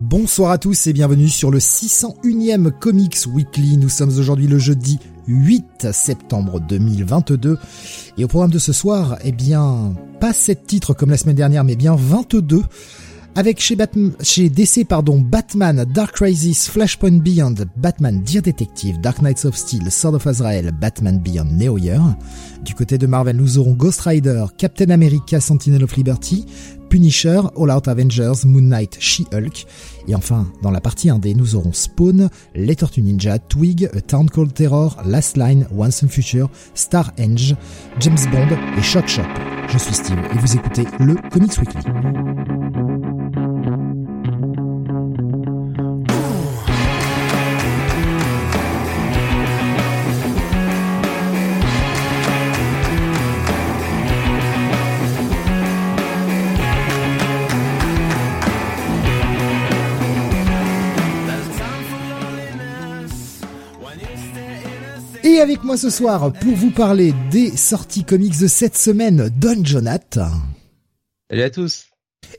Bonsoir à tous et bienvenue sur le 601ème Comics Weekly. Nous sommes aujourd'hui le jeudi 8 septembre 2022. Et au programme de ce soir, eh bien, pas 7 titres comme la semaine dernière, mais bien 22. Avec chez, DC, pardon, Batman, Dark Crisis, Flashpoint Beyond, Batman Dear Detective, Dark Knights of Steel, Sword of Azrael, Batman Beyond Neo Year. Du côté de Marvel, nous aurons Ghost Rider, Captain America, Sentinel of Liberty, Punisher, All Out Avengers, Moon Knight, She-Hulk. Et enfin, dans la partie 1D, nous aurons Spawn, Les Tortues Ninja, Twig, A Town Called Terror, Last Line, Once and Future, Star Henge, James Bond et Shock Shop. Je suis Steve et vous écoutez le Comics Weekly. Et avec moi ce soir pour vous parler des sorties comics de cette semaine, Don Jonath. Salut à tous.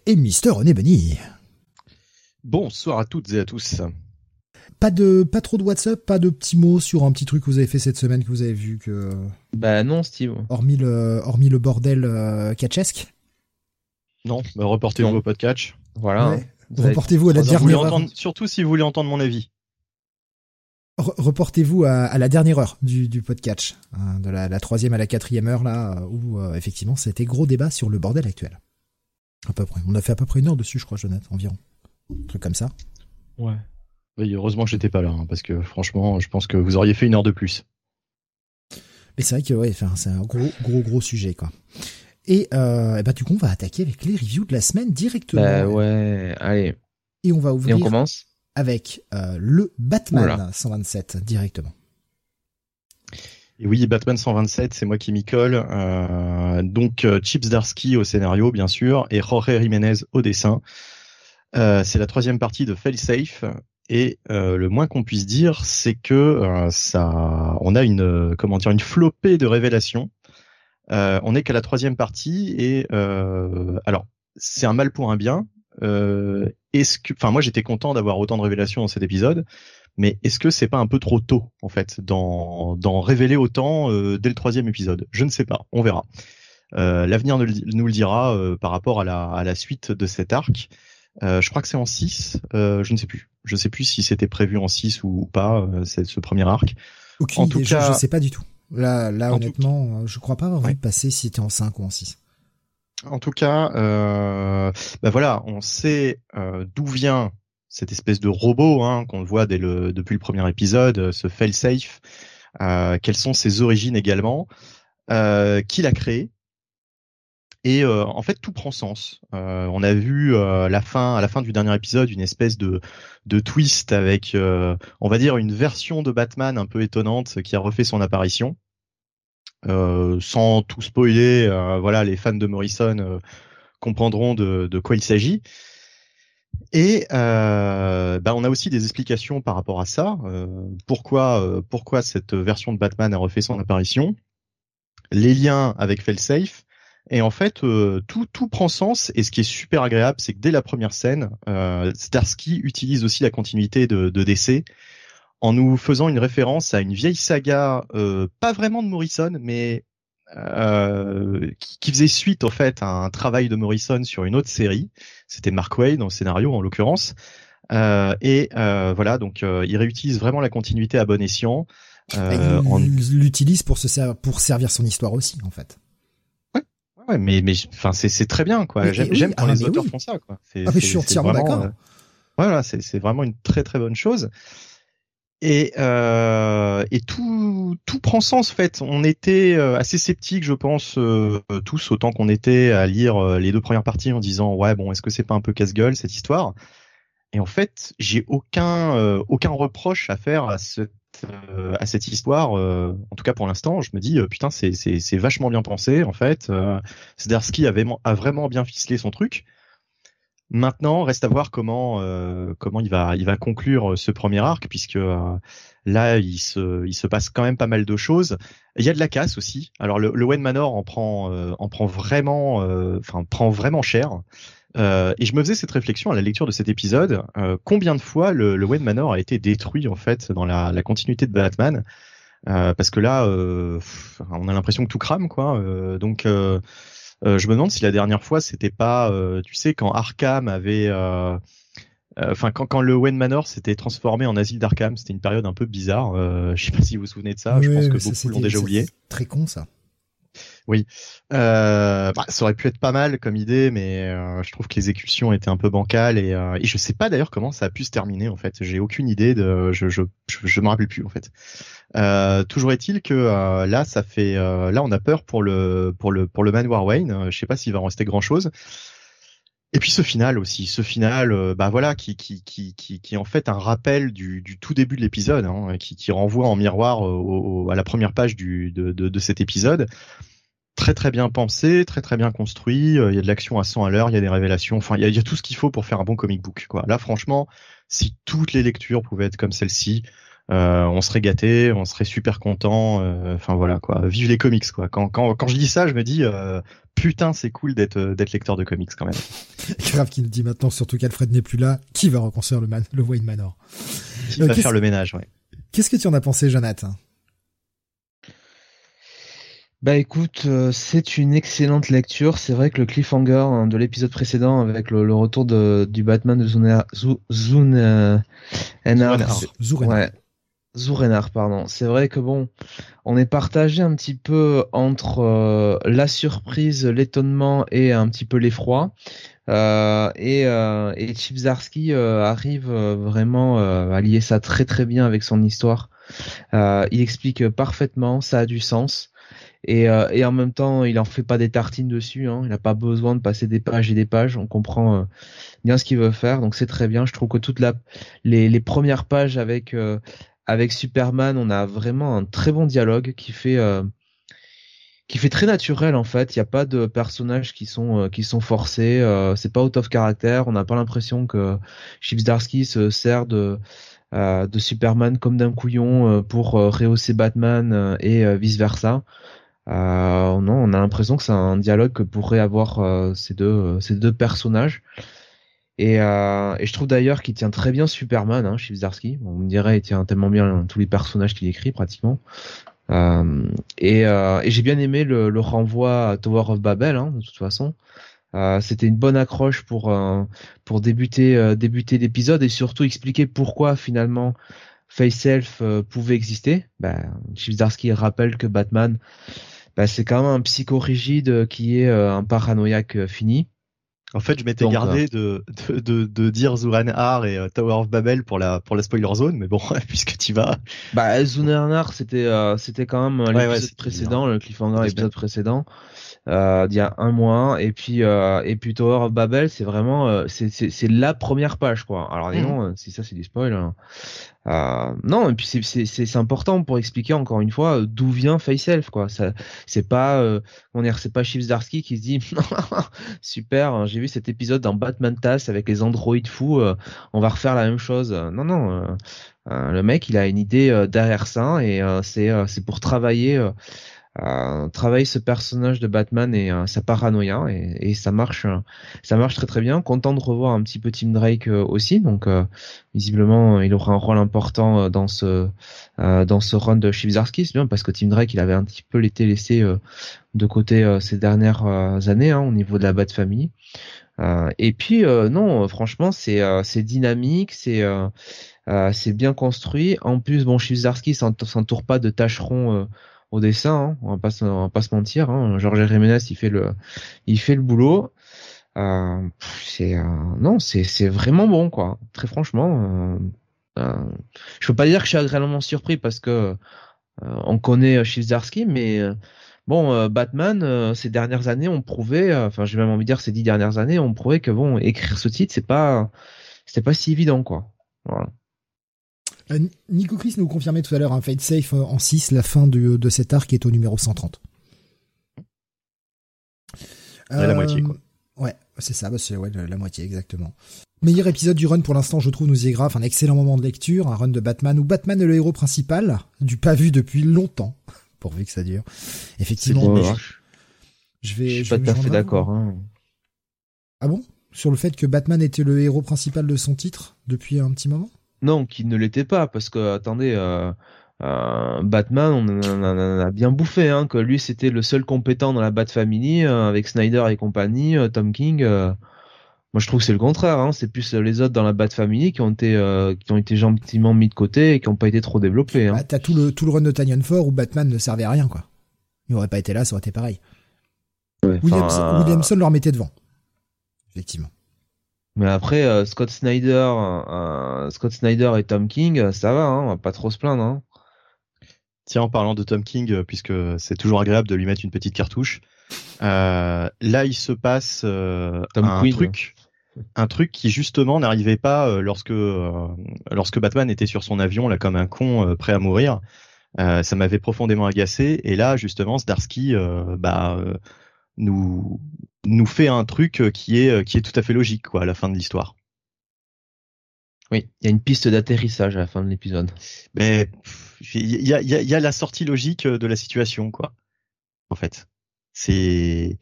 Et Mister René Benny. Bonsoir à toutes et à tous. Pas de, pas trop de WhatsApp, pas de petits mots sur un petit truc que vous avez fait cette semaine que vous avez vu que. Bah non, Steve. Hormis le, hormis le bordel euh, catchesque. Non, bah reportez-vous au podcast. Voilà. Ouais. Reportez-vous à la dernière heure. Surtout si vous voulez entendre mon avis. Reportez-vous à, à, la dernière heure du, du podcast, hein, de la, la, troisième à la quatrième heure là, où euh, effectivement c'était gros débat sur le bordel actuel. À peu près. On a fait à peu près une heure dessus, je crois, Jonathan, environ. Un truc comme ça. Ouais. Oui, heureusement que j'étais pas là, hein, parce que franchement, je pense que vous auriez fait une heure de plus. Mais c'est vrai que ouais, c'est un gros, gros, gros sujet, quoi. Et, euh, et bah du coup, on va attaquer avec les reviews de la semaine directement. Bah ouais, allez. Et on va ouvrir. Et on commence? Avec euh, le Batman Oula. 127 directement. Et oui, Batman 127, c'est moi qui m'y colle. Euh, donc euh, Chips Darsky au scénario, bien sûr, et Jorge Jiménez au dessin. Euh, c'est la troisième partie de Failsafe. Et euh, le moins qu'on puisse dire, c'est que ça, on a une, comment dire, une flopée de révélations. on n'est qu'à la troisième partie et alors c'est un mal pour un bien. Est-ce que, enfin moi j'étais content d'avoir autant de révélations dans cet épisode, mais est-ce que c'est pas un peu trop tôt en fait d'en d'en révéler autant euh, dès le troisième épisode? Je ne sais pas, on verra. Euh, L'avenir nous, nous, le dira euh, par rapport à la, à la suite de cet arc. Je crois que c'est en 6, je ne sais plus. Je ne sais plus si c'était prévu en 6 ou, ou pas, c'est ce premier arc. Aucune en tout cas, je, je sais pas du tout. Là, là honnêtement, tout... je crois pas avoir ouais. vu passer si c'était en 5 ou en 6. En tout cas, euh, bah voilà, on sait euh, d'où vient cette espèce de robot hein, qu'on voit dès le, depuis le premier épisode, ce failsafe. Euh, quelles sont ses origines également? Euh, Qui l'a créé? Et euh, en fait, tout prend sens. Euh, on a vu la fin, à la fin du dernier épisode, une espèce de, de twist avec, on va dire, une version de Batman un peu étonnante qui a refait son apparition. Euh, sans tout spoiler, euh, voilà, les fans de Morrison euh, comprendront de, de, quoi il s'agit. Et bah, on a aussi des explications par rapport à ça. pourquoi, pourquoi cette version de Batman a refait son apparition Les liens avec Failsafe. Et en fait, tout, tout prend sens. Et ce qui est super agréable, c'est que dès la première scène, Starsky utilise aussi la continuité de, de DC en nous faisant une référence à une vieille saga, euh, pas vraiment de Morrison, mais euh, qui, qui, faisait suite au fait à un travail de Morrison sur une autre série. C'était Mark Waid dans le scénario en l'occurrence. Euh, et euh, voilà, donc euh, il réutilise vraiment la continuité à bon escient. Euh, il en... l'utilise pour se ser pour servir son histoire aussi en fait. Ouais, ouais, mais mais enfin c'est c'est très bien quoi. J'aime oui, quand ah, les auteurs oui. font ça quoi. Ah mais je suis entièrement d'accord. voilà, c'est c'est vraiment une très très bonne chose. Et, euh, et tout, tout prend sens en fait. On était euh, assez sceptiques, je pense, euh, tous autant qu'on était à lire euh, les deux premières parties en disant ouais bon est-ce que c'est pas un peu casse-gueule cette histoire? Et en fait j'ai aucun aucun reproche à faire à cette à cette histoire. en tout cas pour l'instant, je me dis putain c'est c'est vachement bien pensé en fait. Euh, Zdarsky avait a vraiment bien ficelé son truc. Maintenant, reste à voir comment euh, comment il va il va conclure euh, ce premier arc puisque euh, là il se il se passe quand même pas mal de choses. Il y a de la casse aussi. Alors le, le Wayne Manor en prend en prend vraiment enfin prend vraiment cher. et je me faisais cette réflexion à la lecture de cet épisode. combien de fois le, le Wayne Manor a été détruit en fait dans la, la continuité de Batman Parce que là, on a l'impression que tout crame quoi. donc euh, je me demande si la dernière fois c'était pas, euh, tu sais, quand Arkham avait, euh, enfin quand, quand le Wayne Manor s'était transformé en asile d'Arkham, c'était une période un peu bizarre. je sais pas si vous vous souvenez de ça. je pense que beaucoup l'ont déjà oublié. Très con ça. Oui, euh, bah, ça aurait pu être pas mal comme idée, mais euh, je trouve que l'exécution était un peu bancale et, euh, et je sais pas d'ailleurs comment ça a pu se terminer en fait. J'ai aucune idée de, je je je, je me rappelle plus en fait. Euh, toujours est-il que euh, là, ça fait, euh, là, on a peur pour le pour le pour le Manoir Wayne. je sais pas s'il va en rester grand chose. Et puis ce final aussi, ce final, bah voilà, qui qui qui qui qui est en fait un rappel du, du tout début de l'épisode, hein, qui, qui renvoie en miroir à la première page du de, de, de cet épisode très très bien pensé, très très bien construit. Il y a de l'action à 100 à l'heure, il y a des révélations. Enfin, il y y a tout ce qu'il faut pour faire un bon comic book. Quoi. Là, franchement, si toutes les lectures pouvaient être comme celle-ci, euh, on serait gâté, on serait super content. Euh, enfin voilà quoi, vive les comics quoi. Quand quand quand je dis ça, je me dis euh, putain c'est cool d'être d'être lecteur de comics quand même. Grave qui nous dit maintenant surtout qu'Alfred n'est plus là, qui va reconstruire le man le Wayne Manor? Qui va faire le ménage, ouais. Qu'est-ce que tu en as pensé, Jonathan? Bah écoute, c'est une excellente lecture. C'est vrai que le cliffhanger hein, de l'épisode précédent avec le, retour de, du Batman de Zune, Zune, ouais, Zourenar, pardon. C'est vrai que bon, on est partagé un petit peu entre euh, la surprise, l'étonnement et un petit peu l'effroi. Euh, et, euh, et euh, arrive vraiment à lier ça très très bien avec son histoire. il explique parfaitement, ça a du sens. Et, et en même temps, il en fait pas des tartines dessus. Hein. Il n'a pas besoin de passer des pages et des pages. On comprend bien ce qu'il veut faire, donc c'est très bien. Je trouve que toute la les, les premières pages avec avec Superman, on a vraiment un très bon dialogue qui fait euh, qui fait très naturel en fait. Il n'y a pas de personnages qui sont euh, qui sont forcés. Euh, c'est pas out of character. On n'a pas l'impression que Chipsdarsky se sert de de Superman comme d'un couillon pour rehausser Batman et vice versa. non, on a l'impression que c'est un dialogue que pourraient avoir ces deux ces deux personnages. Et, euh, et, je trouve d'ailleurs qu'il tient très bien Superman, hein. On me dirait il tient tellement bien tous les personnages qu'il écrit pratiquement. Euh, et, euh, et j'ai bien aimé le, le, renvoi à Tower of Babel, hein, de toute façon. Euh, C'était une bonne accroche pour euh, pour débuter euh, débuter l'épisode et surtout expliquer pourquoi finalement Face Elf pouvait exister. Chibzarsky rappelle que Batman, bah, c'est quand même un psychorigide qui est un paranoïaque fini. En fait, je m'étais gardé de, de, de, de, dire et euh, Tower of Babel pour la pour la spoiler zone, mais bon, puisque tu vas. Bah, Zuran c'était euh, c'était quand même l'épisode précédent, le cliffhanger épisode précédent euh, d'il y a un mois et puis euh, et puis Tower of Babel c'est vraiment euh, c'est c'est la première page quoi alors dis non mhm. si ça c'est du spoil hein. Euh, non et puis c'est important pour expliquer encore une fois d'où vient Face Elf quoi c'est pas euh, on est c'est pas Chief Zarsky qui se dit super hein, j'ai vu cet épisode dans Batman Tass avec les androïdes fous euh, on va refaire la même chose. Non non le mec il a une idée derrière ça et c'est pour travailler euh, travaille ce personnage de Batman et euh, sa paranoïa et, ça marche ça marche très très bien. Content de revoir un petit peu Tim Drake euh, aussi. Donc visiblement il aura un rôle important dans ce dans ce run de Chibzarsky c'est bien parce que Tim Drake il avait un petit peu été laissé de côté ces dernières années hein, au niveau de la Bat Family. Et puis non franchement c'est c'est dynamique c'est c'est bien construit. En plus bon Chibzarsky s'entoure pas de tâcherons au dessin, hein, on va pas se mentir. Hein, Georges Jiménez, il fait le, il fait le boulot. Euh, c'est euh, non, c'est c'est vraiment bon quoi. Très franchement, je peux pas dire que je suis agréablement surpris parce que on connaît Chizdarsky, mais bon, Batman, ces dernières années, on prouvait, enfin, j'ai même envie de dire ces dix dernières années, on prouvait que bon, écrire ce titre, c'est pas, c'était pas si évident, quoi. Voilà. Nico Chris nous confirmait tout à l'heure un Fate Safe en 6, la fin de, de cet arc est au numéro 130. la moitié, quoi. Ouais, c'est ça, bah c'est ouais, la, moitié exactement. Meilleur épisode du run pour l'instant, je trouve, nous y grave, un excellent moment de lecture, un run de Batman où Batman est le héros principal, du pas vu depuis longtemps, pourvu que ça dure. Effectivement, je, vais. Je suis pas tout à fait d'accord. Hein. Ah bon? Sur le fait que Batman était le héros principal de son titre depuis un petit moment? Non, qu'il ne l'était pas, parce que attendez. Euh... Euh, Batman, on en, a bien bouffé, hein, que lui c'était le seul compétent dans la Bat Family euh, avec Snyder et compagnie, euh, Tom King. moi je trouve que c'est le contraire, hein, c'est plus les autres dans la Bat Family qui ont été qui ont été gentiment mis de côté et qui n'ont pas été trop développés. Hein. Bah, t'as tout le tout le run de Tanyan Ford où Batman ne servait à rien quoi. Il aurait pas été là, ça aurait été pareil. Williamson, leur mettait devant, effectivement. Mais après Scott Snyder, Scott Snyder et Tom King, ça va, hein, on va pas trop se plaindre. Hein. Tiens, en parlant de Tom King, euh, puisque c'est toujours agréable de lui mettre une petite cartouche, euh, là il se passe euh, un truc, un truc qui justement n'arrivait pas lorsque lorsque Batman était sur son avion là comme un con prêt à mourir. ça m'avait profondément agacé et là justement Starsky bah nous nous fait un truc qui est qui est tout à fait logique quoi à la fin de l'histoire. Oui, il y a une piste d'atterrissage à la fin de l'épisode. Mais il y a, y, a, y a, la sortie logique de la situation, quoi. En fait, c'est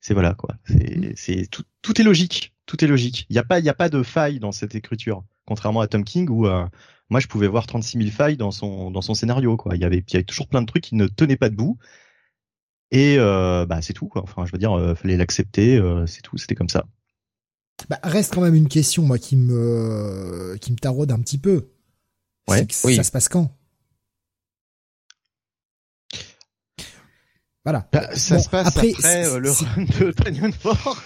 c'est voilà quoi. C'est c'est tout, tout est logique, tout est logique. Il y a pas il y a pas de faille dans cette écriture, contrairement à Tom King où euh, moi je pouvais voir 36 000 failles dans son dans son scénario quoi. Il y avait il y avait toujours plein de trucs qui ne tenaient pas debout. Et euh, bah c'est tout quoi. Enfin je veux dire, euh, fallait l'accepter, euh, c'est tout, c'était comme ça. Bah, reste quand même une question, moi, qui me, qui me taraude un petit peu. Ouais. oui. Ça se passe quand? Voilà. Bah, ça se passe après, euh, le run de Tanyon Fort.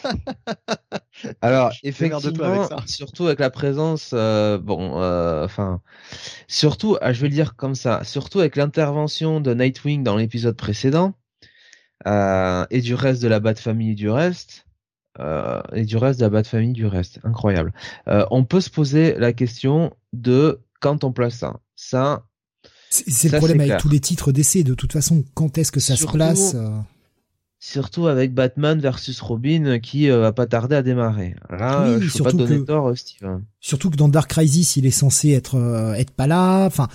Alors effectivement, surtout avec la présence, euh, bon, euh, enfin, surtout, ah, je vais le dire comme ça, surtout avec l'intervention de Nightwing dans l'épisode précédent et du reste de la Bat Family du reste, euh, et du reste de la de famille du reste. Incroyable. Euh, on peut se poser la question de quand on place ça. Ça. C'est le problème avec tous les titres d'essai. De toute façon, quand est-ce que ça se place euh? Surtout avec Batman versus Robin qui va pas tarder à démarrer. Là, je peux pas donner tort, Steve. Surtout que dans Dark Crisis, il est censé être être pas là. Enfin,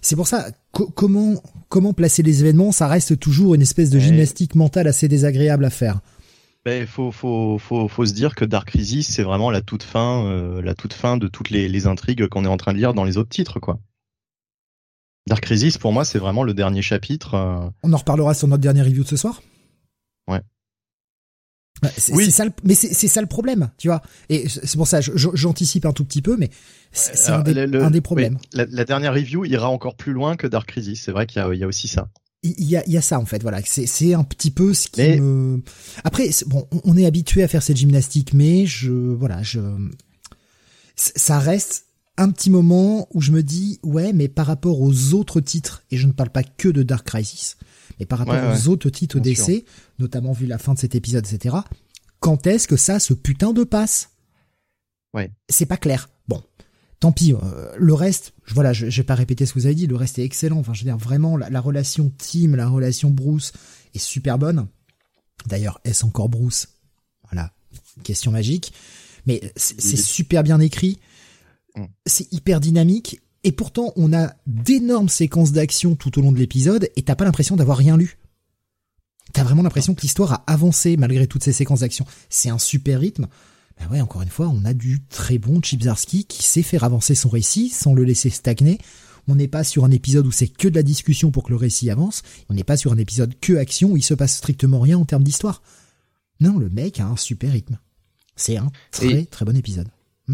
c'est pour ça. comment comment placer les événements, ça reste toujours une espèce de gymnastique mentale assez désagréable à faire. Ben, faut, faut, faut, faut se dire que Dark Crisis, c'est vraiment la toute fin, euh, la toute fin de toutes les, les intrigues qu'on est en train de lire dans les autres titres, quoi. Dark Crisis, pour moi, c'est vraiment le dernier chapitre. Euh. On en reparlera sur notre dernière review de ce soir. Ouais. Bah, oui. Ça mais c'est ça le problème, tu vois. Et c'est pour ça, j'anticipe un tout petit peu, mais c'est un, un, des problèmes. la, la, dernière review ira encore plus loin que Dark Crisis. C'est vrai qu'il y, y, a aussi ça il y a, y a ça en fait voilà c'est c'est un petit peu ce qui me après bon on est habitué à faire cette gymnastique mais je voilà je ça reste un petit moment où je me dis ouais mais par rapport aux autres titres et je ne parle pas que de Dark Crisis mais par rapport aux autres titres d'essai notamment vu la fin de cet épisode etc quand est-ce que ça se putain de passe? Ouais c'est pas clair bon tant pis. Euh, le reste, voilà, je, je vais pas répéter ce que vous avez dit. Le reste est excellent. Enfin, je veux dire vraiment la, relation team, la relation Bruce est super bonne. D'ailleurs, est-ce encore Bruce? Voilà, question magique. Mais c'est super bien écrit. Mm. C'est hyper dynamique. Et pourtant, on a d'énormes séquences d'action tout au long de l'épisode et t'as pas l'impression d'avoir rien lu. T'as vraiment l'impression que l'histoire a avancé malgré toutes ces séquences d'action. C'est un super rythme. Ben ouais, encore une fois, on a du très bon Chipzarski qui sait faire avancer son récit sans le laisser stagner. On n'est pas sur un épisode où c'est que de la discussion pour que le récit avance. On n'est pas sur un épisode que action où il se passe strictement rien en termes d'histoire. Non, le mec a un super rythme. C'est un très très bon épisode.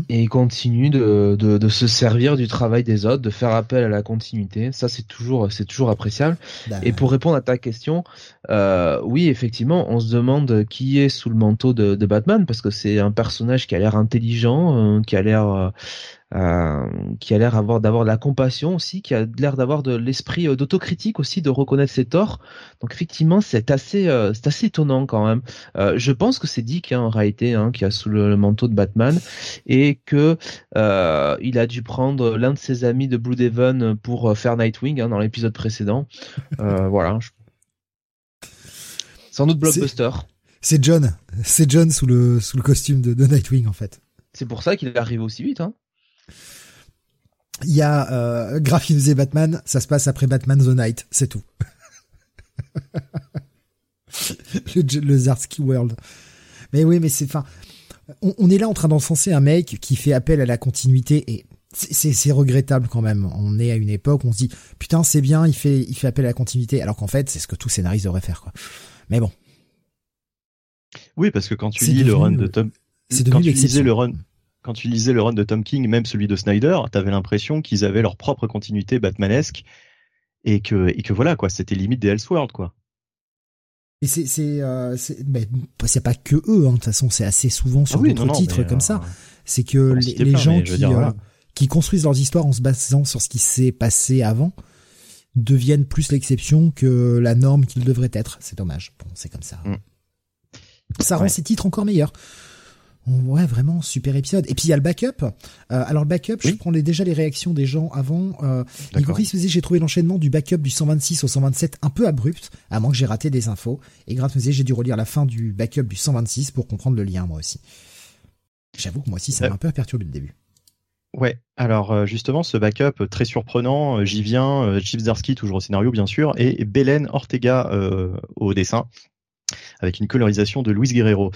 Et il continue de, de, de, se servir du travail des autres, de faire appel à la continuité. Ça, c'est toujours, c'est toujours appréciable. Bah, et pour répondre à ta question, euh, oui, effectivement, on se demande qui est sous le manteau de, de Batman parce que c'est un personnage qui a l'air intelligent, euh, qui a l'air, euh, qui a l'air d'avoir de la compassion aussi, qui a l'air d'avoir de l'esprit euh, d'autocritique aussi, de reconnaître ses torts. Donc effectivement, c'est assez, euh, c'est assez étonnant quand même. je pense que c'est Dick hein, en réalité hein, qui a sous le, manteau de Batman et que il a dû prendre l'un de ses amis de Blue Devon pour faire Nightwing hein, dans l'épisode précédent. voilà. Sans doute blockbuster. C'est John, c'est John sous le sous le costume de, de Nightwing en fait. C'est pour ça qu'il arrive aussi vite. Hein. Il y a euh, et Batman, ça se passe après Batman The Night, c'est tout. le, le Zarsky World. Mais oui, mais c'est, enfin, on, est là en train d'encenser un mec qui fait appel à la continuité et c'est regrettable quand même. On est à une époque où on se dit putain c'est bien, il fait il fait appel à la continuité, alors qu'en fait c'est ce que tout scénariste devrait faire quoi. Mais bon. Oui, parce que quand tu lis le run de Tom, quand tu lisais le run, quand tu lisais le run de Tom King, même celui de Snyder, t'avais l'impression qu'ils avaient leur propre continuité Batmanesque et que et que voilà quoi, c'était limite des Elseworlds quoi. Et c'est c'est euh, c'est pas que eux hein, de toute façon, c'est assez souvent sur ah d'autres titres comme ça. Euh, c'est que les, gens qui euh, qui construisent leurs histoires en se basant sur ce qui s'est passé avant deviennent plus l'exception que la norme qu'ils devraient être. C'est dommage. Bon, c'est comme ça. Mm. Ça rend ces titres encore meilleurs. Ouais, vraiment super épisode. Et puis il y a le backup. Euh, alors le backup, je prends déjà les réactions des gens avant. Euh, me disait j'ai trouvé l'enchaînement du backup du 126 au 127 un peu abrupt, à moins que j'ai raté des infos. Et Grant me disait j'ai dû relire la fin du backup du 126 pour comprendre le lien moi aussi. J'avoue que moi aussi ça m'a euh. un peu perturbé le début. Ouais, alors euh, justement ce backup très surprenant, j'y viens, Chips Darsky toujours au scénario bien sûr, et Belen Ortega au dessin, avec une colorisation de Luis Guerrero.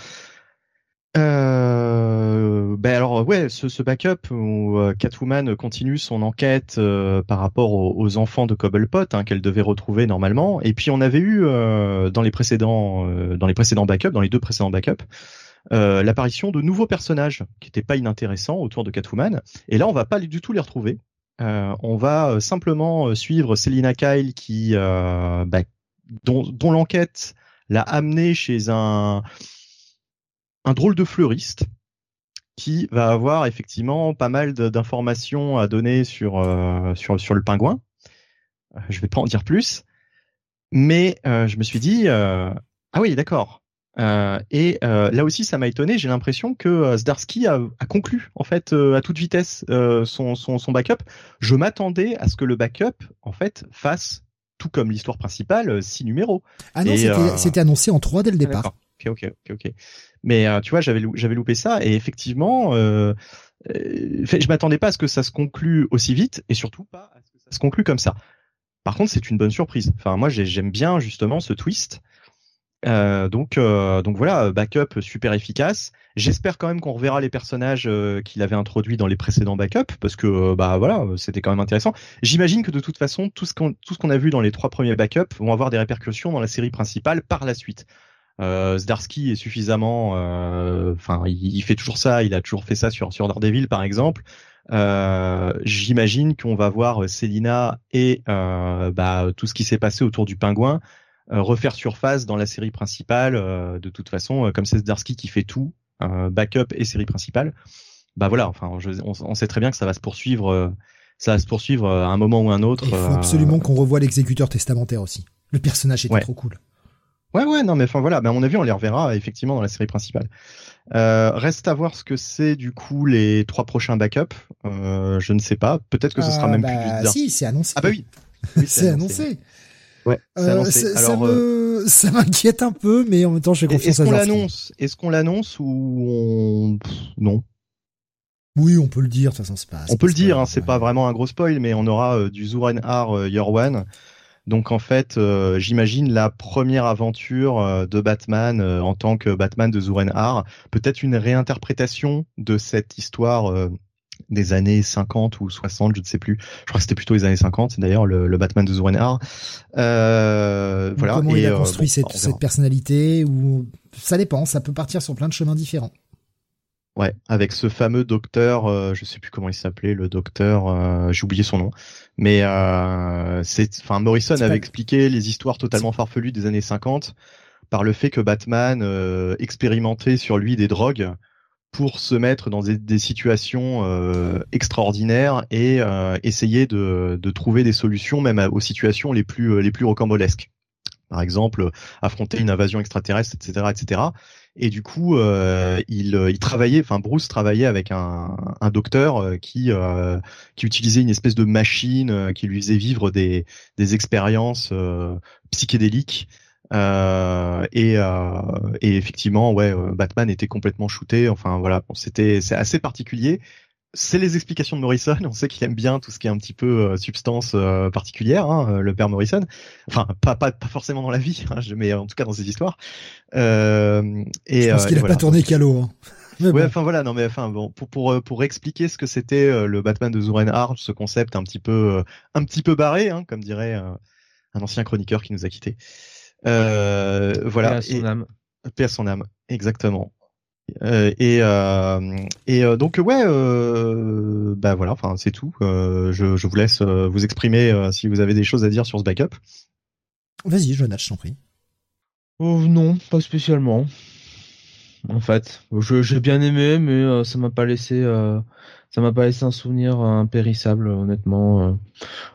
Euh, ben alors ouais, ce, ce backup où euh, Catwoman continue son enquête euh, par rapport aux, enfants de Cobblepot hein, qu'elle devait retrouver normalement. Et puis on avait eu euh, dans les précédents dans les précédents backups, dans les deux précédents backups, l'apparition de nouveaux personnages qui étaient pas inintéressants autour de Catwoman. Et là on va pas du tout les retrouver. on va simplement suivre Selina Kyle qui bah, dont, dont l'enquête l'a amené chez un un drôle de fleuriste qui va avoir effectivement pas mal d'informations à donner sur, euh, sur, sur le pingouin. Euh, je vais pas en dire plus, mais euh, je me suis dit ah oui d'accord. et là aussi ça m'a étonné. J'ai l'impression que Zdarsky a, a, conclu en fait à toute vitesse son, son, son backup. Je m'attendais à ce que le backup en fait fasse tout comme l'histoire principale six numéros. Ah non, c'était annoncé en trois dès le départ. Ok, ok, ok, Mais euh, tu vois, j'avais j'avais loupé ça et effectivement, euh, euh, je m'attendais pas à ce que ça se conclue aussi vite et surtout pas à ce que ça se conclue comme ça. Par contre, c'est une bonne surprise. Enfin, moi, j'aime bien justement ce twist. Euh, donc, donc voilà, backup super efficace. J'espère quand même qu'on reverra les personnages qu'il avait introduits dans les précédents backups, parce que bah voilà, c'était quand même intéressant. J'imagine que de toute façon, tout ce qu'on tout ce qu'on a vu dans les trois premiers backups vont avoir des répercussions dans la série principale par la suite. Euh, Zdarsky est suffisamment, euh, enfin, il, fait toujours ça. Il a toujours fait ça sur sur Daredevil, par exemple. Euh, J'imagine qu'on va voir Selina et euh, bah, tout ce qui s'est passé autour du pingouin refaire surface dans la série principale. De toute façon, comme c'est Zdarsky qui fait tout, backup et série principale. Bah voilà. Enfin, on, sait très bien que ça va se poursuivre. ça va se poursuivre à un moment ou un autre. Il faut absolument qu'on revoie l'exécuteur testamentaire aussi. Le personnage était trop cool. Ouais, ouais, non, mais enfin voilà, ben, à mon avis, on les reverra effectivement dans la série principale. Euh, reste à voir ce que c'est du coup les trois prochains backups. Euh, je ne sais pas. Peut-être que ce sera euh, même bah, plus. Si, c'est annoncé. Ah bah oui. c'est annoncé. Ouais, c'est euh, annoncé. Alors, ça m'inquiète un peu, mais en même temps, j'ai confiance Est-ce qu'on l'annonce Est-ce qu'on l'annonce ou on non? Oui, on peut le dire, de toute façon, c'est pas. On peut le dire, hein, c'est pas vraiment un gros spoil, mais on aura du Zuren Har Year One, donc en fait, euh, j'imagine la première aventure euh, de Batman euh, en tant que Batman de Zurenhar, peut-être une réinterprétation de cette histoire des années 50 ou 60, je ne sais plus. Je crois que c'était plutôt les années 50, d'ailleurs, le, Batman de Zurenhar. Voilà. Comment il a construit cette, cette personnalité ou ça dépend, ça peut partir sur plein de chemins différents. Ouais, avec ce fameux docteur, euh, je sais plus comment il s'appelait, le docteur, j'ai oublié son nom, mais euh, c'est, enfin Morrison avait expliqué les histoires totalement farfelues des années 50 par le fait que Batman euh, expérimentait sur lui des drogues pour se mettre dans des, situations euh, extraordinaires et euh, essayer de, de, trouver des solutions même aux situations les plus les plus rocambolesques. Par exemple, affronter une invasion extraterrestre, etc., etc. Et du coup, euh, il, il, travaillait, enfin Bruce travaillait avec un, un docteur qui qui utilisait une espèce de machine qui lui faisait vivre des des expériences psychédéliques euh, et, euh, et, effectivement, ouais, euh, Batman était complètement shooté. Enfin voilà, c'était c'est assez particulier. C'est les explications de Morrison. On sait qu'il aime bien tout ce qui est un petit peu substance particulière, hein, le père Morrison. Enfin, pas, pas, pas forcément dans la vie, hein, mais en tout cas dans ses histoires. Euh, et, Je pense qu'il a pas tourné Calo. Hein. Ouais, enfin voilà, non mais enfin bon, pour pour pour expliquer ce que c'était le Batman de Zuren ce concept un petit peu un petit peu barré, hein, comme dirait un ancien chroniqueur qui nous a quittés. Euh, voilà. Paix à son âme. Paix à son âme, exactement. Euh, et euh, et euh, donc ouais, euh, bah voilà, enfin c'est tout. Euh, je, je vous laisse vous exprimer si vous avez des choses à dire sur ce backup. Vas-y, Jonas, je t'en prie. Oh, non, pas spécialement. En fait, j'ai bien aimé, mais ça m'a pas laissé ça m'a pas laissé un souvenir euh, impérissable honnêtement euh.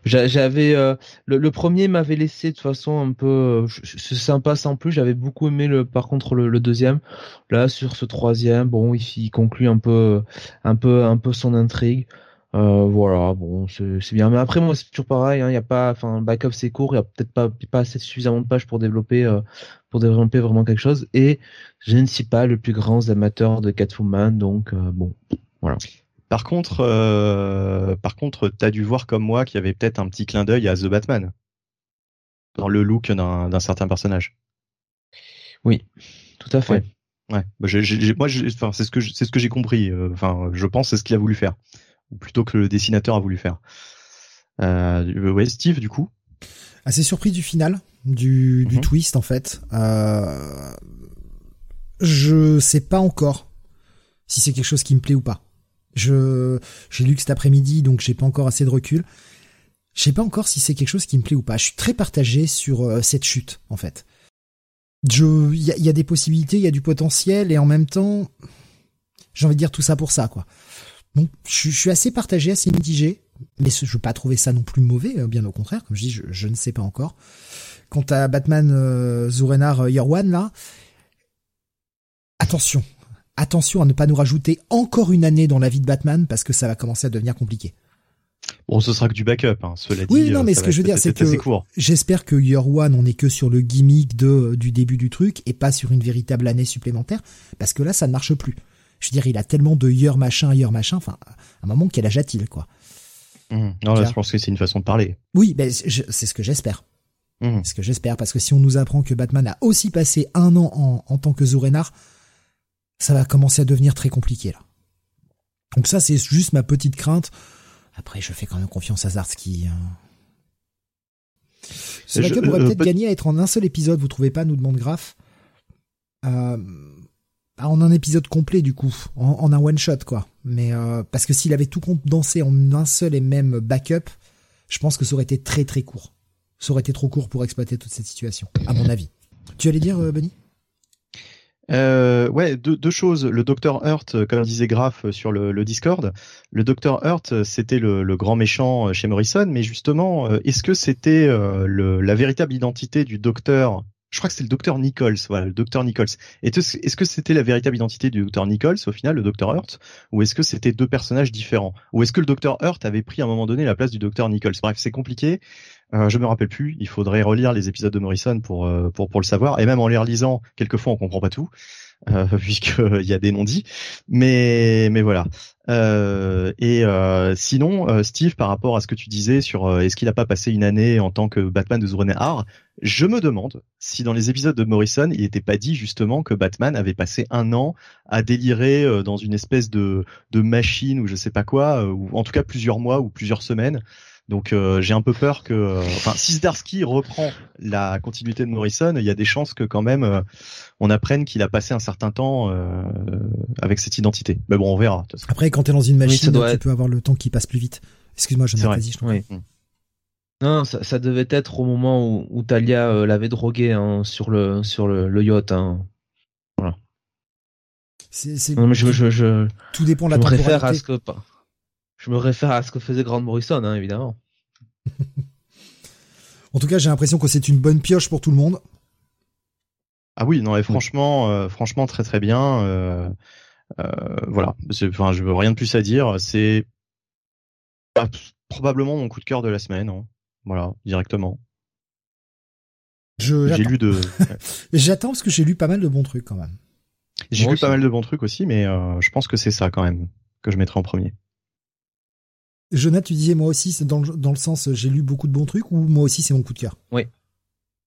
j'avais euh, le, premier m'avait laissé de toute façon un peu c'est sympa sans plus. J'avais beaucoup aimé le par contre le, deuxième. Là sur ce troisième bon il, conclut un peu un peu un peu son intrigue. Voilà bon c'est bien. Mais après moi c'est toujours pareil hein, il y a pas enfin backup c'est court. Il y a peut-être pas pas assez suffisamment de pages pour développer pour développer vraiment quelque chose. Et je ne suis pas le plus grand amateur de Catwoman donc bon voilà par contre, euh, par contre, t'as dû voir comme moi qu'il y avait peut-être un petit clin d'œil à The Batman dans le look d'un certain personnage. Oui, tout à fait. Ouais. Bah, moi, enfin, c'est ce que c'est ce que j'ai compris. Euh, enfin, je pense c'est ce qu'il a voulu faire, ou plutôt que le dessinateur a voulu faire. Euh, ouais, Steve, du coup? Assez surpris du final, du, du mhm. twist en fait. Euh, je sais pas encore si c'est quelque chose qui me plaît ou pas. Je j'ai lu que cet après-midi, donc j'ai pas encore assez de recul. Je sais pas encore si c'est quelque chose qui me plaît ou pas. Je suis très partagé sur euh, cette chute, en fait. Je, il y a, des possibilités, il y a du potentiel, et en même temps, j'ai envie de dire tout ça pour ça, quoi. Donc, je, suis assez partagé, assez mitigé, mais je veux pas trouver ça non plus mauvais, euh, bien au contraire. Comme je dis, je, ne sais pas encore. Quant à Batman euh, Zurenar euh, Year One, là, attention, attention à ne pas nous rajouter encore une année dans la vie de Batman parce que ça va commencer à devenir compliqué. Bon, ce sera que du backup, hein, cela dit. Oui, non, mais ce que je veux dire, c'est que j'espère que Year One, on est que sur le gimmick de du début du truc et pas sur une véritable année supplémentaire, parce que là, ça ne marche plus. Je veux dire, il a tellement de Year machin, Year machin, enfin, à un moment, quel âge a-t-il, quoi? Mmh. Non, là, je pense que c'est une façon de parler. Oui, ben, c'est ce que j'espère. Mmh. C'est ce que j'espère, parce que si on nous apprend que Batman a aussi passé un an en, en tant que Zorenar, ça va commencer à devenir très compliqué là. Donc ça, c'est juste ma petite crainte. Après, je fais quand même confiance à Zarski. Hein. Ce pourrait euh, peut-être gagner à être en un seul épisode, vous trouvez pas, nous demande Graf euh, En un épisode complet, du coup, en, un one-shot, quoi. Mais euh, parce que s'il avait tout condensé en un seul et même backup, je pense que ça aurait été très très court. Ça aurait été trop court pour exploiter toute cette situation, à mon avis. Tu allais dire, Benny? Euh, ouais, deux, deux, choses. Le docteur Hurt, euh, comme disait Graf euh, sur le, le Discord, le docteur Hurt, euh, c'était le, le, grand méchant chez Morrison, mais justement, est-ce que c'était la véritable identité du docteur? Je crois que c'est le docteur Nichols, voilà, le docteur Nichols. Est-ce que c'était la véritable identité du docteur Nichols au final, le docteur Hurt, ou est-ce que c'était deux personnages différents, ou est-ce que le docteur Hurt avait pris à un moment donné la place du docteur Nichols? Bref, c'est compliqué. Euh, je me rappelle plus. Il faudrait relire les épisodes de Morrison pour euh, pour pour le savoir. Et même en les relisant, quelquefois on comprend pas tout, euh, puisqu'il y a des non-dits. Mais mais voilà. Euh, et euh, sinon, Steve, par rapport à ce que tu disais sur est-ce qu'il a pas passé une année en tant que Batman de Zurner je me demande si dans les épisodes de Morrison, il n'était pas dit justement que Batman avait passé un an à délirer dans une espèce de de machine ou je sais pas quoi, ou en tout cas plusieurs mois ou plusieurs semaines. Donc euh, j'ai un peu peur que, euh, enfin, si Zdarsky reprend la continuité de Morrison, il y a des chances que quand même euh, on apprenne qu'il a passé un certain temps avec cette identité. Mais bon, on verra. Après, quand t'es dans une machine, tu peux avoir le temps qui passe plus vite. Excuse-moi, je pas dit. Je oui. Mm. Non, ça, ça, devait être au moment où, où Talia l'avait drogué hein, sur le sur le, le yacht. Hein. Voilà. C'est, non, mais je, je, je, tout dépend de la je me réfère à ce que je me réfère à ce que faisait Grant Morrison, hein, évidemment. en tout cas, j'ai l'impression que c'est une bonne pioche pour tout le monde. Ah oui, non, et franchement, euh, franchement, très très bien. Euh, euh, voilà, enfin, je veux rien de plus à dire. C'est probablement mon coup de cœur de la semaine. Hein. Voilà, directement. j'ai lu de. J'attends parce que j'ai lu pas mal de bons trucs quand même. J'ai lu pas mal de bons trucs aussi, mais je pense que c'est ça quand même que je mettrai en premier. Jonathan, tu disais moi aussi, c'est dans le, dans le sens j'ai lu beaucoup de bons trucs ou moi aussi c'est mon coup de cœur? Oui.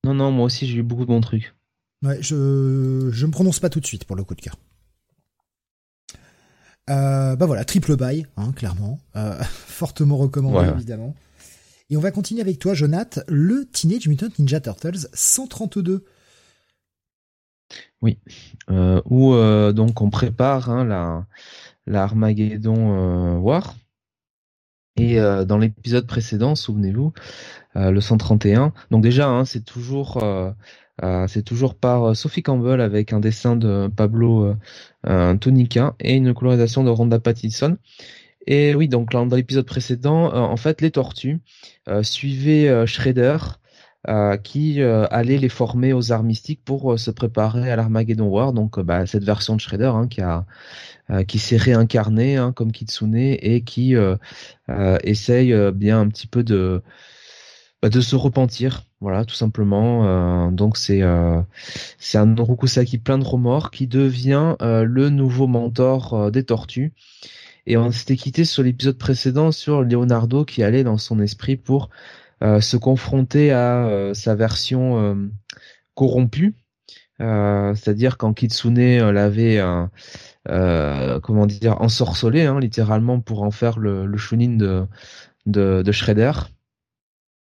Non, non, moi aussi j'ai lu beaucoup de bons trucs. Ouais, je je me prononce pas tout de suite pour le coup de cœur. Euh, bah voilà, triple bail, hein, clairement, euh, fortement recommandé évidemment. Et on va continuer avec toi, Jonath, le Teenage Mutant Ninja Turtles 132. Oui, euh, où euh, donc on prépare hein, la, la Armageddon War. Et dans l'épisode précédent, souvenez-vous, le 131. Donc déjà, hein, c'est toujours euh, c'est toujours par euh, Sophie Campbell avec un dessin de Pablo euh, Tonica et une colorisation de Rhonda Pattison. Et oui, donc dans l'épisode précédent, en fait, les tortues suivaient Shredder, qui allait les former aux arts mystiques pour se préparer à l'Armageddon War. Donc, bah, cette version de Shredder hein, qui a qui s'est réincarné hein, comme Kitsune et qui essaye bien un petit peu de bah, de se repentir, voilà, tout simplement. Euh, donc c'est euh, c'est un Rokusaki plein de remords qui devient euh, le nouveau mentor des Tortues. Et on s'était quitté sur l'épisode précédent sur Leonardo qui allait dans son esprit pour se confronter à sa version corrompue, c'est-à-dire quand Kitsune l'avait comment dire ensorcelé, hein, littéralement pour en faire le, le shunin de, de, de Shredder.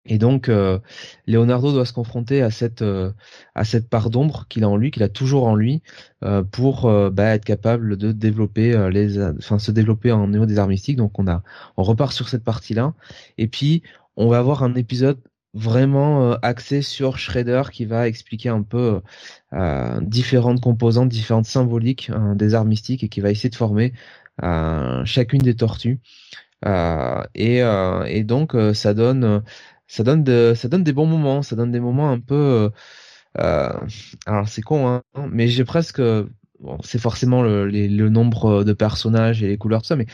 Et donc, euh, Leonardo doit se confronter à cette euh, à cette part d'ombre qu'il a en lui, qu'il a toujours en lui, euh, pour bah, être capable de développer les, enfin se développer en niveau des arts mystiques. Donc, on a, on repart sur cette partie-là. Et puis, on va avoir un épisode vraiment axé sur Shredder qui va expliquer un peu différentes composantes, différentes symboliques des arts mystiques et qui va essayer de former chacune des tortues. et, donc, ça donne des bons moments, ça donne des moments un peu, euh, euh alors c'est con, hein, mais j'ai presque, c'est forcément le, le, nombre de personnages et les couleurs tout ça, mais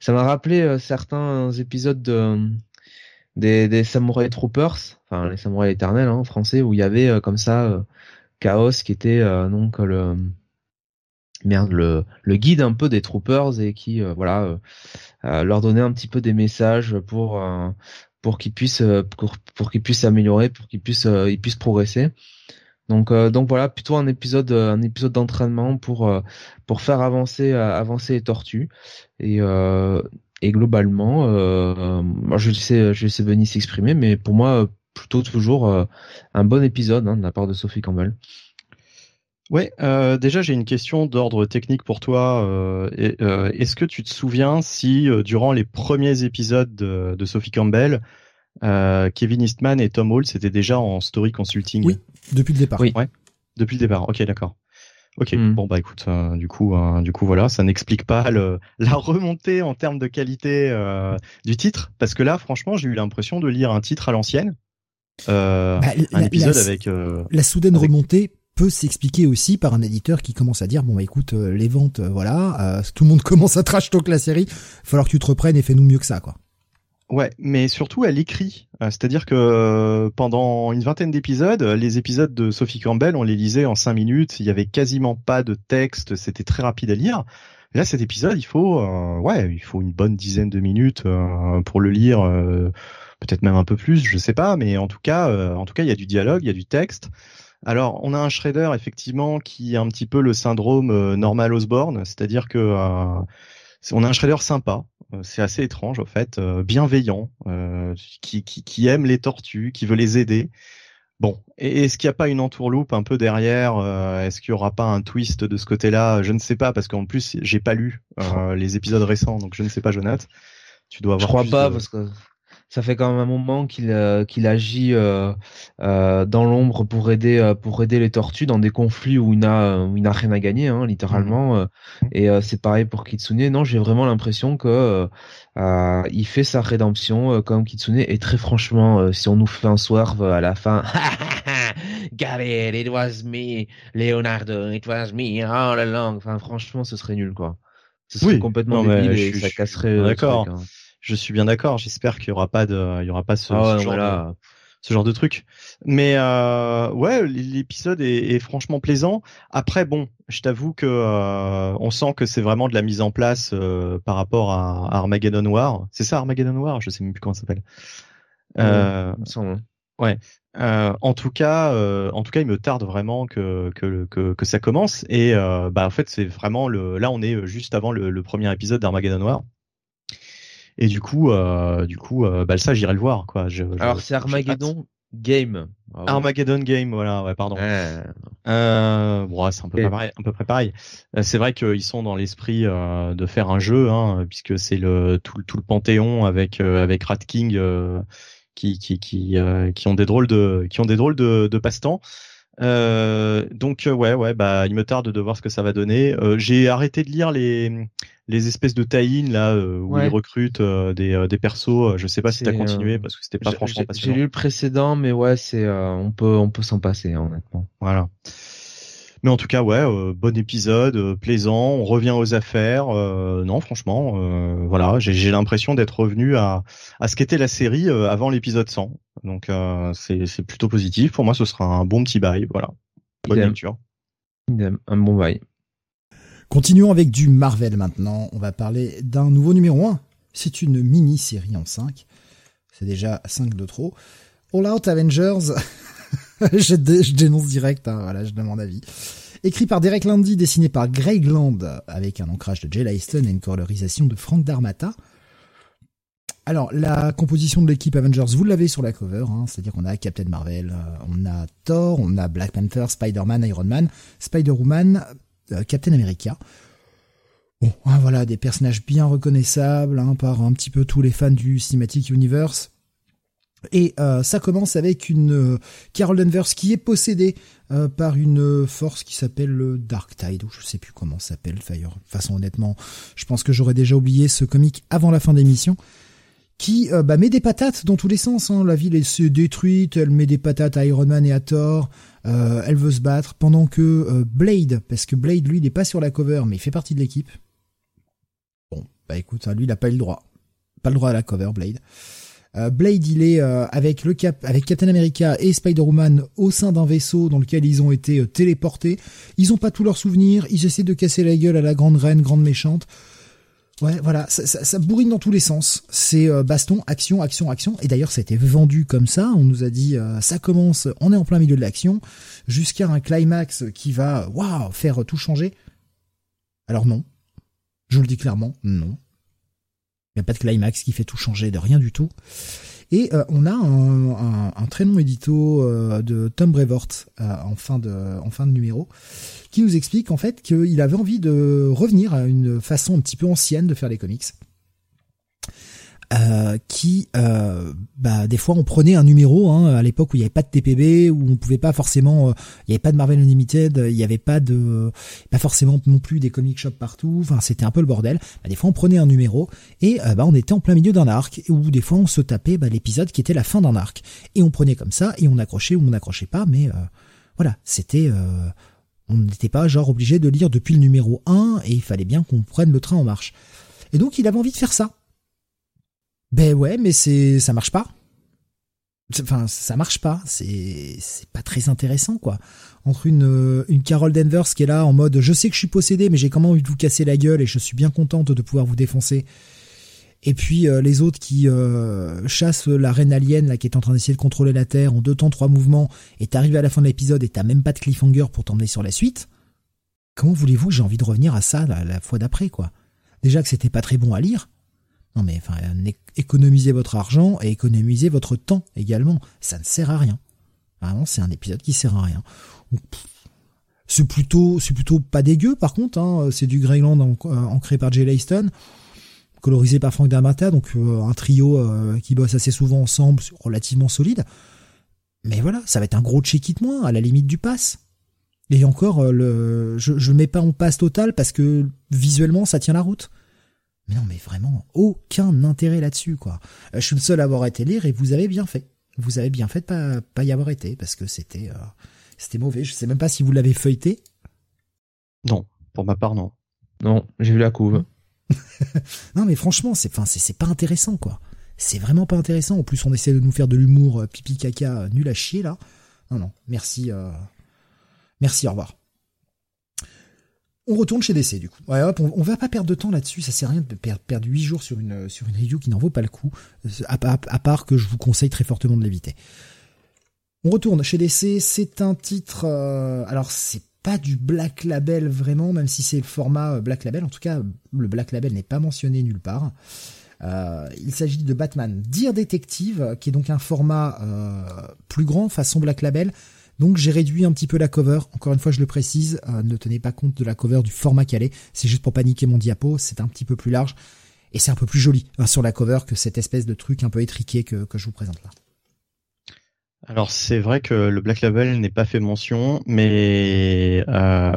ça m'a rappelé euh, certains épisodes de, des, des Samurai Troopers, enfin les Samurai éternels hein, en français, où il y avait euh, comme ça Chaos qui était donc le merde le, le guide un peu des troopers et qui voilà leur donnait un petit peu des messages pour pour qu'ils puissent euh, pour, pour qu'ils puissent s'améliorer, pour qu'ils puissent euh, ils puissent progresser. Donc euh, donc voilà, plutôt un épisode un épisode d'entraînement pour pour faire avancer avancer les tortues et et globalement moi je sais je sais Benny s'exprimer mais pour moi plutôt toujours un bon épisode hein, de la part de Sophie Campbell. Ouais, euh, déjà j'ai une question d'ordre technique pour toi. Euh, euh, Est-ce que tu te souviens si durant les premiers épisodes de, de Sophie Campbell, Kevin Eastman et Tom Hall c'était déjà en story consulting? Oui, depuis le départ. Oui, ouais, depuis le départ. Ok, d'accord. Ok, hmm. bon bah écoute, du coup, du coup voilà, ça n'explique pas le, la remontée en termes de qualité du titre, parce que là, franchement, j'ai eu l'impression de lire un titre à l'ancienne. Bah, un épisode avec la soudaine remontée peut s'expliquer aussi par un éditeur qui commence à dire bon bah, écoute euh, les ventes euh, voilà euh, tout le monde commence à trash talk la série falloir que tu te reprennes et fais-nous mieux que ça quoi. Ouais, mais surtout elle écrit, c'est-à-dire que pendant une vingtaine d'épisodes, les épisodes de Sophie Campbell, on les lisait en cinq minutes, il y avait quasiment pas de texte, c'était très rapide à lire. Là, cet épisode, il faut, ouais, il faut une bonne dizaine de minutes pour le lire, peut-être même un peu plus, je sais pas, mais en tout cas, en tout cas, il y a du dialogue, il y a du texte. Alors, on a un Shredder effectivement qui a un petit peu le syndrome euh, normal Osborne, c'est-à-dire que euh, on a un Shredder sympa, euh, c'est assez étrange en fait, bienveillant, qui, qui, qui, aime les tortues, qui veut les aider. Bon, est-ce qu'il n'y a pas une entourloupe un peu derrière Est-ce qu'il n'y aura pas un twist de ce côté-là? Je ne sais pas parce qu'en plus j'ai pas lu les épisodes récents, donc je ne sais pas, Jonathan. Tu dois avoir. Je crois pas parce que ça fait quand même un moment qu'il euh, qu'il agit euh, euh, dans l'ombre pour aider pour aider les tortues dans des conflits où il n'a où il n'a rien à gagner hein, littéralement. Mmh. Et c'est pareil pour Kitsune. Non, j'ai vraiment l'impression que il fait sa rédemption comme Kitsune. Et très franchement, si on nous fait un swerve à la fin. Got it, it was me, Leonardo, it was me all along. Enfin, franchement, ce serait nul, quoi. Ce serait complètement débile et ça casserait. D'accord. Hein je suis bien d'accord. J'espère qu'il y aura pas de, il y aura pas ce, ah genre, de, ce genre de truc. Mais euh, ouais, l'épisode est, est, franchement plaisant. Après, bon, je t'avoue que euh, on sent que c'est vraiment de la mise en place euh, par rapport à, Armageddon War. C'est ça, Armageddon War? Je sais même plus comment ça s'appelle. Euh, ouais. Euh, en tout cas, euh, en tout cas, il me tarde vraiment que que, que, que ça commence. Et euh, bah en fait, c'est vraiment le. Là, on est juste avant le, le premier épisode d'Armageddon War. Et du coup, euh, du coup, euh, bah, ça, j'irai le voir, quoi. Je, Alors, c'est Armageddon Game. Ah Armageddon Game, voilà, ouais, pardon. Euh, bon, c'est un peu pareil, un peu près pareil. Euh, c'est vrai qu'ils sont dans l'esprit euh, de faire un jeu, hein, puisque c'est le tout, tout le panthéon avec avec Rat King qui qui qui qui ont des drôles de qui ont des drôles de, de passe-temps. Euh, donc ouais ouais bah il me tarde de voir ce que ça va donner. Euh, j'ai arrêté de lire les les espèces de tie là euh, où ils recrutent euh, des, euh, des persos. Je sais pas si t'as continué parce que c'était pas franchement passionnant. J'ai lu le précédent, mais ouais, c'est on peut on peut s'en passer honnêtement. Voilà. Mais en tout cas, ouais, bon épisode, plaisant. On revient aux affaires. non, franchement, voilà, j'ai l'impression d'être revenu à, à ce qu'était la série avant l'épisode 100. Donc c'est plutôt positif. Pour moi, ce sera un bon petit bail. Voilà, bonne lecture. Un bon bail. Continuons avec du Marvel maintenant. On va parler d'un nouveau numéro 1. C'est une mini-série en 5. C'est déjà 5 de trop. All Out Avengers. je, dénonce direct, hein, voilà, je demande avis. Écrit par Derek Landy, dessiné par Greg Land, avec un ancrage de Jay Lyston et une colorisation de Frank Darmata. Alors, la composition de l'équipe Avengers, vous l'avez sur la cover, hein, c'est-à-dire qu'on a Captain Marvel, euh, on a Thor, on a Black Panther, Spider-Man, Iron Man, Spider-Woman, Captain America. Bon, hein, voilà, des personnages bien reconnaissables hein, par un petit peu tous les fans du Cinematic Universe. Et euh, ça commence avec une euh, Carol Danvers qui est possédée par une force qui s'appelle le Dark Tide, ou je sais plus comment s'appelle Fire. De toute façon, honnêtement, je pense que j'aurais déjà oublié ce comic avant la fin d'émission qui bah, met des patates dans tous les sens. Hein. La ville est détruite, elle met des patates à Iron Man et à Thor. Euh, elle veut se battre pendant que euh, Blade, parce que Blade lui il n'est pas sur la cover mais il fait partie de l'équipe. Bon, bah écoute, hein, lui il a pas eu le droit, pas le droit à la cover Blade. Euh, Blade il est avec le cap, avec Captain America et Spider-Woman au sein d'un vaisseau dans lequel ils ont été téléportés. Ils ont pas tous leurs souvenirs, ils essaient de casser la gueule à la grande reine, grande méchante. Ouais, voilà, ça, ça, bourrine dans tous les sens. C'est euh, baston, action, action, action. Et d'ailleurs, été vendu comme ça. On nous a dit, euh, ça commence, on est en plein milieu de l'action, jusqu'à un climax qui va, waouh, faire tout changer. Alors non, je le dis clairement, non. Il n'y a pas de climax qui fait tout changer, de rien du tout. Et euh, on a un, un, très long édito de Tom Brevoort en fin de en fin de numéro qui nous explique en fait qu'il avait envie de revenir à une façon un petit peu ancienne de faire les comics. Euh, qui euh, bah des fois on prenait un numéro hein, à l'époque où il n'y avait pas de TPB où on pouvait pas forcément euh, il n'y avait pas de Marvel Unlimited il n'y avait pas de pas forcément non plus des comic shops partout enfin c'était un peu le bordel bah, des fois on prenait un numéro et bah on était en plein milieu d'un arc ou des fois on se tapait bah, l'épisode qui était la fin d'un arc et on prenait comme ça et on accrochait ou on n'accrochait pas mais voilà c'était on n'était pas genre obligé de lire depuis le numéro 1 et il fallait bien qu'on prenne le train en marche. Et donc il avait envie de faire ça. Ben ouais, mais c'est ça marche pas. Enfin, ça marche pas. C'est c'est pas très intéressant quoi. Entre une une Carol qui est là en mode je sais que je suis possédé mais j'ai quand même envie de vous casser la gueule et je suis bien contente de pouvoir vous défoncer et puis euh, les autres qui euh, chassent la reine alien là qui est en train d'essayer de contrôler la Terre en deux temps trois mouvements et t'arrives à la fin de l'épisode et t'as même pas de cliffhanger pour t'emmener sur la suite. Comment voulez-vous que j'ai envie de revenir à ça la, fois d'après quoi Déjà que c'était pas très bon à lire. Non mais enfin économisez votre argent et économisez votre temps également. Ça ne sert à rien. Vraiment c'est un épisode qui sert à rien. C'est plutôt c'est plutôt pas dégueu par contre. Hein. C'est du Greyland ancré par Jay Layston colorisé par Frank D'Amata, donc un trio qui bosse assez souvent ensemble, relativement solide. Mais voilà, ça va être un gros check-it moins, à la limite du pass. Et encore, le, je, je mets pas en passe total parce que visuellement, ça tient la route. Mais non, mais vraiment, aucun intérêt là-dessus, quoi. Euh, je suis le seul à avoir été lire et vous avez bien fait. Vous avez bien fait de pas, pas y avoir été parce que c'était, euh, c'était mauvais. Je sais même pas si vous l'avez feuilleté. Non, pour ma part, non. Non, j'ai vu la couve. non, mais franchement, c'est, enfin, c'est, pas intéressant, quoi. C'est vraiment pas intéressant. En plus, on essaie de nous faire de l'humour euh, pipi caca nul à chier, là. Non, non. Merci, merci, au revoir. On retourne chez DC du coup. Ouais, on, va pas perdre de temps là-dessus, ça sert à rien de perdre, perdre 8 jours sur une, sur une review qui n'en vaut pas le coup, à, part que je vous conseille très fortement de l'éviter. On retourne chez DC, c'est un titre... Euh, alors c'est pas du Black Label vraiment, même si c'est le format euh, Black Label, en tout cas le Black Label n'est pas mentionné nulle part. Euh, il s'agit de Batman Dear Detective, qui est donc un format plus grand, façon Black Label, donc j'ai réduit un petit peu la cover. Encore une fois, je le précise, euh, ne tenez pas compte de la cover du format calé. C'est juste pour paniquer mon diapo. C'est un petit peu plus large et c'est un peu plus joli hein, sur la cover que cette espèce de truc un peu étriqué que, je vous présente là. Alors c'est vrai que le Black Label n'est pas fait mention, mais euh,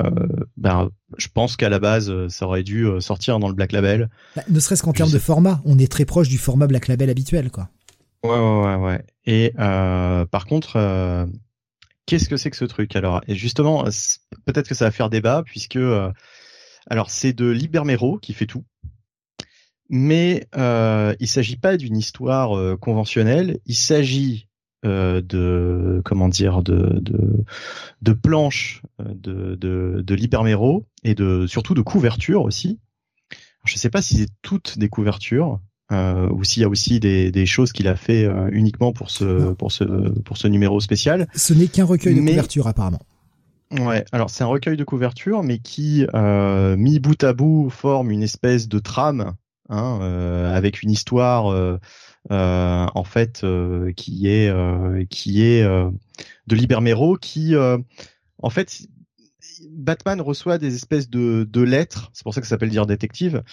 ben, je pense qu'à la base ça aurait dû euh, sortir dans le Black Label. Bah, ne serait-ce qu'en termes de format, on est très proche du format Black Label habituel, quoi. Ouais ouais ouais. ouais. Et par contre, qu'est-ce que c'est que ce truc alors? Et justement, peut-être que ça va faire débat puisque euh, alors c'est de Libermero qui fait tout, mais euh, il s'agit pas d'une histoire euh, conventionnelle. Il s'agit euh, de comment dire de de, de planches de de, de Libermero et de surtout de couvertures aussi. je ne sais pas si c'est toutes des couvertures, euh, ou s'il y a aussi des, des choses qu'il a fait euh, uniquement pour ce pour ce pour ce numéro spécial. Ce n'est qu'un recueil de couverture apparemment. Ouais, alors c'est un recueil de couverture, mais qui euh, mis bout à bout forme une espèce de trame, hein, euh, avec une histoire euh, en fait qui est qui est de Libermero, qui en fait Batman reçoit des espèces de, de lettres, c'est pour ça que ça s'appelle dire détective,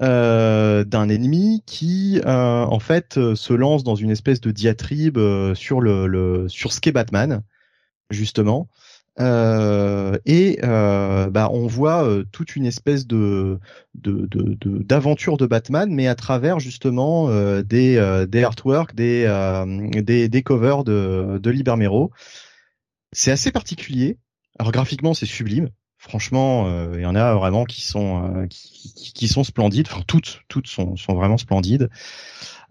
euh, d'un ennemi qui euh, en fait euh, se lance dans une espèce de diatribe sur le, le, sur ce qu'est Batman justement et bah on voit toute une espèce de d'aventure de, de, Batman mais à travers justement des des artworks des des, des covers de de Libermero c'est assez particulier alors graphiquement c'est sublime Franchement, euh, il y en a vraiment qui sont euh, qui, qui, sont splendides. Enfin, toutes toutes sont, sont vraiment splendides.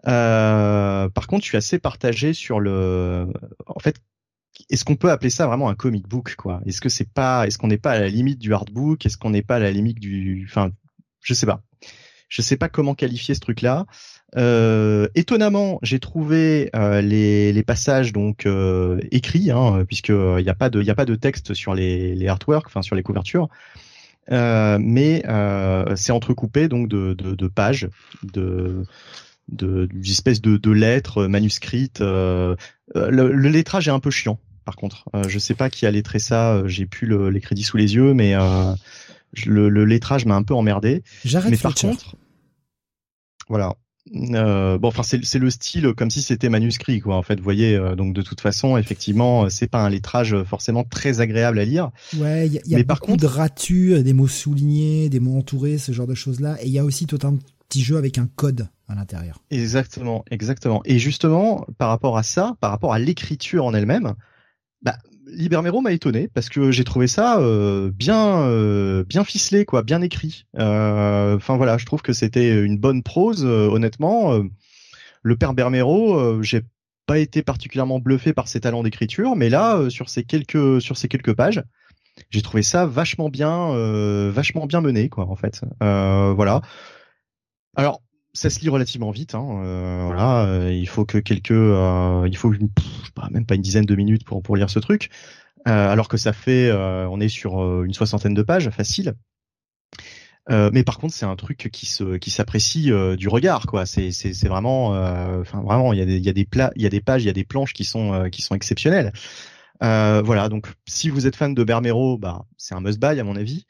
Euh, par contre, je suis assez partagé sur le. En fait, est-ce qu'on peut appeler ça vraiment un comic book quoi? Est-ce que c'est pas Est-ce qu'on n'est pas à la limite du hardbook? Est-ce qu'on n'est pas à la limite du Enfin, je sais pas. Je sais pas comment qualifier ce truc-là. Euh, étonnamment, j'ai trouvé euh, les, les, passages donc euh, écrits, hein, puisque il euh, n'y a pas de il a pas de texte sur les, les artworks, enfin sur les couvertures, mais c'est entrecoupé donc de, de, de pages de de espèces de, de lettres manuscrites. Le, le, lettrage est un peu chiant, par contre. je sais pas qui a lettré ça. J'ai plus le, les crédits sous les yeux, mais le, le lettrage m'a un peu emmerdé. J'arrête. Mais par contre, voilà. Euh, bon, enfin c'est le style comme si c'était manuscrit quoi. En fait, vous voyez. Euh, donc de toute façon, effectivement, euh, c'est pas un lettrage forcément très agréable à lire. Ouais, il y a, y a beaucoup contre... de ratus, des mots soulignés, des mots entourés, ce genre de choses là. Et il y a aussi tout un petit jeu avec un code à l'intérieur. Exactement, exactement. Et justement, par rapport à ça, par rapport à l'écriture en elle-même, bah Libermero m'a étonné parce que j'ai trouvé ça euh, bien euh, bien ficelé quoi, bien écrit. Euh, enfin voilà, je trouve que c'était une bonne prose. honnêtement, le père Bermero, j'ai pas été particulièrement bluffé par ses talents d'écriture, mais là sur ces quelques sur ces quelques pages, j'ai trouvé ça vachement bien vachement bien mené quoi en fait. voilà. Alors ça se lit relativement vite. Hein, euh, voilà, euh, il faut que quelques, euh, il faut une, même pas une dizaine de minutes pour pour lire ce truc, alors que ça fait, on est sur une soixantaine de pages, facile. mais par contre, c'est un truc qui se qui s'apprécie du regard, quoi. C'est c'est c'est vraiment, enfin vraiment, il y a des il y a des plats, il y a des pages, il y a des planches qui sont qui sont exceptionnelles. voilà, donc si vous êtes fan de Bermero, bah c'est un must buy à mon avis.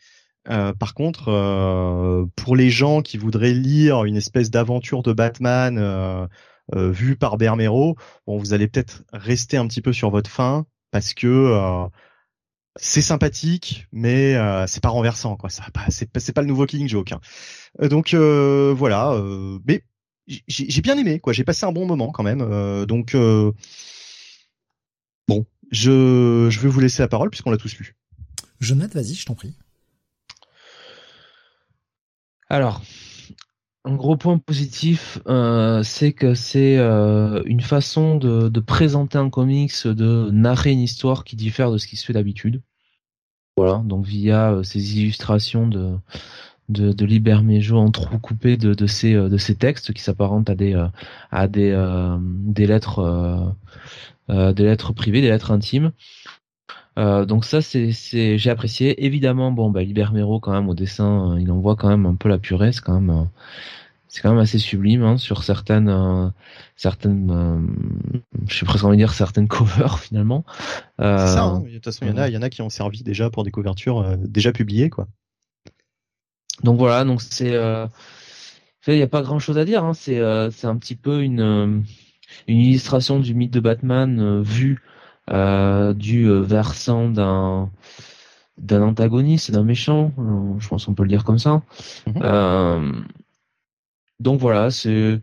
Par contre, pour les gens qui voudraient lire une espèce d'aventure de Batman vue par Bermero, vous allez peut-être rester un petit peu sur votre faim parce que c'est sympathique, mais c'est pas renversant, quoi. Ça, c'est pas, pas le nouveau Killing Joke. Hein. donc voilà, mais j'ai bien aimé, quoi. J'ai passé un bon moment quand même. donc bon, je, je vais vous laisser la parole puisqu'on l'a tous lu. Jonathan, vas-y, je t'en prie. Alors, un gros point positif, euh, c'est que c'est euh, une façon de, présenter un comics, de narrer une histoire qui diffère de ce qui se fait d'habitude. Voilà, donc via euh, ces illustrations de de, de Liber Mejo entrecoupées de, de ces de ces textes qui s'apparentent à des à des des lettres des lettres privées, des lettres intimes. Euh, donc ça c'est j'ai apprécié évidemment bon bah Libermero quand même au dessin euh, il envoie quand même un peu la purée c'est quand même euh, c'est quand même assez sublime hein, sur certaines certaines je suis presque envie de dire certaines covers finalement c'est ça hein. de toute façon il y en a il y en a qui ont servi déjà pour des couvertures déjà publiées quoi donc voilà donc c'est il n'y a pas grand chose à dire hein. c'est c'est un petit peu une une illustration du mythe de Batman vu euh, du euh, versant d'un d'un antagoniste, d'un méchant, euh, je pense qu'on peut le dire comme ça. Mhm. donc voilà, c'est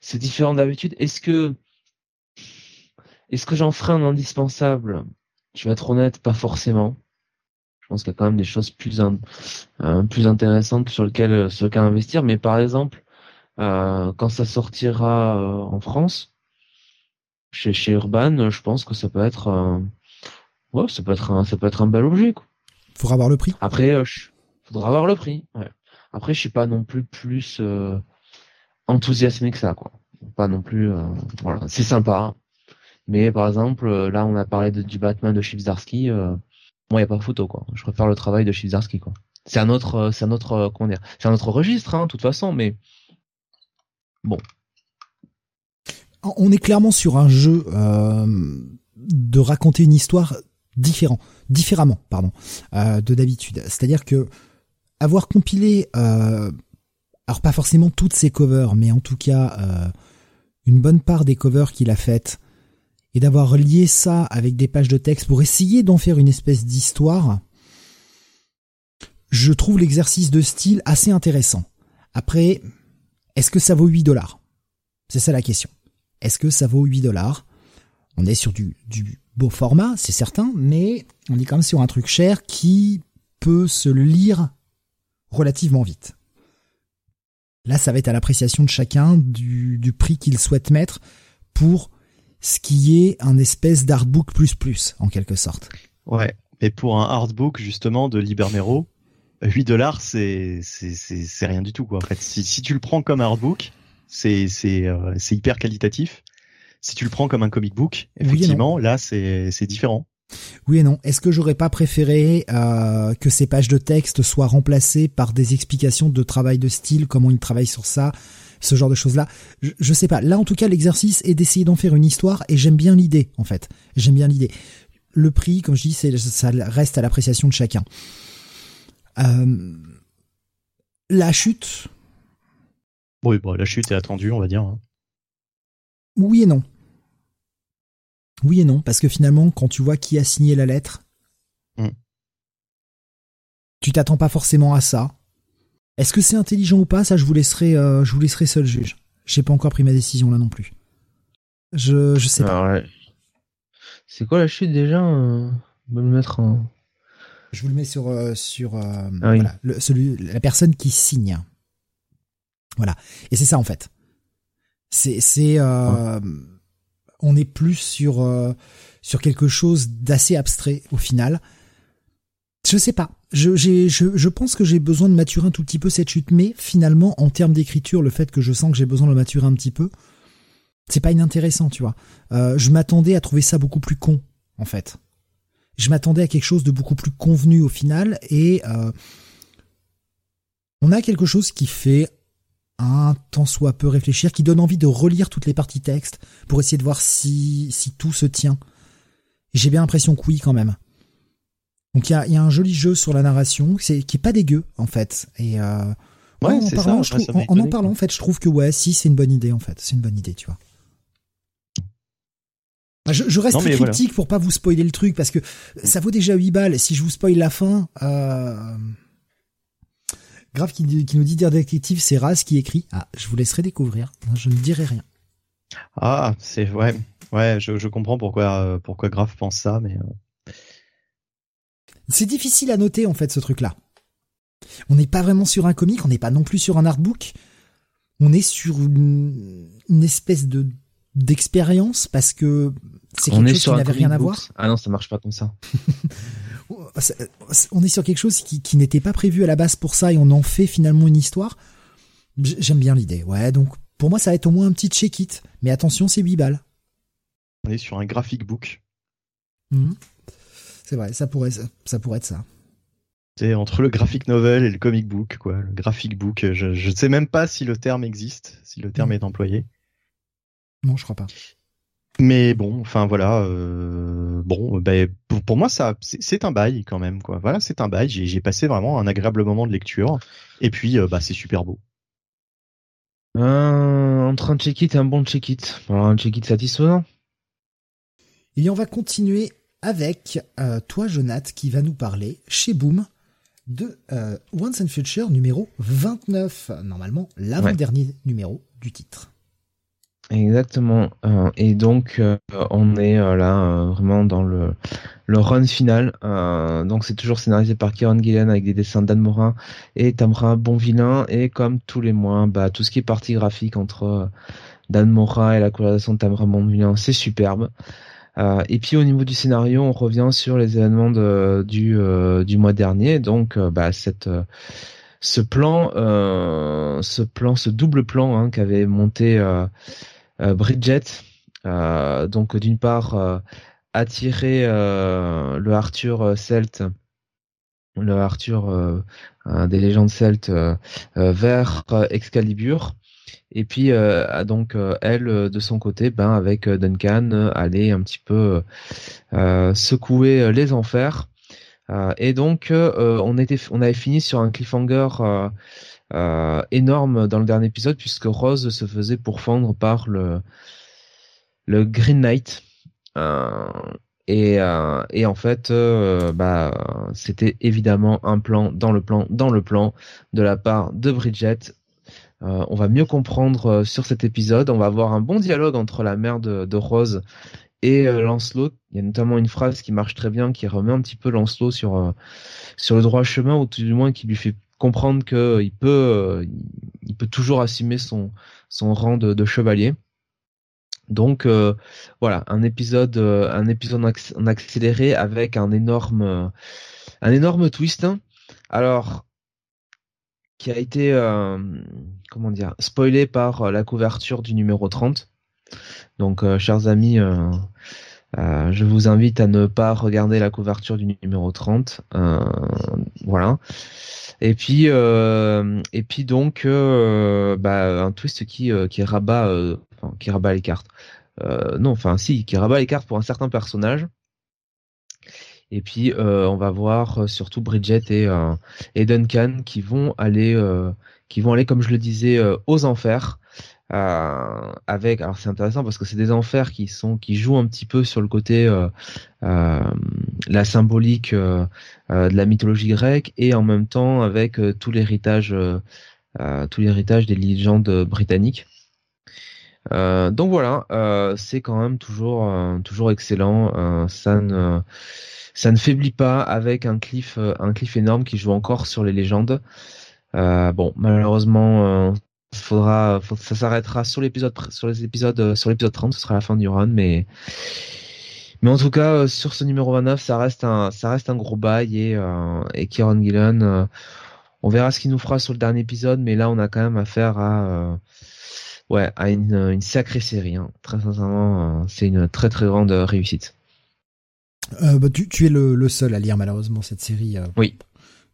c'est différent d'habitude. Est-ce que est-ce que j'en ferai un indispensable? Je vais être honnête, pas forcément. Je pense qu'il y a quand même des choses plus plus intéressantes sur lesquelles sur lesquelles investir. Mais par exemple, quand ça sortira en France, chez, chez Urban, je pense que ça peut être, euh, ouais, ça peut être un, ça peut être un bel objet. Quoi. Faudra voir le prix. Après, euh, faudra voir le prix. Ouais. Après, je suis pas non plus plus euh, enthousiasmé que ça, quoi. Pas non plus. Euh, voilà, c'est sympa. Hein. Mais par exemple, là, on a parlé de, du Batman de Chibzarsky. Euh, moi, y a pas photo, quoi. Je préfère le travail de Chibzarsky, quoi. C'est un autre, c'est un autre, comment dire, c'est un autre registre, hein, de toute façon, mais bon, on est clairement sur un jeu euh, de raconter une histoire différent, différemment, pardon, euh, de d'habitude. C'est-à-dire que avoir compilé, euh, alors pas forcément toutes ses covers, mais en tout cas une bonne part des covers qu'il a faites, et d'avoir lié ça avec des pages de texte pour essayer d'en faire une espèce d'histoire, je trouve l'exercice de style assez intéressant. Après, est-ce que ça vaut 8 dollars? C'est ça la question. Est-ce que ça vaut 8 dollars? On est sur du, beau format, c'est certain, mais on est quand même sur un truc cher qui peut se lire relativement vite. Là, ça va être à l'appréciation de chacun du, prix qu'il souhaite mettre pour ce qui est un espèce d'artbook plus plus, en quelque sorte. Ouais, mais pour un artbook, justement, de Libermero, 8 dollars, c'est, rien du tout, quoi. En fait, si, si tu le prends comme artbook, c'est c'est euh, c'est hyper qualitatif. Si tu le prends comme un comic book, effectivement, là c'est c'est différent. Oui et non. Est-ce que j'aurais pas préféré euh, que ces pages de texte soient remplacées par des explications de travail de style, comment il travaille sur ça, ce genre de choses-là? Je, je sais pas. Là, en tout cas, l'exercice est d'essayer d'en faire une histoire et j'aime bien l'idée, en fait. J'aime bien l'idée. Le prix, comme je dis, c'est ça reste à l'appréciation de chacun. Euh, la chute, oui, bon, la chute est attendue, on va dire. Hein. Oui et non. Oui et non, parce que finalement, quand tu vois qui a signé la lettre, hmm. tu t'attends pas forcément à ça. Est-ce que c'est intelligent ou pas? Ça, je vous laisserai, euh, je vous laisserai seul juge. J'ai pas encore pris ma décision là non plus. Je, je sais pas. C'est quoi la chute déjà euh, me le mettre en. Je vous le mets sur euh, sur ah celui, la personne qui signe. Voilà. Et c'est ça en fait. C'est c'est euh, on est plus sur euh, sur quelque chose d'assez abstrait au final. Je sais pas. Je, j'ai, je, je pense que j'ai besoin de maturer un tout petit peu cette chute, mais finalement, en termes d'écriture, le fait que je sens que j'ai besoin de le maturer un petit peu, c'est pas inintéressant, tu vois. Euh, je m'attendais à trouver ça beaucoup plus con, en fait. Je m'attendais à quelque chose de beaucoup plus convenu au final, et euh, on a quelque chose qui fait un tant soit peu réfléchir, qui donne envie de relire toutes les parties texte pour essayer de voir si, si tout se tient. J'ai bien l'impression que oui quand même. Donc il y a, y a, un joli jeu sur la narration, qui est pas dégueu en fait. Et euh, ouais, en, parlant, je trouve, en, en, parlant, en fait, je trouve que ouais, si c'est une bonne idée en fait, c'est une bonne idée, tu vois. Je, je reste très critique pour pas vous spoiler le truc parce que ça vaut déjà 8 balles. Si je vous spoil la fin, euh... grave qui, qui nous dit dire détective, c'est Raz qui écrit. Ah, je vous laisserai découvrir. Je ne dirai rien. Ah, c'est ouais, ouais, je, je comprends pourquoi euh, pourquoi Grave pense ça, mais euh. c'est difficile à noter en fait ce truc-là. On n'est pas vraiment sur un comic, on n'est pas non plus sur un artbook. On est sur une, une espèce de d'expérience parce que c'est quelque chose qui n'avait rien à voir. Ah non, ça marche pas comme ça. on est sur quelque chose qui, qui n'était pas prévu à la base pour ça et on en fait finalement une histoire. J'aime bien l'idée. Ouais, donc pour moi ça va être au moins un petit check-it. Mais attention, c'est 8 balles. On est sur un graphic book. Mhm. C'est vrai, ça pourrait, ça, pourrait être ça. C'est entre le graphic novel et le comic book, quoi. Le graphic book, je ne sais même pas si le terme existe, si le terme mhm. est employé. Non, je crois pas. Mais bon, enfin voilà, euh, bon, ben pour, moi ça, c'est un bail quand même quoi. Voilà, c'est un bail. J'ai passé vraiment un agréable moment de lecture. Et puis, euh, bah c'est super beau. entre un check-it et un bon check-it. Un check-it satisfaisant. Et on va continuer avec euh, toi, Jonath, qui va nous parler chez Boom de Once and Future numéro 29. Normalement, l'avant-dernier numéro du titre. Exactement. Euh, et donc, euh, on est euh, là vraiment dans le, le run final. donc, c'est toujours scénarisé par Kieran Gillen avec des dessins d'Anne Morin et Tamra Bonvillain. Et comme tous les mois, bah, tout ce qui est partie graphique entre Dan Morin et la colorisation de Tamra Bonvillain, c'est superbe. et puis au niveau du scénario, on revient sur les événements de, du, du mois dernier. Donc, bah, cette ce plan, ce plan, ce double plan hein, qu'avait monté euh, Bridget, euh, donc d'une part euh, attirer le Arthur Celt, le Arthur des légendes celtes vers Excalibur. Et puis donc elle de son côté, ben avec Duncan, aller un petit peu secouer les enfers. et donc on était, on avait fini sur un cliffhanger euh, énorme dans le dernier épisode puisque Rose se faisait pourfendre par le le Green Knight. Euh, et, euh, et, en fait, bah, c'était évidemment un plan dans le plan dans le plan de la part de Bridget. on va mieux comprendre sur cet épisode. On va avoir un bon dialogue entre la mère de, de Rose et Lancelot. Il y a notamment une phrase qui marche très bien, qui remet un petit peu Lancelot sur sur le droit chemin, ou tout du moins qui lui fait comprendre que il peut, euh, il peut toujours assumer son rang de, chevalier. Donc euh, voilà, un épisode, euh, un épisode en accéléré avec un énorme, un énorme twist. Alors qui a été, comment dire, spoilé par la couverture du numéro 30. Donc, chers amis, je vous invite à ne pas regarder la couverture du numéro 30. voilà. Et puis euh, donc euh, bah, un twist qui euh, rabat les cartes. non, enfin si, qui rabat les cartes pour un certain personnage. Et puis on va voir surtout Bridget et, Duncan qui vont aller comme je le disais aux enfers euh, avec alors c'est intéressant parce que c'est des enfers qui sont qui jouent un petit peu sur le côté euh, euh, la symbolique euh, euh, de la mythologie grecque et en même temps avec tout l'héritage tout l'héritage des légendes britanniques. Donc voilà c'est quand même toujours toujours excellent. Ça ne ça ne faiblit pas avec un cliff un cliff énorme qui joue encore sur les légendes. Bon malheureusement faudra, ça s'arrêtera sur l'épisode, sur les épisodes, euh, sur l'épisode 30, ce sera la fin du run, mais, mais en tout cas, euh, sur ce numéro 29, ça reste un, ça reste un gros bail et, euh, et Kieran Gillen, euh, on verra ce qu'il nous fera sur le dernier épisode, mais là, on a quand même affaire à, ouais, à une, une sacrée série, hein. Très sincèrement, c'est une très très grande réussite. Bah, tu, tu es le, le, seul à lire malheureusement cette série. oui.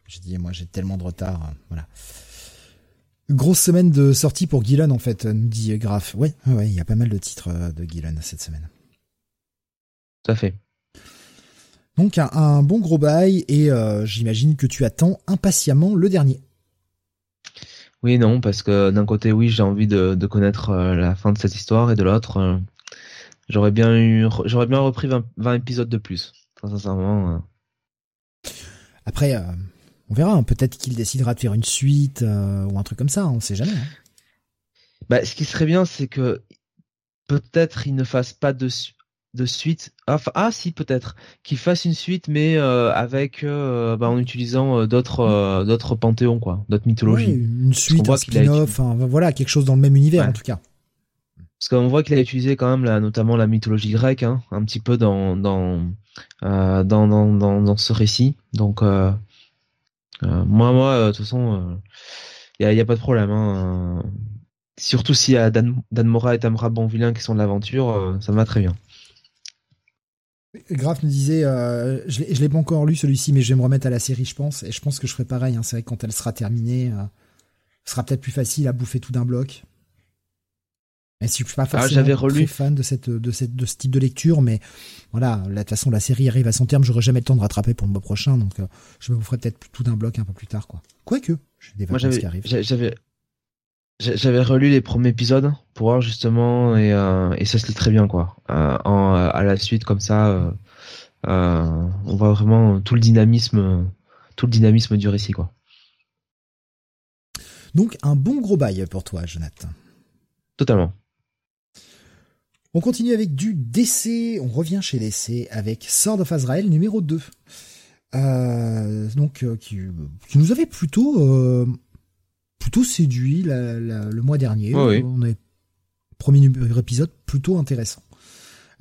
J'ai dit, moi j'ai tellement de retard, voilà. Grosse semaine de sortie pour Gillen en fait, nous dit Graf. Ouais, ouais, il y a pas mal de titres euh, de Gillen cette semaine. Tout à fait. Donc un, bon gros bail et euh, j'imagine que tu attends impatiemment le dernier. Oui, non, parce que d'un côté, oui, j'ai envie de, connaître euh, la fin de cette histoire et de l'autre, euh, j'aurais bien eu, j'aurais bien repris 20, épisodes de plus. sincèrement. Après, on verra. Hein. Peut-être qu'il décidera de faire une suite ou un truc comme ça. On sait jamais. Hein. Bah, ce qui serait bien, c'est que peut-être il ne fasse pas de, de suite. ah si peut-être qu'il fasse une suite, mais euh, avec euh, bah, en utilisant euh, d'autres d'autres panthéons quoi, d'autres mythologies. une suite, un spin-off, voilà quelque chose dans le même univers en tout cas. Parce qu'on voit qu'il a utilisé quand même notamment la mythologie grecque, hein, un petit peu dans dans, dans, dans, dans ce récit. Donc moi moi de toute façon il y a, y a, pas de problème. Hein. Surtout s'il y a Dan, Dan Mora et Tamra Bonvillain qui sont de l'aventure, ça me va très bien. Graf nous disait, euh, je ne l'ai pas encore lu celui-ci, mais je vais me remettre à la série, je pense. Et je pense que je ferai pareil. Hein. C'est vrai que quand elle sera terminée, euh, ce sera peut-être plus facile à bouffer tout d'un bloc. Et si je suis pas ah, très fan de cette, de cette, de ce type de lecture, mais voilà, de toute façon la série arrive à son terme, j'aurai jamais le temps de rattraper pour le mois prochain, donc euh, je me boufferai peut-être tout d'un bloc un peu plus tard, quoi. Quoique, j'ai des vacances qui arrivent. J'avais, j'avais relu les premiers épisodes pour voir justement et, euh, et ça se lit très bien quoi. Euh, en, à la suite comme ça, on voit vraiment tout le dynamisme, tout le dynamisme du récit quoi. Donc un bon gros bail pour toi, Jonathan. Totalement. On continue avec du DC. On revient chez DC avec Sword of Azrael numéro 2. Euh, donc qui, qui, nous avait plutôt plutôt séduit le mois dernier. On a premier épisode plutôt intéressant.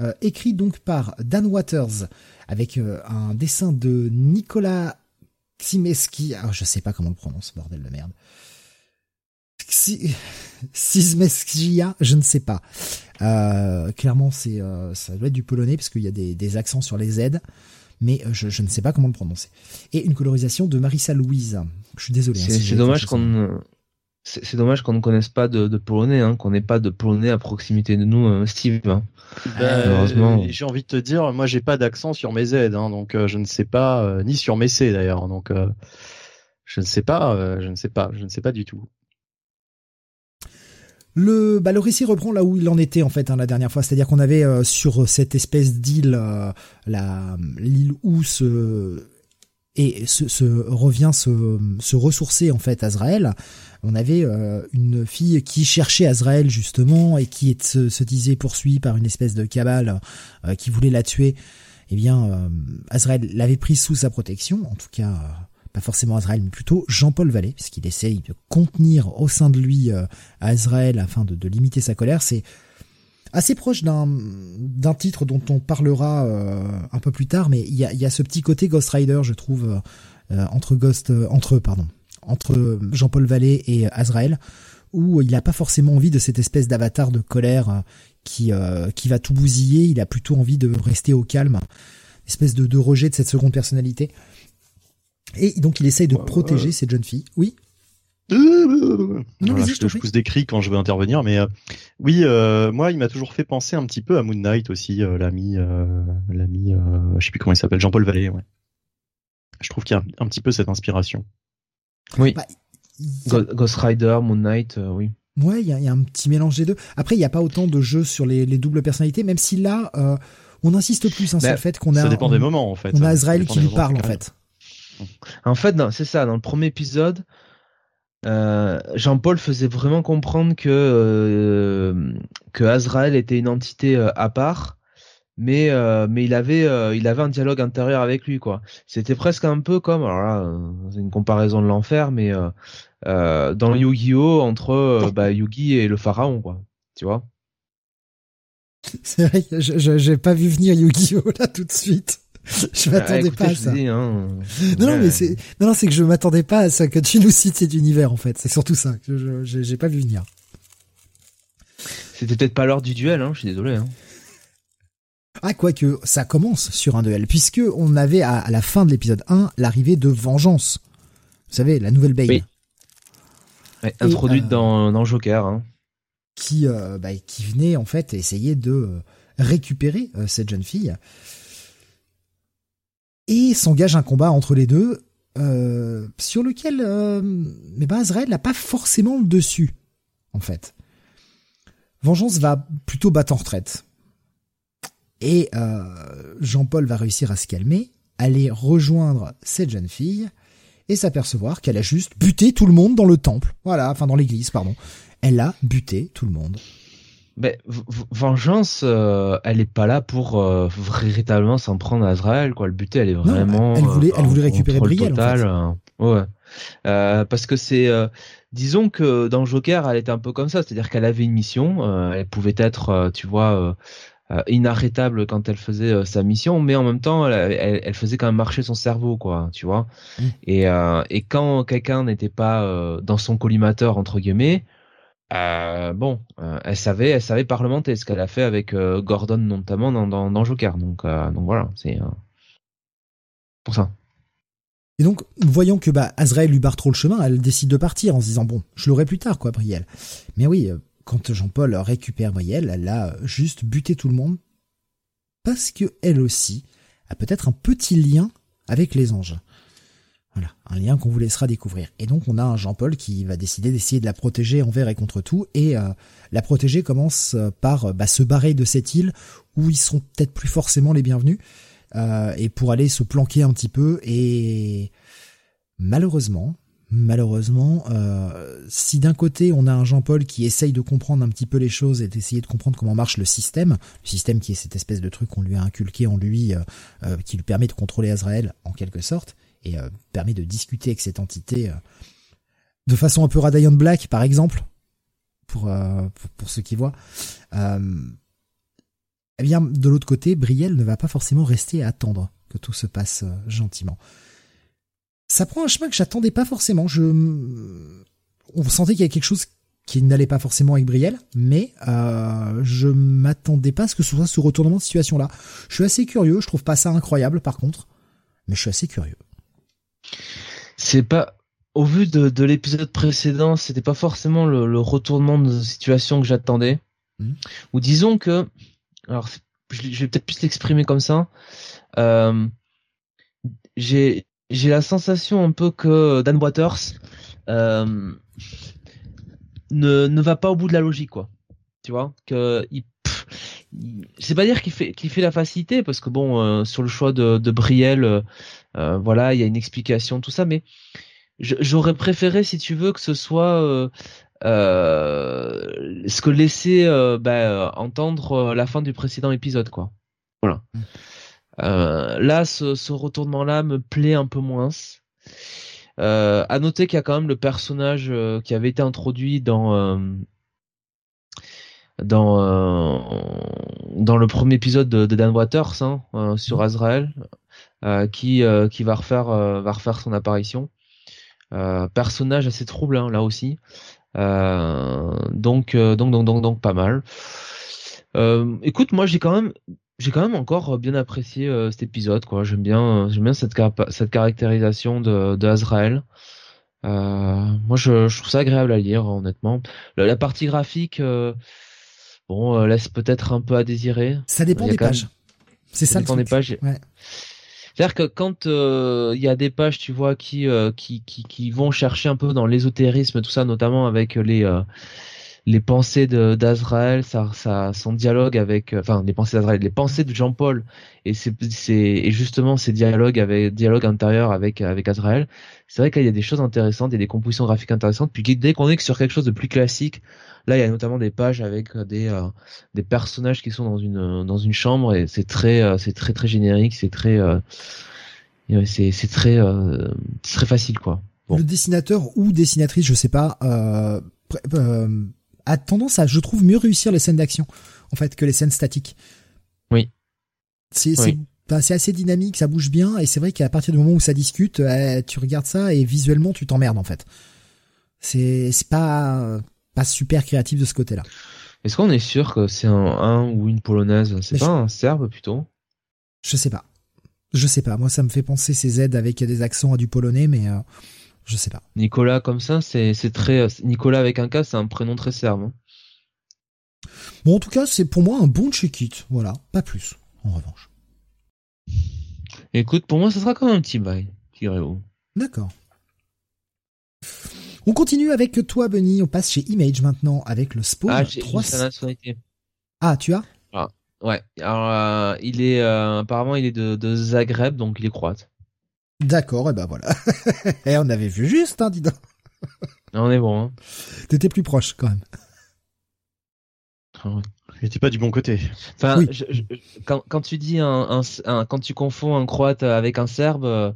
Euh, écrit donc par Dan Waters avec euh, un dessin de Nicolas Ximeski. Alors, je sais pas comment on le prononce, bordel de merde. Sismeskia, je ne sais pas. Euh, clairement, c'est ça doit être du polonais parce qu'il y a des, accents sur les Z, mais je, je, ne sais pas comment le prononcer. Et une colorisation de Marissa Louise. Je suis désolé. Hein, c'est dommage qu'on c'est dommage qu'on ne connaisse pas de, de polonais, hein, qu'on n'ait pas de polonais à proximité de nous, Steve. Hein. Ben, j'ai envie de te dire, moi j'ai pas d'accent sur mes Z, hein, donc euh, je ne sais pas, euh, ni sur mes C d'ailleurs, donc euh, je ne sais pas, je ne sais pas, je ne sais pas du tout. Le, bah, le récit reprend là où il en était en fait hein, la dernière fois, c'est-à-dire qu'on avait sur cette espèce d'île, la l'île où se et se, revient se, se ressourcer en fait Azrael on avait euh, une fille qui cherchait Azrael justement et qui se, disait poursuivie par une espèce de cabale euh, qui voulait la tuer. Eh bien, euh, Azrael l'avait prise sous sa protection, en tout cas pas forcément Azrael, mais plutôt Jean-Paul Vallée, puisqu'il essaye de contenir au sein de lui Azrael afin de, limiter sa colère. C'est assez proche d'un d'un titre dont on parlera un peu plus tard, mais il y a, ce petit côté Ghost Rider, je trouve, entre Ghost, entre pardon, entre Jean-Paul Vallée et Azrael, où il n'a pas forcément envie de cette espèce d'avatar de colère euh, qui, euh, qui va tout bousiller, il a plutôt envie de rester au calme, espèce de, de rejet de cette seconde personnalité. Et donc il essaye de protéger cette jeune fille. Oui non, je, pousse des cris quand je veux intervenir, mais euh, oui, moi, il m'a toujours fait penser un petit peu à Moon Knight aussi, l'ami, l'ami, je sais plus comment il s'appelle, Jean-Paul Vallée. Ouais. Je trouve qu'il y a un, petit peu cette inspiration. Oui. Bah, Ghost Rider, Moon Knight, euh, oui. Ouais, il y a, un petit mélange des deux. Après, il n'y a pas autant de jeux sur les, doubles personnalités, même si là, euh, on insiste plus hein, sur bah, le fait qu'on a. Ça dépend des moments, en fait. On a Azrael qui lui parle, en fait. En fait, c'est ça. Dans le premier épisode, euh, Jean-Paul faisait vraiment comprendre que que Azrael était une entité à part mais euh, mais il avait euh, il avait un dialogue intérieur avec lui quoi. C'était presque un peu comme alors là euh, c'est une comparaison de l'enfer mais dans Yu-Gi-Oh! entre bah, Yugi et le pharaon quoi tu vois. C'est vrai j'ai pas vu venir Yu-Gi-Oh! là tout de suite je m'attendais pas à ça hein. non non mais c'est non, non c'est que je m'attendais pas à ça que tu nous cites cet univers en fait c'est surtout ça que je j'ai pas vu venir c'était peut-être pas l'heure du duel hein je suis désolé hein ah, quoique, ça commence sur un duel, puisque on avait à, la fin de l'épisode 1 l'arrivée de Vengeance. Vous savez, la nouvelle Bane. Oui. introduite euh, dans, dans, Joker. Hein. Qui, euh, bah, qui venait en fait essayer de récupérer euh, cette jeune fille. Et s'engage un combat entre les deux euh, sur lequel euh, mais ben Azrael n'a pas forcément le dessus en fait. Vengeance va plutôt battre en retraite et euh, Jean-Paul va réussir à se calmer, aller rejoindre cette jeune fille et s'apercevoir qu'elle a juste buté tout le monde dans le temple. Voilà, enfin dans l'église, pardon. Elle a buté tout le monde. Mais vengeance, euh, elle est pas là pour euh, véritablement s'en prendre à Azrael, quoi. Le but, elle est vraiment. elle voulait, elle voulait récupérer Brielle, en fait. Hein. Ouais. Euh, parce que c'est, disons que dans Joker, elle était un peu comme ça, c'est-à-dire qu'elle avait une mission, elle pouvait être, tu vois, inarrêtable quand elle faisait sa mission, mais en même temps, elle, elle, faisait quand même marcher son cerveau, quoi, tu vois. Mm. Et, et quand quelqu'un n'était pas dans son collimateur entre guillemets, euh, bon, euh, elle savait, elle savait parlementer, ce qu'elle a fait avec euh, Gordon notamment dans, Joker. Donc, donc voilà, c'est pour ça. Et donc, voyant que bah, Azrael lui barre trop le chemin, elle décide de partir en se disant bon, je l'aurai plus tard, quoi, Brielle. Mais oui, quand Jean-Paul récupère Brielle, elle a juste buté tout le monde parce que elle aussi a peut-être un petit lien avec les anges. Un lien qu'on vous laissera découvrir. Et donc on a un Jean-Paul qui va décider d'essayer de la protéger envers et contre tout, et euh, la protéger commence euh, par euh, bah, se barrer de cette île où ils sont peut-être plus forcément les bienvenus, et pour aller se planquer un petit peu. Et malheureusement, malheureusement, si d'un côté on a un Jean-Paul qui essaye de comprendre un petit peu les choses et d'essayer de comprendre comment marche le système, le système qui est cette espèce de truc qu'on lui a inculqué en lui, qui lui permet de contrôler Azrael en quelque sorte, et euh, permet de discuter avec cette entité euh, de façon un peu Radiant Black, par exemple, pour, euh, pour, ceux qui voient. eh bien, de l'autre côté, Brielle ne va pas forcément rester à attendre que tout se passe gentiment. Ça prend un chemin que j'attendais pas forcément. Je, on sentait qu'il y avait quelque chose qui n'allait pas forcément avec Brielle, mais euh, je m'attendais pas à ce que ce soit ce retournement de situation là. Je suis assez curieux, je trouve pas ça incroyable par contre, mais je suis assez curieux. C'est pas au vu de, l'épisode précédent, c'était pas forcément le, retournement de situation que j'attendais. Hmm. Ou disons que, alors je, vais peut-être plus l'exprimer comme ça. Euh, j'ai j'ai la sensation un peu que Dan Waters euh, ne ne va pas au bout de la logique quoi. Tu vois que il c'est pas dire qu'il fait qu'il fait la facilité parce que bon euh, sur le choix de, de Brielle voilà, il y a une explication, tout ça, mais j'aurais préféré, si tu veux, que ce soit euh, euh, ce que laissait bah, entendre la fin du précédent épisode, quoi. Voilà. Mm. là, ce, retournement-là me plaît un peu moins. Euh, à noter qu'il y a quand même le personnage qui avait été introduit dans dans dans le premier épisode de, Dan Waters hein, sur mm. Azrael euh, qui euh, qui va refaire euh, va refaire son apparition. personnage assez trouble hein, là aussi. donc, donc donc donc donc pas mal. écoute, moi j'ai quand même j'ai quand même encore bien apprécié cet épisode quoi. J'aime bien j'aime bien cette cette caractérisation de, de Azrael. moi je, je, trouve ça agréable à lire honnêtement. La, partie graphique bon laisse peut-être un peu à désirer. Ça dépend des pages. C'est ça, dépend des pages. Ouais. C'est-à-dire que quand il euh, y a des pages, tu vois, qui, euh, qui, qui, qui vont chercher un peu dans l'ésotérisme, tout ça, notamment avec les euh, les pensées de d'Azraël, ça, ça, son dialogue avec, enfin, les pensées d'Azraël, les pensées de Jean-Paul, et c'est, et justement ces dialogues avec, dialogue intérieur avec avec Azraël. C'est vrai qu'il y a des choses intéressantes, a des compositions graphiques intéressantes. Puis dès qu'on est sur quelque chose de plus classique, Là, il y a notamment des pages avec euh, des euh, des personnages qui sont dans une euh, dans une chambre et c'est très c'est très très générique, c'est très c'est c'est très très facile quoi. Le dessinateur ou dessinatrice, je sais pas, euh, a tendance à, je trouve, mieux réussir les scènes d'action en fait que les scènes statiques. Oui. C'est c'est assez dynamique, ça bouge bien et c'est vrai qu'à partir du moment où ça discute, tu regardes ça et visuellement tu t'emmerdes en fait. C'est pas pas super créatif de ce côté-là. Est-ce qu'on est sûr que c'est un, un ou une polonaise? C'est pas un serbe plutôt? Je sais pas. Je sais pas. Moi, ça me fait penser ces aides avec des accents à du polonais, mais euh, je sais pas. Nicolas comme ça, c'est très Nicolas avec un K, c'est un prénom très serbe. Hein. Bon, en tout cas, c'est pour moi un bon check-it. Voilà, pas plus. En revanche. Écoute, pour moi, ce sera quand même un petit bail, D'accord. On continue avec toi, Benny. On passe chez Image maintenant avec le Spawn ah, 3. Ah, tu as? Ah, Ouais. Alors, euh, il est euh, apparemment il est de, Zagreb, donc il est croate. D'accord, et ben voilà. et eh, on avait vu juste, hein, dis donc. on est bon. Hein. T'étais plus proche quand même. Ah il pas du bon côté. Enfin, quand, tu dis un, quand tu confonds un croate avec un serbe, euh,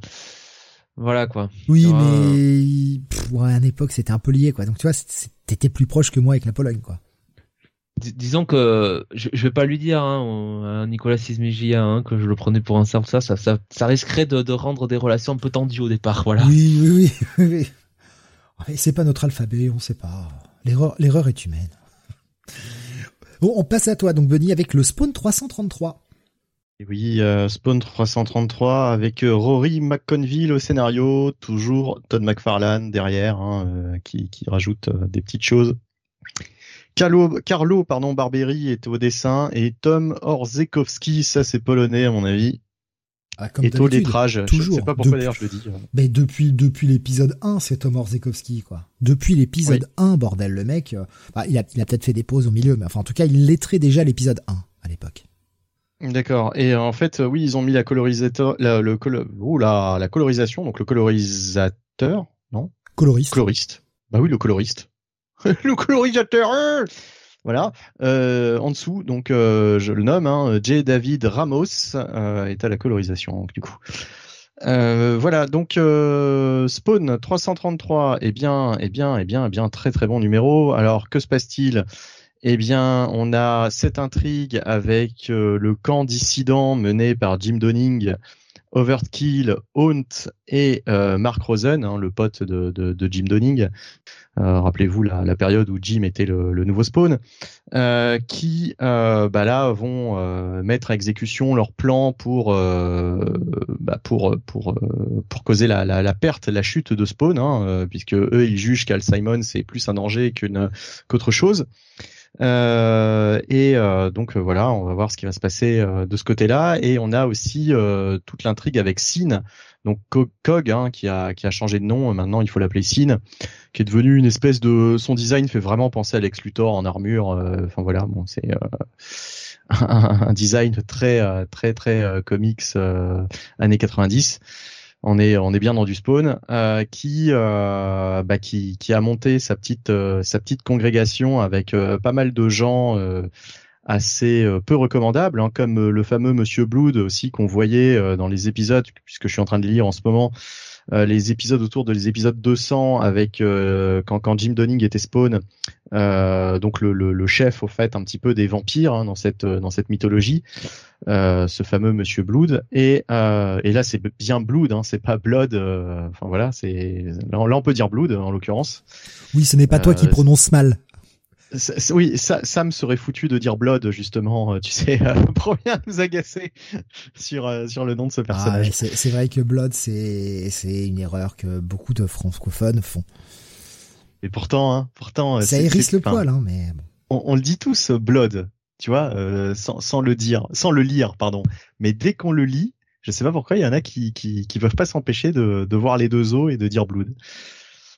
voilà quoi. Oui, mais ouais, à l'époque c'était un peu lié quoi. Donc tu vois, t'étais plus proche que moi avec la Pologne quoi. Disons que je, je vais pas lui dire hein, à Nicolas Sismigia hein, que je le prenais pour un serbe, ça, ça, ça, risquerait de, rendre des relations un peu tendues au départ, voilà. Oui, oui, oui. oui. C'est pas notre alphabet, on sait pas. L'erreur, l'erreur est humaine. Bon, on passe à toi, donc Benny, avec le Spawn 333. oui, euh, Spawn 333 avec euh, Rory McConville au scénario, toujours Todd McFarlane derrière, hein, euh, qui, rajoute des petites choses. Carlo, Carlo pardon, Barberi est au dessin et Tom Orzekowski, ça c'est polonais à mon avis, ah, comme et au lettrage. Toujours. Je sais pas pourquoi d'ailleurs je le dis. Mais depuis depuis l'épisode 1, c'est Tom Orzekowski quoi. Depuis l'épisode 1, bordel, le mec, euh, bah, il a, il a peut-être fait des pauses au milieu, mais enfin en tout cas, il lettrait déjà l'épisode 1 à l'époque. D'accord. Et en fait, oui, ils ont mis la colorisateur, la, le la, la colorisation, donc le colorisateur, non? Coloriste. Coloriste. Bah oui, le coloriste. le colorisateur. Hein voilà. Euh, en dessous, donc euh, je le nomme, hein, J. David Ramos euh, est à la colorisation, du coup. voilà, donc Spawn 333, eh bien, eh bien, eh bien, eh bien, très très bon numéro. Alors que se passe-t-il? Eh bien, on a cette intrigue avec le camp dissident mené par Jim Donning Overkill, Haunt et euh, Mark Rosen, hein, le pote de, Jim Donning. Euh, rappelez-vous la, période où Jim était le, nouveau Spawn, euh, qui bah là vont mettre à exécution leur plan pour bah, causer la, perte, la chute de Spawn, hein, puisque eux ils jugent qu'Al Simon c'est plus un danger qu'une qu'autre chose. Euh, et euh, donc euh, voilà, on va voir ce qui va se passer de ce côté-là. Et on a aussi toute l'intrigue avec Sin, donc Cog, hein, qui a qui a changé de nom. Maintenant, il faut l'appeler Sin, qui est devenu une espèce de son design fait vraiment penser à Lex Luthor en armure. Enfin voilà, bon c'est un, design très très très comics années 90 on est on est bien dans du spawn euh, qui euh, bah, qui qui a monté sa petite euh, sa petite congrégation avec pas mal de gens assez peu recommandables hein, comme le fameux Monsieur Blood aussi qu'on voyait dans les épisodes puisque je suis en train de lire en ce moment les épisodes autour de les épisodes 200 avec euh, quand, quand Jim Donning était Spawn, euh, donc le, le, le, chef au fait un petit peu des vampires hein, dans cette dans cette mythologie, ce fameux Monsieur Blood et et là c'est bien Blood, hein, c'est pas Blood. Enfin voilà, c'est là, on peut dire Blood en l'occurrence. Oui, ce n'est pas toi qui prononce mal oui, ça, Sam serait foutu de dire Blood justement, euh, tu sais, euh, pour bien nous agacer sur euh, sur le nom de ce ah, personnage. Ah, c'est vrai que Blood, c'est c'est une erreur que beaucoup de francophones font. Et pourtant, hein, pourtant, ça hérisse le poil, hein, mais on, on, le dit tous, Blood, tu vois, sans, sans le dire, sans le lire, pardon. Mais dès qu'on le lit, je sais pas pourquoi, il y en a qui qui, qui peuvent pas s'empêcher de, de voir les deux os et de dire Blood.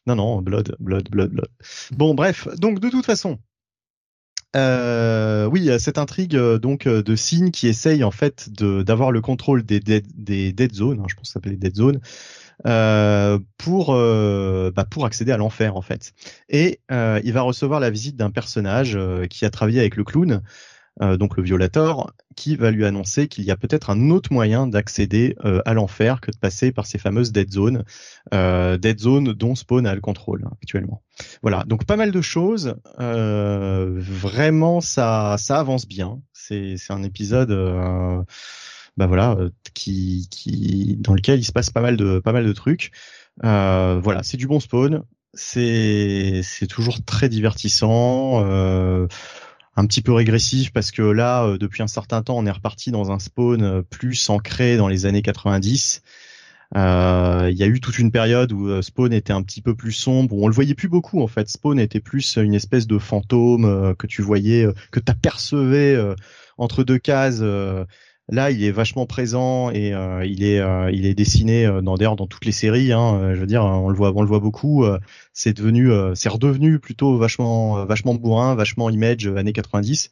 Non, non, Blood, Blood, Blood, Blood. Bon, bref, donc de toute façon, euh, oui, cette intrigue euh, donc euh, de Sin qui essaye en fait d'avoir le contrôle des dead, des dead zones, hein, je pense que ça s'appelle les dead zones, euh, pour bah, pour accéder à l'enfer en fait. Et il va recevoir la visite d'un personnage qui a travaillé avec le clown euh, donc le violator, qui va lui annoncer qu'il y a peut-être un autre moyen d'accéder euh, à l'enfer que de passer par ces fameuses dead zones, euh, dead zones dont Spawn a le contrôle hein, actuellement. Voilà, donc pas mal de choses. vraiment, ça, ça avance bien. C'est, c'est un épisode. bah voilà, qui, qui, dans lequel il se passe pas mal de, pas mal de trucs. voilà, c'est du bon spawn. C'est, c'est toujours très divertissant. Euh, un petit peu régressif parce que là, euh, depuis un certain temps, on est reparti dans un spawn euh, plus ancré dans les années 90. Euh, il y a eu toute une période où Spawn était un petit peu plus sombre, où on le voyait plus beaucoup en fait. Spawn était plus une espèce de fantôme que tu voyais, que tu apercevais entre deux cases Là, il est vachement présent et il est il est dessiné dans d'ailleurs dans toutes les séries. Hein, je veux dire, on le voit on le voit beaucoup. c'est devenu c'est redevenu plutôt vachement vachement bourrin, vachement image années 90.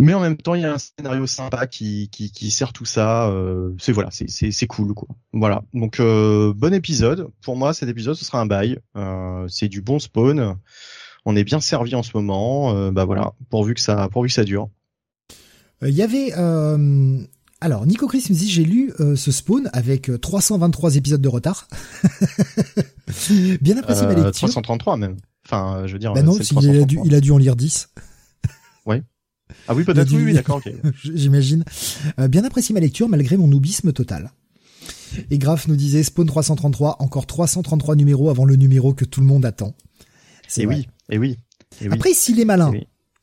Mais en même temps, il y a un scénario sympa qui, qui, qui sert tout ça. Euh, c'est voilà, c'est, c'est, c'est cool quoi. Voilà. Donc euh, bon épisode. Pour moi, cet épisode ce sera un bail. Euh, c'est du bon spawn. On est bien servi en ce moment. Euh, bah voilà, pourvu que ça, pourvu que ça dure. Il y avait alors Nico Chris me dit j'ai lu ce spawn avec 323 épisodes de retard. bien apprécié ma lecture. 333 même. Enfin, je veux dire. Bah non, il a, dû, il a dû en lire 10. Ouais. Ah oui, peut-être, oui, oui d'accord, J'imagine. Euh, bien apprécié ma lecture malgré mon noubisme total. Et Graf nous disait Spawn 333, encore 333 numéros avant le numéro que tout le monde attend. C'est oui, et oui. Et oui. Après, s'il est malin,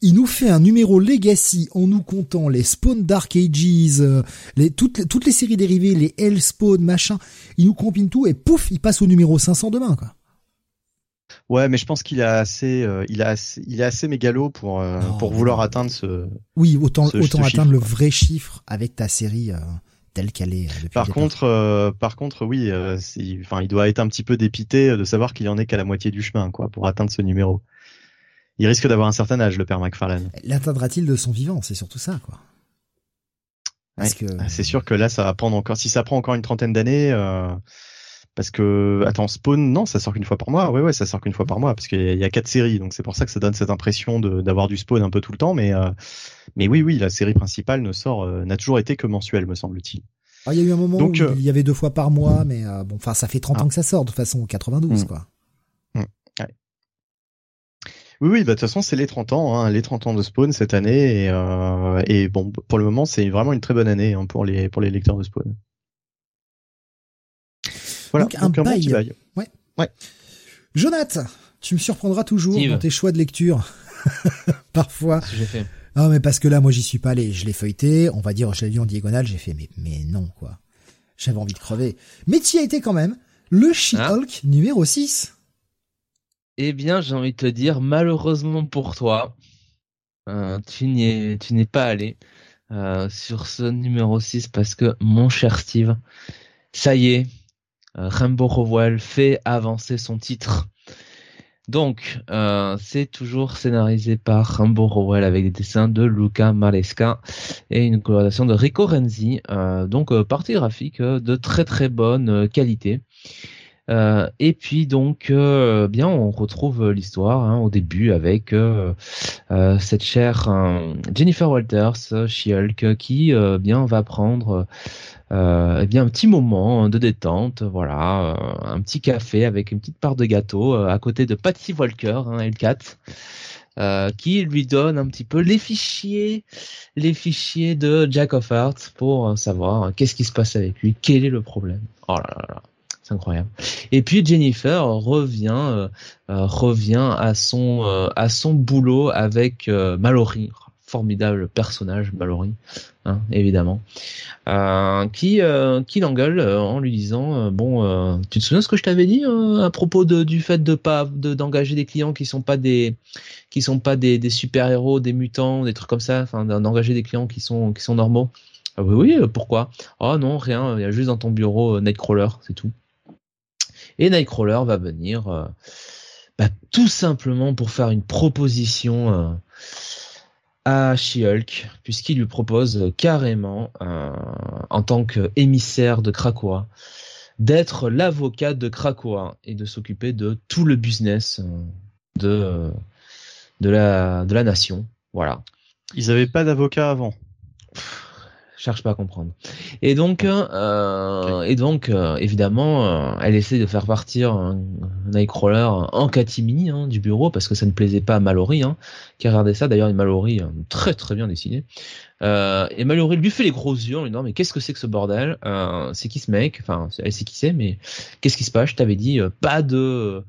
il nous fait un numéro Legacy en nous comptant les Spawn Dark Ages, euh, les, toutes, toutes les séries dérivées, les Hell Spawn, machin. Il nous combine tout et pouf, il passe au numéro 500 demain, quoi. Ouais, mais je pense qu'il a assez, euh, il a il est assez mégalo pour euh, pour vouloir atteindre ce. Oui, autant autant atteindre le vrai chiffre avec ta série euh, telle qu'elle est. par contre, par contre, oui, enfin, il doit être un petit peu dépité de savoir qu'il en est qu'à la moitié du chemin, quoi, pour atteindre ce numéro. Il risque d'avoir un certain âge, le père McFarlane. L'atteindra-t-il de son vivant? C'est surtout ça, quoi. C'est sûr que là, ça va prendre encore. Si ça prend encore une trentaine d'années. Parce que, attends, Spawn, non, ça sort qu'une fois par mois. Ouais, ouais, ça sort qu'une fois par mois, parce qu'il y, a quatre séries, donc c'est pour ça que ça donne cette impression d'avoir du Spawn un peu tout le temps. Mais, euh, mais oui, oui, la série principale ne sort, euh, n'a toujours été que mensuelle, me semble-t-il. Ah, il y a eu un moment où euh, il y avait deux fois par mois, mais bon, enfin, ça fait 30 ah. ans que ça sort, de toute façon, 92, mm. quoi. Oui, oui, bah, de toute façon, c'est les 30 ans, hein, les 30 ans de Spawn cette année, et, et bon, pour le moment, c'est vraiment une très bonne année hein, pour les pour les lecteurs de Spawn. Voilà, donc, un, bail. Ouais. Ouais. Jonathan, tu me surprendras toujours dans tes choix de lecture. Parfois. j'ai fait. Ah mais parce que là moi j'y suis pas allé, je l'ai feuilleté, on va dire je l'ai lu en diagonale, j'ai fait mais mais non quoi. J'avais envie de crever. Mais tu y as été quand même. Le She-Hulk ah. numéro 6. Eh bien, j'ai envie de te dire malheureusement pour toi, euh, tu n'es pas allé euh, sur ce numéro 6 parce que mon cher Steve, ça y est, euh, Rambo Rowell fait avancer son titre. Donc, euh, c'est toujours scénarisé par Rambo Rowell avec des dessins de Luca Maresca et une colorisation de Rico Renzi. Donc, partie graphique de très très bonne qualité. Et puis donc, bien, on retrouve l'histoire hein, au début avec cette chère Jennifer Walters, She-Hulk, qui bien va prendre euh, eh bien un petit moment de détente, voilà, euh, un petit café avec une petite part de gâteau euh, à côté de Patty Walker, hein, L4. Euh, qui lui donne un petit peu les fichiers, les fichiers de Jack of Hearts pour savoir qu'est-ce qui se passe avec lui, quel est le problème. Oh là là là, c'est incroyable. Et puis Jennifer revient, euh, revient à son à son boulot avec Mallory formidable personnage, Mallory, hein, évidemment, euh, qui euh, qui l'engueule euh, en lui disant bon, tu te souviens ce que je t'avais dit à propos de, du fait de pas d'engager des clients qui sont pas des qui sont pas des, des super héros, des mutants, des trucs comme ça, enfin d'engager des clients qui sont qui sont normaux? Ah oui, oui, pourquoi? Oh non, rien, il y a juste dans ton bureau Nightcrawler, c'est tout. Et Nightcrawler va venir bah, tout simplement pour faire une proposition à She-Hulk, puisqu'il lui propose carrément, euh, en tant qu'émissaire de Krakoa, d'être l'avocat de Krakoa et de s'occuper de tout le business euh, de, de, la, de la nation. Voilà. Ils n'avaient pas d'avocat avant cherche pas à comprendre. Et donc, euh, et donc, euh, évidemment, euh, elle essaie de faire partir un, Nightcrawler en catimini hein, du bureau parce que ça ne plaisait pas à Mallory, hein, qui a regardé ça. D'ailleurs, une Mallory hein, très très bien dessinée. Euh, et Mallory lui fait les gros yeux en lui disant mais qu'est-ce que c'est que ce bordel? C'est qui ce mec? Enfin, elle sait qui c'est, mais qu'est-ce qui se passe? Je t'avais dit pas de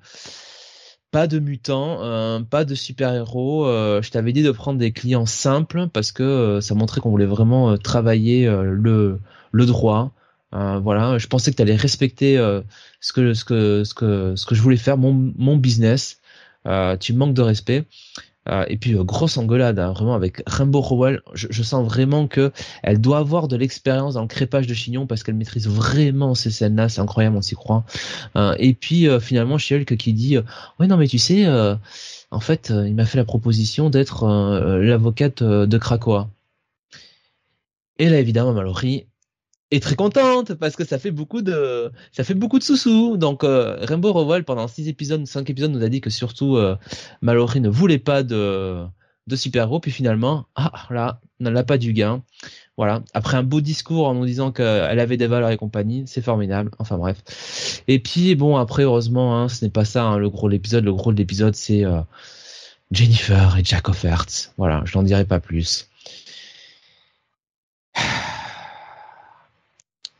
pas de mutants, euh, pas de super-héros. Euh, je t'avais dit de prendre des clients simples parce que euh, ça montrait qu'on voulait vraiment travailler le, le droit. voilà, je pensais que tu allais respecter ce que ce que ce que ce que je voulais faire, mon mon business. tu manques de respect. Euh, et puis grosse engueulade, hein, vraiment avec Rainbow Rowell. Je, sens vraiment que elle doit avoir de l'expérience dans le crépage de chignon parce qu'elle maîtrise vraiment ces scènes-là. C'est incroyable, on s'y croit. et puis finalement, She-Hulk qui dit, ouais non mais tu sais, en fait, il m'a fait la proposition d'être l'avocate de Krakoa. Et là, évidemment, Mallory est très contente parce que ça fait beaucoup de ça fait beaucoup de sous-sous. Donc euh, Rainbow Rowell pendant six épisodes, cinq épisodes nous a dit que surtout euh, Mallory ne voulait pas de de super-héros puis finalement ah là n'a l'a pas du gain. Voilà, après un beau discours en nous disant qu'elle avait des valeurs et compagnie, c'est formidable. Enfin bref. Et puis bon après heureusement hein, ce n'est pas ça hein, le gros de l'épisode, le gros de l'épisode c'est euh, Jennifer et Jack of Hearts. Voilà, je n'en dirai pas plus.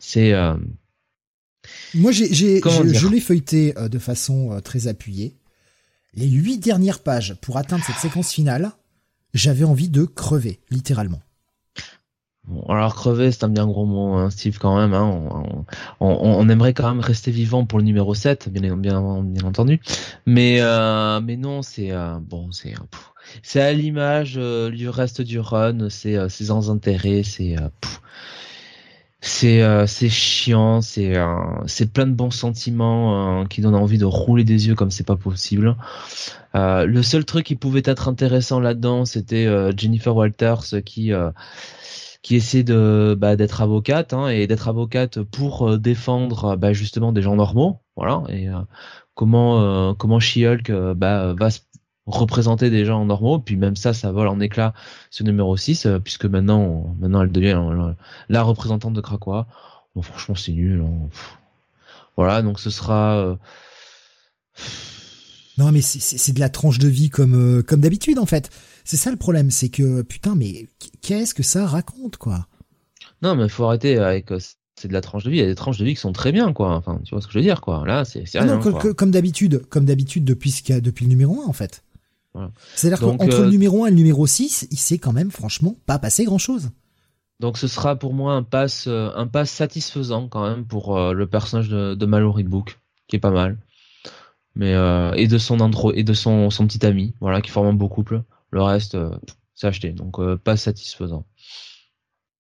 C'est euh, moi j'ai je, l'ai feuilleté euh, de façon euh, très appuyée. Les huit dernières pages pour atteindre cette séquence finale, j'avais envie de crever littéralement. Bon, alors crever, c'est un bien gros mot, hein, Steve, quand même. Hein. On, aimerait quand même rester vivant pour le numéro 7, bien, bien, bien entendu. Mais, mais non, c'est bon, c'est c'est à l'image du reste du run, c'est c'est sans intérêt, c'est c'est euh, c'est chiant, c'est euh, c'est plein de bons sentiments euh, qui donnent envie de rouler des yeux comme c'est pas possible. le seul truc qui pouvait être intéressant là-dedans, c'était Jennifer Walters qui qui essaie de bah, d'être avocate hein, et d'être avocate pour défendre bah, justement des gens normaux, voilà. Et comment comment She-Hulk bah, va se représenter des gens normaux, puis même ça, ça vole en éclat ce numéro 6, euh, puisque maintenant, maintenant elle devient la, représentante de Krakoa. Bon, franchement, c'est nul. Hein. Voilà, donc ce sera... Euh, non, mais c'est de la tranche de vie comme, euh, comme d'habitude, en fait. C'est ça le problème, c'est que, putain, mais qu'est-ce que ça raconte, quoi? Non, mais faut arrêter avec c'est de la tranche de vie. Il y a des tranches de vie qui sont très bien, quoi. Enfin, tu vois ce que je veux dire, quoi. Là, c'est ah rien. Comme d'habitude, comme d'habitude depuis ce depuis le numéro 1, en fait. C'est-à-dire qu'entre le euh, numéro 1 et le numéro 6, il s'est quand même franchement pas passé grand-chose. Donc ce sera pour moi un pass, euh, un pass satisfaisant quand même pour euh, le personnage de, de Mallory Book, qui est pas mal. Mais et de son intro et de son, son petit ami, voilà, qui forme un beau couple. Le reste, c'est acheté. Donc pas satisfaisant.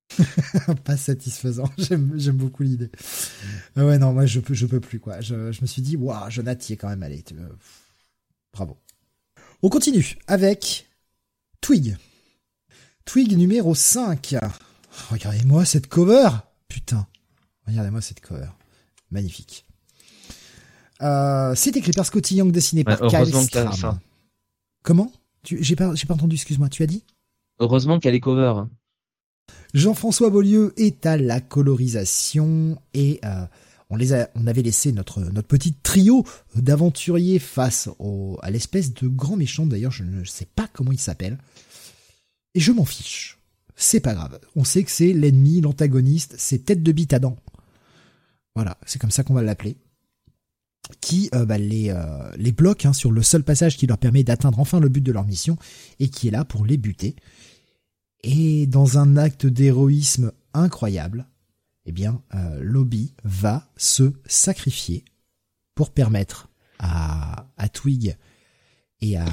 pas satisfaisant. J'aime beaucoup l'idée. ouais, non, moi je peux, je peux plus quoi. Je, je me suis dit, waouh, Jonathan y est quand même allé. Bravo. On continue avec Twig. Twig numéro 5. Regardez-moi cette cover. Putain. Regardez-moi cette cover. Magnifique. Euh, c'est écrit par Scotty Young, dessiné par Kyle Stram. Comment? J'ai pas, pas entendu, excuse-moi. Tu as dit? Heureusement a les covers. Jean-François Beaulieu est à la colorisation et euh, on les a, on avait laissé notre notre petit trio d'aventuriers face à l'espèce de grand méchant. D'ailleurs, je ne sais pas comment il s'appelle. Et je m'en fiche. C'est pas grave. On sait que c'est l'ennemi, l'antagoniste, c'est tête de bite. Voilà, c'est comme ça qu'on va l'appeler. Qui euh, bah, les, euh, les bloque hein, sur le seul passage qui leur permet d'atteindre enfin le but de leur mission et qui est là pour les buter. Et dans un acte d'héroïsme incroyable, eh bien, euh, Lobby va se sacrifier pour permettre à, Twig et à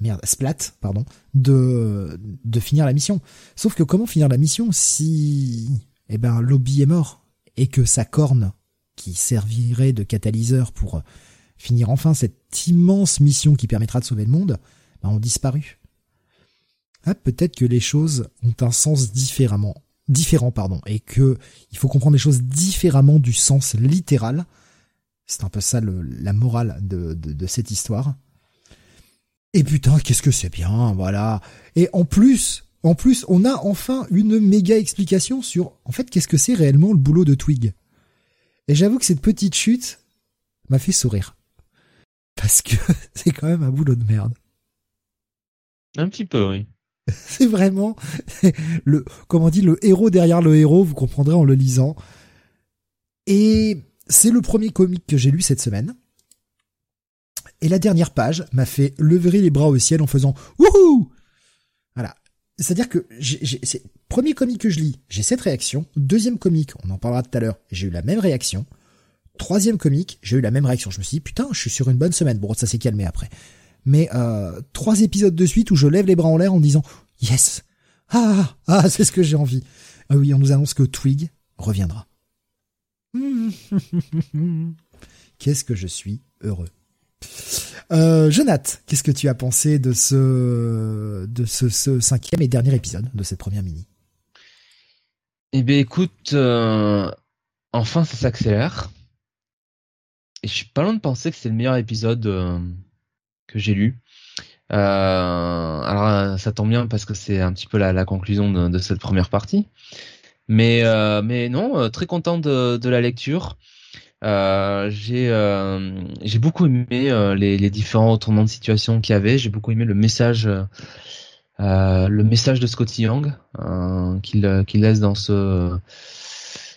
merde, Splat, pardon, de finir la mission. Sauf que comment finir la mission si eh ben Lobby est mort et que sa corne qui servirait de catalyseur pour finir enfin cette immense mission qui permettra de sauver le monde, ben, ont disparu. Ah, peut-être que les choses ont un sens différemment différent, pardon, et que il faut comprendre les choses différemment du sens littéral. C'est un peu ça le, la morale de, de, cette histoire. Et putain, qu'est-ce que c'est bien, voilà. Et en plus, en plus, on a enfin une méga explication sur, en fait, qu'est-ce que c'est réellement le boulot de Twig. Et j'avoue que cette petite chute m'a fait sourire. Parce que c'est quand même un boulot de merde. Un petit peu, oui. c'est vraiment le, comment dit, le héros derrière le héros, vous comprendrez en le lisant. Et c'est le premier comic que j'ai lu cette semaine. Et la dernière page m'a fait lever les bras au ciel en faisant wouhou! Voilà. C'est-à-dire que c'est premier comic que je lis, j'ai cette réaction. Deuxième comic, on en parlera tout à l'heure, j'ai eu la même réaction. Troisième comic, j'ai eu la même réaction. Je me suis dit, putain, je suis sur une bonne semaine. Bon, ça s'est calmé après. Mais euh, trois épisodes de suite où je lève les bras en l'air en disant yes, ah ah, c'est ce que j'ai envie. Ah oui, on nous annonce que Twig reviendra. Qu'est-ce que je suis heureux. Euh, Jonath, qu'est-ce que tu as pensé de ce de ce, cinquième et dernier épisode de cette première mini? Eh bien, écoute, euh, enfin ça s'accélère. Et je suis pas loin de penser que c'est le meilleur épisode euh, que j'ai lu. Euh, alors ça tombe bien parce que c'est un petit peu la, conclusion de, cette première partie. Mais mais non, très content de, de la lecture. Euh, j'ai euh, j'ai beaucoup aimé euh, les, les, différents retournements de situation qu'il y avait. J'ai beaucoup aimé le message le message de Scotty Young qu'il qu'il laisse dans ce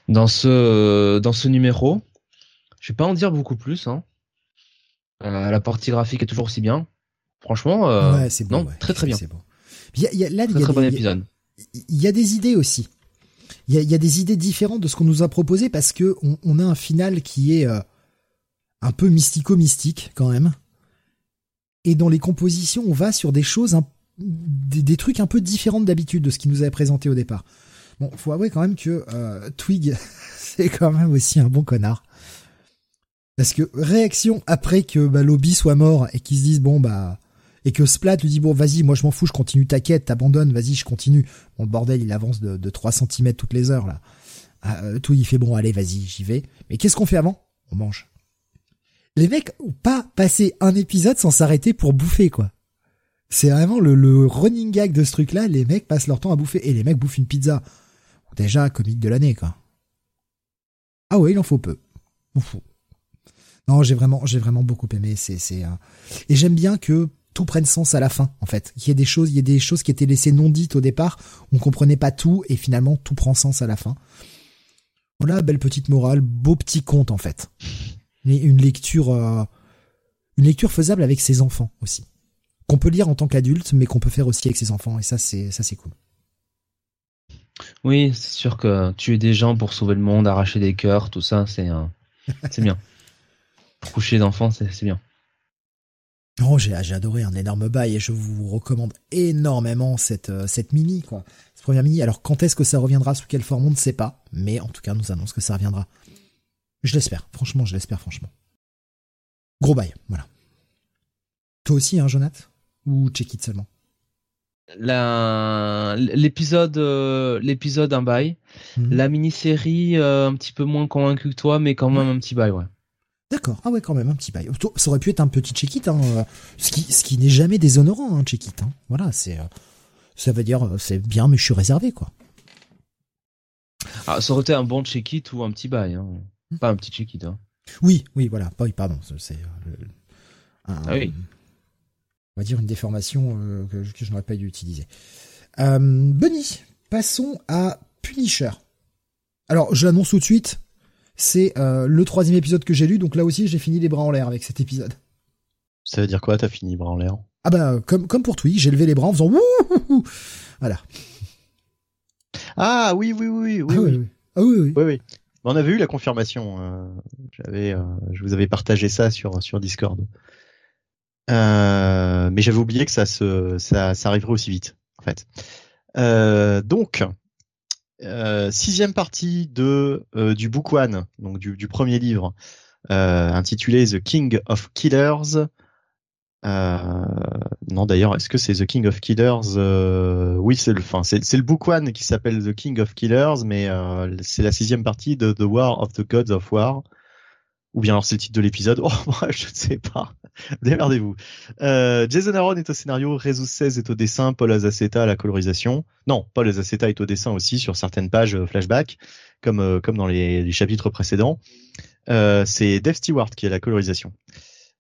dans ce dans ce numéro. Je vais pas en dire beaucoup plus. Hein. La partie graphique est toujours aussi bien. Franchement, ouais, c'est bon, très très bien. Bon. Il y a, y a, là, il y a très bon épisode. Il y a des idées aussi il y a, des idées différentes de ce qu'on nous a proposé parce que on, a un final qui est euh, un peu mystico-mystique quand même. Et dans les compositions, on va sur des choses, des, trucs un peu différents d'habitude de ce qui nous avait présenté au départ. Bon, faut avouer quand même que euh, Twig, c'est quand même aussi un bon connard. Parce que réaction après que bah, Lobby soit mort et qu'ils se disent bon bah et que Splat lui dit bon vas-y moi je m'en fous je continue ta quête t'abandonnes vas-y je continue. Bon le bordel il avance de, de 3 cm toutes les heures là. Ah, euh, tout il fait bon allez vas-y j'y vais. Mais qu'est-ce qu'on fait avant? On mange. Les mecs ont pas passé un épisode sans s'arrêter pour bouffer quoi. C'est vraiment le, running gag de ce truc là les mecs passent leur temps à bouffer. Et les mecs bouffent une pizza. Déjà comique de l'année quoi. Ah ouais il en faut peu non j'ai vraiment j'ai vraiment beaucoup aimé c'est c'est et j'aime bien que tout prenne sens à la fin, en fait. Il y a des choses, il y a des choses qui étaient laissées non dites au départ, on comprenait pas tout, et finalement tout prend sens à la fin. Voilà, belle petite morale, beau petit conte en fait. Et une lecture, euh, une lecture faisable avec ses enfants aussi, qu'on peut lire en tant qu'adulte, mais qu'on peut faire aussi avec ses enfants, et ça c'est ça c'est cool. Oui, c'est sûr que tuer des gens pour sauver le monde, arracher des cœurs, tout ça, c'est c'est bien. Coucher d'enfants, c'est bien. Oh, j'ai, adoré un énorme bail et je vous recommande énormément cette, euh, cette mini, quoi. Cette première mini. Alors, quand est-ce que ça reviendra, sous quelle forme, on ne sait pas. Mais en tout cas, nous annonce que ça reviendra. Je l'espère. Franchement, je l'espère, franchement. Gros bail, voilà. Toi aussi, hein, Jonath? Ou check it seulement l'épisode euh, l'épisode un bail mhm. la mini-série euh, un petit peu moins convaincu que toi mais quand même un petit bail ouais D'accord. Ah ouais, quand même, un petit bail. Ça aurait pu être un petit check-it, hein, euh, ce qui, ce qui n'est jamais déshonorant, un check-it. Hein. Voilà, c'est, euh, ça veut dire, euh, c'est bien, mais je suis réservé, quoi. Ah, ça aurait été un bon check-it ou un petit bail, hein. Hmm. Pas un petit check-it, hein. Oui, oui, voilà. Oui, pardon, c'est, ah oui. On va dire une déformation que, je n'aurais pas dû utiliser. Bunny, passons à Punisher. Alors, je l'annonce tout de suite, c'est euh, le troisième épisode que j'ai lu, donc là aussi j'ai fini les bras en l'air avec cet épisode. Ça veut dire quoi, t'as fini les bras en l'air? Ah bah comme comme pour Twig, j'ai levé les bras en faisant wouh voilà. Ah oui oui oui oui ah oui. oui. Ah oui oui. oui, oui. On avait eu la confirmation. Euh, j'avais, euh, je vous avais partagé ça sur sur Discord. mais j'avais oublié que ça se ça, ça arriverait aussi vite en fait. donc euh, sixième partie de euh, du book one, donc du, premier livre, euh, intitulé The King of Killers. non d'ailleurs, est-ce que c'est The King of Killers Oui, c'est le, enfin c'est, c'est le book one qui s'appelle The King of Killers, mais c'est la sixième partie de The War of the Gods of War ou bien alors c'est le titre de l'épisode. Oh, je ne sais pas. Démerdez-vous. Euh, Jason Aaron est au scénario, Rezus 16 est au dessin, Paul Azaceta à la colorisation. Non, Paul Azaceta est au dessin aussi sur certaines pages euh, flashback, comme euh, comme dans les, chapitres précédents. C'est Dave Stewart qui est la colorisation.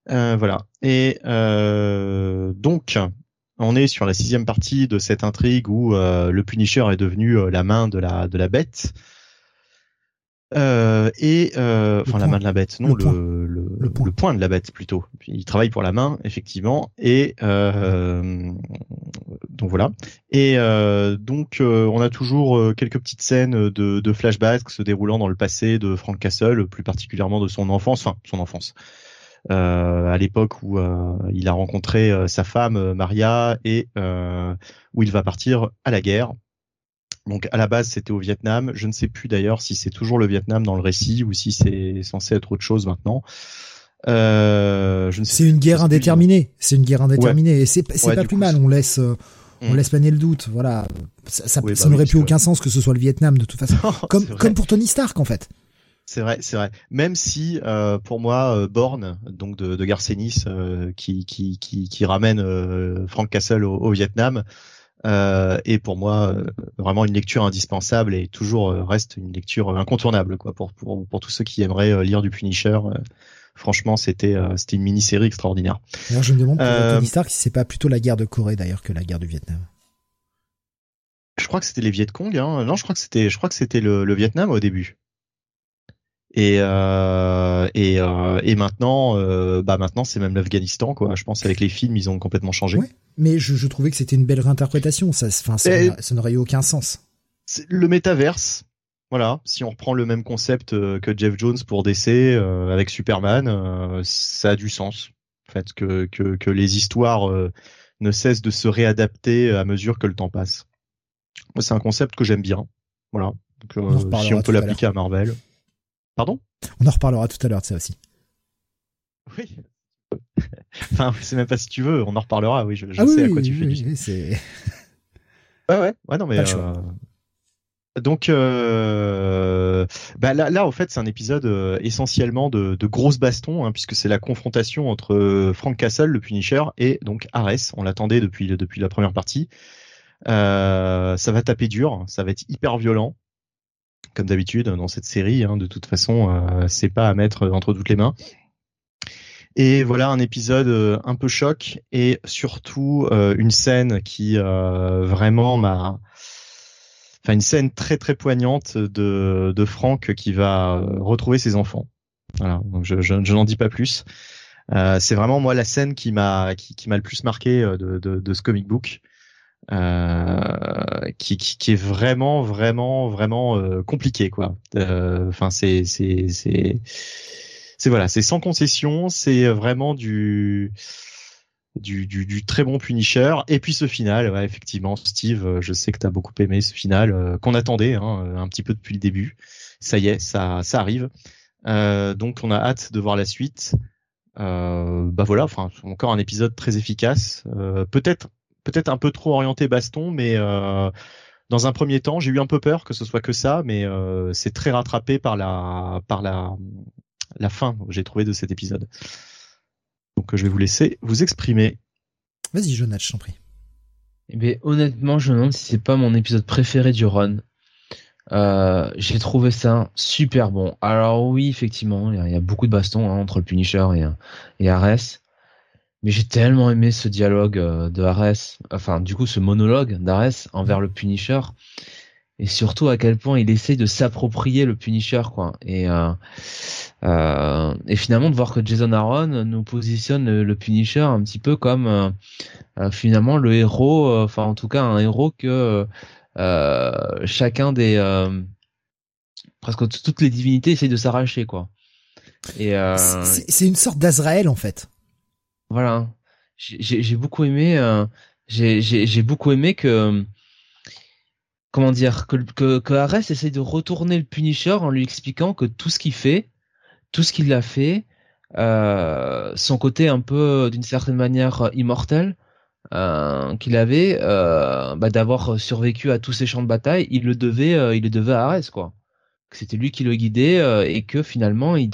Voilà. Et donc, on est sur la sixième partie de cette intrigue où le Punisher est devenu la main de la de la bête. Euh, et euh, enfin la main de la bête, non le, le, le, point. de la bête plutôt. Il travaille pour la main effectivement et euh, donc voilà. Et euh, donc euh, on a toujours euh, quelques petites scènes de, de flashbacks se déroulant dans le passé de Frank Castle, plus particulièrement de son enfance, enfin son enfance. à l'époque où il a rencontré sa femme Maria et où il va partir à la guerre. Donc à la base c'était au Vietnam. Je ne sais plus d'ailleurs si c'est toujours le Vietnam dans le récit ou si c'est censé être autre chose maintenant. Euh, c'est une guerre indéterminée. C'est une guerre indéterminée et c'est pas plus mal. On laisse on mm. laisse planer le doute. Voilà, ça, ça, bah n'aurait plus aucun sens que ce soit le Vietnam de toute façon. comme comme pour Tony Stark en fait. C'est vrai, c'est vrai. Même si euh, pour moi, euh, Born, donc de, de Garcenis, euh, qui, qui, qui, qui, ramène euh, Frank Castle au, au Vietnam, euh, est pour moi vraiment une lecture indispensable et toujours reste une lecture incontournable quoi pour, pour, pour tous ceux qui aimeraient lire du Punisher franchement, c'était euh, c'était une mini-série extraordinaire. Alors je me demande pour euh, Tony Stark si c'est pas plutôt la guerre de Corée d'ailleurs que la guerre du Vietnam. Je crois que c'était les Viet Cong. Hein. Non, je crois que c'était je crois que c'était le, le, Vietnam au début. Et euh, et, euh, et maintenant euh, bah maintenant c'est même l'Afghanistan quoi. Je pense avec les films ils ont complètement changé. Ouais, mais je, je trouvais que c'était une belle réinterprétation. Ça, enfin, ça, ça n'aurait eu aucun sens. Le métaverse, voilà, si on reprend le même concept que Jeff Jones pour DC avec Superman, ça a du sens. En fait, que, que, que les histoires ne cessent de se réadapter à mesure que le temps passe. C'est un concept que j'aime bien. Voilà. Donc, si on peut l'appliquer à, Marvel. Pardon? On en reparlera tout à l'heure de ça aussi. Oui. enfin, c'est même pas si tu veux, on en reparlera. Oui, je, je ah sais à quoi tu fais. Oui, c'est. ouais, ouais, ouais, non mais. Donc euh, bah là, là, en fait, c'est un épisode euh, essentiellement de, de grosses bastons, hein, puisque c'est la confrontation entre euh, Frank Castle, le Punisher, et donc Ares. On l'attendait depuis depuis la première partie. Euh, ça va taper dur, ça va être hyper violent, comme d'habitude dans cette série. Hein, de toute façon, euh, c'est pas à mettre entre toutes les mains. Et voilà un épisode un peu choc et surtout une scène qui vraiment m'a enfin une scène très très poignante de, de Franck qui va retrouver ses enfants. Voilà, donc je, je, n'en dis pas plus. Euh, c'est vraiment moi la scène qui m'a qui, qui m'a le plus marqué euh, de, de ce comic book, euh, qui, qui, qui, est vraiment vraiment vraiment euh, compliqué quoi. Euh, enfin c'est c'est c'est c'est voilà, c'est sans concession, c'est vraiment du du, du, du, très bon Punisher. Et puis ce final, ouais, effectivement, Steve, euh, je sais que tu as beaucoup aimé ce final, qu'on attendait hein, un petit peu depuis le début. Ça y est, ça, ça arrive. Donc on a hâte de voir la suite. Bah voilà, enfin encore un épisode très efficace. peut-être, peut-être un peu trop orienté baston, mais dans un premier temps, j'ai eu un peu peur que ce soit que ça, mais c'est très rattrapé par la, par la, la fin que j'ai trouvé de cet épisode. Donc je vais vous laisser vous exprimer. Vas-y Jonathan, je t'en prie. Eh bien, honnêtement, je me demande si c'est pas mon épisode préféré du run. Euh, j'ai trouvé ça super bon. Alors oui, effectivement, il y, a beaucoup de bastons hein, entre le Punisher et, et Ares. Mais j'ai tellement aimé ce dialogue euh, de Ares, enfin du coup ce monologue d'Ares envers le Punisher. Et surtout à quel point il essaie de s'approprier le Punisher quoi. Et euh, euh, et finalement de voir que Jason Aaron nous positionne le, Punisher un petit peu comme euh, euh finalement le héros euh, enfin en tout cas un héros que chacun des presque toutes les divinités essayent de s'arracher quoi. Et c'est une sorte d'Azraël en fait voilà j'ai beaucoup aimé j'ai beaucoup aimé que comment dire que que, Ares essaye de retourner le Punisher en lui expliquant que tout ce qu'il fait, tout ce qu'il a fait, euh, son côté un peu d'une certaine manière immortel euh, qu'il avait, euh, bah, d'avoir survécu à tous ces champs de bataille, il le devait, euh, il le devait à Ares quoi. C'était lui qui le guidait euh, et que finalement il,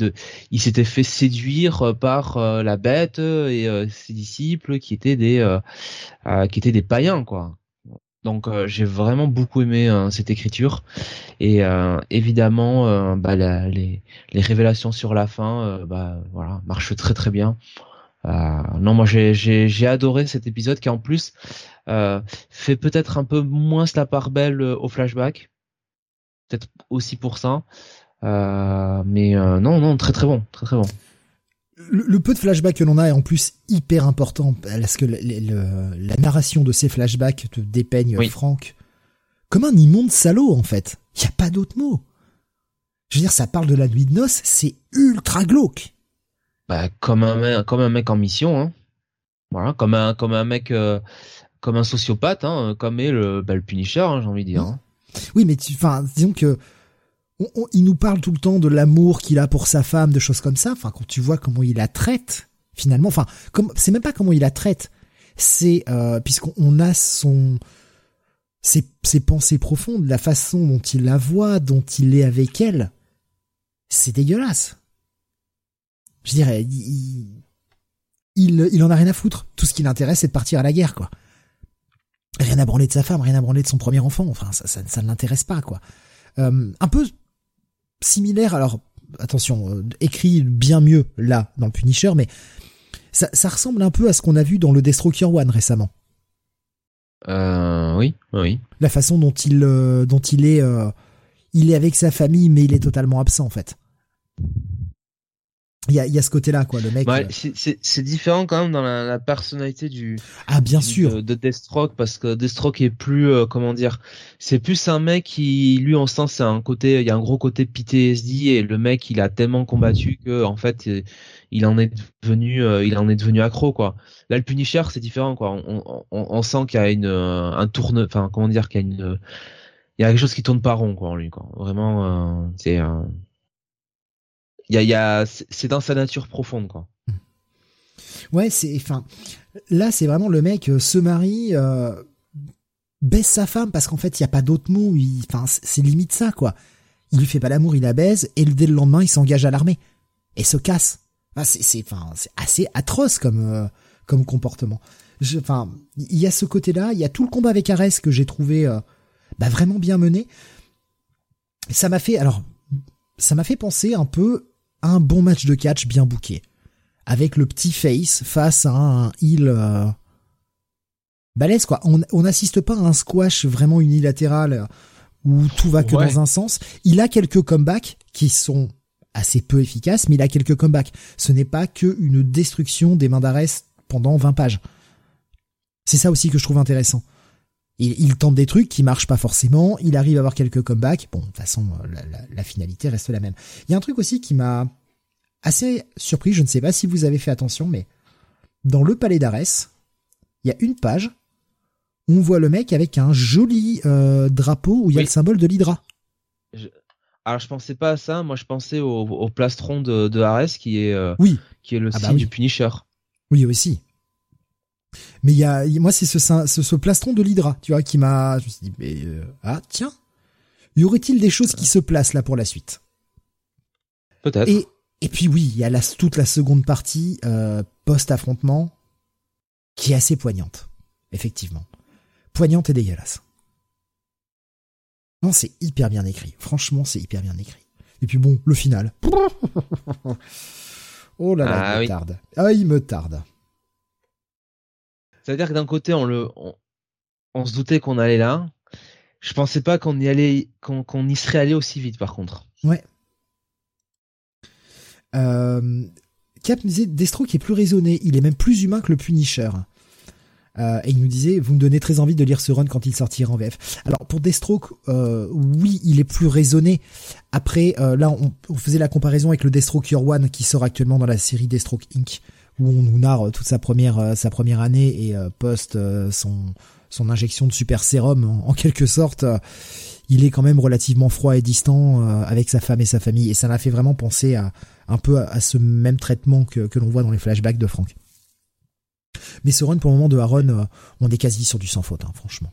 s'était fait séduire par la bête et ses disciples qui étaient des qui étaient des païens quoi. Donc euh, j'ai vraiment beaucoup aimé euh, cette écriture. Et euh, évidemment bah, les, les, révélations sur la fin bah voilà marchent très très bien. non moi j'ai adoré cet épisode qui en plus fait peut-être un peu moins la part belle au flashback, peut-être aussi pour ça. mais non non très très bon très très bon le, peu de flashbacks que l'on a est en plus hyper important parce que la narration de ces flashbacks te dépeigne Franck comme un immonde salaud en fait. Il y a pas d'autre mot. Je veux dire, ça parle de la nuit de noces, c'est ultra glauque. bah, comme un mec, comme un mec en mission, hein. Voilà, comme un comme un mec comme un sociopathe, hein, comme est le, bah, le Punisher, hein, j'ai envie de dire. Hein. Oui, mais tu, enfin, disons que il nous parle tout le temps de l'amour qu'il a pour sa femme, de choses comme ça. Enfin, quand tu vois comment il la traite, finalement, enfin, c'est même pas comment il la traite, c'est euh, puisqu'on a son ses, ses pensées profondes, la façon dont il la voit, dont il est avec elle, c'est dégueulasse. Je dirais, il, il, il en a rien à foutre. Tout ce qui l'intéresse, c'est de partir à la guerre, quoi rien à branler de sa femme, rien à branler de son premier enfant. Enfin, ça, ça, ça ne l'intéresse pas, quoi. Euh, un peu similaire, alors attention, euh, écrit bien mieux là dans le Punisher, mais ça, ça ressemble un peu à ce qu'on a vu dans le Destroyer One récemment. Euh, oui, oui. La façon dont il, dont il est, il est avec sa famille, mais il est totalement absent en fait. Il y a, y a, ce côté-là, quoi, le mec. Euh, c'est différent quand même dans la, la personnalité du. Ah, bien sûr. De, de, Deathstroke parce que Deathstroke est plus, euh, comment dire, c'est plus un mec qui, lui, en sens, c'est un côté, il y a un gros côté PTSD et le mec, il a tellement combattu que, en fait, il en est devenu, euh, il en est devenu accro, quoi. Là, le Punisher, c'est différent, quoi. On, on, on sent qu'il y a une, un tourne, enfin, comment dire, qu'il y a une, il y a quelque chose qui tourne pas rond, quoi, en lui, quoi. Vraiment, c'est il y a, y a c'est dans sa nature profonde quoi. Ouais, c'est enfin là c'est vraiment le mec euh, se marie euh, baisse sa femme parce qu'en fait il y a pas d'autre mot, enfin c'est limite ça quoi. Il lui fait pas l'amour, il la baise et dès le lendemain il s'engage à l'armée et se casse. C'est enfin c'est assez atroce comme euh, comme comportement. Enfin, il y a ce côté-là, il y a tout le combat avec Ares que j'ai trouvé euh, bah, vraiment bien mené. Ça m'a fait alors ça m'a fait penser un peu un bon match de catch bien bouqué. Avec le petit face face à un heal euh, balèze quoi. On n'assiste pas à un squash vraiment unilatéral euh, où tout va que dans un sens. Il a quelques comebacks qui sont assez peu efficaces, mais il a quelques comebacks. Ce n'est pas que une destruction des mains d'Arès pendant 20 pages. C'est ça aussi que je trouve intéressant. Il, tente des trucs qui marchent pas forcément, il arrive à avoir quelques comebacks. Bon, de toute façon, la, la, finalité reste la même. Il y a un truc aussi qui m'a assez surpris, je ne sais pas si vous avez fait attention, mais dans le palais d'Arès, il y a une page où on voit le mec avec un joli euh, drapeau où il y a le symbole de l'Hydra. Alors je pensais pas à ça, moi je pensais au, plastron de, de Arès qui est euh, oui. qui est le ah bah signe du Punisher. Oui aussi. Mais il y a, moi, c'est ce, ce, ce, plastron de l'Hydra, tu vois, qui m'a, je me suis dit, mais, euh, ah, tiens, y aurait-il des choses qui se placent là pour la suite? Peut-être. Et, et puis oui, il y a la, toute la seconde partie, euh, post-affrontement, qui est assez poignante. Effectivement. Poignante et dégueulasse. Non, c'est hyper bien écrit. Franchement, c'est hyper bien écrit. Et puis bon, le final. oh là là, il me tarde. Ah, il me tarde. C'est-à-dire que d'un côté, on se doutait qu'on allait là. Je pensais pas qu'on y serait allé aussi vite, par contre. Ouais. Euh, Cap nous disait Destro est plus raisonné, il est même plus humain que le Punisher. Euh, et il nous disait, vous me donnez très envie de lire ce run quand il sortira en VF. Alors pour Deathstroke, euh, oui, il est plus raisonné. Après, euh, là, on, faisait la comparaison avec le Deathstroke Year One qui sort actuellement dans la série Deathstroke Inc où on nous narre toute sa première euh, sa première année et euh, post euh, son son injection de super sérum en, quelque sorte il est quand même relativement froid et distant avec sa femme et sa famille et ça m'a fait vraiment penser à un peu à, ce même traitement que, que l'on voit dans les flashbacks de Frank. Mais ce run pour le moment de Aaron, on est quasi sur du sans faute, hein, franchement.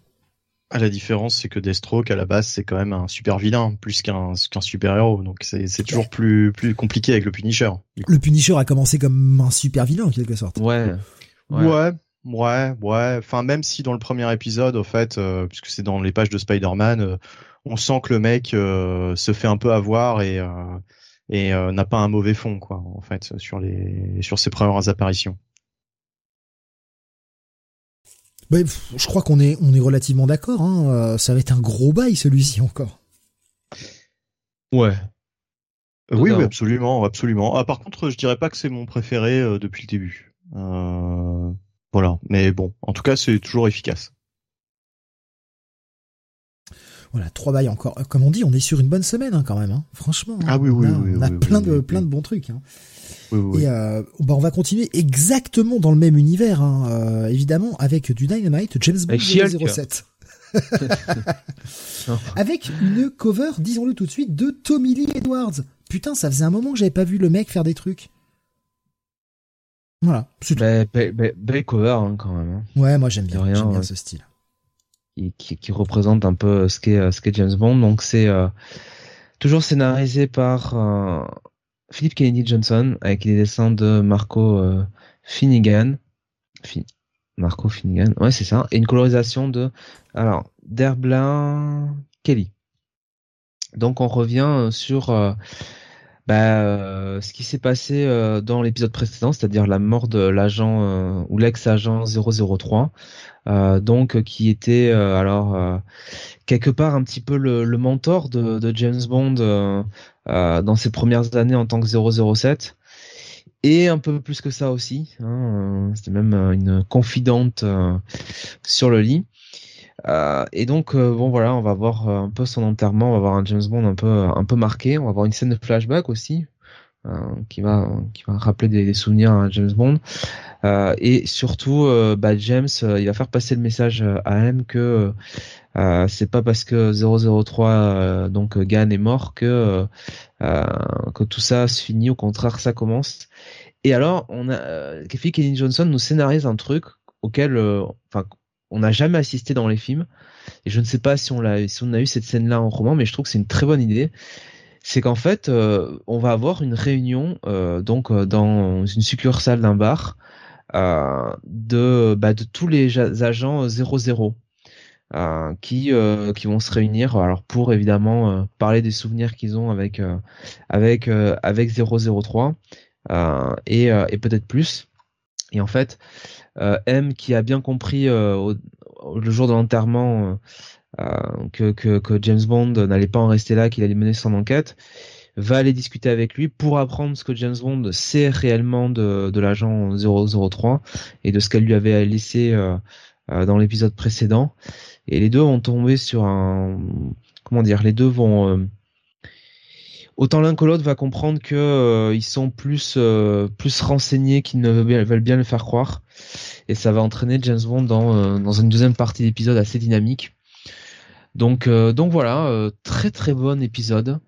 À la différence, c'est que Deathstroke à la base c'est quand même un super vilain plus qu'un qu'un super héros, donc c'est toujours plus plus compliqué avec le Punisher. Le Punisher a commencé comme un super vilain en quelque sorte. Ouais. Ouais. Ouais, ouais, Enfin, même si dans le premier épisode, au fait, euh, puisque c'est dans les pages de Spider-Man, euh, on sent que le mec euh, se fait un peu avoir et et n'a pas un mauvais fond, quoi, en fait, sur les sur ses premières apparitions. Bah, je crois qu'on est, on est relativement d'accord. Hein. Euh, ça va être un gros bail celui-ci encore. Ouais. Euh, oui, oui, absolument, absolument. Ah, par contre, je dirais pas que c'est mon préféré euh, depuis le début. voilà, mais bon, en tout cas, c'est toujours efficace. Voilà, trois bails encore. Comme on dit, on est sur une bonne semaine hein, quand même. Hein. Franchement. Ah oui, oui, oui, on a, plein de plein de bons trucs. Hein. Et bah, on va continuer exactement dans le même univers, hein, évidemment, avec du Dynamite, James Bond 007. avec une cover, disons-le tout de suite, de Tommy Lee Edwards. Putain, ça faisait un moment que j'avais pas vu le mec faire des trucs. Voilà. Belle cover hein, quand même. Hein. Ouais, moi j'aime bien, bien ce style. Qui, qui, représente un peu ce qu'est ce James Bond. Donc c'est euh, toujours scénarisé par euh, Philip Kennedy Johnson avec les dessins de Marco euh, Finnegan. Marco Finnegan, ouais c'est ça. Et une colorisation de alors d'Herblin Kelly. Donc on revient sur bah, euh, ce qui s'est passé euh, dans l'épisode précédent, c'est-à-dire la mort de l'agent euh, ou l'ex-agent 003, donc qui était alors quelque part un petit peu le, mentor de, de, James Bond dans ses premières années en tant que 007. Et un peu plus que ça aussi. Hein, C'était même une confidente sur le lit. Euh, et donc euh, bon voilà, on va voir euh, un peu son enterrement, on va voir un James Bond un peu un peu marqué, on va voir une scène de flashback aussi qui va qui va rappeler des, souvenirs à James Bond. et surtout, bah, James, il va faire passer le message à M que c'est pas parce que 003 donc Gann est mort que que tout ça se finit. Au contraire, ça commence. Et alors, on a Kevin Kenny Johnson nous scénarise un truc auquel, enfin on n'a jamais assisté dans les films. Et je ne sais pas si on, a, si on a eu cette scène-là en roman, mais je trouve que c'est une très bonne idée. C'est qu'en fait, euh, on va avoir une réunion euh, donc euh, dans une succursale d'un bar de, bah, de tous les agents 00 qui qui vont se réunir alors pour évidemment parler des souvenirs qu'ils ont avec avec avec 003 et, et peut-être plus. Et en fait, euh, M qui a bien compris euh, le jour de l'enterrement euh, que, que, James Bond n'allait pas en rester là, qu'il allait mener son enquête, va aller discuter avec lui pour apprendre ce que James Bond sait réellement de, de l'agent 003 et de ce qu'elle lui avait laissé dans l'épisode précédent. Et les deux vont tomber sur un comment dire, les deux vont autant l'un que l'autre va comprendre que euh, ils sont plus euh, plus renseignés qu'ils ne veulent bien le faire croire. Et ça va entraîner James Bond dans euh, dans une deuxième partie d'épisode assez dynamique. Donc donc voilà très très bon épisode.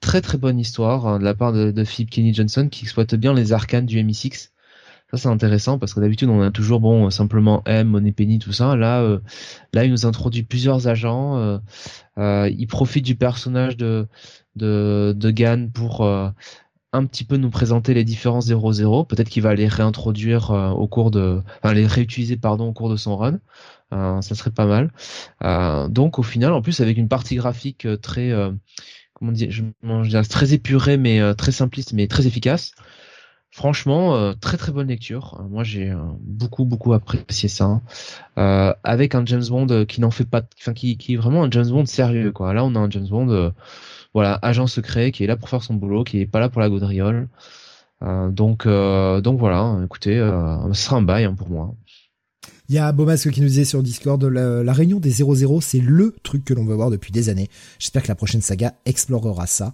Très très bonne histoire hein, de la part de, de Philip Kenny Johnson qui exploite bien les arcanes du MI6 ça c'est intéressant parce que d'habitude on a toujours bon simplement M, Money Penny, tout ça. Là, euh, là il nous introduit plusieurs agents. Euh, euh, il profite du personnage de de, de Gann pour un petit peu nous présenter les différents 0-0. Peut-être qu'il va les réintroduire au cours de, enfin les réutiliser pardon au cours de son run. ça serait pas mal. donc au final, en plus avec une partie graphique très comment dire, je, je dirais, très épurée mais très simpliste mais très efficace. Franchement, euh, très très bonne lecture. Euh, moi, j'ai euh, beaucoup beaucoup apprécié ça. Avec un James Bond qui n'en fait pas, enfin qui, qui est vraiment un James Bond sérieux quoi. Là, on a un James Bond, voilà, agent secret qui est là pour faire son boulot, qui est pas là pour la gaudriole. donc donc voilà. Écoutez, ce sera un bail hein, pour moi. Il y a Bomasque qui nous disait sur Discord, la, la réunion des 00, c'est le truc que l'on veut voir depuis des années. J'espère que la prochaine saga explorera ça.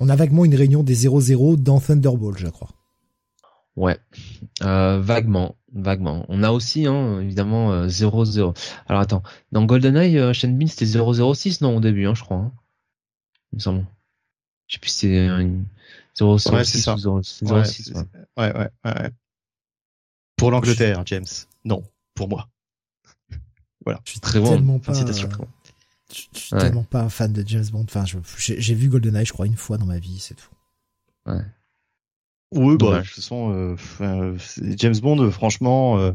On a vaguement une réunion des 00 dans Thunderbolt, je crois. Ouais, euh, vaguement, vaguement. On a aussi, hein, évidemment, 0-0. Euh, Alors attends, dans GoldenEye, euh, Shen Bean c'était 006, non, au début, hein, je crois. Hein. Il me semble. Je sais plus si c'est 006 ou 06. Ouais, ouais, ouais, Pour l'Angleterre, James. Non, pour moi. voilà. Je suis très bon. Pas, je, suis tellement pas un fan de James Bond. Enfin, j'ai vu GoldenEye, je crois, une fois dans ma vie, c'est tout. Ouais. Oui, bah, de toute façon, euh, James Bond, euh, franchement, euh,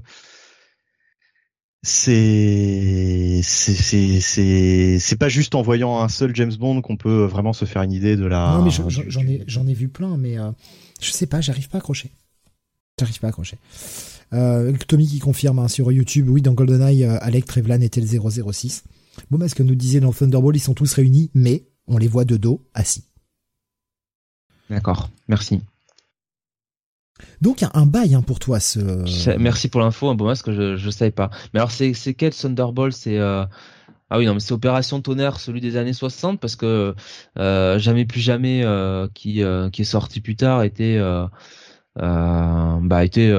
c'est c'est c'est c'est pas juste en voyant un seul James Bond qu'on peut vraiment se faire une idée de la. Non, mais j'en ai j'en ai vu plein, mais je sais pas, j'arrive pas à accrocher. J'arrive pas à accrocher. Tommy qui confirme hein, sur YouTube, oui, dans GoldenEye, Alec Trevlan était le 006. Bon, mais ce que nous disait dans Thunderbolt, ils sont tous réunis, mais on les voit de dos, assis. D'accord, merci. Donc un bail hein, pour toi ce. Merci pour l'info, un beau masque que je je savais pas. Mais alors c'est quel Thunderbolt? C'est euh, Ah oui, non, mais c'est Opération Tonnerre, celui des années 60, parce que euh, Jamais plus jamais, euh, qui qui est sorti plus tard, était bah était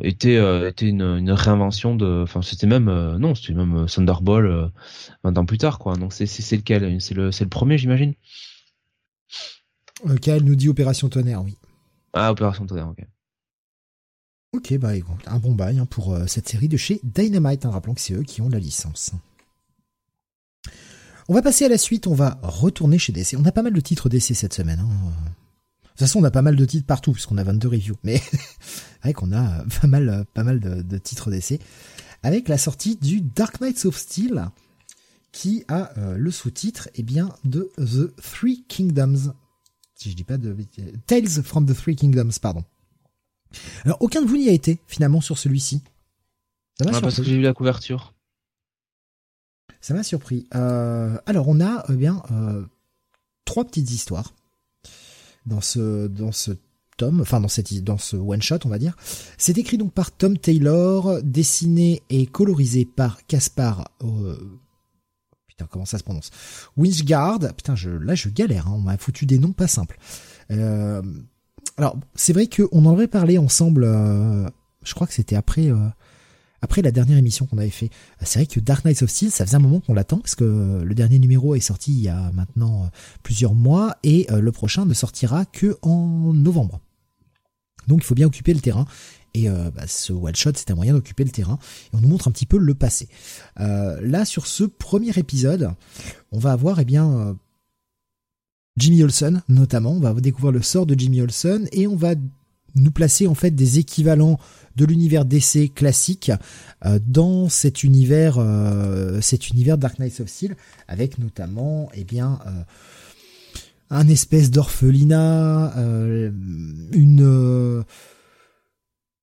était était une, une réinvention de, enfin c'était même non, c'était même Thunderball 20 ans plus tard, quoi. Donc c'est c'est lequel? C'est le c'est le premier, j'imagine. Elle nous dit Opération Tonnerre, oui. Ah, Opération Tonnerre, ok. Ok, bah un bon bail hein, pour euh, cette série de chez Dynamite, hein, rappelons que c'est eux qui ont la licence. On va passer à la suite, on va retourner chez DC. On a pas mal de titres DC cette semaine. Hein. De toute façon, on a pas mal de titres partout, puisqu'on a 22 reviews. Mais vrai qu'on a pas mal, pas mal de, titres DC. Avec la sortie du Dark Knights of Steel, qui a euh, le sous-titre eh bien, de The Three Kingdoms. Si je dis pas de... Tales from the Three Kingdoms, pardon. Alors, aucun de vous n'y a été, finalement, sur celui-ci. Ça m'a Parce que j'ai eu la couverture. Ça m'a surpris. Euh, alors, on a eh bien euh, trois petites histoires dans ce dans ce tome, enfin dans cette dans ce one shot, on va dire. C'est écrit donc par Tom Taylor, dessiné et colorisé par Caspar. Euh, comment ça se prononce Winchgard. Putain, je, là je galère. Hein, on m'a foutu des noms pas simples. Euh, alors, c'est vrai qu'on en avait parlé ensemble, euh, je crois que c'était après euh, après la dernière émission qu'on avait fait. C'est vrai que Dark Knights of Steel, ça faisait un moment qu'on l'attend, parce que le dernier numéro est sorti il y a maintenant plusieurs mois, et le prochain ne sortira que en novembre. Donc il faut bien occuper le terrain. Et bah, ce one shot, c'est un moyen d'occuper le terrain. Et on nous montre un petit peu le passé. là, sur ce premier épisode, on va avoir eh bien Jimmy Olsen notamment. On va découvrir le sort de Jimmy Olsen et on va nous placer en fait des équivalents de l'univers DC classique euh, dans cet univers, euh, cet univers Dark Knight of Steel, avec notamment, eh bien, euh, un espèce d'orphelinat, une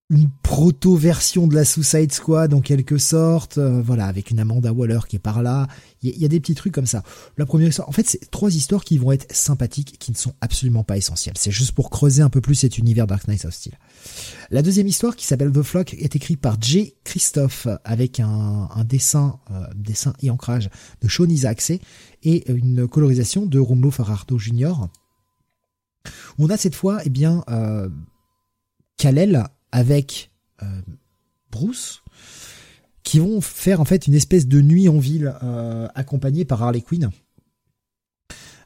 une proto-version de la Suicide Squad en quelque sorte, euh, voilà, avec une Amanda Waller qui est par là. Il y, a des petits trucs comme ça. La première histoire, en fait, c'est trois histoires qui vont être sympathiques, qui ne sont absolument pas essentielles. C'est juste pour creuser un peu plus cet univers Dark Knight of Steel. La deuxième histoire, qui s'appelle The Flock, est écrite par Jay Christophe avec un, dessin, euh, dessin et ancrage de Sean Isaacsé et une colorisation de Rombo Farardo Jr. On a cette fois, eh bien, euh, Kalel avec euh, Bruce qui vont faire en fait une espèce de nuit en ville euh, accompagnée par Harley Quinn.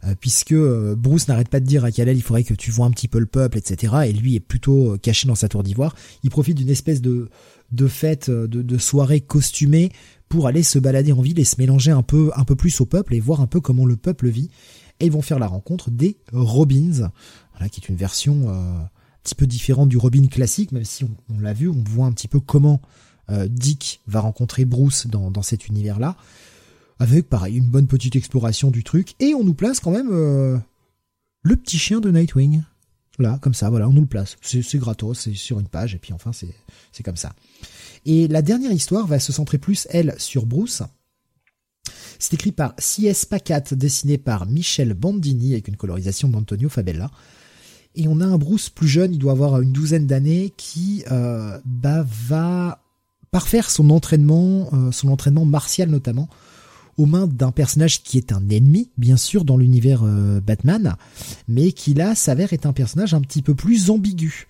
Euh, puisque Bruce n'arrête pas de dire à Kal-El il faudrait que tu vois un petit peu le peuple, etc. Et lui est plutôt caché dans sa tour d'ivoire. Il profite d'une espèce de, de fête, de, de soirée costumée pour aller se balader en ville et se mélanger un peu, un peu plus au peuple et voir un peu comment le peuple vit. Et ils vont faire la rencontre des Robins, voilà, qui est une version petit peu différent du Robin classique, même si on, l'a vu, on voit un petit peu comment euh, Dick va rencontrer Bruce dans, cet univers-là, avec pareil une bonne petite exploration du truc, et on nous place quand même euh, le petit chien de Nightwing. Là, comme ça, voilà, on nous le place. C'est gratos, c'est sur une page, et puis enfin, c'est comme ça. Et la dernière histoire va se centrer plus, elle, sur Bruce. C'est écrit par C.S. Pacat, dessiné par Michel Bandini, avec une colorisation d'Antonio Fabella. Et on a un Bruce plus jeune, il doit avoir une douzaine d'années, qui euh, bah, va parfaire son entraînement, euh, son entraînement martial notamment, aux mains d'un personnage qui est un ennemi, bien sûr, dans l'univers euh, Batman, mais qui là s'avère être un personnage un petit peu plus ambigu,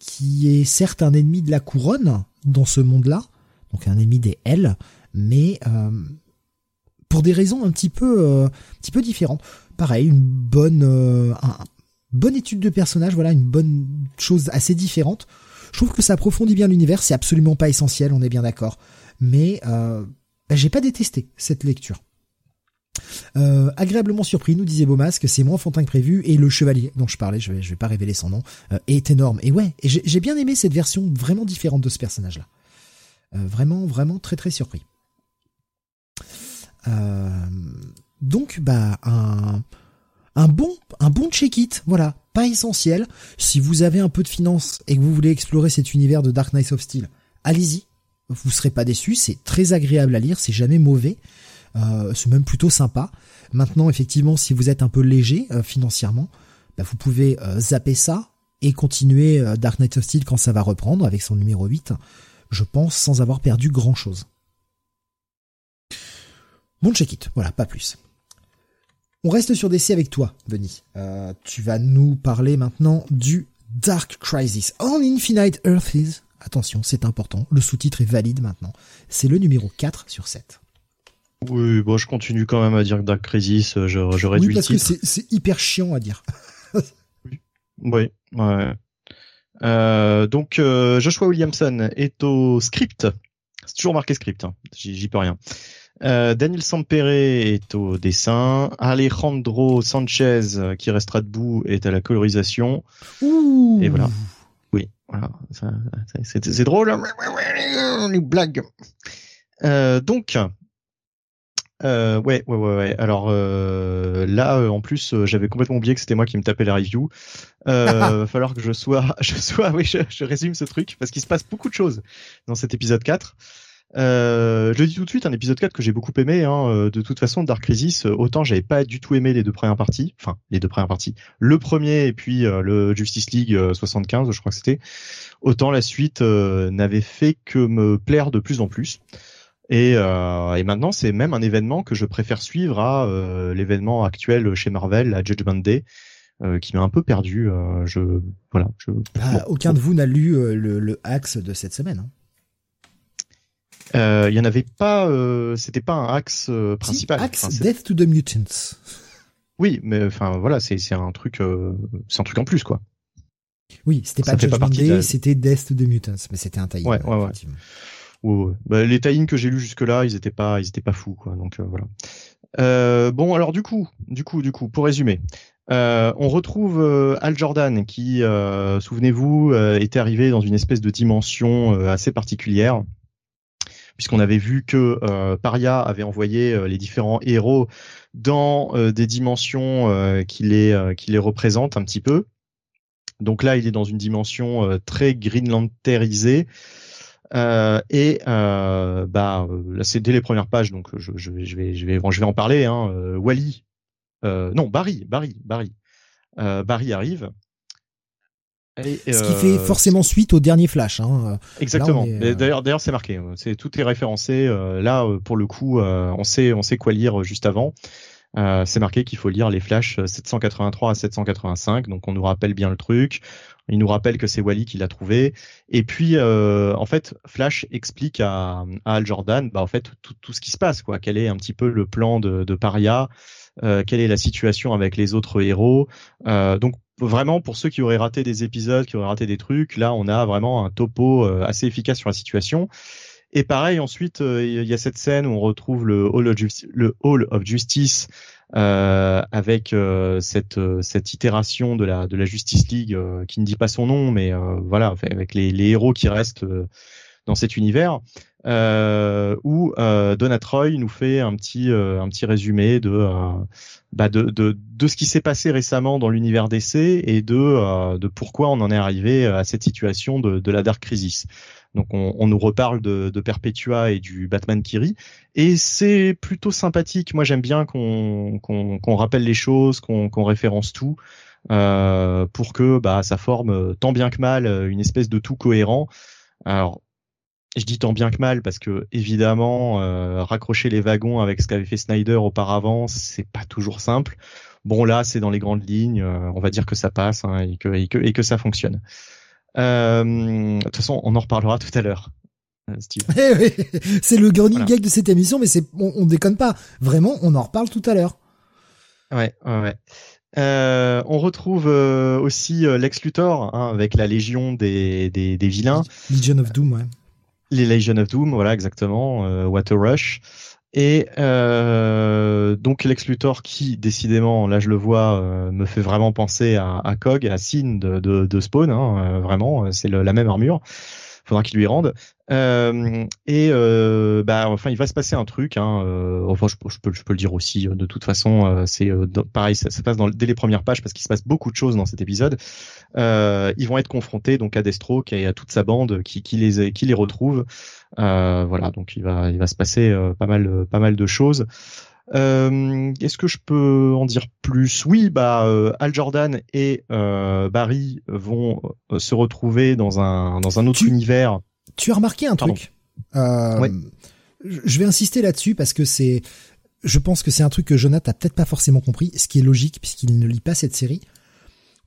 qui est certes un ennemi de la couronne dans ce monde-là, donc un ennemi des L, mais pour des raisons un petit peu, un petit peu différentes. Pareil, une bonne, un, bonne étude de personnage, voilà, une bonne chose assez différente. Je trouve que ça approfondit bien l'univers, c'est absolument pas essentiel, on est bien d'accord. Mais euh, bah, j'ai pas détesté cette lecture. Euh, agréablement surpris, nous disait Beaumas que c'est moins enfantin que prévu et le chevalier dont je parlais, je vais, vais pas révéler son nom, euh, est énorme. Et ouais, j'ai bien aimé cette version vraiment différente de ce personnage-là. Euh, vraiment, vraiment très très surpris. donc bah un un bon, un bon check-it, voilà, pas essentiel. Si vous avez un peu de finances et que vous voulez explorer cet univers de Dark Knight of Steel, allez-y. Vous serez pas déçus, c'est très agréable à lire, c'est jamais mauvais, euh, c'est même plutôt sympa. Maintenant, effectivement, si vous êtes un peu léger euh, financièrement, bah, vous pouvez euh, zapper ça et continuer Dark Knight of Steel quand ça va reprendre avec son numéro 8, je pense, sans avoir perdu grand-chose. Bon check it, voilà, pas plus. On reste sur DC avec toi, Denis. Euh, tu vas nous parler maintenant du Dark Crisis on Infinite Earths. Attention, c'est important. Le sous-titre est valide maintenant. C'est le numéro 4 sur 7. Oui, bon, je continue quand même à dire que Dark Crisis, euh, je, je réduis oui, parce que c'est hyper chiant à dire. oui, ouais. Euh, donc, euh, Joshua Williamson est au script. C'est toujours marqué script, hein. j'y peux rien. Euh, Daniel Sampere est au dessin. Alejandro Sanchez, euh, qui restera debout, est à la colorisation. Ouh. Et voilà. Oui, voilà. C'est drôle. Les blagues. Euh, donc, euh, ouais, ouais, ouais, ouais. Alors euh, là, euh, en plus, j'avais complètement oublié que c'était moi qui me tapais la review. Euh, va falloir que je sois, je sois, oui, je, je, résume ce truc parce qu'il se passe beaucoup de choses dans cet épisode 4. Euh, je le dis tout de suite, un épisode 4 que j'ai beaucoup aimé. Hein, euh, de toute façon, Dark Crisis, euh, autant j'avais pas du tout aimé les deux premières parties, enfin les deux premières parties, le premier et puis le Justice League 75, je crois que c'était. Autant la suite n'avait fait que me plaire de plus en plus. Et, et maintenant, c'est même un événement que je préfère suivre à l'événement actuel chez Marvel, la Judgment Day. qui m'a un peu perdu. je voilà. Je, ah, aucun de vous n'a lu le, le axe de cette semaine. Hein. Euh, il y en avait pas, euh, c'était pas un axe euh, principal. axe Death to the Mutants. Oui, mais enfin voilà, c'est c'est un truc, c'est un truc en plus quoi. Oui, c'était pas Judgment Day, c'était Death to the Mutants, mais c'était un tie Ouais, ouais, ouais. ouais, Bah, les tie que j'ai lus jusque là, ils étaient pas, ils étaient pas fous quoi. Donc voilà. bon alors du coup, du coup, du coup, pour résumer, euh, on retrouve Al Jordan qui, euh, souvenez-vous, était arrivé dans une espèce de dimension assez particulière puisqu'on avait vu que euh, Paria avait envoyé euh, les différents héros dans euh, des dimensions qui les qui représentent un petit peu. Donc là, il est dans une dimension très greenlanderisée. Euh, et bah là c'est dès les premières pages donc je vais en parler hein. Wally non Barry Barry Barry Barry arrive ce qui fait euh, forcément suite au dernier Flash. Hein. Exactement. Euh, d'ailleurs, d'ailleurs, c'est marqué. C'est tout est référencé. Euh, là, pour le coup, on sait, on sait quoi lire juste avant. c'est marqué qu'il faut lire les Flash 783 à 785. Donc, on nous rappelle bien le truc. Il nous rappelle que c'est Wally qui l'a trouvé. Et puis, en fait, Flash explique à, Al Jordan, bah, en fait, tout, tout, ce qui se passe, quoi. Quel est un petit peu le plan de, de Paria. Quelle est la situation avec les autres héros. donc vraiment pour ceux qui auraient raté des épisodes, qui auraient raté des trucs, là on a vraiment un topo euh, assez efficace sur la situation. Et pareil, ensuite, euh, il y a cette scène où on retrouve le Hall of, Justice euh, avec cette cette itération de la de la Justice League qui ne dit pas son nom, mais voilà, avec les, les héros qui restent dans cet univers euh, où euh, Troy nous fait un petit euh, un petit résumé de, euh, bah de, de de ce qui s'est passé récemment dans l'univers DC et de euh, de pourquoi on en est arrivé à cette situation de, de la Dark Crisis. Donc on, on nous reparle de, de, Perpetua et du Batman Kiri et c'est plutôt sympathique. Moi j'aime bien qu'on qu'on rappelle les choses, qu'on qu'on référence tout. Euh, pour que bah, ça forme tant bien que mal une espèce de tout cohérent. Alors je dis tant bien que mal parce que évidemment euh, raccrocher les wagons avec ce qu'avait fait Snyder auparavant c'est pas toujours simple. Bon là c'est dans les grandes lignes euh, on va dire que ça passe hein, et, que, et, que, et que ça fonctionne. Euh, de toute façon on en reparlera tout à l'heure. Eh c'est le running gag de cette émission mais c'est on, on, déconne pas. Vraiment on en reparle tout à l'heure. Ouais ouais euh, on retrouve aussi Lex Luthor hein, avec la Légion des, des, des vilains. Legion of Doom, ouais les Legion of Doom, voilà exactement, euh, Water Rush. Et euh, donc Lex Luthor qui décidément, là je le vois, euh, me fait vraiment penser à, à Cog, à Sin de, de, de Spawn, hein, euh, vraiment, c'est la même armure faudra qu'il lui rende. Euh, et euh, bah enfin il va se passer un truc. Hein, euh, enfin je, peux je peux le dire aussi. De toute façon euh, c'est euh, pareil ça se passe dès les premières pages parce qu'il se passe beaucoup de choses dans cet épisode. ils vont être confrontés donc à Deathstroke et à toute sa bande qui, qui les qui les retrouve. voilà donc il va il va se passer pas mal pas mal de choses. Euh, Est-ce que je peux en dire plus? Oui, bah euh, Al Jordan et euh, Barry vont euh, se retrouver dans un dans un autre univers. Tu as remarqué un truc? Ouais. Je vais insister là-dessus parce que c'est je pense que c'est un truc que Jonathan a peut-être pas forcément compris, ce qui est logique puisqu'il ne lit pas cette série.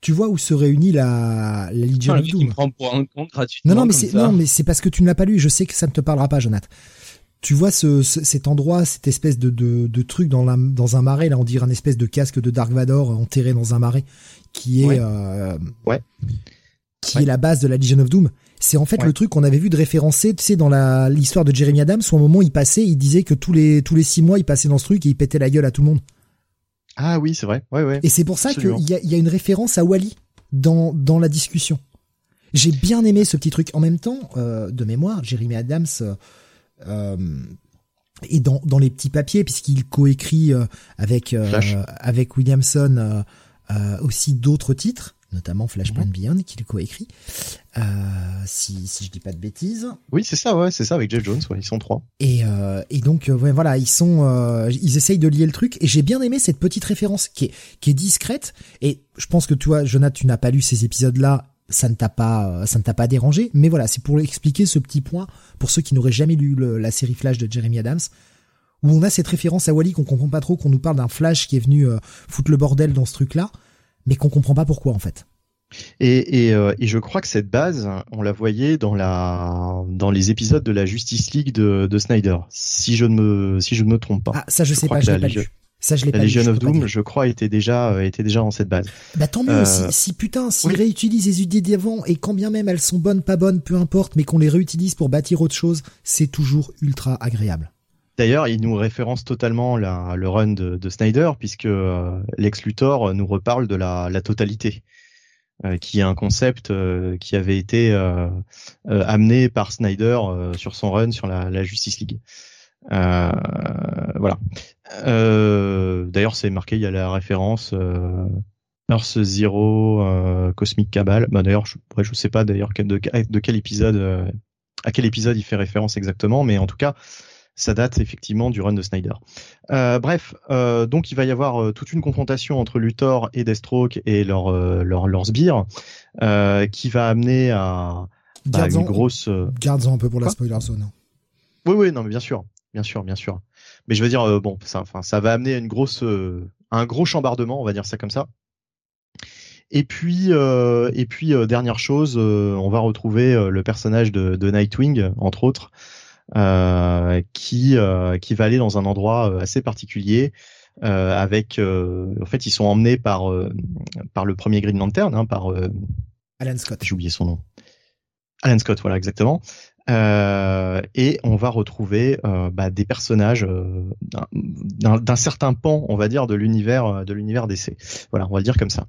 Tu vois où se réunit la, la Legion of Doom. Non, non, mais c'est, non, mais c'est parce que tu ne l'as pas lu. Je sais que ça ne te parlera pas, Jonathan. Tu vois ce, cet endroit, cette espèce de, de, de truc dans, la, dans un marais, là, on dirait un espèce de casque de Dark Vador enterré dans un marais, qui est, ouais. Euh, ouais. qui est la base de la Legion of Doom. C'est en fait le truc qu'on avait vu de référencer, tu sais, dans l'histoire de Jeremy Adams, où au moment où il passait, il disait que tous les tous les six mois, il passait dans ce truc et il pétait la gueule à tout le monde. Ah oui, c'est vrai. Ouais, ouais. Et c'est pour ça qu'il y a, y a une référence à Wally dans dans la discussion. J'ai bien aimé ce petit truc. En même temps, euh, de mémoire, Jeremy Adams euh, est dans dans les petits papiers puisqu'il coécrit euh, avec euh, avec Williamson aussi d'autres titres notamment Flashpoint mm Beyond, qu'il coécrit. Euh, si, si je dis pas de bêtises. Oui, c'est ça, ouais, c'est ça avec Jeff Jones, ouais, ils sont trois. Et, euh, et donc, ouais, voilà, ils sont, euh, ils essayent de lier le truc. Et j'ai bien aimé cette petite référence qui est, qui est discrète. Et je pense que toi, Jonathan, tu n'as pas lu ces épisodes-là. Ça ne t'a pas, ça ne t'a pas dérangé. Mais voilà, c'est pour expliquer ce petit point pour ceux qui n'auraient jamais lu le, la série Flash de Jeremy Adams où on a cette référence à Wally qu'on comprend pas trop, qu'on nous parle d'un Flash qui est venu euh, foutre le bordel dans ce truc-là mais qu'on comprend pas pourquoi en fait. Et, et, euh, et, je crois que cette base, on la voyait dans la dans les épisodes de la Justice League de, de Snyder, si je ne me si je ne me trompe pas. Ah ça je, sais pas, je l'ai pas lu. Ça je l'ai pas La Legion of Doom, je crois, était déjà euh, était déjà dans cette base. Bah tant mieux. Euh... Si, si, putain, s'ils oui. réutilisent les idées d'avant et quand bien même elles sont bonnes, pas bonnes, peu importe, mais qu'on les réutilise pour bâtir autre chose, c'est toujours ultra agréable. D'ailleurs, il nous référence totalement la, le run de, de Snyder, puisque euh, Lex Luthor nous reparle de la, la totalité, euh, qui est un concept euh, qui avait été euh, euh, amené par Snyder sur son run sur la, la Justice League. Voilà. D'ailleurs, c'est marqué, il y a la référence Earth Zero, Cosmic Cabal. Bah, d'ailleurs, je, ouais, je sais pas d'ailleurs de, de, quel épisode, à quel épisode il fait référence exactement, mais en tout cas ça date effectivement du run de Snyder. Euh, bref, euh, donc il va y avoir euh, toute une confrontation entre Luthor et Deathstroke et leur euh, leur, leur sbire euh, qui va amener à bah, une grosse. Garde-en un peu pour la spoiler zone. Oui, oui, non, mais bien sûr, bien sûr, bien sûr. Mais je veux dire, bon, ça, enfin, ça va amener à une grosse, un gros chambardement, on va dire ça comme ça. Et puis, euh, et puis euh, dernière chose, euh, on va retrouver le personnage de, de Nightwing, entre autres, euh, qui euh, qui va aller dans un endroit euh, assez particulier. avec, en fait, ils sont emmenés par par le premier Green Lantern, hein, par Alan Scott. J'ai oublié son nom. Alan Scott, voilà exactement. Euh, et on va retrouver euh, bah, des personnages euh, d'un certain pan, on va dire, de l'univers de l'univers DC. Voilà, on va le dire comme ça.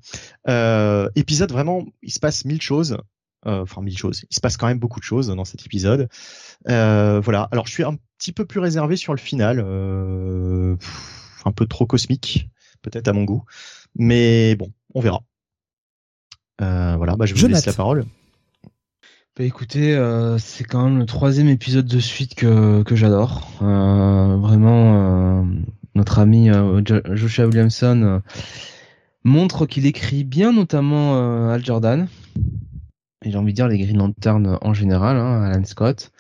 épisode vraiment, il se passe mille choses. Enfin, mille choses. Il se passe quand même beaucoup de choses dans cet épisode. Euh, voilà. Alors, je suis un petit peu plus réservé sur le final, euh, un peu trop cosmique, peut-être à mon goût, mais bon, on verra. Euh, voilà. Bah, je vous laisse la parole. Bah écoutez, euh, c'est quand même le troisième épisode de suite que, que j'adore. Euh, vraiment, euh, notre ami Joshua Williamson montre qu'il écrit bien, notamment Al Jordan j'ai envie de dire les Green Lantern en général, hein, Alan Scott.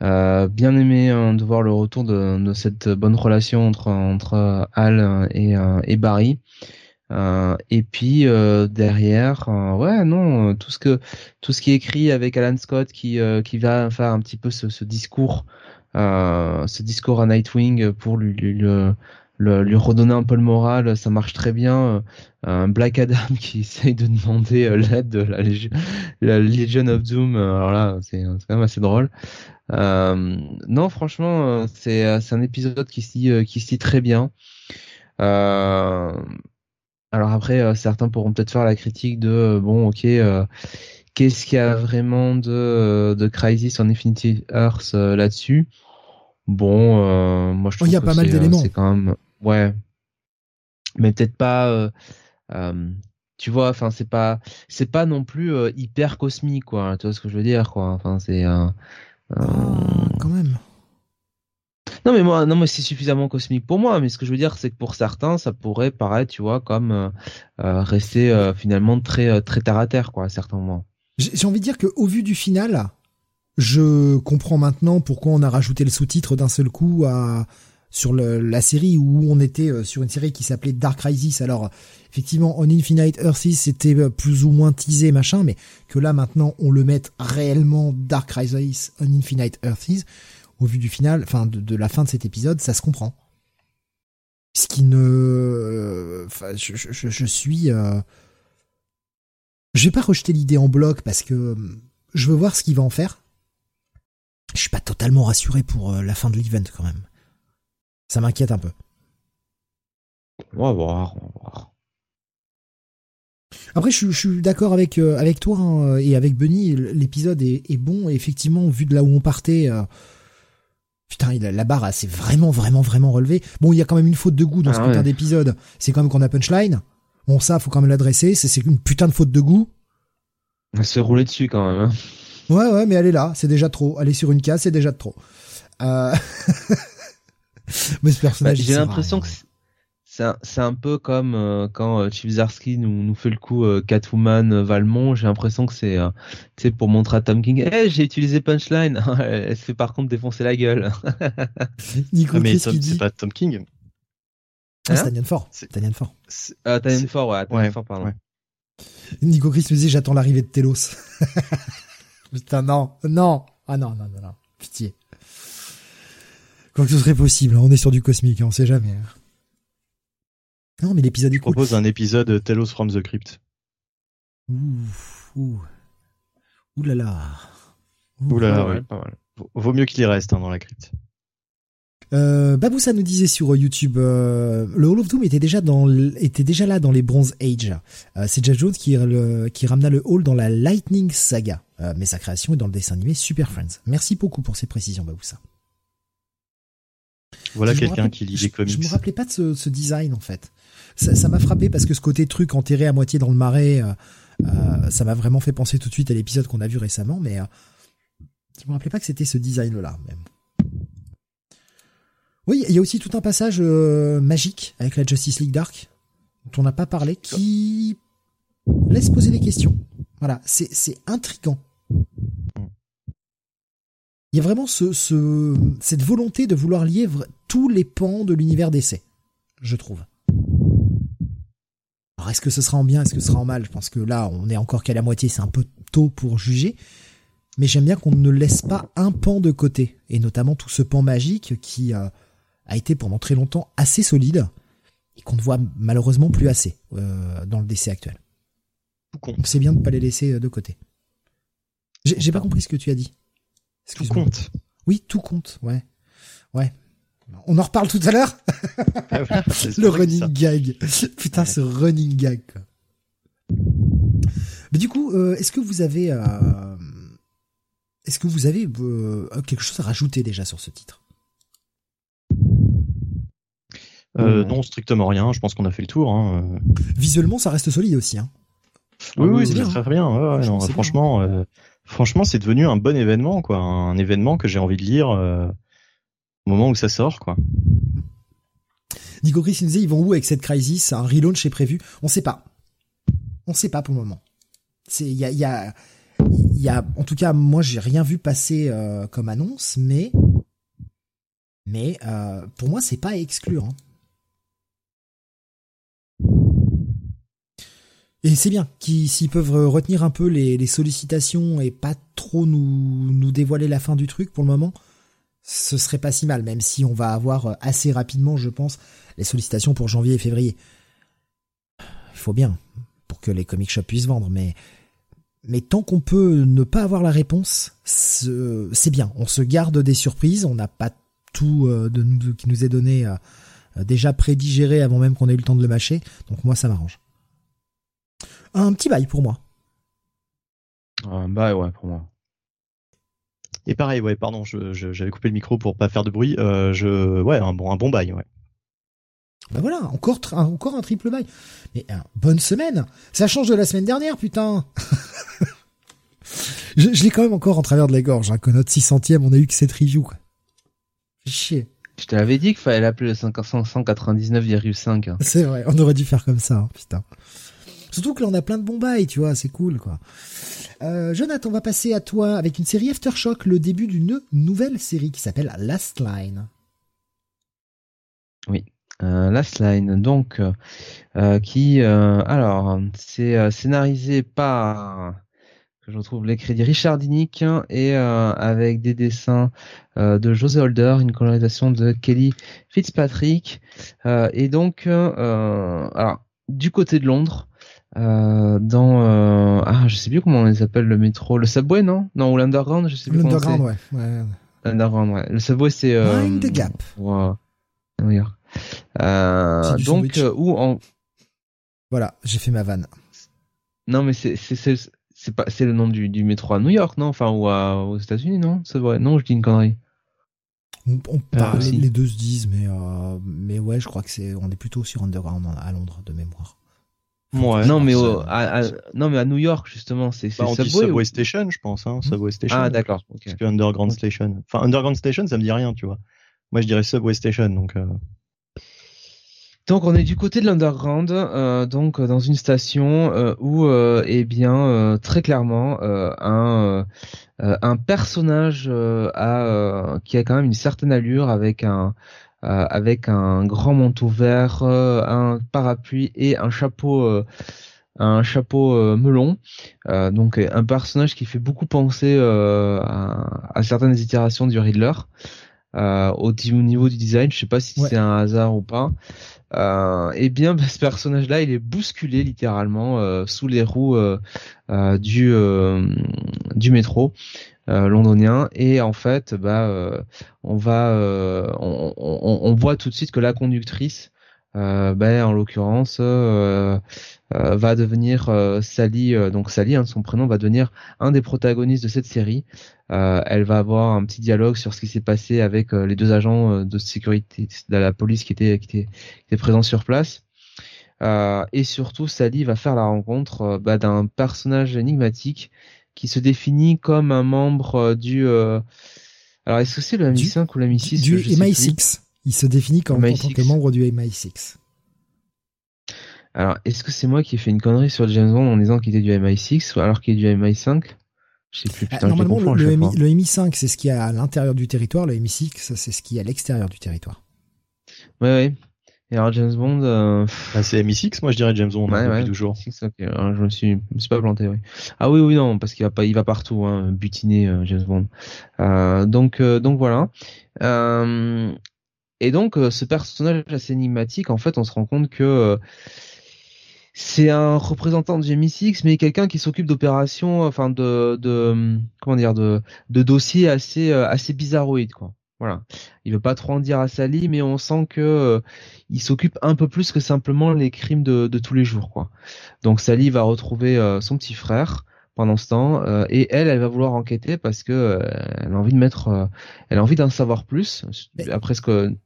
Bien aimé de voir le retour de, cette bonne relation entre entre Al et, et Barry. Euh, et puis euh, derrière, euh, ouais non, tout ce que tout ce qui est écrit avec Alan Scott qui qui va faire un petit peu ce, ce discours, ce discours à Nightwing pour lui, lui, lui lui redonner un peu le moral, ça marche très bien. Euh, un Black Adam qui essaye de demander euh, l'aide de la, Légion, la Legion of Doom, euh, alors là, c'est quand même assez drôle. Euh, non, franchement, c'est un épisode qui se qui se très bien. Euh, alors après, certains pourront peut-être faire la critique de bon, ok, qu'est-ce qu'il y a vraiment de, de Crisis on Infinity Earth là-dessus? Bon, moi je trouve il y a pas mal d'éléments. C'est quand même Ouais. Mais peut-être pas. Euh, euh, tu vois, enfin c'est pas c'est pas non plus euh, hyper cosmique quoi. Tu vois ce que je veux dire quoi. Enfin c'est. Oh, quand même. Non mais moi, non mais c'est suffisamment cosmique pour moi. Mais ce que je veux dire, c'est que pour certains, ça pourrait paraître, tu vois, comme euh, rester finalement très très terre à terre, quoi, à certains moments. J'ai envie de dire que au vu du final, je comprends maintenant pourquoi on a rajouté le sous-titre d'un seul coup à sur la série où on était euh, sur une série qui s'appelait Dark Crisis. Alors effectivement, On Infinite Earths, c'était euh, plus ou moins teasé machin, mais que là maintenant on le mette réellement Dark Crisis, On Infinite Earths, au vu du final, enfin de, la fin de cet épisode, ça se comprend. Ce qui ne, enfin, je, je, je suis, euh... je vais pas rejeter l'idée en bloc parce que je veux voir ce qu'il va en faire. Je suis pas totalement rassuré pour euh, la fin de l'event quand même. Ça m'inquiète un peu. On va voir, on va voir. Après, je, suis d'accord avec euh, avec toi hein, et avec Benny. L'épisode est, bon. Et effectivement, vu de là où on partait, euh, putain, la barre s'est vraiment, vraiment, vraiment relevée. Bon, il y a quand même une faute de goût dans ce ah putain d'épisode. C'est quand même qu'on a punchline. Bon, ça, faut quand même l'adresser. C'est une putain de faute de goût. On se rouler dessus quand même. Hein. Ouais, ouais, mais elle est là. C'est déjà trop. Aller sur une case, c'est déjà trop. Euh... mais ce personnage. Bah, j'ai l'impression que c'est un, peu comme euh, quand euh, nous, nous fait le coup euh, Catwoman Valmont. J'ai l'impression que c'est c'est pour montrer à Tom King. Eh, j'ai utilisé punchline. Elle se fait par contre défoncer la gueule. Nico ah, mais c'est pas Tom King. Ah, c'est Tanyan Ford. Tanyan Ford. Tanyan Ford, ouais. Tanyan Ford, pardon. Nico Chris me dit j'attends l'arrivée de Telos. Putain non, non. Ah non, non, non, non. Pitié. Quoi que ce serait possible, on est sur du cosmique, hein, on sait jamais. Hein. Non, mais l'épisode est cool. propose un épisode Telos from the Crypt. Ouh, ouh. Ouh là là. Ouh, là là, ouais, pas mal. Vaut mieux qu'il y reste hein, dans la crypte. Euh, Baboussa nous disait sur YouTube, euh, le Hall of Doom était déjà dans, était déjà là dans les Bronze Age. Euh, c'est Jeff Jones qui, qui ramena le Hall dans la Lightning Saga, euh, mais sa création est dans le dessin animé Super Friends. Merci beaucoup pour ces précisions, Baboussa. Voilà quelqu'un qui lit les comics. Je, me rappelais pas de ce, ce design en fait. Ça m'a frappé parce que ce côté truc enterré à moitié dans le marais, ça m'a vraiment fait penser tout de suite à l'épisode qu'on a vu récemment, mais je me rappelais pas que c'était ce design là même. Oui, il y a aussi tout un passage euh, magique avec la Justice League Dark dont on n'a pas parlé qui laisse poser des questions. Voilà, c'est c'est intrigant. Il y a vraiment ce, ce cette volonté de vouloir lier tous les pans de l'univers d'essai, je trouve. Alors est-ce que ce sera en bien, est-ce que ce sera en mal? Je pense que là, on est encore qu'à la moitié, c'est un peu tôt pour juger. Mais j'aime bien qu'on ne laisse pas un pan de côté, et notamment tout ce pan magique qui euh, a été pendant très longtemps assez solide et qu'on ne voit malheureusement plus assez euh, dans le décès actuel. Donc c'est bien de ne pas les laisser euh, de côté. J'ai pas compris ce que tu as dit. Tout compte. Oui, tout compte, ouais. Ouais. On en reparle tout à l'heure ah, Le running gag. Putain, ce running gag. Mais du coup, euh, est-ce que vous avez... est-ce que vous avez quelque chose à rajouter déjà sur ce titre? Euh, non, strictement rien. Je pense qu'on a fait le tour. Hein. Visuellement, ça reste solide aussi. Hein. Oui, oui, c'est très bien. franchement, euh, franchement, c'est devenu un bon événement, quoi. Un événement que j'ai envie de lire euh, moment où ça sort, quoi. Nico Chris nous disait, ils vont où avec cette crisis? Un relaunch est prévu On sait pas. On sait pas pour le moment. C'est, il y a, en tout cas, moi, j'ai rien vu passer comme annonce, mais, mais pour moi, c'est pas à exclure. Hein. Et c'est bien s'ils peuvent retenir un peu les, sollicitations et pas trop nous dévoiler la fin du truc pour le moment, ce serait pas si mal, même si on va avoir assez rapidement, je pense, les sollicitations pour janvier et février. Il faut bien pour que les comic shops puissent vendre, mais mais tant qu'on peut ne pas avoir la réponse, c'est bien. On se garde des surprises, on n'a pas tout euh, de, qui nous est donné euh, déjà prédigéré avant même qu'on ait eu le temps de le mâcher, donc moi ça m'arrange un petit bail pour moi. Un bail, ouais, pour moi. Et pareil, ouais, pardon, j'avais coupé le micro pour pas faire de bruit. Euh, je, ouais, un bon, un bon bail, ouais. Bah voilà, encore, encore un triple bail. Mais bonne semaine. Ça change de la semaine dernière, putain. je, l'ai quand même encore en travers de la gorge, hein, que notre 600ème, on a eu que cette review, quoi. Chier. Je te l'avais dit qu'il fallait l'appeler le 599,5. C'est vrai, on aurait dû faire comme ça, hein, putain. Surtout que là, on a plein de bails, tu vois, c'est cool, quoi. Euh, Jonathan, on va passer à toi avec une série Aftershock, le début d'une nouvelle série qui s'appelle Last Line. Oui. Last Line, donc, qui, alors, c'est scénarisé par je retrouve les crédits Richard Dinick et euh, avec des dessins euh, de José Holder, une colorisation de Kelly Fitzpatrick. Euh, et donc, alors du côté de Londres, dans ah je sais plus comment on les appelle le métro, le subway non? Non ou l'underground, je sais plus. L'underground ouais. ouais. L'underground ouais. Le subway c'est. Mind the Gap. Wow. donc où en. Voilà, j'ai fait ma vanne. Non mais c'est c'est pas, c'est le nom du, du, métro à New York, non? Enfin, ou aux États-Unis, non? C'est vrai. Non, je dis une connerie. On, ah, les deux se disent, mais euh, mais ouais, je crois que c'est, on est plutôt sur Underground à Londres de mémoire. Ouais, non mais à, non mais à New York justement c'est bah, Subway, Subway Station je pense hein, Subway Station. Ah d'accord. Okay. Parce que Underground Station. Enfin Underground Station ça me dit rien tu vois. Moi je dirais Subway Station donc. Euh... Donc on est du côté de l'underground, euh, donc dans une station euh, où, euh, eh bien, euh, très clairement, un un personnage a qui a quand même une certaine allure avec un avec un grand manteau vert, un parapluie et un chapeau un chapeau melon. donc un personnage qui fait beaucoup penser à, à, certaines itérations du Riddler. au niveau du design, je sais pas si c'est un hasard ou pas. Euh, et bien bah, ce personnage-là, il est bousculé littéralement euh, sous les roues euh, euh du du métro londonien et en fait, bah, on va, on, on, on, voit tout de suite que la conductrice, bah, en l'occurrence, va devenir Sally, donc Sally, hein, son prénom va devenir un des protagonistes de cette série. Euh, elle va avoir un petit dialogue sur ce qui s'est passé avec euh, les deux agents euh, de sécurité de la police qui étaient qui étaient, qui étaient présents sur place. et surtout, Sally va faire la rencontre bah, d'un personnage énigmatique qui se définit comme un membre du. Alors, est-ce que c'est le MI5 ou le MI6 Du MI6. Il se définit comme en tant que membre du MI6. Alors, est-ce que c'est moi qui ai fait une connerie sur James Bond en disant qu'il était du MI6 alors qu'il est du MI5 euh, normalement, le, MI, 5 c'est ce qui est à l'intérieur du territoire. Le MI6, c'est ce qui est à l'extérieur du territoire. Ouais, ouais. Et alors James Bond, euh... ah, c'est MI6, moi je dirais James Bond hein, ouais, toujours. je me suis, me suis pas planté. Oui. Ah oui, oui, non, parce qu'il va pas, il va partout, hein, butiner euh, James Bond. Euh, donc, euh, donc voilà. et donc ce personnage assez énigmatique, en fait, on se rend compte que c'est un représentant de MI6, mais quelqu'un qui s'occupe d'opérations, enfin de, de comment dire, de, de dossiers assez euh, assez bizarroïdes quoi. Voilà. Il veut pas trop en dire à Sally, mais on sent que euh, il s'occupe un peu plus que simplement les crimes de, de tous les jours quoi. Donc Sally va retrouver euh, son petit frère pendant ce temps et elle elle va vouloir enquêter parce que elle a envie de mettre elle a envie d'en savoir plus après ce que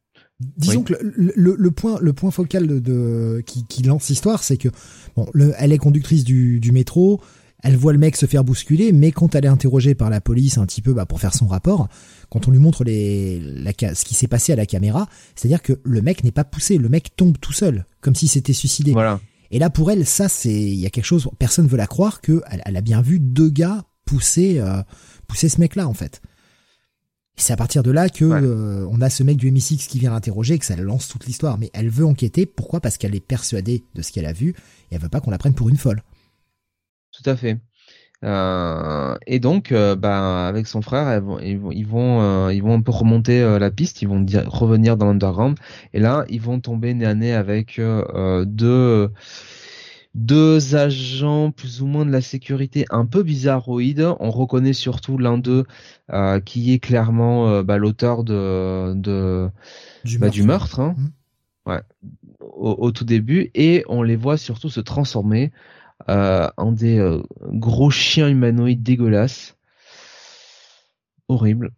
Disons que le, le, point, le point focal de, de qui, qui, lance l'histoire, c'est que bon, le, elle est conductrice du, du, métro, elle voit le mec se faire bousculer, mais quand elle est interrogée par la police un petit peu bah, pour faire son rapport, quand on lui montre les, la, ce qui s'est passé à la caméra, c'est-à-dire que le mec n'est pas poussé, le mec tombe tout seul, comme si c'était suicidé. Voilà. Et là, pour elle, ça, c'est, il y a quelque chose, personne veut la croire que elle, elle a bien vu deux gars pousser, euh, pousser ce mec-là, en fait c'est à partir de là que euh, on a ce mec du MI6 qui vient l'interroger et que ça lance toute l'histoire. Mais elle veut enquêter. Pourquoi? Parce qu'elle est persuadée de ce qu'elle a vu et elle veut pas qu'on la prenne pour une folle. Tout à fait. Euh, et donc, euh, bah, avec son frère, ils vont, ils vont, ils vont, ils vont un peu remonter la piste. Ils vont revenir dans l'underground. Et là, ils vont tomber nez à nez avec deux deux agents plus ou moins de la sécurité un peu bizarroïdes. On reconnaît surtout l'un d'eux euh, qui est clairement euh, bah, l'auteur de, de du bah, meurtre, hein. mmh. ouais, au, tout début, et on les voit surtout se transformer euh, en des gros chiens humanoïdes dégueulasses, horribles.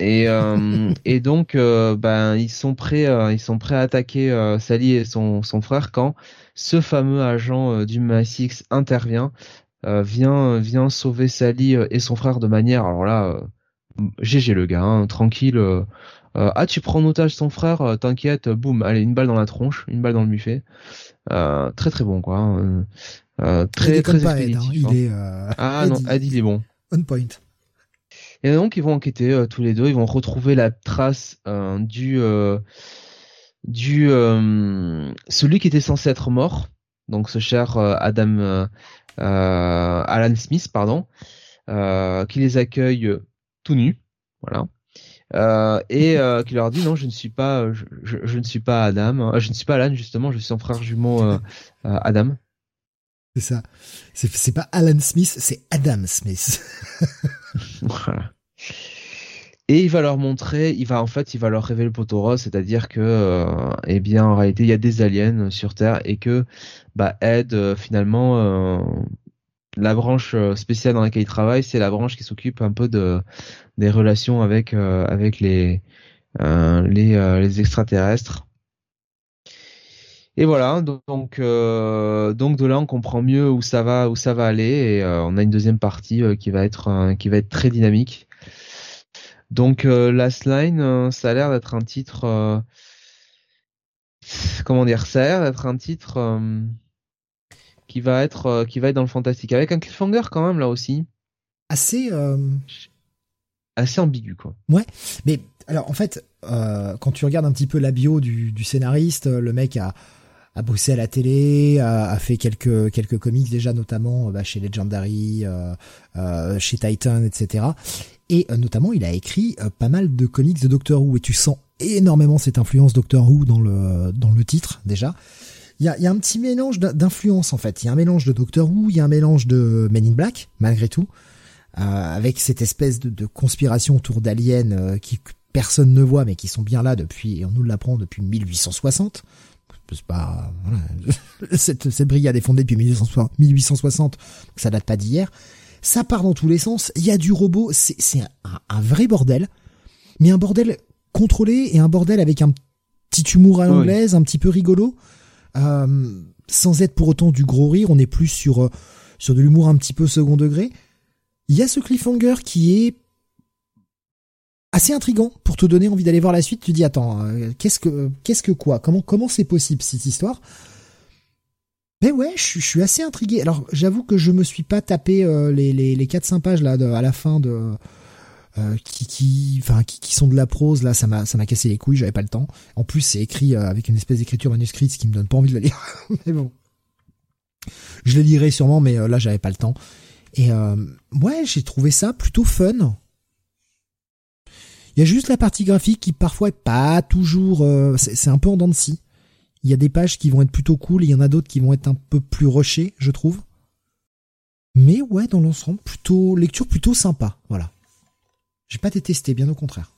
Et, et donc, ben ils sont prêts, ils sont prêts à attaquer Sally et son, son frère quand ce fameux agent euh, du MI6 intervient, euh, vient vient sauver Sally euh, et son frère de manière alors là GG le gars, hein, tranquille. ah tu prends en otage son frère, t'inquiète, boum, allez une balle dans la tronche, une balle dans le buffet. très très bon quoi. Hein. très très expéditif. Hein. Il est, ah non, Ed il est bon. On point. Et donc ils vont enquêter tous les deux, ils vont retrouver la trace du du celui qui était censé être mort, donc ce cher Adam Alan Smith, pardon, qui les accueille tout nus, voilà. Euh, et euh, qui leur dit non, je ne suis pas, je, je, ne suis pas Adam, euh, je ne suis pas Alan justement, je suis son frère jumeau Adam. C'est ça. C'est pas Alan Smith, c'est Adam Smith. voilà. Et il va leur montrer, il va en fait, il va leur révéler le poteau c'est-à-dire que, eh bien, en réalité, il y a des aliens sur Terre et que, bah, Ed, finalement, la branche spéciale dans laquelle il travaille, c'est la branche qui s'occupe un peu de des relations avec euh, avec les euh, euh, les extraterrestres. Et voilà, donc donc de là on comprend mieux où ça va où ça va aller et on a une deuxième partie qui va être qui va être très dynamique. Donc Last Line, ça a l'air d'être un titre comment dire, ça a l'air d'être un titre qui va être qui va être dans le fantastique avec un cliffhanger quand même là aussi. Assez assez ambigu quoi. Ouais, mais alors en fait, euh, quand tu regardes un petit peu la bio du, du scénariste, le mec a, a bossé à la télé, a, fait quelques quelques comics déjà, notamment bah, chez Legendary, euh, euh, chez Titan, etc. Et euh, notamment, il a écrit euh, pas mal de comics de Doctor Who, et tu sens énormément cette influence Doctor Who dans le dans le titre déjà. Il y a, y a un petit mélange d'influence en fait. Il y a un mélange de Doctor Who, il y a un mélange de Men in Black malgré tout. Euh, avec cette espèce de, de conspiration autour d'aliens euh, qui personne ne voit mais qui sont bien là depuis et on nous l'apprend depuis 1860 c'est pas voilà. cette, cette brigade est fondée depuis 1860 donc ça date pas d'hier. Ça part dans tous les sens il y a du robot c'est c'est un, un, vrai bordel mais un bordel contrôlé et un bordel avec un petit humour à l'anglaise un petit peu rigolo. Euh, sans être pour autant du gros rire on est plus sur euh, sur de l'humour un petit peu second degré. Il y a ce cliffhanger qui est assez intrigant pour te donner envie d'aller voir la suite. Tu dis attends, euh, qu'est-ce que qu'est-ce que quoi? Comment comment c'est possible cette histoire? Mais ouais, je, suis assez intrigué. Alors j'avoue que je me suis pas tapé euh, les les les quatre pages là à la fin de euh, qui qui enfin qui, qui, sont de la prose là, ça m'a ça m'a cassé les couilles. J'avais pas le temps. En plus c'est écrit avec une espèce d'écriture manuscrite, ce qui me donne pas envie de le lire. mais bon, je le lirai sûrement, mais là j'avais pas le temps. Et ouais, j'ai trouvé ça plutôt fun. Il y a juste la partie graphique qui parfois est pas toujours, euh, c'est un peu en dents de scie. Il y a des pages qui vont être plutôt cool, et il y en a d'autres qui vont être un peu plus rushées, je trouve. Mais ouais, dans l'ensemble, plutôt lecture plutôt sympa, voilà. J'ai pas détesté, bien au contraire.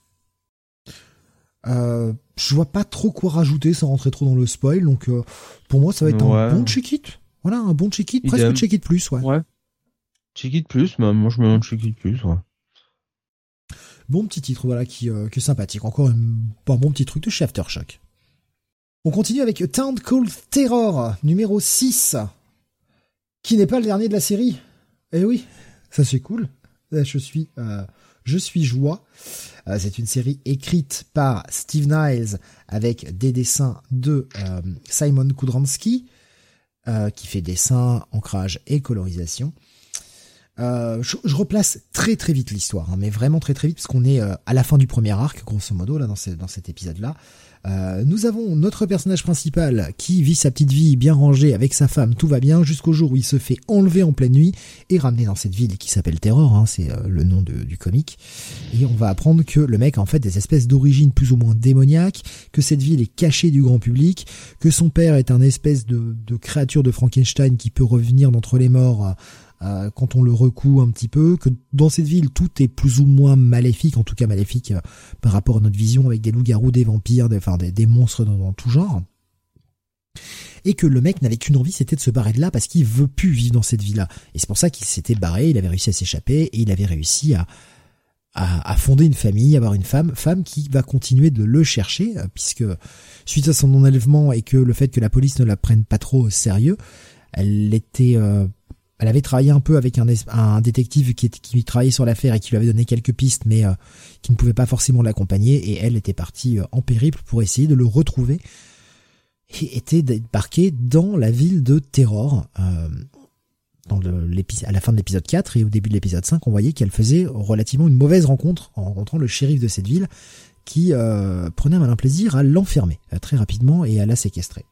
Euh, je vois pas trop quoi rajouter sans rentrer trop dans le spoil, donc euh, pour moi ça va être un bon check-it. Voilà, un bon check-it, presque check-it plus, ouais. Ouais, Check plus, mais moi je me demande Check plus, ouais. Bon petit titre, voilà, qui, euh, est sympathique. Encore un, bon petit truc de chez Aftershock. On continue avec Town Called Terror, numéro 6, qui n'est pas le dernier de la série. Eh oui, ça c'est cool. Je suis, euh, je suis joie. Euh, c'est une série écrite par Steve Niles avec des dessins de Simon Kudransky, qui fait dessin, ancrage et colorisation. Euh, je, replace très très vite l'histoire, hein, mais vraiment très très vite, parce qu'on est euh, à la fin du premier arc, grosso modo, là dans, dans cet épisode-là. Euh, nous avons notre personnage principal qui vit sa petite vie bien rangée avec sa femme, tout va bien, jusqu'au jour où il se fait enlever en pleine nuit et ramener dans cette ville qui s'appelle Terror, hein, c'est le nom de, du comique. Et on va apprendre que le mec a en fait des espèces d'origine plus ou moins démoniaque, que cette ville est cachée du grand public, que son père est un espèce de, de créature de Frankenstein qui peut revenir d'entre les morts euh, quand on le recoue un petit peu, que dans cette ville tout est plus ou moins maléfique, en tout cas maléfique euh, par rapport à notre vision avec des loups-garous, des vampires, des, enfin, des, monstres dans, tout genre. Et que le mec n'avait qu'une envie, c'était de se barrer de là parce qu'il veut plus vivre dans cette ville-là. Et c'est pour ça qu'il s'était barré, il avait réussi à s'échapper et il avait réussi à, à, fonder une famille, avoir une femme, femme qui va continuer de le chercher, euh, puisque suite à son enlèvement et que le fait que la police ne la prenne pas trop au sérieux, elle était elle avait travaillé un peu avec un, détective qui, travaillait sur l'affaire et qui lui avait donné quelques pistes, mais euh, qui ne pouvait pas forcément l'accompagner. Et elle était partie euh, en périple pour essayer de le retrouver. Et était débarquée dans la ville de Terror. Euh, à la fin de l'épisode 4 et au début de l'épisode 5, on voyait qu'elle faisait relativement une mauvaise rencontre en rencontrant le shérif de cette ville, qui prenait un malin plaisir à l'enfermer très rapidement et à la séquestrer.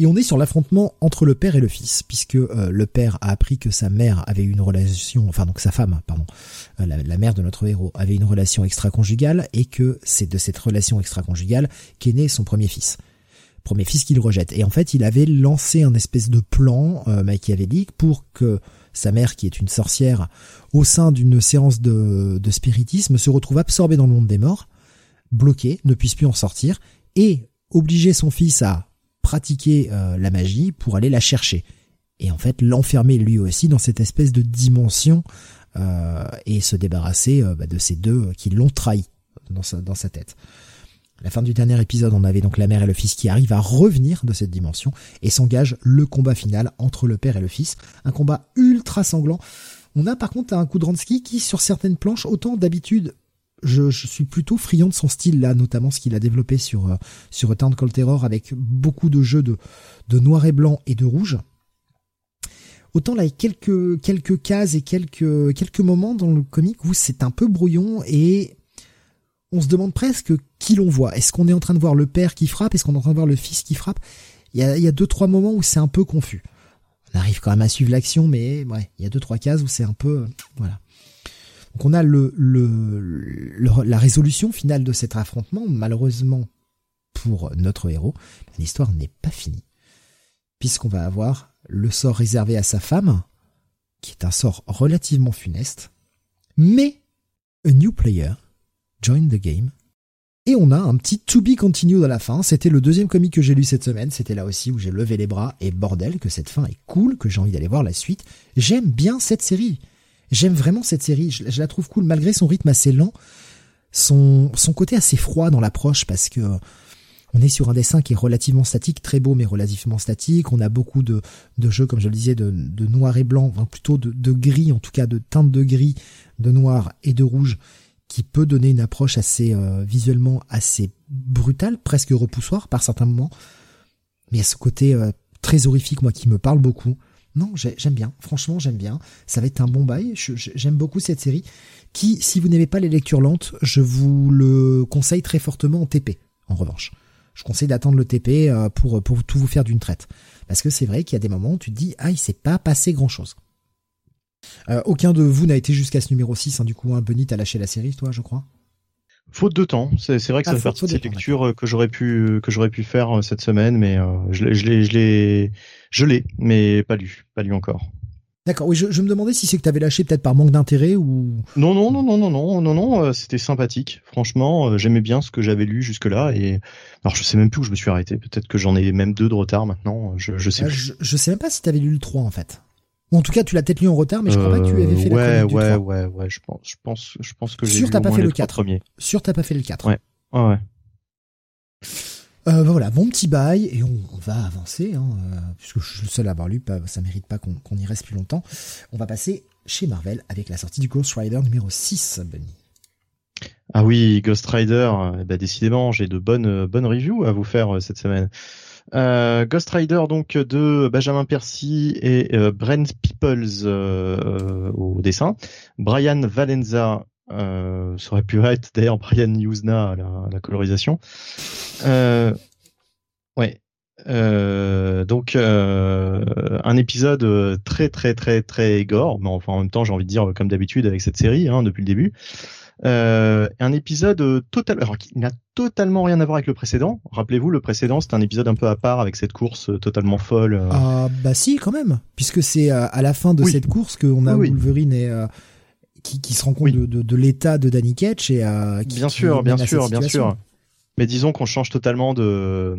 Et on est sur l'affrontement entre le père et le fils, puisque euh, le père a appris que sa mère avait une relation, enfin donc sa femme, pardon, euh, la, mère de notre héros avait une relation extra-conjugale et que c'est de cette relation extra-conjugale qu'est né son premier fils. Premier fils qu'il rejette. Et en fait, il avait lancé un espèce de plan euh, machiavélique pour que sa mère, qui est une sorcière, au sein d'une séance de, de spiritisme, se retrouve absorbée dans le monde des morts, bloquée, ne puisse plus en sortir, et obliger son fils à pratiquer euh, la magie pour aller la chercher. Et en fait, l'enfermer lui aussi dans cette espèce de dimension euh, et se débarrasser euh, bah, de ces deux qui l'ont trahi dans sa, tête. La fin du dernier épisode, on avait donc la mère et le fils qui arrivent à revenir de cette dimension et s'engage le combat final entre le père et le fils. Un combat ultra sanglant. On a par contre un coup qui, sur certaines planches, autant d'habitude je, suis plutôt friand de son style là, notamment ce qu'il a développé sur euh, sur Town Call Terror avec beaucoup de jeux de de noir et blanc et de rouge. Autant là, quelques quelques cases et quelques quelques moments dans le comic où c'est un peu brouillon et on se demande presque qui l'on voit. Est-ce qu'on est en train de voir le père qui frappe? Est-ce qu'on est en train de voir le fils qui frappe? Il y a, il y a deux trois moments où c'est un peu confus. On arrive quand même à suivre l'action, mais ouais, il y a deux trois cases où c'est un peu voilà. Donc on a la résolution finale de cet affrontement. Malheureusement pour notre héros, l'histoire n'est pas finie. Puisqu'on va avoir le sort réservé à sa femme, qui est un sort relativement funeste, mais a new player join the game. Et on a un petit to be continue à la fin. C'était le deuxième comic que j'ai lu cette semaine. C'était là aussi où j'ai levé les bras. Et bordel, que cette fin est cool, que j'ai envie d'aller voir la suite. J'aime bien cette série. J'aime vraiment cette série, je, la trouve cool malgré son rythme assez lent, son, son côté assez froid dans l'approche parce que on est sur un dessin qui est relativement statique, très beau mais relativement statique. On a beaucoup de, de jeux, comme je le disais, de, de noir et blanc, enfin plutôt de, de gris, en tout cas de teintes de gris, de noir et de rouge, qui peut donner une approche assez euh, visuellement assez brutale, presque repoussoire par certains moments. Mais il y a ce côté euh, très horrifique, moi, qui me parle beaucoup. Non, j'aime bien. Franchement, j'aime bien. Ça va être un bon bail. J'aime beaucoup cette série qui, si vous n'aimez pas les lectures lentes, je vous le conseille très fortement en TP, en revanche. Je conseille d'attendre le TP euh, pour, pour tout vous faire d'une traite. Parce que c'est vrai qu'il y a des moments où tu te dis, ah, il s'est pas passé grand chose. Euh, aucun de vous n'a été jusqu'à ce numéro 6, hein, du coup, un hein, Benny, t'as lâché la série, toi, je crois Faute de temps, c'est vrai que ça ah, fait partie de ces lectures que j'aurais pu que j'aurais pu faire euh, cette semaine, mais euh, je l'ai je l'ai je l'ai mais pas lu, pas lu encore. D'accord. Oui, je, me demandais si c'est que tu avais lâché peut-être par manque d'intérêt ou. Non, non, non, non, non, non, non, non. Euh, c'était sympathique. Franchement, j'aimais bien ce que j'avais lu jusque-là. Et alors, je sais même plus où je me suis arrêté. Peut-être que j'en ai même deux de retard maintenant. Je, je sais. plus. Je, je, sais même pas si tu avais lu le 3 en fait en tout cas, tu l'as peut-être lu en retard, mais je crois pas que tu avais fait ouais, la ouais, Ouais, ouais, ouais, je pense, je pense, je pense que j'ai Sûr, t'as pas fait le 4. Premier. Sûr, t'as pas fait le 4. Ouais, ouais. Euh, voilà, bon petit bail, et on, va avancer, hein, euh, puisque je suis le seul à avoir lu, pas, ça mérite pas qu'on y reste plus longtemps. On va passer chez Marvel avec la sortie du Ghost Rider numéro 6, Benny. Ah oui, Ghost Rider, ben, décidément, j'ai de bonnes, bonnes reviews à vous faire euh, cette semaine. Euh, Ghost Rider donc de Benjamin Percy et euh, Brent Peoples euh, au dessin. Brian Valenza euh, ça aurait pu être d'ailleurs Brian Yuzna à la, colorisation. ouais. donc un épisode très très très très gore, mais enfin en même temps j'ai envie de dire comme d'habitude avec cette série hein, depuis le début. Euh, un épisode euh, total, alors qui n'a totalement rien à voir avec le précédent. Rappelez-vous, le précédent c'était un épisode un peu à part avec cette course euh, totalement folle. Ah bah si quand même, puisque c'est à la fin de cette course qu'on a Wolverine et qui, qui, se rend compte de, de, de l'état de Danny Ketch et qui, bien sûr, bien sûr, bien sûr. Mais disons qu'on change totalement de,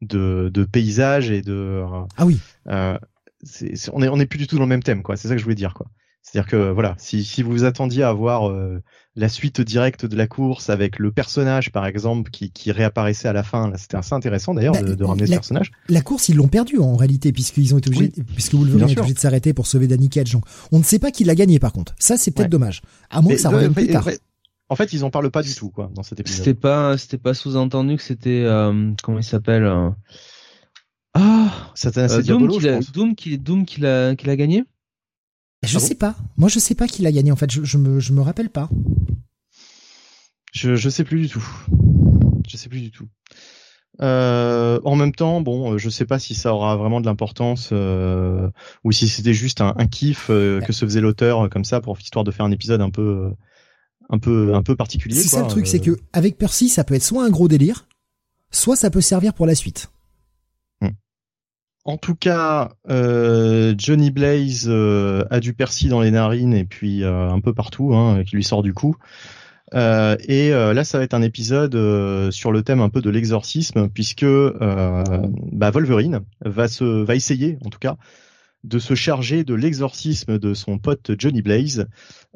de, de paysage et de. Ah oui. On est on est plus du tout dans le même thème quoi. C'est ça que je voulais dire quoi. C'est-à-dire que voilà, si, si vous vous attendiez à voir euh, la suite directe de la course avec le personnage par exemple qui, qui réapparaissait à la fin, là c'était assez intéressant d'ailleurs bah, de, ramener ce personnage. La course ils l'ont perdu en réalité puisqu'ils ont été obligés, puisque Wolverine est obligé de s'arrêter pour sauver Danny Cage. on ne sait pas qui l'a gagné par contre. Ça c'est peut-être dommage. À moins que ça revienne plus tard. En fait, ils en parlent pas du tout quoi dans cet épisode. C'était pas c'était pas sous-entendu que c'était euh, comment il s'appelle euh... Ah, euh, Doom, qui Doom qui Doom qui l'a qui l'a gagné? Je ah sais pas. Moi, je sais pas qui l'a gagné. En fait, je, je me, je me rappelle pas. Je je sais plus du tout. Je sais plus du tout. Euh, en même temps, bon, je sais pas si ça aura vraiment de l'importance euh, ou si c'était juste un, un kiff euh, que se faisait l'auteur comme ça pour histoire de faire un épisode un peu, un peu, un peu particulier. C'est ça le truc, c'est que avec Percy, ça peut être soit un gros délire, soit ça peut servir pour la suite. En tout cas, euh, Johnny Blaze a du Percy dans les narines et puis un peu partout, hein, qui lui sort du cou. Euh, et euh, là, ça va être un épisode euh, sur le thème un peu de l'exorcisme, puisque bah, Wolverine va se, va essayer, en tout cas, de se charger de l'exorcisme de son pote Johnny Blaze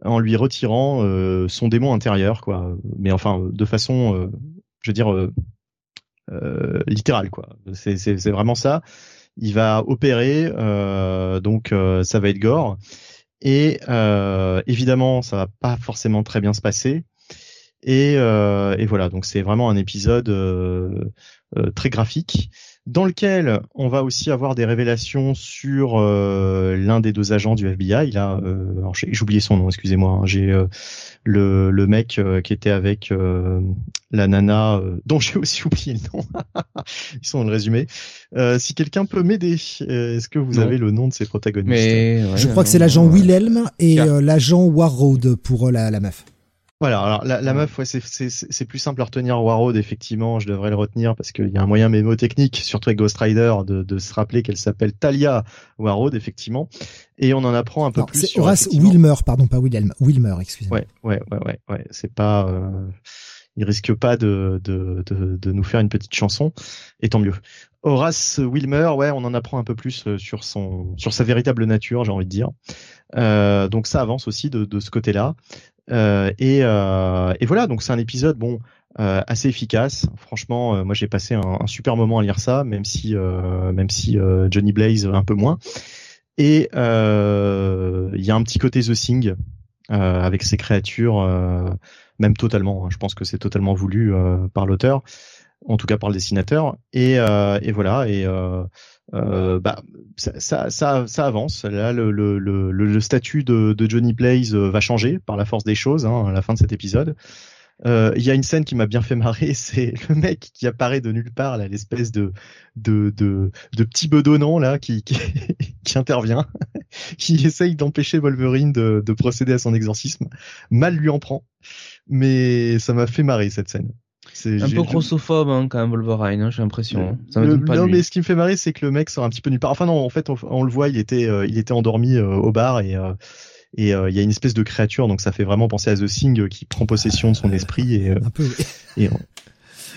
en lui retirant son démon intérieur, quoi. Mais enfin, de façon, je veux dire, littérale, quoi. C'est vraiment ça. Il va opérer, donc ça va être gore. Et évidemment, ça va pas forcément très bien se passer. Et, euh, et voilà, donc c'est vraiment un épisode euh, euh, très graphique dans lequel on va aussi avoir des révélations sur l'un des deux agents du FBI. Là, j'ai oublié son nom, excusez-moi. Hein. j'ai le, le mec qui était avec la nana, dont j'ai aussi oublié le nom. Ils sont dans le résumé. si quelqu'un peut m'aider, est-ce que vous avez le nom de ces protagonistes? Mais, Je crois que c'est l'agent Wilhelm et l'agent Warroad pour la, la meuf. Voilà, alors la, la meuf, ouais, c'est plus simple à retenir Warroad, effectivement, je devrais le retenir parce qu'il y a un moyen mémotechnique, surtout avec Ghost Rider, de, de se rappeler qu'elle s'appelle Talia Warroad, effectivement. Et on en apprend un peu plus sur Horace Wilmer, pardon, pas Wilhelm, Wilmer, excusez-moi. Ouais, ouais, ouais, ouais, ouais, c'est pas... Euh... Il risque pas de, de, de, de, nous faire une petite chanson, et tant mieux. Horace Wilmer, ouais, on en apprend un peu plus euh, sur son, sur sa véritable nature, j'ai envie de dire. Euh, donc ça avance aussi de, de ce côté-là. Euh, et, et, voilà, donc c'est un épisode bon assez efficace. Franchement, moi j'ai passé un, super moment à lire ça, même si même si Johnny Blaze un peu moins. Et il y a un petit côté The Thing avec ces créatures, même totalement. Hein. je pense que c'est totalement voulu par l'auteur, en tout cas par le dessinateur. Et, et voilà. Et euh, bah, ça, ça, avance. Là, le, statut de, Johnny Blaze euh, va changer par la force des choses hein, à la fin de cet épisode. Euh, il y a une scène qui m'a bien fait marrer, c'est le mec qui apparaît de nulle part, là, l'espèce de, petit bedonnant là qui intervient, qui essaye d'empêcher Wolverine de, de procéder à son exorcisme. Mal lui en prend, mais ça m'a fait marrer cette scène. Un peu grossophobe hein, quand même Wolverine, hein, j'ai l'impression. non mais ce qui me fait marrer c'est que le mec sort un petit peu nulle part. Enfin non, en fait on, le voit, il était euh, il était endormi euh, au bar et euh, et il y a une espèce de créature donc ça fait vraiment penser à The Thing qui prend possession de son esprit et un peu. et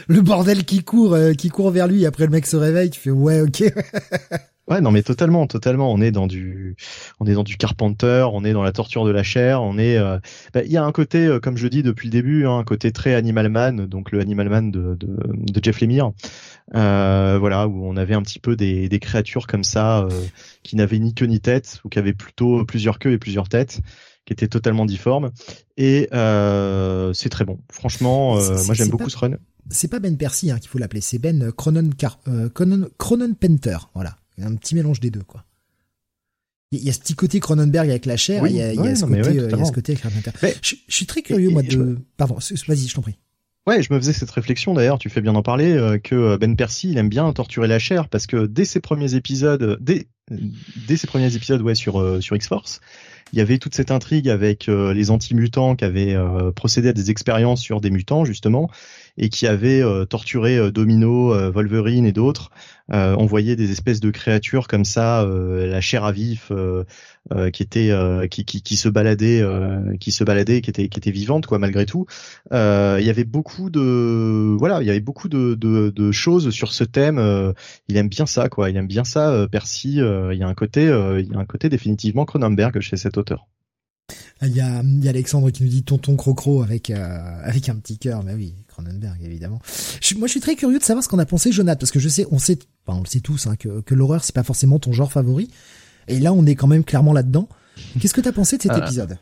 le bordel qui court qui court vers lui après le mec se réveille, tu fais ouais OK. Ouais, non, mais totalement, totalement. On est dans du, on est dans du Carpenter, on est dans la torture de la chair, on est. Euh, bah, il y a un côté, euh, comme je dis depuis le début, hein, un côté très Animal Man, donc le Animal Man de, de, de Jeff Lemire, euh, voilà, où on avait un petit peu des, des créatures comme ça qui n'avaient ni queue ni tête, ou qui avaient plutôt plusieurs queues et plusieurs têtes, qui étaient totalement difformes. Et c'est très bon. Franchement, moi j'aime beaucoup ce run. C'est pas Ben Percy hein, qu'il faut l'appeler, c'est Ben Cronon, Car Cronon, Cronon Penter, voilà un petit mélange des deux, quoi. Il y a ce petit côté Cronenberg avec la chair, il, y a, ce côté, je, suis très curieux, moi, de... Pardon, vas-y, je t'en prie. Ouais, je me faisais cette réflexion d'ailleurs, tu fais bien en parler, euh, que euh, Ben Percy, il aime bien torturer la chair parce que dès ses premiers épisodes, dès, dès ses premiers épisodes, ouais, sur, euh, sur X-Force, il y avait toute cette intrigue avec les anti-mutants qui avaient procédé à des expériences sur des mutants, justement, et qui avaient torturé Domino, Wolverine et d'autres euh, on voyait des espèces de créatures comme ça, euh, la chair à vif, euh, qui était qui, qui, qui, se baladait, qui se baladait, qui était qui était vivante quoi malgré tout. Il y avait beaucoup de voilà, il y avait beaucoup de, de, de choses sur ce thème. il aime bien ça quoi, il aime bien ça. Percy, il y a un côté, il y a un côté définitivement Cronenberg chez cet auteur. Il y a, il y a Alexandre qui nous dit tonton crocro avec avec un petit cœur, mais oui, Cronenberg évidemment. moi je suis très curieux de savoir ce qu'on a pensé Jonathan parce que je sais, on sait on le sait tous, hein, que, que l'horreur c'est pas forcément ton genre favori. Et là, on est quand même clairement là-dedans. Qu'est-ce que t'as pensé de cet ah. épisode?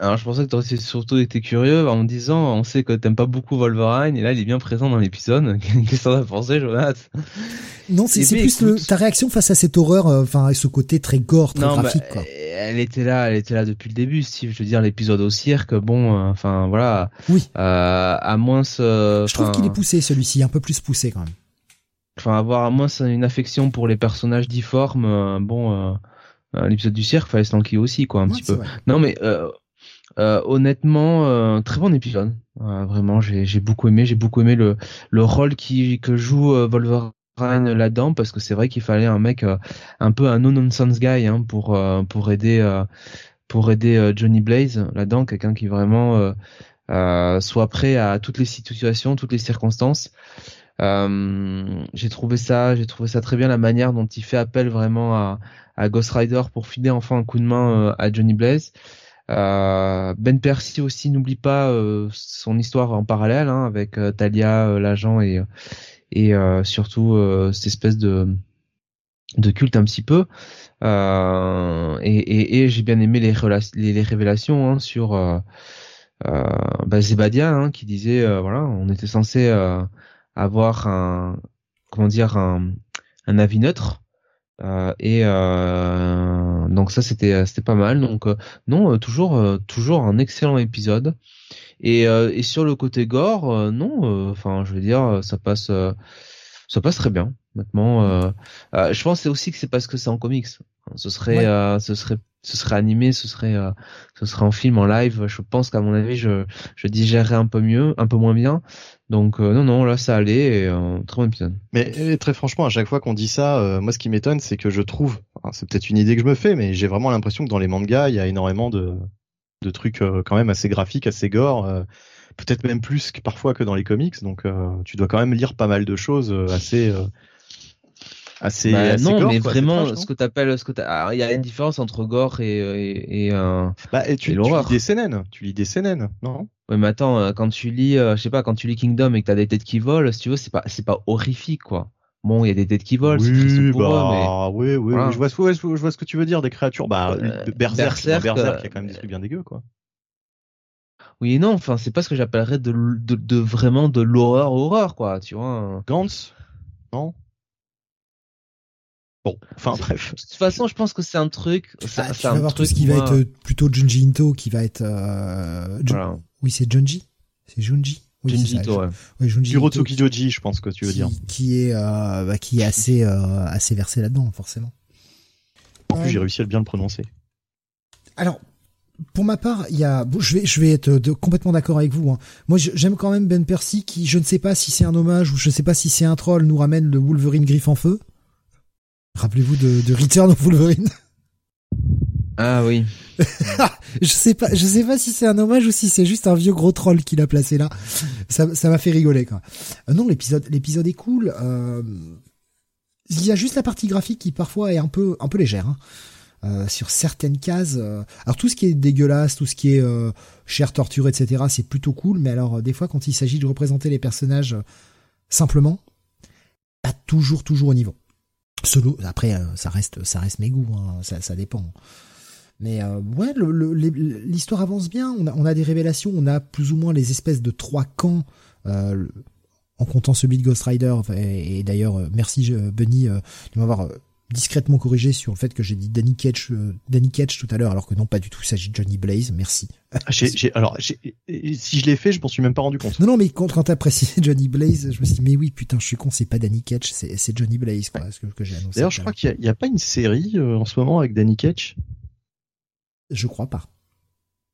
Alors je pensais que t'aurais surtout été curieux en me disant on sait que t'aimes pas beaucoup Wolverine et là il est bien présent dans l'épisode. Qu'est-ce que t'en as pensé Jonathan Non c'est plus ta réaction face à cette horreur, euh, enfin ce côté très gore, très graphique. Bah, quoi. elle était là, elle était là depuis le début. Si je veux dire l'épisode au cirque, bon, euh, enfin voilà. Oui. Euh, à moins. je trouve qu'il est poussé celui-ci, un peu plus poussé quand même. Enfin, avoir à moins une affection pour les personnages difformes, euh, bon, l'épisode du cirque, fallait se aussi, quoi, un petit peu. Non, mais honnêtement, très bon épisode. vraiment, j'ai beaucoup aimé. J'ai beaucoup aimé le le rôle qui que joue Wolverine là-dedans parce que c'est vrai qu'il fallait un mec euh, un peu un no nonsense guy hein, pour euh, pour aider euh, pour aider Johnny Blaze là-dedans quelqu'un qui vraiment soit prêt à toutes les situations toutes les circonstances j'ai trouvé ça j'ai trouvé ça très bien la manière dont il fait appel vraiment à, à Ghost Rider pour filer enfin un coup de main à Johnny Blaze ben Percy aussi n'oublie pas son histoire en parallèle hein, avec Talia l'agent et et euh, surtout euh, cette espèce de de culte un petit peu. Euh, et, et, et j'ai bien aimé les, les, les révélations hein, sur euh, bah, Zebadia hein, qui disait voilà on était censé avoir un comment dire un, un avis neutre et donc ça c'était c'était pas mal donc non toujours toujours un excellent épisode et, euh, et sur le côté gore, euh, non, euh, enfin, je veux dire, ça passe, ça passe très bien. Maintenant, je pense aussi que c'est parce que c'est en comics. Ce serait, ce serait ce serait animé, ce serait, ce serait en film, en live. Je pense qu'à mon avis, je, je digérerais un peu mieux, un peu moins bien. Donc non, non, là ça allait. Et, très bon épisode. Mais très franchement, à chaque fois qu'on dit ça, moi ce qui m'étonne, c'est que je trouve, c'est peut-être une idée que je me fais, mais j'ai vraiment l'impression que dans les mangas, il y a énormément de, de trucs euh, quand même assez graphiques, assez gore, euh, peut-être même plus que parfois que dans les comics. Donc euh, tu dois quand même lire pas mal de choses assez assez, bah, non mais vraiment ce que t'appelles ce que il y a une différence entre gore et et, et, bah, et tu, tu lis des CNN tu lis des CNN non? Ouais mais attends quand tu lis je sais pas quand tu lis Kingdom et que t'as des têtes qui volent si tu veux c'est pas c'est pas horrifique quoi Bon, il y a des têtes qui volent, oui, bah, oui, oui, je vois, je vois ce que tu veux dire, des créatures. Bah, euh, Berserk, Berserk, Berserk, il y a quand même des trucs bien dégueux, quoi. Oui et non, enfin, c'est pas ce que j'appellerais de, de, de, vraiment de l'horreur horreur, quoi, tu vois. Gantz? Non? Bon, enfin bref. De toute façon, je pense que c'est un truc. Ah, tu vas voir tout ce qui va être plutôt Junji Into, qui va être. Euh, Oui, c'est Junji. C'est Junji. Oui, Junji Ito, ouais. ouais Junji Joji, je pense que tu veux qui, dire. Qui est, euh, bah, qui est assez, euh, assez versé là-dedans, forcément. En plus, j'ai réussi à bien le prononcer. Alors, pour ma part, il y a, je vais, je vais être de, complètement d'accord avec vous. Hein. Moi, j'aime quand même Ben Percy, qui, je ne sais pas si c'est un hommage ou je ne sais pas si c'est un troll, nous ramène le Wolverine griffe en feu. Rappelez-vous de, de Return of Wolverine. Ah oui. je sais pas, je sais pas si c'est un hommage ou si c'est juste un vieux gros troll qu'il a placé là. Ça, ça m'a fait rigoler quoi. Euh, non, l'épisode, l'épisode est cool. Euh, il y a juste la partie graphique qui parfois est un peu, un peu légère. Hein. Euh, sur certaines cases. alors tout ce qui est dégueulasse, tout ce qui est euh, chair, torture, etc. C'est plutôt cool. Mais alors des fois, quand il s'agit de représenter les personnages simplement, pas toujours, toujours au niveau. Après, ça reste, ça reste mes goûts. Hein. ça, ça dépend. Mais euh, ouais, l'histoire avance bien. On a, des révélations. On a plus ou moins les espèces de trois camps. Euh, en comptant celui de Ghost Rider. Et, d'ailleurs, euh, merci Bunny de m'avoir discrètement corrigé sur le fait que j'ai dit Danny Ketch, Danny Ketch tout à l'heure, alors que non, pas du tout. Il s'agit de Johnny Blaze. Merci. Ah, alors, si je l'ai fait, je m'en suis même pas rendu compte. Non, non, mais quand, quand t'as précisé Johnny Blaze, je me suis dit, mais oui, putain, je suis con, c'est pas Danny Ketch, c'est Johnny Blaze, quoi, ce que, que j'ai annoncé. D'ailleurs, je crois qu'il n'y a, a, pas une série en ce moment avec Danny Ketch? Je crois pas.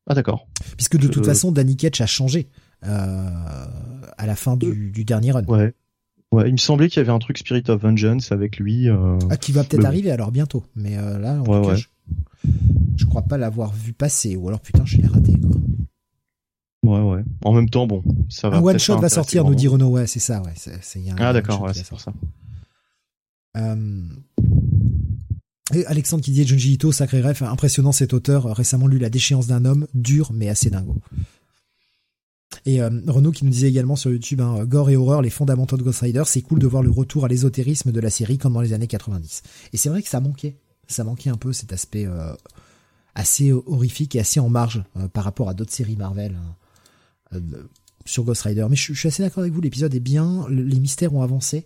Ah d'accord. Puisque de toute façon, Danny Ketch a changé euh, à la fin du, dernier run. Ouais. Ouais, il me semblait qu'il y avait un truc Spirit of Vengeance avec lui. Euh... Ah, qui va peut-être arriver alors bientôt. Mais euh, là, en ouais, je, je, crois pas l'avoir vu passer. Ou alors putain, je l'ai raté quoi. Ouais, ouais. En même temps, bon, ça va. Un one shot va sortir, nous dit Renault. Ouais, c'est ça. Ouais, c'est, ah d'accord, ouais, c'est pour ça. Euh, et Alexandre qui dit Junji Ito, sacré ref, impressionnant cet auteur, récemment lu La déchéance d'un homme, dur mais assez dingo. Et euh, Renaud qui nous disait également sur YouTube, hein, gore et horreur, les fondamentaux de Ghost Rider, c'est cool de voir le retour à l'ésotérisme de la série comme dans les années 90. Et c'est vrai que ça manquait, ça manquait un peu cet aspect euh, assez horrifique et assez en marge euh, par rapport à d'autres séries Marvel hein, sur Ghost Rider. Mais je, je suis assez d'accord avec vous, l'épisode est bien, les mystères ont avancé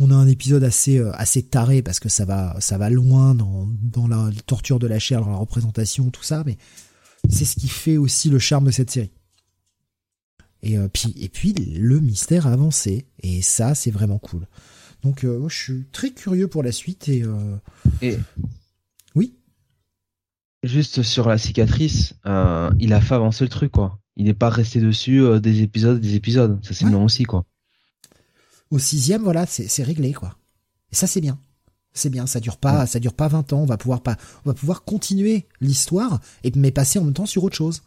On a un épisode assez assez taré parce que ça va ça va loin dans dans la torture de la chair, dans la représentation, tout ça, mais c'est ce qui fait aussi le charme de cette série. Et puis et puis le mystère a avancé et ça c'est vraiment cool. Donc je suis très curieux pour la suite et et oui. Juste sur la cicatrice, il a fait avancer le truc quoi il n'est pas resté dessus euh, des épisodes, des épisodes. Ça c'est bien aussi quoi. Au sixième, voilà, c'est réglé quoi. Et ça c'est bien. C'est bien, ça dure pas, ça dure pas 20 ans. On va pouvoir pas, on va pouvoir continuer l'histoire et mais passer en même temps sur autre chose.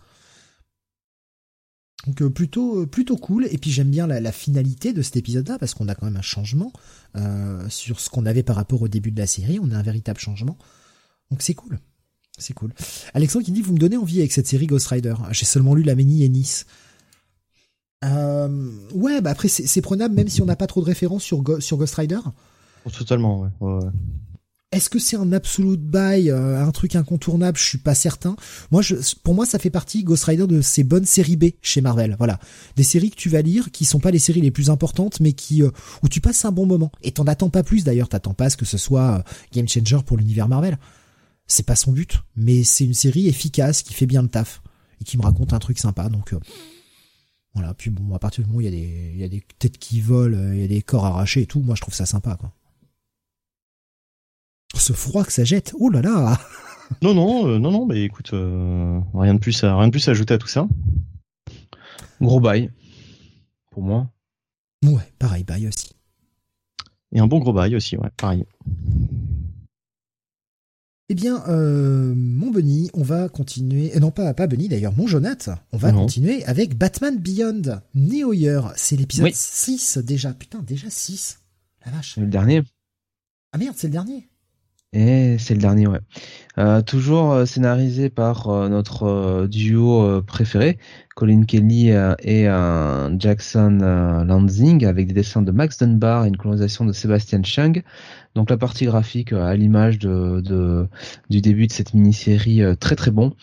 Donc euh, plutôt euh, plutôt cool. Et puis j'aime bien la, finalité de cet épisode-là parce qu'on a quand même un changement sur ce qu'on avait par rapport au début de la série. On a un véritable changement. Donc c'est cool. C'est cool. Alexandre qui dit vous me donnez envie avec cette série Ghost Rider. J'ai seulement lu La Ménie et Nice. Euh, ouais, bah après c'est prenable même si on n'a pas trop de références sur, sur Ghost Rider. Oh, totalement, ouais. Est-ce que c'est un absolute buy, euh, un truc incontournable? Je suis pas certain. Moi, je, pour moi, ça fait partie Ghost Rider de ces bonnes séries B chez Marvel. Voilà, des séries que tu vas lire, qui sont pas les séries les plus importantes, mais qui euh, où tu passes un bon moment. Et t'en attends pas plus d'ailleurs. T'attends pas à ce que ce soit euh, game changer pour l'univers Marvel c'est pas son but, mais c'est une série efficace qui fait bien le taf et qui me raconte un truc sympa. Donc euh, voilà. Puis bon, à partir du moment où il y a des, il y a des têtes qui volent, euh, il y a des corps arrachés et tout, moi je trouve ça sympa quoi. Ce froid que ça jette, oh là là. non non euh, non non, mais écoute, rien de plus, à, rien de plus à ajouter à tout ça. Gros bail pour moi. Ouais, pareil, bail aussi. Et un bon gros bail aussi, ouais, pareil. Eh bien, euh, mon Bunny, on va continuer. Euh, non, pas, pas Bunny d'ailleurs, mon Jonath. On va continuer avec Batman Beyond, Neo Year. C'est l'épisode 6 déjà. Putain, déjà 6. La vache. Le dernier. Ah merde, c'est le dernier. Et c'est le dernier, ouais. Euh, toujours euh, scénarisé par euh, notre duo préféré, Colin Kelly et Jackson Lansing, avec des dessins de Max Dunbar et une colonisation de Sébastien Chang. Donc la partie graphique à l'image de, du début de cette mini-série très très bon.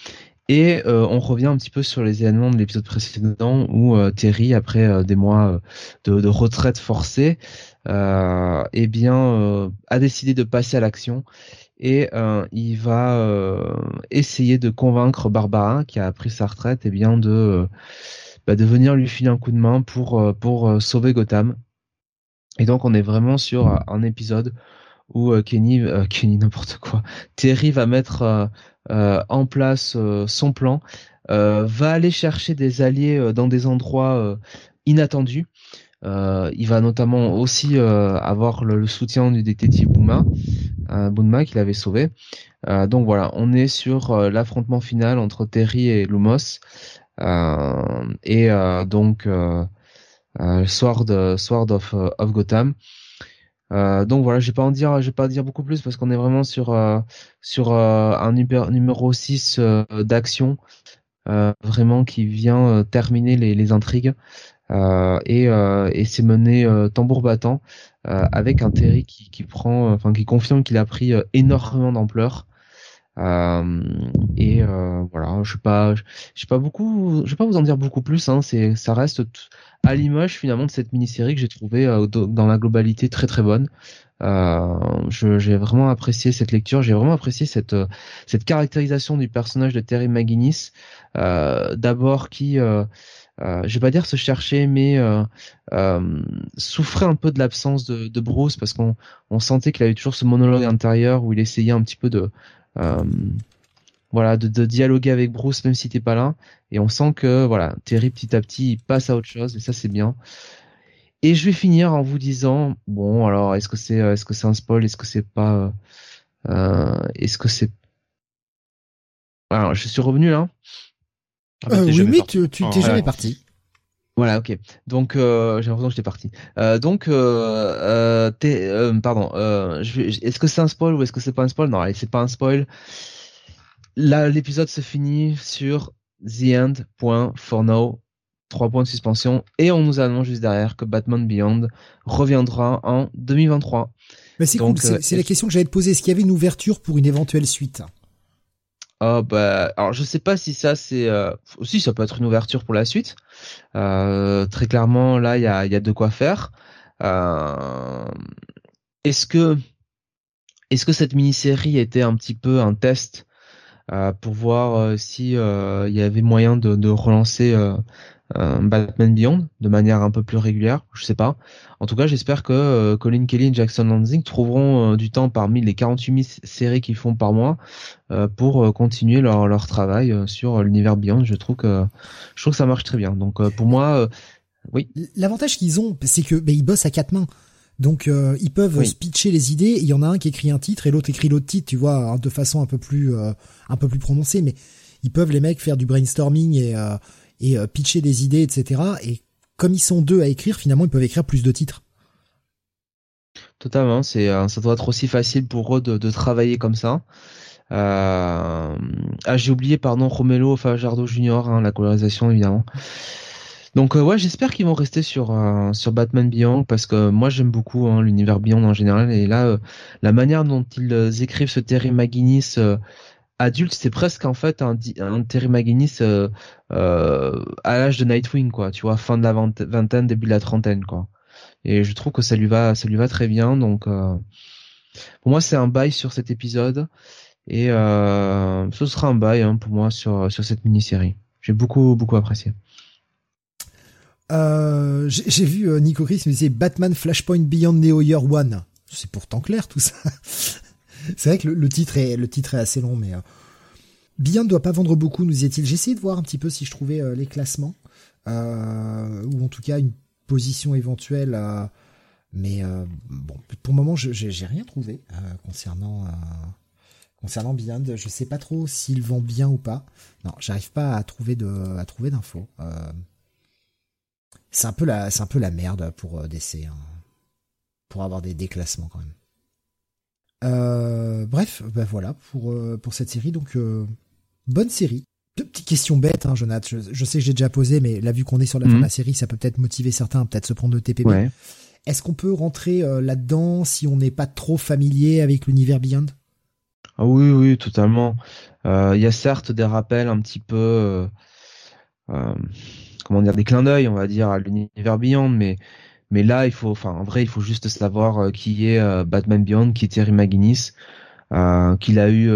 Et on revient un petit peu sur les événements de l'épisode précédent où Terry, après des mois de, retraite forcée, euh, eh bien, euh, a décidé de passer à l'action et euh, il va euh, essayer de convaincre Barbara, qui a pris sa retraite, eh bien de bah, de venir lui filer un coup de main pour pour sauver Gotham. Et donc, on est vraiment sur un épisode où Kenny, Kenny n'importe quoi, Terry va mettre en place son plan, va aller chercher des alliés dans des endroits inattendus. Euh, il va notamment aussi euh, avoir le, soutien du détective Bouma, euh, Bouma qu'il avait sauvé. Euh, donc voilà, on est sur l'affrontement final entre Terry et Lumos. et donc Sword, Sword of, of Gotham. donc voilà, je vais pas en dire, je vais pas dire beaucoup plus parce qu'on est vraiment sur sur un numéro 6 d'action vraiment qui vient terminer les, les intrigues. Euh, et, euh, et c'est mené euh, tambour battant avec un Terry qui, qui prend, enfin qui confirme qu'il a pris énormément d'ampleur. Euh, et euh, voilà, je sais pas, je sais pas beaucoup, je vais pas vous en dire beaucoup plus. Hein, c'est, ça reste à l'image finalement de cette mini-série que j'ai trouvé dans la globalité très très bonne. J'ai vraiment apprécié cette lecture, j'ai vraiment apprécié cette cette caractérisation du personnage de Terry McGuinness. D'abord qui euh, je vais pas dire se chercher, mais euh, euh, souffrait un peu de l'absence de, Bruce parce qu'on on sentait qu'il avait toujours ce monologue intérieur où il essayait un petit peu de euh, voilà de, dialoguer avec Bruce même si t'es pas là et on sent que voilà Terry petit à petit il passe à autre chose et ça c'est bien. Et je vais finir en vous disant bon alors est-ce que c'est est-ce que c'est un spoil est-ce que c'est pas est-ce que c'est alors je suis revenu là ah bah, euh, oui, mais tu t'es jamais parti. Voilà, ok. Donc euh, j'ai l'impression que j'étais parti. Euh, donc, euh, pardon. est-ce que c'est un spoil ou est-ce que c'est pas un spoil? Non, allez, c'est pas un spoil. Là, l'épisode se finit sur the end. Point for now. Trois points de suspension et on nous annonce juste derrière que Batman Beyond reviendra en 2023. Mais c'est cool. C'est la question que j'allais te poser. Est-ce qu'il y avait une ouverture pour une éventuelle suite? Oh bah alors je sais pas si ça c'est euh, aussi ça peut être une ouverture pour la suite. Euh, très clairement là il y a, y a de quoi faire. Euh, est-ce que est-ce que cette mini-série était un petit peu un test euh, pour voir si il y avait moyen de relancer Batman Beyond de manière un peu plus régulière, je sais pas. En tout cas, j'espère que Colin Kelly et Jackson Lansing trouveront du temps parmi les 48 séries qu'ils font par mois pour continuer leur, leur travail sur l'univers Beyond. Je trouve que je trouve que ça marche très bien. Donc pour moi, oui. L'avantage qu'ils ont, c'est que ben, ils bossent à quatre mains. Donc euh, ils peuvent pitcher les idées. Il y en a un qui écrit un titre et l'autre écrit l'autre titre, tu vois, de façon un peu plus euh, un peu plus prononcée. Mais ils peuvent les mecs faire du brainstorming et euh, et pitcher des idées, etc. Et comme ils sont deux à écrire, finalement ils peuvent écrire plus de titres. Totalement, c'est ça doit être aussi facile pour eux de, travailler comme ça. ah j'ai oublié pardon Romelo Fajardo Junior, hein, la colorisation évidemment. Donc euh, ouais, j'espère qu'ils vont rester sur euh, sur Batman Beyond parce que moi j'aime beaucoup hein, l'univers Beyond en général et là euh, la manière dont ils écrivent ce Terry McGuinness adulte, c'est presque en fait un, un Terry McGuinness à l'âge de Nightwing quoi, tu vois, fin de la vingtaine, début de la trentaine quoi. Et je trouve que ça lui va ça lui va très bien donc pour moi c'est un bail sur cet épisode et ce sera un bail hein, pour moi sur sur cette mini-série. J'ai beaucoup beaucoup apprécié. Euh, j'ai vu euh, Nico Chris me disait Batman Flashpoint Beyond Neo Year One. C'est pourtant clair tout ça. C'est vrai que le, titre est assez long, mais euh, Beyond doit pas vendre beaucoup, nous disait-il. J'ai essayé de voir un petit peu si je trouvais les classements ou en tout cas une position éventuelle. mais bon, pour le moment, j'ai rien trouvé concernant concernant Beyond. Je sais pas trop s'ils vont bien ou pas. Non, j'arrive pas à trouver de d'infos c'est un peu la, c'est un peu la merde pour euh, DC, hein. pour avoir des déclassements quand même. Euh, bref, ben voilà pour euh, pour cette série. Donc bonne série. Deux petites questions bêtes, hein, Jonathan. Je, sais que j'ai déjà posé, mais là vu qu'on est sur la fin de la mhm. série, ça peut peut-être motiver certains, peut-être se prendre de TPP. Est-ce qu'on peut rentrer là-dedans si on n'est pas trop familier avec l'univers Beyond? Ah oui, oui, totalement. Il y a certes des rappels un petit peu comment dire des clins d'œil, on va dire, à l'univers Beyond, mais mais là, il faut, enfin, en vrai, il faut juste savoir euh, qui est euh, Batman Beyond, qui est Terry McGuinness, euh, qu'il a eu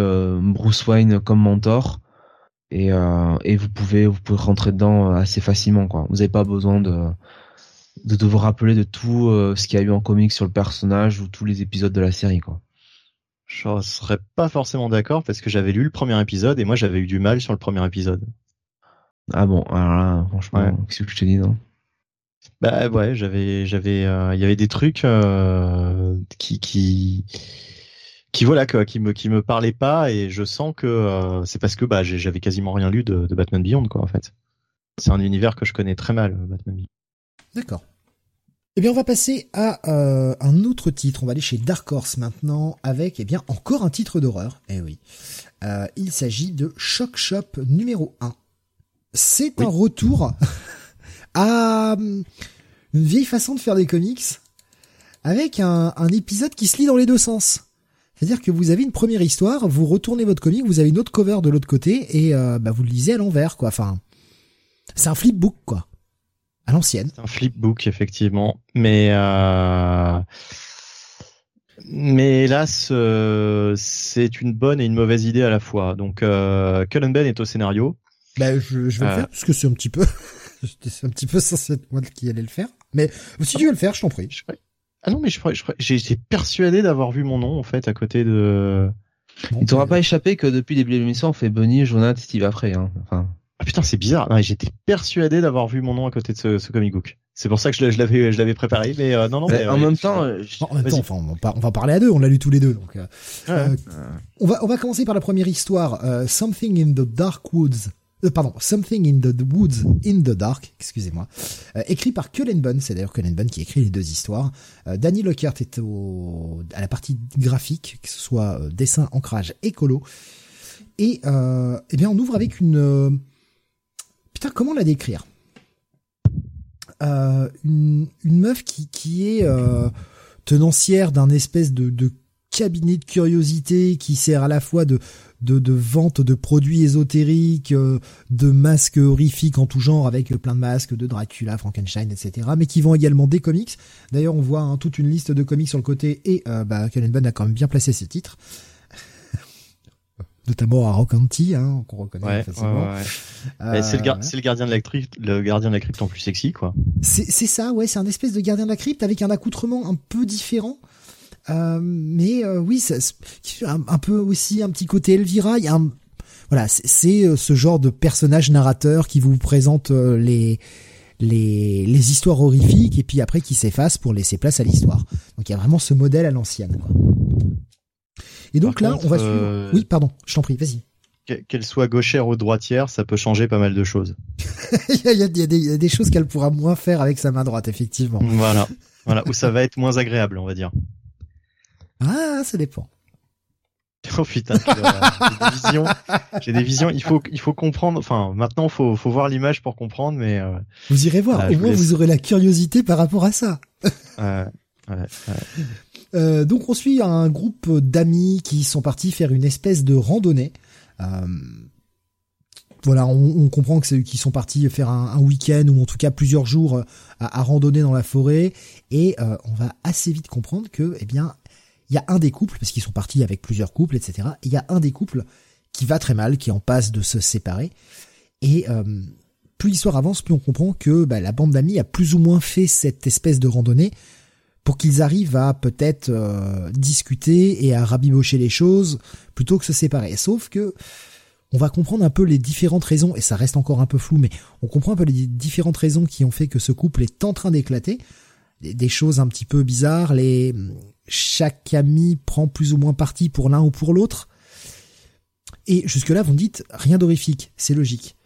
Bruce Wayne comme mentor, et et vous pouvez vous pouvez rentrer dedans assez facilement, quoi. Vous n'avez pas besoin de de, vous rappeler de tout ce qu'il y a eu en comics sur le personnage ou tous les épisodes de la série, quoi. Je serais pas forcément d'accord parce que j'avais lu le premier épisode et moi j'avais eu du mal sur le premier épisode. Ah bon, alors là, franchement, qu'est-ce que je te dis, non? Bah ouais, j'avais, j'avais, euh, il y avait des trucs euh, qui, qui, qui voilà, quoi, qui me, qui me parlaient pas, et je sens que euh, c'est parce que bah j'avais quasiment rien lu de, de, Batman Beyond, quoi, en fait. C'est un univers que je connais très mal, Batman Beyond. D'accord. Eh bien, on va passer à un autre titre. On va aller chez Dark Horse maintenant avec, eh bien, encore un titre d'horreur. Eh oui. il s'agit de Shock Shop numéro 1 c'est un retour à hum, une vieille façon de faire des comics avec un, épisode qui se lit dans les deux sens. C'est-à-dire que vous avez une première histoire, vous retournez votre comic, vous avez une autre cover de l'autre côté et euh, bah, vous le lisez à l'envers, quoi. Enfin, c'est un flipbook, quoi, à l'ancienne. C'est un flipbook, effectivement, mais euh... mais hélas, euh, c'est une bonne et une mauvaise idée à la fois. Donc, euh, Cullen Ben est au scénario. Ben, je, je vais le faire parce que c'est un petit peu, c'est un petit peu censé être moi qui allait le faire. Mais si tu veux le faire, je t'en prie. Ah non, mais je, j'ai été persuadé d'avoir vu mon nom en fait à côté de. Il t'aura pas échappé que depuis le début de l'émission, on fait Bunny, Jonathan, Steve après. Hein. Enfin. Ah putain, c'est bizarre. J'étais persuadé d'avoir vu mon nom à côté de ce, ce comic book. C'est pour ça que je l'avais, je l'avais préparé, mais euh, non, non. Mais, en, même temps, en même temps, enfin, on va parler à deux. On l'a lu tous les deux, donc. Euh, euh, on va, on va commencer par la première histoire. Something in the Dark Woods euh, pardon, Something in the Woods in the Dark, excusez-moi, euh, écrit par Cullen Bunn, c'est d'ailleurs Cullen Bunn qui écrit les deux histoires. Euh, Danny Lockhart est à la partie graphique, que ce soit dessin, ancrage, écolo. Et eh bien, on ouvre avec une... putain, comment la décrire? Une, meuf qui, qui est tenancière d'un espèce de cabinet de curiosité qui sert à la fois de de, de vente de produits ésotériques, euh, de masques horrifiques en tout genre, avec plein de masques de Dracula, Frankenstein, etc. Mais qui vend également des comics. D'ailleurs, on voit hein, toute une liste de comics sur le côté et euh, bah, Bunn a quand même bien placé ses titres. Notamment à Rocanti, hein, qu'on reconnaît facilement. Ouais, c'est le, le, gardien de la crypte, le gardien de la crypte en plus sexy, quoi. C'est ça, ouais, c'est un espèce de gardien de la crypte avec un accoutrement un peu différent. Euh, mais euh, oui, ça, un, un, peu aussi un petit côté Elvira. Il y a un, voilà, c'est euh, ce genre de personnage narrateur qui vous présente les les, les histoires horrifiques et puis après qui s'efface pour laisser place à l'histoire. Donc il y a vraiment ce modèle à l'ancienne. Et donc là, on va suivre. Oui, pardon, je t'en prie, vas-y. Qu'elle soit gauchère ou droitière, ça peut changer pas mal de choses. il, y a, il, y a des, il y a des choses qu'elle pourra moins faire avec sa main droite, effectivement. Voilà, voilà, où ça va être moins agréable, on va dire. Ah, ça dépend. Oh putain, j'ai des visions. J'ai des visions. Il faut, il faut comprendre. Enfin, maintenant, faut, faut voir l'image pour comprendre, mais. Euh, vous irez voir. Au moins, vous aurez la curiosité par rapport à ça. ouais, ouais, euh, donc, on suit un groupe d'amis qui sont partis faire une espèce de randonnée. Euh, voilà, on, comprend que c'est qu'ils sont partis faire un, week-end ou en tout cas plusieurs jours à, à randonner dans la forêt, et on va assez vite comprendre que, eh bien, il y a un des couples, parce qu'ils sont partis avec plusieurs couples, etc. Il y a un des couples qui va très mal, qui en passe de se séparer. Et euh, plus l'histoire avance, plus on comprend que bah, la bande d'amis a plus ou moins fait cette espèce de randonnée pour qu'ils arrivent à peut-être euh, discuter et à rabibocher les choses plutôt que se séparer. Sauf que on va comprendre un peu les différentes raisons, et ça reste encore un peu flou, mais on comprend un peu les différentes raisons qui ont fait que ce couple est en train d'éclater. Des choses un petit peu bizarres, les, chaque ami prend plus ou moins parti pour l'un ou pour l'autre. Et jusque-là, vous me dites, rien d'horrifique, c'est logique.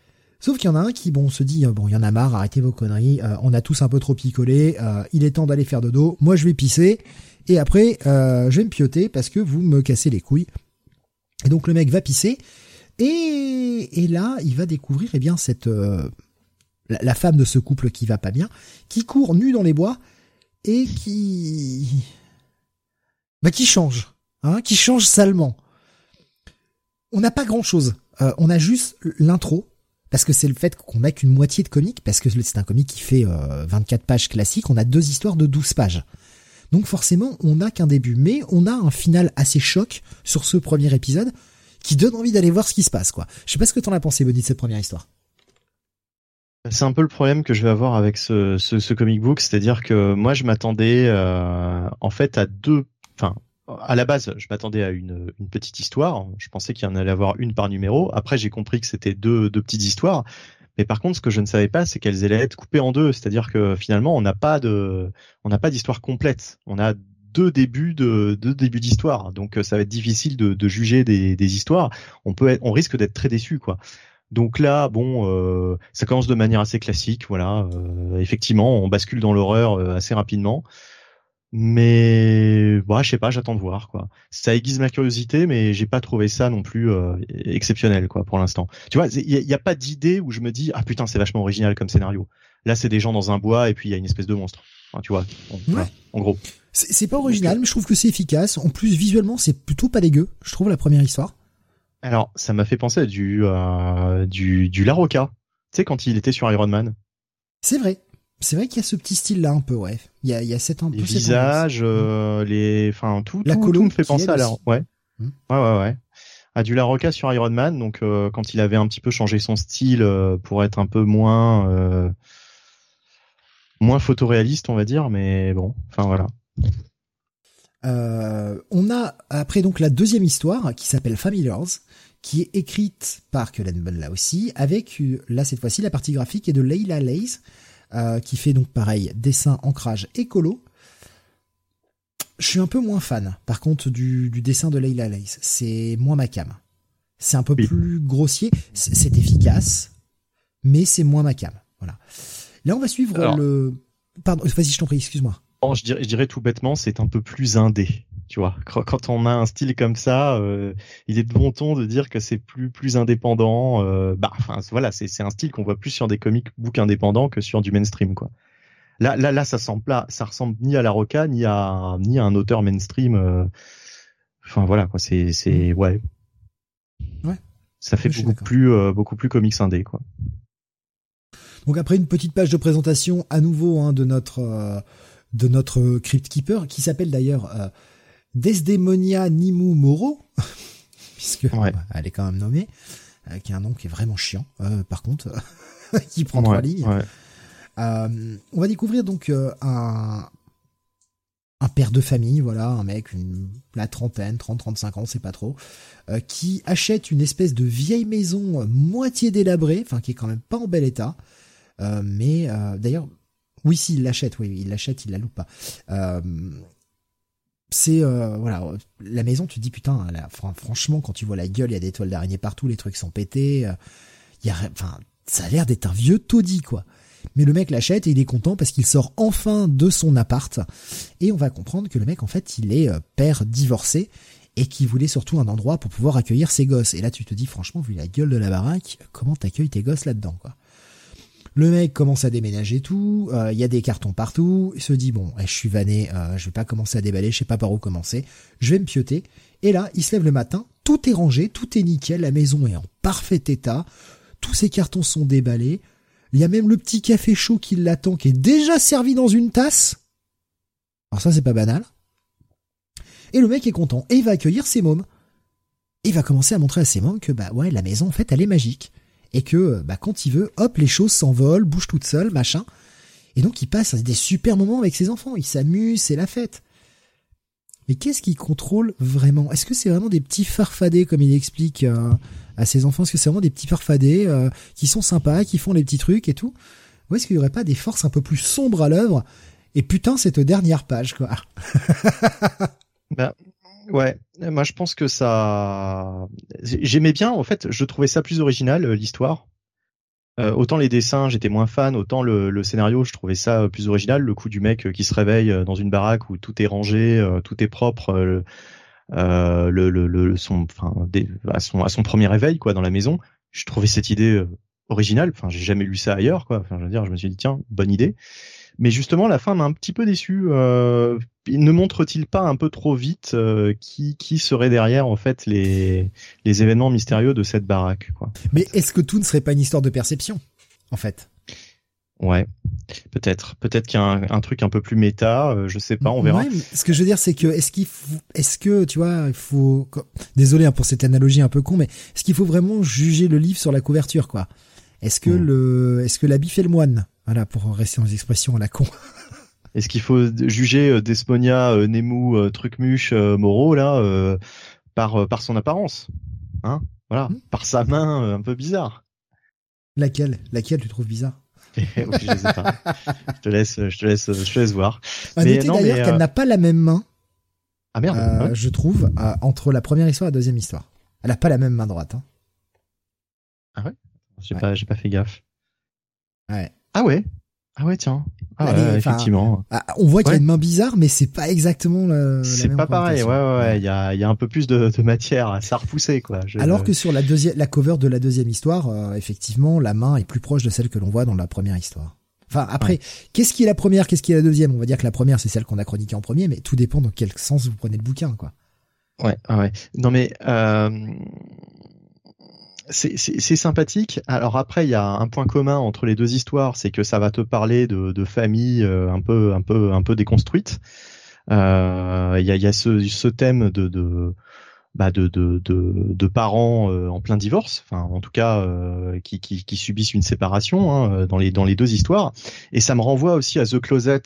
Sauf qu'il y en a un qui, bon, se dit, bon, il y en a marre, arrêtez vos conneries, euh, on a tous un peu trop picolé, euh, il est temps d'aller faire de dos, moi je vais pisser, et après, euh, je vais me pioter parce que vous me cassez les couilles. Et donc le mec va pisser, et, et là, il va découvrir, eh bien, cette, la, la, femme de ce couple qui va pas bien, qui court nue dans les bois, et qui, bah, qui change, hein, qui change salement. On n'a pas grand chose. Euh, on a juste l'intro, parce que c'est le fait qu'on n'a qu'une moitié de comique, parce que c'est un comique qui fait 24 euh, pages classiques, on a deux histoires de 12 pages. Donc forcément, on n'a qu'un début, mais on a un final assez choc sur ce premier épisode, qui donne envie d'aller voir ce qui se passe, quoi. Je sais pas ce que t'en as pensé, Bonnie, de cette première histoire. C'est un peu le problème que je vais avoir avec ce, ce, comic book, c'est-à-dire que moi je m'attendais euh, en fait à deux enfin, à la base, je m'attendais à une, petite histoire. Je pensais qu'il y en allait avoir une par numéro. Après, j'ai compris que c'était deux, petites histoires. Mais par contre, ce que je ne savais pas, c'est qu'elles allaient être coupées en deux. C'est-à-dire que finalement, on n'a pas de, on n'a pas d'histoire complète. On a deux débuts de deux débuts d'histoire. Donc, ça va être difficile de, juger des, histoires. On peut, on risque d'être très déçu, quoi. Donc là, bon, euh, ça commence de manière assez classique. Voilà, euh, effectivement, on bascule dans l'horreur euh, assez rapidement. Mais bah, je sais pas, j'attends de voir quoi. Ça aiguise ma curiosité, mais j'ai pas trouvé ça non plus euh, exceptionnel quoi pour l'instant. Tu vois, il y, a, pas d'idée où je me dis ah putain c'est vachement original comme scénario. Là c'est des gens dans un bois et puis il y a une espèce de monstre. tu vois, en gros. C'est pas original, mais je trouve que c'est efficace. En plus visuellement c'est plutôt pas dégueu. Je trouve la première histoire. Alors ça m'a fait penser à du euh, du du Larocca. Tu sais quand il était sur Iron Man. C'est vrai. C'est vrai qu'il y a ce petit style là un peu, ouais. Il y a, il y a cette les visages, euh, les, enfin tout, La tout, tout me fait penser à la, ouais. Hmm. ouais, ouais, ouais. À du La Roca sur Iron Man, donc euh, quand il avait un petit peu changé son style euh, pour être un peu moins, moins photoréaliste, on va dire, mais bon, enfin voilà. on a après donc la deuxième histoire qui s'appelle Familiars, qui est écrite par Cullen Bunn là aussi, avec là cette fois-ci la partie graphique est de Leila Lays euh, qui fait donc pareil, dessin, ancrage écolo. Je suis un peu moins fan, par contre, du, dessin de Leila Lace. C'est moins ma cam. C'est un peu plus grossier, c'est efficace, mais c'est moins ma cam. Voilà. Là, on va suivre le... Pardon, vas-y, je t'en prie, excuse-moi. je, dirais, je dirais tout bêtement, c'est un peu plus indé tu vois. Quand on a un style comme ça, euh, il est de bon ton de dire que c'est plus plus indépendant. Euh, bah, enfin voilà, c'est c'est un style qu'on voit plus sur des comics books indépendants que sur du mainstream, quoi. Là là là, ça semble là, ça ressemble ni à la Roca ni à ni à un auteur mainstream. Euh, enfin voilà quoi, c'est c'est mm. ouais. Ouais. Ça fait beaucoup plus, beaucoup plus comics indé, quoi. Donc après une petite page de présentation à nouveau hein, de notre de notre Crypt Keeper qui s'appelle d'ailleurs Desdemonia Nimu Moro puisque elle est quand même nommée qui est un nom qui est vraiment chiant par contre qui prend trois lignes. on va découvrir donc un un père de famille, voilà, un mec, une, la trentaine, 30-35 ans, c'est pas trop, euh, qui achète une espèce de vieille maison euh, moitié délabrée, enfin qui est quand même pas en bel état, euh, mais d'ailleurs, oui, si il l'achète, oui, il l'achète, il la loupe pas. C'est voilà, la maison, tu te dis putain, franchement, quand tu vois la gueule, il y a des toiles d'araignée partout, les trucs sont pétés, il y a, enfin, ça a l'air d'être un vieux taudis quoi. Mais le mec l'achète et il est content parce qu'il sort enfin de son appart. Et on va comprendre que le mec, en fait, il est euh, père divorcé et qui voulait surtout un endroit pour pouvoir accueillir ses gosses. Et là, tu te dis, franchement, vu la gueule de la baraque, comment t'accueilles tes gosses là-dedans, quoi? Le mec commence à déménager tout, euh, il y a des cartons partout, il se dit bon, eh, je suis vanné, euh, je vais pas commencer à déballer, je sais pas par où commencer, je vais me pioter. Et là, il se lève le matin, tout est rangé, tout est nickel, la maison est en parfait état, tous ses cartons sont déballés, il y a même le petit café chaud qui l'attend, qui est déjà servi dans une tasse. Alors ça, c'est pas banal. Et le mec est content. Et il va accueillir ses mômes. Et il va commencer à montrer à ses mômes que, bah ouais, la maison, en fait, elle est magique. Et que, bah, quand il veut, hop, les choses s'envolent, bougent toutes seules, machin. Et donc, il passe des super moments avec ses enfants. Il s'amuse, c'est la fête. Mais qu'est-ce qu'il contrôle vraiment? Est-ce que c'est vraiment des petits farfadets, comme il explique euh, à ses enfants? Est-ce que c'est vraiment des petits farfadets euh, qui sont sympas, qui font les petits trucs et tout? Ou est-ce qu'il y aurait pas des forces un peu plus sombres à l'œuvre? Et putain, cette dernière page, quoi. ben, ouais, moi je pense que ça... J'aimais bien, en fait, je trouvais ça plus original, euh, l'histoire. Euh, autant les dessins, j'étais moins fan, autant le, scénario, je trouvais ça plus original. Le coup du mec qui se réveille dans une baraque où tout est rangé, tout est propre, le, le, son, enfin, à son, à son premier réveil quoi dans la maison. Je trouvais cette idée originale. Enfin, j'ai jamais lu ça ailleurs quoi. Enfin, je veux dire, je me suis dit tiens, bonne idée. Mais justement, la fin m'a un petit peu déçu. Euh, ne montre-t-il pas un peu trop vite qui, qui serait derrière en fait les, les événements mystérieux de cette baraque quoi Mais est-ce que tout ne serait pas une histoire de perception en fait? Ouais, peut-être, peut-être qu'il y a un, truc un peu plus méta, je sais pas, on verra. Ouais, ce que je veux dire, c'est que est-ce qu'il faut, est-ce que tu vois, il faut, désolé hein, pour cette analogie un peu con, mais est-ce qu'il faut vraiment juger le livre sur la couverture, quoi? Est-ce que hmm. le, est-ce que l'habit fait le moine? Voilà, pour rester dans les expressions à la con. Est-ce qu'il faut juger euh, Desponia, euh, Nemu, euh, Trucmuche, Moreau là par par son apparence, hein? Voilà, hmm. par sa main un peu bizarre. Laquelle? Laquelle tu trouves bizarre? Je, je te laisse, je te laisse, je te laisse voir. À mais noter d'ailleurs qu'elle n'a pas la même main. Ah merde. Je trouve entre la première histoire et la deuxième histoire. Elle n'a pas la même main droite. Hein. Ah ouais? J'ai pas, j'ai pas fait gaffe. Ouais. Ah ouais? Ah ouais, tiens. Ah ouais, effectivement. Ah, on voit qu'il y a une main bizarre, mais c'est pas exactement le. C'est pas pareil. Ouais, ouais, ouais. Il y a, il y a un peu plus de, de matière. Ça a repoussé, quoi. Alors que sur la deuxième, la cover de la deuxième histoire, euh, effectivement, la main est plus proche de celle que l'on voit dans la première histoire. Enfin, après, qu'est-ce qui est la première, qu'est-ce qui est la deuxième? On va dire que la première, c'est celle qu'on a chroniquée en premier, mais tout dépend dans quel sens vous prenez le bouquin, quoi. Ouais, ouais. Non mais euh, c'est sympathique. Alors après, il y a un point commun entre les deux histoires, c'est que ça va te parler de, de familles euh, un peu, un peu, un peu déconstruites. Euh, il y, a, y, a, ce, ce thème de, de bah de, de, de, de, parents euh, en plein divorce, enfin en tout cas qui, qui, qui, subissent une séparation hein, dans les dans les deux histoires. Et ça me renvoie aussi à The Closet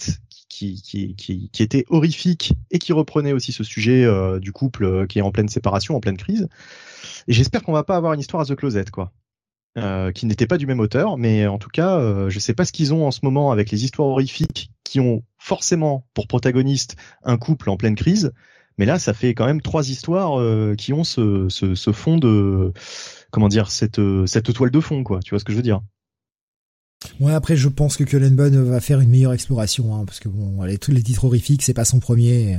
qui, qui, qui, qui était horrifique et qui reprenait aussi ce sujet du couple qui est en pleine séparation, en pleine crise. Et j'espère qu'on va pas avoir une histoire à The Closet, quoi. Euh, qui n'était pas du même auteur, mais en tout cas, euh, je sais pas ce qu'ils ont en ce moment avec les histoires horrifiques qui ont forcément pour protagoniste un couple en pleine crise. Mais là, ça fait quand même trois histoires euh, qui ont ce, fond de comment dire cette cette toile de fond, quoi. Tu vois ce que je veux dire? Ouais, après, je pense que Cullen Bunn va faire une meilleure exploration, hein, parce que bon, les, tous les titres horrifiques, c'est pas son premier.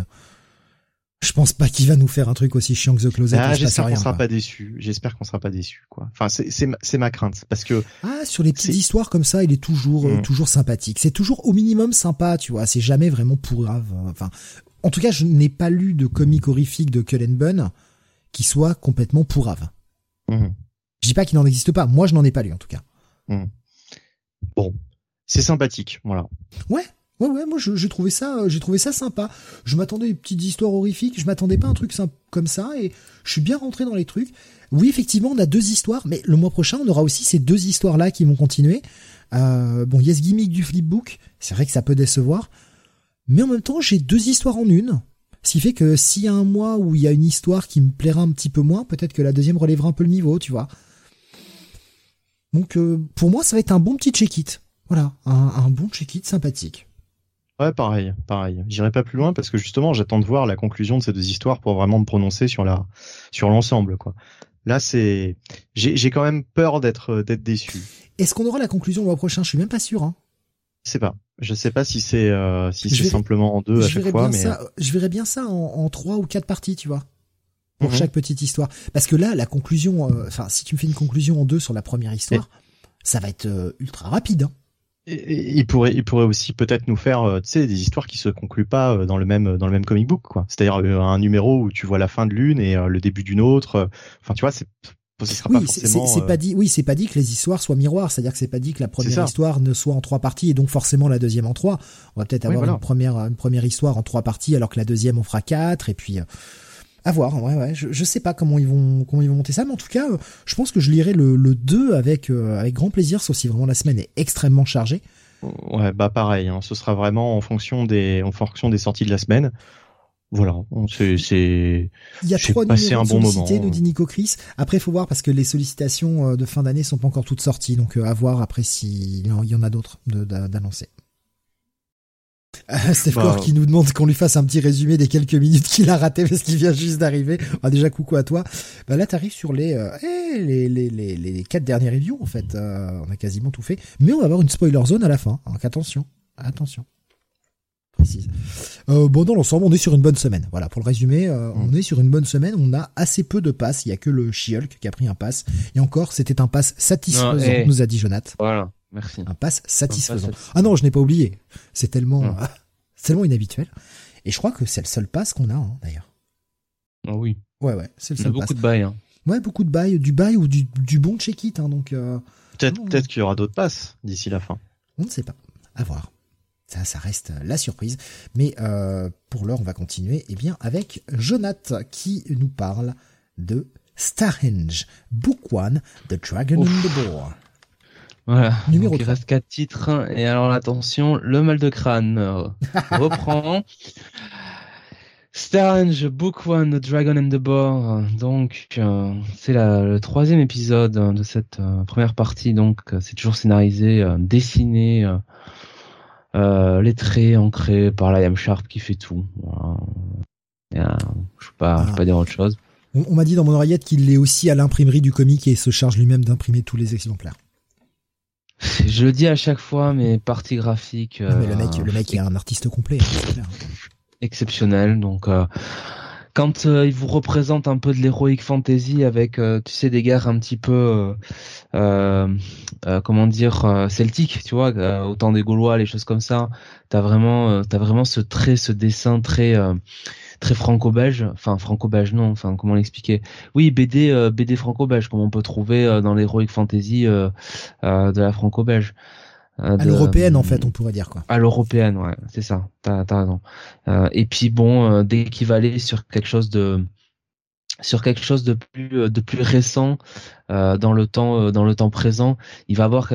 Je pense pas qu'il va nous faire un truc aussi chiant que The Closet. Ah, j'espère qu'on sera pas déçu. J'espère qu'on sera pas déçu, quoi. Enfin, c'est ma crainte parce que ah sur les petites histoires comme ça, il est toujours euh, mm. toujours sympathique. C'est toujours au minimum sympa, tu vois. C'est jamais vraiment pour grave. Enfin, en tout cas, je n'ai pas lu de comic horrifique de Cullen Bunn qui soit complètement pourrave. Mhm. Je dis pas qu'il n'en existe pas. Moi, je n'en ai pas lu en tout cas. Mhm. Bon, c'est sympathique, voilà. Ouais, ouais. Moi, j'ai trouvé ça, j'ai trouvé ça sympa. Je m'attendais à des petites histoires horrifiques. Je m'attendais pas à un truc comme ça, et je suis bien rentré dans les trucs. Oui, effectivement, on a deux histoires, mais le mois prochain, on aura aussi ces deux histoires-là qui vont continuer. Euh, bon, il y a ce gimmick du flipbook. C'est vrai que ça peut décevoir. Mais en même temps, j'ai deux histoires en une. Ce qui fait que s'il y a un mois où il y a une histoire qui me plaira un petit peu moins, peut-être que la deuxième relèvera un peu le niveau, tu vois. Donc euh, pour moi, ça va être un bon petit check-it. Voilà, un, bon check-it sympathique. Ouais, pareil, pareil. J'irai pas plus loin parce que justement, j'attends de voir la conclusion de ces deux histoires pour vraiment me prononcer sur la sur l'ensemble, quoi. Là, c'est j'ai quand même peur d'être d'être déçu. Est-ce qu'on aura la conclusion le mois prochain? Je suis même pas sûr. Hein. Je sais pas. Je sais pas si c'est euh, si c'est simplement en deux à chaque fois, mais ça, je verrais bien ça en, trois ou quatre parties, tu vois, pour mhm. chaque petite histoire. Parce que là, la conclusion, euh, enfin, si tu me fais une conclusion en deux sur la première histoire, ça va être euh, ultra rapide. Hein. Il pourrait, il pourrait aussi peut-être nous faire, tu sais, des histoires qui se concluent pas dans le même, dans le même comic book, quoi. C'est-à-dire un numéro où tu vois la fin de l'une et le début d'une autre. Enfin, tu vois, c'est oui, c'est pas dit. Oui, c'est pas dit que les histoires soient miroirs. C'est-à-dire que c'est pas dit que la première histoire ne soit en trois parties et donc forcément la deuxième en trois. On va peut-être avoir une première une première histoire en trois parties alors que la deuxième on fera quatre et puis. À voir, ouais, ouais. Je, je sais pas comment ils vont comment ils vont monter ça, mais en tout cas, euh, je pense que je lirai le, le 2 avec euh, avec grand plaisir, sauf si vraiment la semaine est extrêmement chargée. Ouais, bah pareil. Hein. ce sera vraiment en fonction des en fonction des sorties de la semaine voilà, c'est c'est il y a trois numéros un bon moment. nous dit Nico Chris. Après, il faut voir parce que les sollicitations euh, de fin d'année sont pas encore toutes sorties, donc à voir après s'il y en a d'autres d'annoncer. Euh, Steph bah, qui nous demande qu'on lui fasse un petit résumé des quelques minutes qu'il a raté parce qu'il vient juste d'arriver. Ah, déjà coucou à toi. Bah là t'arrives sur les, euh, eh, les, les, les les quatre derniers reviews en fait. on a quasiment tout fait, mais on va avoir une spoiler zone à la fin. Donc attention, attention précise. Euh, bon, dans l'ensemble, on est sur une bonne semaine. Voilà, pour le résumé, euh, mm. on est sur une bonne semaine. On a assez peu de passes. Il y a que le She-Hulk qui a pris un pass. Et encore, c'était un pass satisfaisant, eh. nous a dit Jonathan. Voilà, merci. Un pass satisfaisant. ah non, je n'ai pas oublié. C'est tellement, mm. tellement inhabituel. Et je crois que c'est le seul pass qu'on a, hein, d'ailleurs. Ah oui. Ouais, ouais, c'est le seul beaucoup de bails. Hein. Ouais, beaucoup de bails, du bail ou du, du bon check-it. Hein, donc. Euh, peut-être, peut-être qu'il y aura d'autres passes d'ici la fin. On ne sait pas. À voir. Ça, ça reste la surprise. Mais euh, pour l'heure, on va continuer eh bien, avec Jonath qui nous parle de Starhenge, Book One, The Dragon and the Boar. Voilà, Numéro il reste quatre titres. Et alors attention, le mal de crâne reprend. Starhenge, Book One, The Dragon and the Boar. Donc, euh, c'est le troisième épisode de cette euh, première partie. Donc, c'est toujours scénarisé, dessiné euh, les traits ancrés par la Yam Sharp qui fait tout. Voilà. je ne peux pas, pas dire autre chose. On, m'a dit dans mon oreillette qu'il est aussi à l'imprimerie du comic et se charge lui-même d'imprimer tous les exemplaires. Je le dis à chaque fois, mais partie graphique. mais le mec, le mec est un artiste complet. Hein, exceptionnel. Donc, euh, quand euh, il vous représente un peu de l'héroïque fantasy avec, euh, tu sais, des guerres un petit peu, euh, comment dire, celtiques, tu vois, autant des Gaulois, les choses comme ça. T'as vraiment, t'as vraiment ce trait, ce dessin très très franco-belge, enfin franco-belge non, enfin comment l'expliquer? Oui, BD BD franco-belge comme on peut trouver dans l'heroic fantasy de la franco-belge. Euh, à l'européenne en fait, on pourrait dire quoi. À l'européenne, ouais, c'est ça. T'as as raison. Euh, et puis bon, euh, dès qu'il va aller sur quelque chose de sur quelque chose de plus de plus récent dans le temps dans le temps présent, il va avoir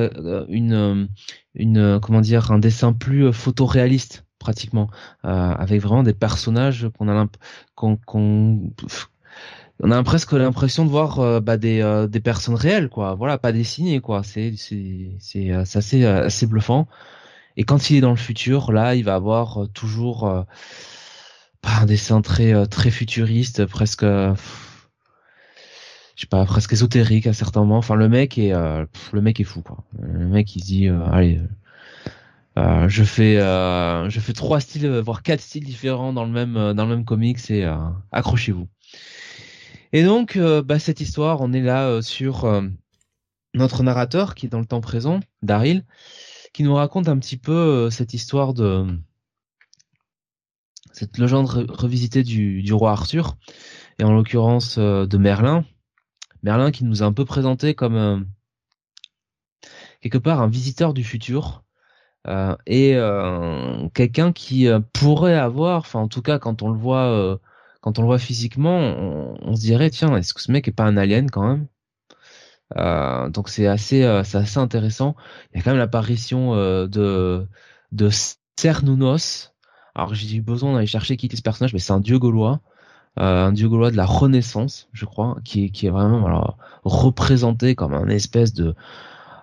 une une comment dire un dessin plus photoréaliste pratiquement avec vraiment des personnages qu'on a qu'on on a presque l'impression de voir euh, bah, des, euh, des personnes réelles, quoi. Voilà, pas dessinées, quoi. C'est c'est c'est euh, assez assez bluffant. Et quand il est dans le futur, là, il va avoir toujours bah, un dessin très très futuriste, presque je sais pas, presque ésotérique à certains moments. Enfin, le mec est le mec est fou, quoi. Le mec, il dit, allez. Je fais je fais trois styles voire quatre styles différents dans le même dans le même comics et accrochez-vous. Et donc, euh, bah, cette histoire, on est là euh, sur euh, notre narrateur qui est dans le temps présent, Daryl, qui nous raconte un petit peu cette histoire de cette légende revisitée du, du, roi Arthur, et en l'occurrence de Merlin, Merlin qui nous a un peu présenté comme quelque part un visiteur du futur euh, et euh, quelqu'un qui euh, pourrait avoir, enfin en tout cas quand on le voit, quand on le voit physiquement, on, se dirait tiens est-ce que ce mec est pas un alien quand même? Donc c'est assez, c'est assez intéressant. Il y a quand même l'apparition de de Cernunnos. Alors j'ai eu besoin d'aller chercher qui était ce personnage, mais c'est un dieu gaulois, un dieu gaulois de la Renaissance, je crois, qui, qui est vraiment alors, représenté comme un espèce de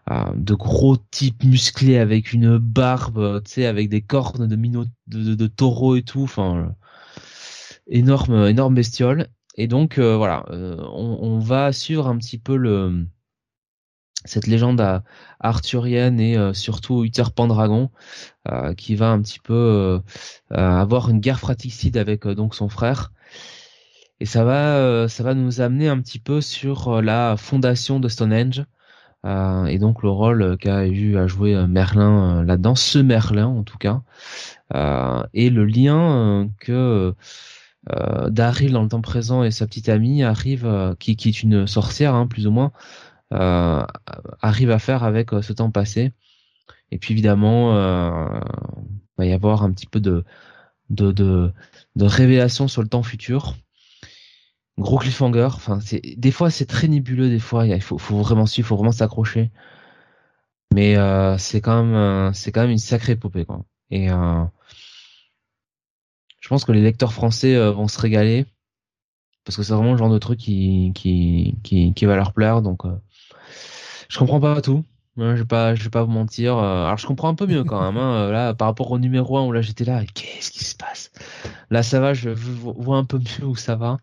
de gros types musclés avec une barbe, tu sais, avec des cornes de minot, de, de, taureau et tout, enfin, énorme, énorme bestiole. Et donc euh, voilà, euh, on, va suivre un petit peu le cette légende arthurienne et euh, surtout Uther Pendragon qui va un petit peu avoir une guerre fratricide avec donc son frère. Et ça va, ça va nous amener un petit peu sur la fondation de Stonehenge, euh, et donc le rôle qu'a eu à jouer euh, Merlin euh, là-dedans, ce Merlin en tout cas, et le lien que Daryl dans le temps présent et sa petite amie arrive, qui, est une sorcière hein, plus ou moins, arrive à faire avec ce temps passé. Et puis évidemment, il va y avoir un petit peu de, de, de, de révélation sur le temps futur gros cliffhanger. Enfin, c'est des fois c'est très nébuleux, des fois il faut, vraiment suivre, faut vraiment s'accrocher. Mais euh, c'est quand même euh, c'est quand même une sacrée épopée quoi. Et euh, je pense que les lecteurs français vont se régaler parce que c'est vraiment le genre de truc qui qui qui, va leur plaire. Donc je comprends pas tout. je vais pas, je vais pas vous mentir. Alors je comprends un peu mieux quand même. Hein, là, par rapport au numéro 1 où là j'étais là, qu'est-ce qui se passe? Là, ça va. Je vois un peu mieux où ça va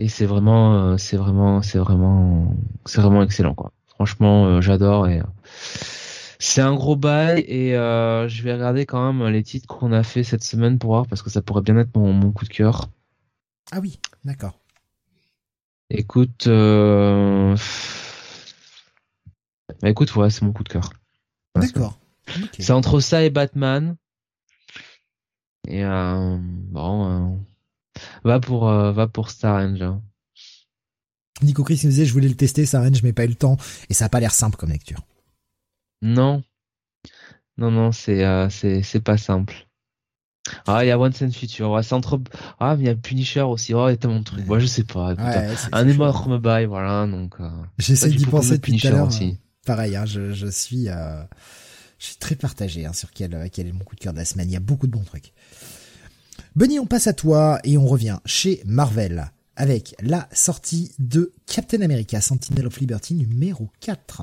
et c'est vraiment euh, c'est vraiment c'est vraiment c'est vraiment excellent quoi. Franchement euh, j'adore et euh, c'est un gros bail et je vais regarder quand même les titres qu'on a fait cette semaine pour voir parce que ça pourrait bien être mon, coup de cœur. Ah oui d'accord. Écoute bah, écoute ouais c'est mon coup de cœur. D'accord. c'est entre ça et Batman. Et bon Va pour, euh, va pour Star Range. Hein. Nico Chris nous disait je voulais le tester Star Range mais pas eu le temps et ça a pas l'air simple comme lecture. Non. Non, non, c'est euh, c'est c'est pas simple. Ah, il y a One Cent Future. Ouais, c'est entre. Ah, mais il y a Punisher aussi. Oh, tellement de trucs. Moi, je sais pas. un énorme bail, voilà. Donc. Euh, J'essaie d'y penser depuis tout à l'heure. Aussi. Pareil, hein, je, je suis. Euh, je suis très partagé hein, sur quel, quel est mon coup de cœur de la semaine. Il y a beaucoup de bons trucs. Benny, on passe à toi et on revient chez Marvel avec la sortie de Captain America Sentinel of Liberty numéro 4.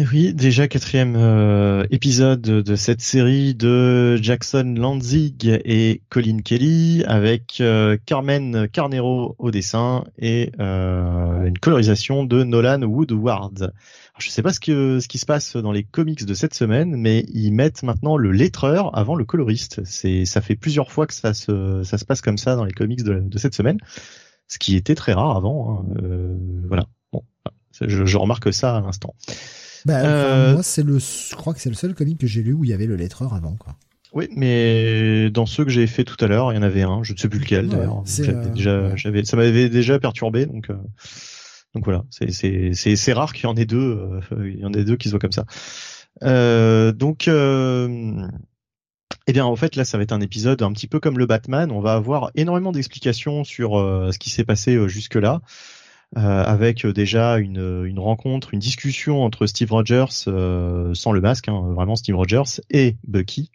Et oui, déjà quatrième euh, épisode de cette série de Jackson Lanzig et Colin Kelly avec euh, Carmen Carnero au dessin et euh, une colorisation de Nolan Woodward. Je sais pas ce, que, ce qui se passe dans les comics de cette semaine, mais ils mettent maintenant le lettreur avant le coloriste. C'est ça fait plusieurs fois que ça se ça se passe comme ça dans les comics de, de cette semaine, ce qui était très rare avant. Hein. voilà. Bon, je, je remarque ça à l'instant. Bah, euh, moi, c'est le, je crois que c'est le seul comic que j'ai lu où il y avait le lettreur avant, quoi. Oui, mais dans ceux que j'ai fait tout à l'heure, il y en avait un, je ne sais plus lequel d'ailleurs. Euh, déjà, j'avais, ça m'avait déjà perturbé, donc, euh, donc voilà, c'est, rare qu'il y en ait deux, il y en ait deux qui soient comme ça. donc, eh bien, en fait, là, ça va être un épisode un petit peu comme le Batman. On va avoir énormément d'explications sur ce qui s'est passé jusque là. Euh, avec euh, déjà une, une, rencontre, une discussion entre Steve Rogers, euh, sans le masque, hein, vraiment Steve Rogers, et Bucky.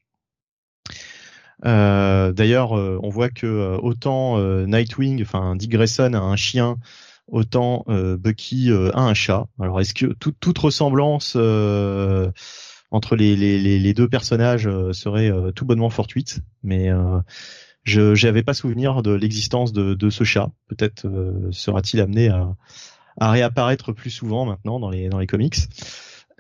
D'ailleurs, on voit que autant Nightwing, enfin Dick Grayson a un chien, autant Bucky a un chat. Alors, est-ce que toute ressemblance entre les, les, les, deux personnages serait tout bonnement fortuite? Mais je n'avais pas souvenir de l'existence de, de, ce chat. Peut-être euh, sera-t-il amené à, à, réapparaître plus souvent maintenant dans les dans les comics.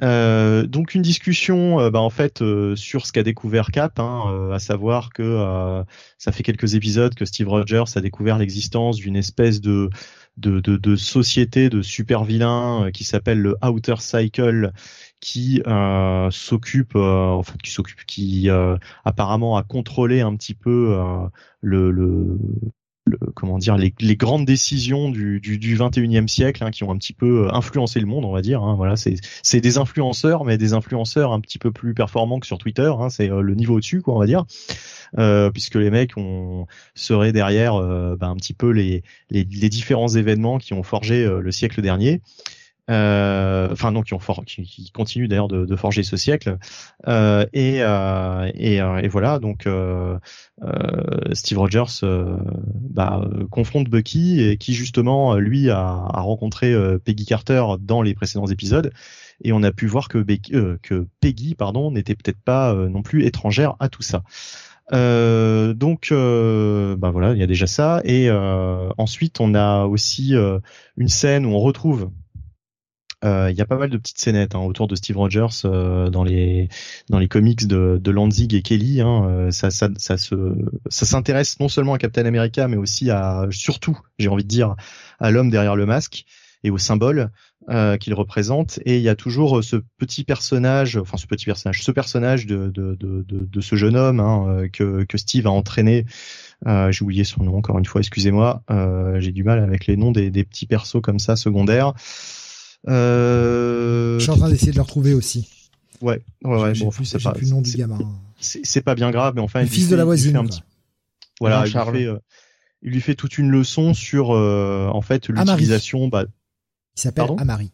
Euh, donc une discussion, euh, bah, en fait, euh, sur ce qu'a découvert Cap, hein, à savoir que ça fait quelques épisodes que Steve Rogers a découvert l'existence d'une espèce de de, de, de société de super vilains qui s'appelle le Outer Cycle, qui euh, s'occupe, euh, qui s'occupe, qui euh, apparemment a contrôlé un petit peu le, comment dire les, grandes décisions du, du, du 21e siècle hein, qui ont un petit peu influencé le monde, on va dire. Hein, voilà, c'est des influenceurs, mais des influenceurs un petit peu plus performants que sur Twitter. Hein, c'est le niveau au-dessus, quoi, on va dire. Euh, puisque les mecs ont, seraient derrière euh, bah, un petit peu les, les, différents événements qui ont forgé le siècle dernier euh, enfin non qui ont for qui, qui continuent d'ailleurs de, de, forger ce siècle euh, et, euh, et, euh, et, voilà donc euh, euh, Steve Rogers bah, confronte Bucky et qui justement lui a, a rencontré Peggy Carter dans les précédents épisodes et on a pu voir que, que Peggy pardon n'était peut-être pas non plus étrangère à tout ça. Euh, donc, euh, bah voilà, il y a déjà ça. Et euh, ensuite, on a aussi une scène où on retrouve euh, il y a pas mal de petites scénettes hein, autour de Steve Rogers euh, dans les dans les comics de, de Lanzig et Kelly. Hein, euh, ça, ça, ça se ça s'intéresse non seulement à Captain America, mais aussi à surtout, j'ai envie de dire, à l'homme derrière le masque et au symbole euh, qu'il représente. Et il y a toujours ce petit personnage, enfin ce petit personnage, ce personnage de, de, de, de, ce jeune homme hein, que, que Steve a entraîné. Euh, J'ai oublié son nom encore une fois, excusez-moi. Euh, J'ai du mal avec les noms des, des petits persos comme ça secondaires. Euh... Je suis en train d'essayer de le retrouver aussi. Ouais, ouais, ouais. Bon, c'est pas. plus le nom du gamin. C'est pas bien grave, mais enfin. Le fils de la voisine. Un petit... Voilà, il, Lui fait, euh, il lui fait toute une leçon sur, euh, en fait, l'utilisation. Bah... Il s'appelle Amari.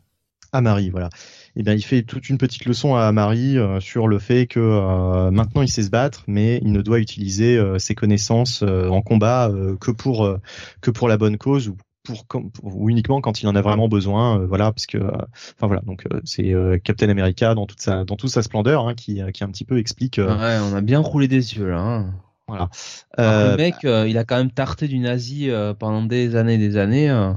Amari, voilà. Et eh bien, il fait toute une petite leçon à Amari euh, sur le fait que euh, maintenant il sait se battre, mais il ne doit utiliser ses connaissances en combat que pour que pour la bonne cause ou pour, ou uniquement quand il en a vraiment besoin, euh, voilà, parce que, euh, enfin voilà, donc euh, c'est Captain America dans toute sa dans toute sa splendeur hein, qui qui un petit peu explique. Ouais, on a bien roulé des yeux là. Hein. Voilà. le mec, il a quand même tarté du nazi pendant des années, et des années.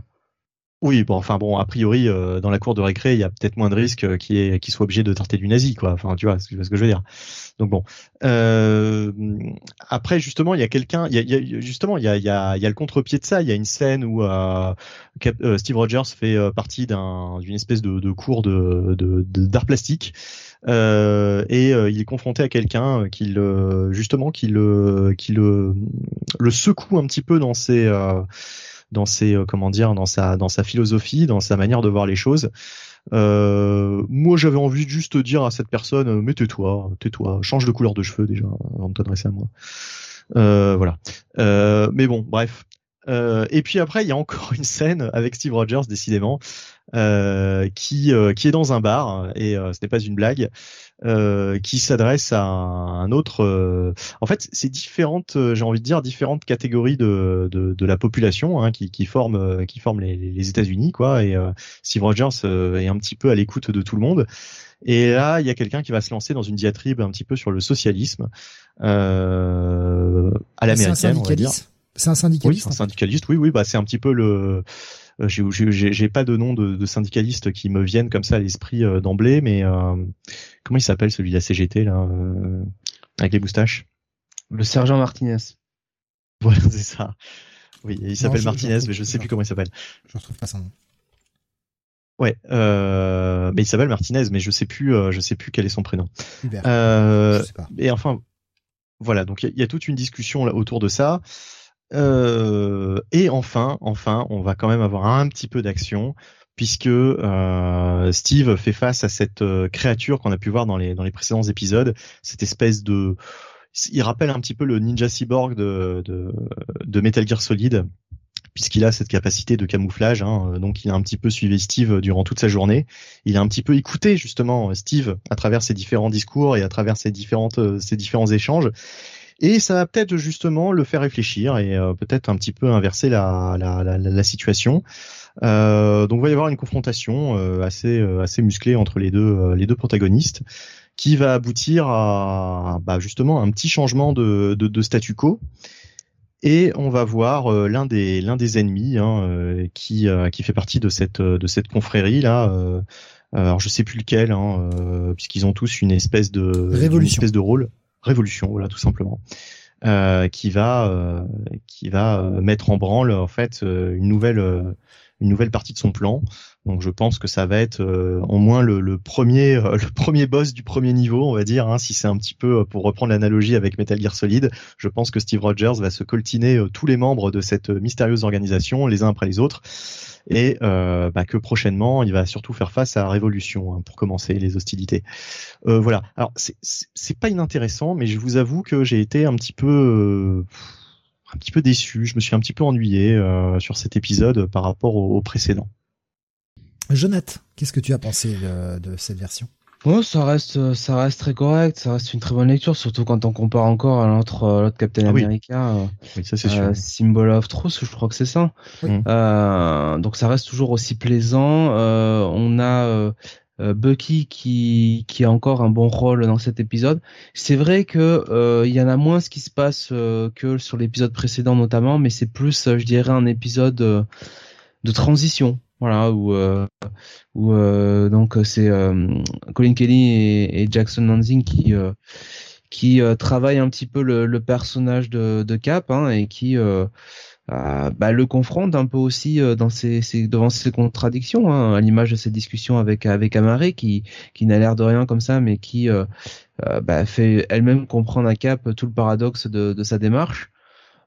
Oui, bon, enfin bon, a priori, euh, dans la cour de récré, il y a peut-être moins de risques euh, qu'il soit obligé de tarter du nazi, quoi. Enfin, tu vois, ce que je veux dire. Donc bon. Euh, après, justement, il y a quelqu'un, il y a, justement, il y a, y a, y le contre-pied de ça. Il y a une scène où Steve Rogers fait partie d'un, d'une espèce de, de cours de, d'art plastique. et il est confronté à quelqu'un qui le, justement, secoue un petit peu dans ses dans ses euh, comment dire dans sa dans sa philosophie, dans sa manière de voir les choses. Euh, moi, j'avais envie de juste dire à cette personne, euh, mais tais-toi, tais-toi, change de couleur de cheveux déjà avant de t'adresser à moi. Euh, voilà. Euh, mais bon, bref. Euh, et puis après, il y a encore une scène avec Steve Rogers, décidément, euh, qui euh, qui est dans un bar et euh, ce n'est pas une blague, qui s'adresse à un autre. en fait, c'est différentes, j'ai envie de dire différentes catégories de de, de la population hein, qui qui forment qui forment les, les États-Unis quoi. Et Steve Rogers est un petit peu à l'écoute de tout le monde. Et là, il y a quelqu'un qui va se lancer dans une diatribe un petit peu sur le socialisme euh, à l'américaine, on va dire. C'est un syndicaliste. Oui, un syndicaliste. Oui, oui, bah c'est un petit peu le. Euh, j'ai pas de nom de, de syndicaliste qui me viennent comme ça à l'esprit euh, d'emblée, mais euh, comment il s'appelle celui de la CGT là, avec les moustaches? Le sergent Martinez. Voilà, c'est ça. Oui, il s'appelle Martinez, mais je sais plus comment il s'appelle. Je retrouve pas son nom. Ouais, euh, mais il s'appelle Martinez, mais je sais plus, je sais plus quel est son prénom. Euh, je sais pas. Et enfin, voilà, donc il y, y, a toute une discussion là autour de ça. Euh, et enfin, enfin, on va quand même avoir un petit peu d'action puisque euh, Steve fait face à cette euh, créature qu'on a pu voir dans les dans les précédents épisodes, cette espèce de, il rappelle un petit peu le Ninja Cyborg de de, Metal Gear Solid puisqu'il a cette capacité de camouflage. Hein, donc il a un petit peu suivi Steve durant toute sa journée. Il a un petit peu écouté justement Steve à travers ses différents discours et à travers ses différentes ses différents échanges. Et ça va peut-être justement le faire réfléchir et euh, peut-être un petit peu inverser la, la, la, la situation. Euh, donc il va y avoir une confrontation euh, assez euh, assez musclée entre les deux les deux protagonistes, qui va aboutir à bah, justement un petit changement de, de, de, statu quo. Et on va voir l'un des l'un des ennemis hein, qui qui fait partie de cette de cette confrérie là. alors je sais plus lequel, hein, puisqu'ils ont tous une espèce de Révolution. Une espèce de rôle révolution, voilà, tout simplement, euh, qui va, euh, qui va mettre en branle en fait une nouvelle une nouvelle partie de son plan. Donc je pense que ça va être euh, au moins le, premier euh, le premier boss du premier niveau, on va dire. Hein, si c'est un petit peu euh, pour reprendre l'analogie avec Metal Gear Solid, je pense que Steve Rogers va se coltiner tous les membres de cette mystérieuse organisation les uns après les autres, et bah, que prochainement il va surtout faire face à la révolution hein, pour commencer les hostilités. voilà. Alors c'est c'est pas inintéressant, mais je vous avoue que j'ai été un petit peu un petit peu déçu. Je me suis un petit peu ennuyé sur cet épisode par rapport au précédent. Jonathan, qu'est-ce que tu as pensé de, cette version? Oh, ça reste, ça reste très correct, ça reste une très bonne lecture, surtout quand on compare encore à l'autre, Captain ah America, euh, oui. ça c'est sûr. Euh, Symbol of Truth, je crois que c'est ça. Euh, donc ça reste toujours aussi plaisant. on a Bucky qui qui a encore un bon rôle dans cet épisode. C'est vrai que il y en a moins ce qui se passe que sur l'épisode précédent notamment, mais c'est plus, je dirais, un épisode de transition voilà où euh, où euh, donc c'est euh, Colin Kelly et, Jackson Lansing qui qui travaillent un petit peu le, personnage de, de Cap hein, et qui bah, le confrontent un peu aussi dans ses, devant ses contradictions hein, à l'image de cette discussion avec avec Amare qui qui n'a l'air de rien comme ça mais qui bah, fait elle-même comprendre à Cap tout le paradoxe de sa démarche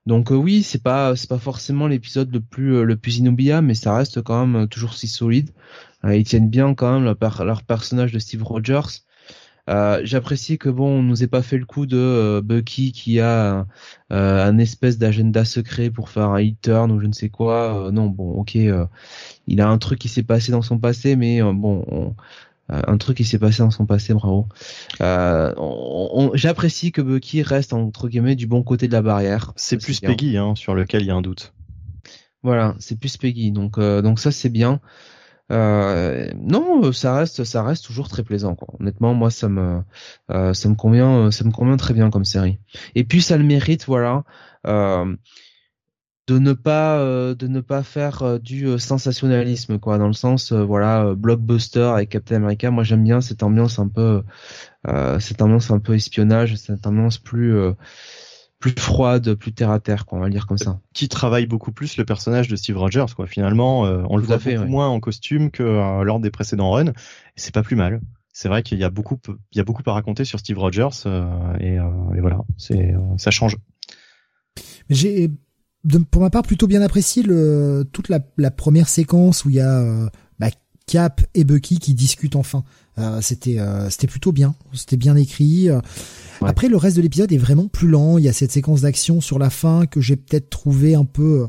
donc euh, oui, c'est pas c'est pas forcément l'épisode le plus euh, le plus inoubliable, mais ça reste quand même euh, toujours si solide. ils tiennent bien quand même leur, personnage de Steve Rogers. J'apprécie que bon, on nous ait pas fait le coup de Bucky qui a un espèce d'agenda secret pour faire un hit turn ou je ne sais quoi. non, bon, ok, il a un truc qui s'est passé dans son passé, mais bon, on, euh, un truc qui s'est passé dans son passé, bravo. Euh, J'apprécie que Bucky reste entre guillemets du bon côté de la barrière. C'est plus Peggy hein, sur lequel il y a un doute. Voilà, c'est plus Peggy, donc euh, donc ça c'est bien. Euh, non, ça reste ça reste toujours très plaisant. Quoi. Honnêtement, moi ça me euh, ça me convient ça me convient très bien comme série. Et puis ça le mérite, voilà. Euh, de ne pas euh, de ne pas faire euh, du euh, sensationnalisme quoi. Dans le sens voilà blockbuster avec Captain America moi j'aime bien cette ambiance un peu cette ambiance un peu espionnage cette ambiance plus plus froide plus terre à terre quoi on va dire comme ça. Qui travaille beaucoup plus le personnage de Steve Rogers quoi. Finalement on le voit fait, beaucoup moins en costume que lors des précédents runs. Et c'est pas plus mal. C'est vrai qu'il y a beaucoup il y a beaucoup à raconter sur Steve Rogers et, et voilà. C'est ça change. J'ai pour ma part, plutôt bien apprécié le, toute la, la première séquence où il y a euh, bah, Cap et Bucky qui discutent enfin. Euh, c'était euh, c'était plutôt bien, c'était bien écrit. Après, le reste de l'épisode est vraiment plus lent. Il y a cette séquence d'action sur la fin que j'ai peut-être trouvé un peu.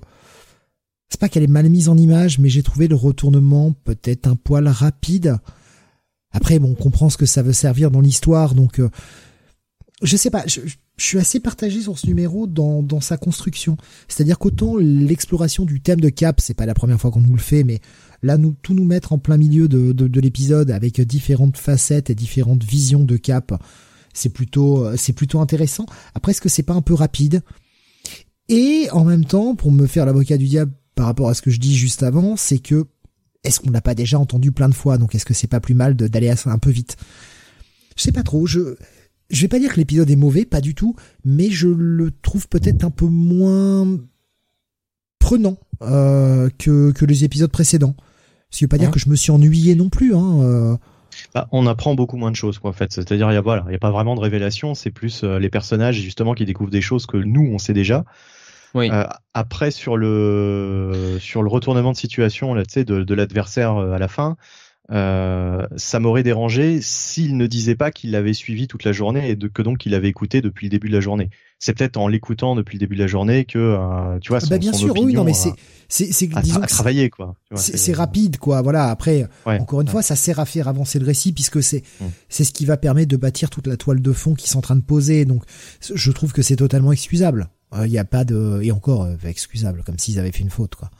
C'est pas qu'elle est mal mise en image, mais j'ai trouvé le retournement peut-être un poil rapide. Après, bon, on comprend ce que ça veut servir dans l'histoire, donc je sais pas. Je, je suis assez partagé sur ce numéro dans, sa construction. C'est-à-dire qu'autant l'exploration du thème de Cap, c'est pas la première fois qu'on nous le fait, mais là, tout nous mettre en plein milieu de l'épisode avec différentes facettes et différentes visions de Cap, c'est plutôt, c'est plutôt intéressant. Après, est-ce que c'est pas un peu rapide? Et en même temps, pour me faire l'avocat du diable par rapport à ce que je dis juste avant, c'est que est-ce qu'on l'a pas déjà entendu plein de fois? Donc est-ce que c'est pas plus mal d'aller un peu vite? Je sais pas trop. Je je vais pas dire que l'épisode est mauvais, pas du tout, mais je le trouve peut-être un peu moins prenant euh, que, que les épisodes précédents. Ce qui veut pas dire que je me suis ennuyé non plus. Hein, euh. bah, on apprend beaucoup moins de choses, quoi, en fait. C'est-à-dire, il y a voilà, il y a pas vraiment de révélation. C'est plus euh, les personnages justement qui découvrent des choses que nous on sait déjà. Oui. après sur le sur le retournement de situation là, tu sais, de, de l'adversaire à la fin, euh, ça m'aurait dérangé s'il ne disait pas qu'il l'avait suivi toute la journée et de, que donc il avait écouté depuis le début de la journée. C'est peut-être en l'écoutant depuis le début de la journée que euh, tu vois. Ah bah bien sûr, oui, non, mais c'est c'est c'est travailler quoi. C'est rapide quoi. Voilà. Après, encore une fois, ça sert à faire avancer le récit puisque c'est mm. c'est ce qui va permettre de bâtir toute la toile de fond qui sont en train de poser. Donc, je trouve que c'est totalement excusable. Euh, il n'y a pas de et encore excusable comme s'ils avaient fait une faute quoi.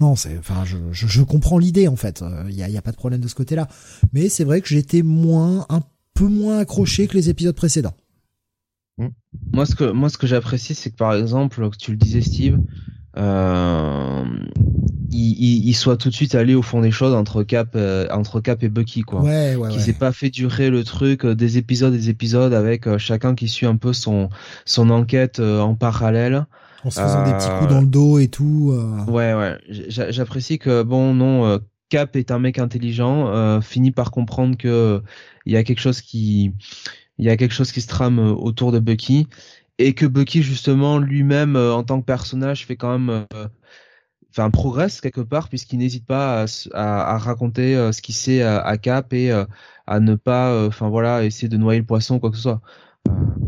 Non, c'est, enfin, je, je, comprends l'idée en fait. Il y a, y a, pas de problème de ce côté-là. Mais c'est vrai que j'étais moins, un peu moins accroché que les épisodes précédents. Hmm. Moi, ce que moi, ce que j'apprécie, c'est que par exemple, tu le disais, Steve, euh, il, il, soit tout de suite allé au fond des choses entre Cap, euh, entre Cap et Bucky, quoi. Ouais, ouais, Qui s'est pas fait durer le truc euh, des épisodes, des épisodes avec euh, chacun qui suit un peu son son enquête en parallèle. En se faisant des petits coups dans le dos et tout. Ouais, ouais. J'apprécie que bon, non, Cap est un mec intelligent, finit par comprendre que il y a quelque chose qui, il y a quelque chose qui se trame autour de Bucky et que Bucky justement lui-même en tant que personnage fait quand même enfin progresse quelque part puisqu'il n'hésite pas à, raconter euh, ce qu'il sait à, Cap et euh, à ne pas euh, enfin voilà essayer de noyer le poisson quoi que ce soit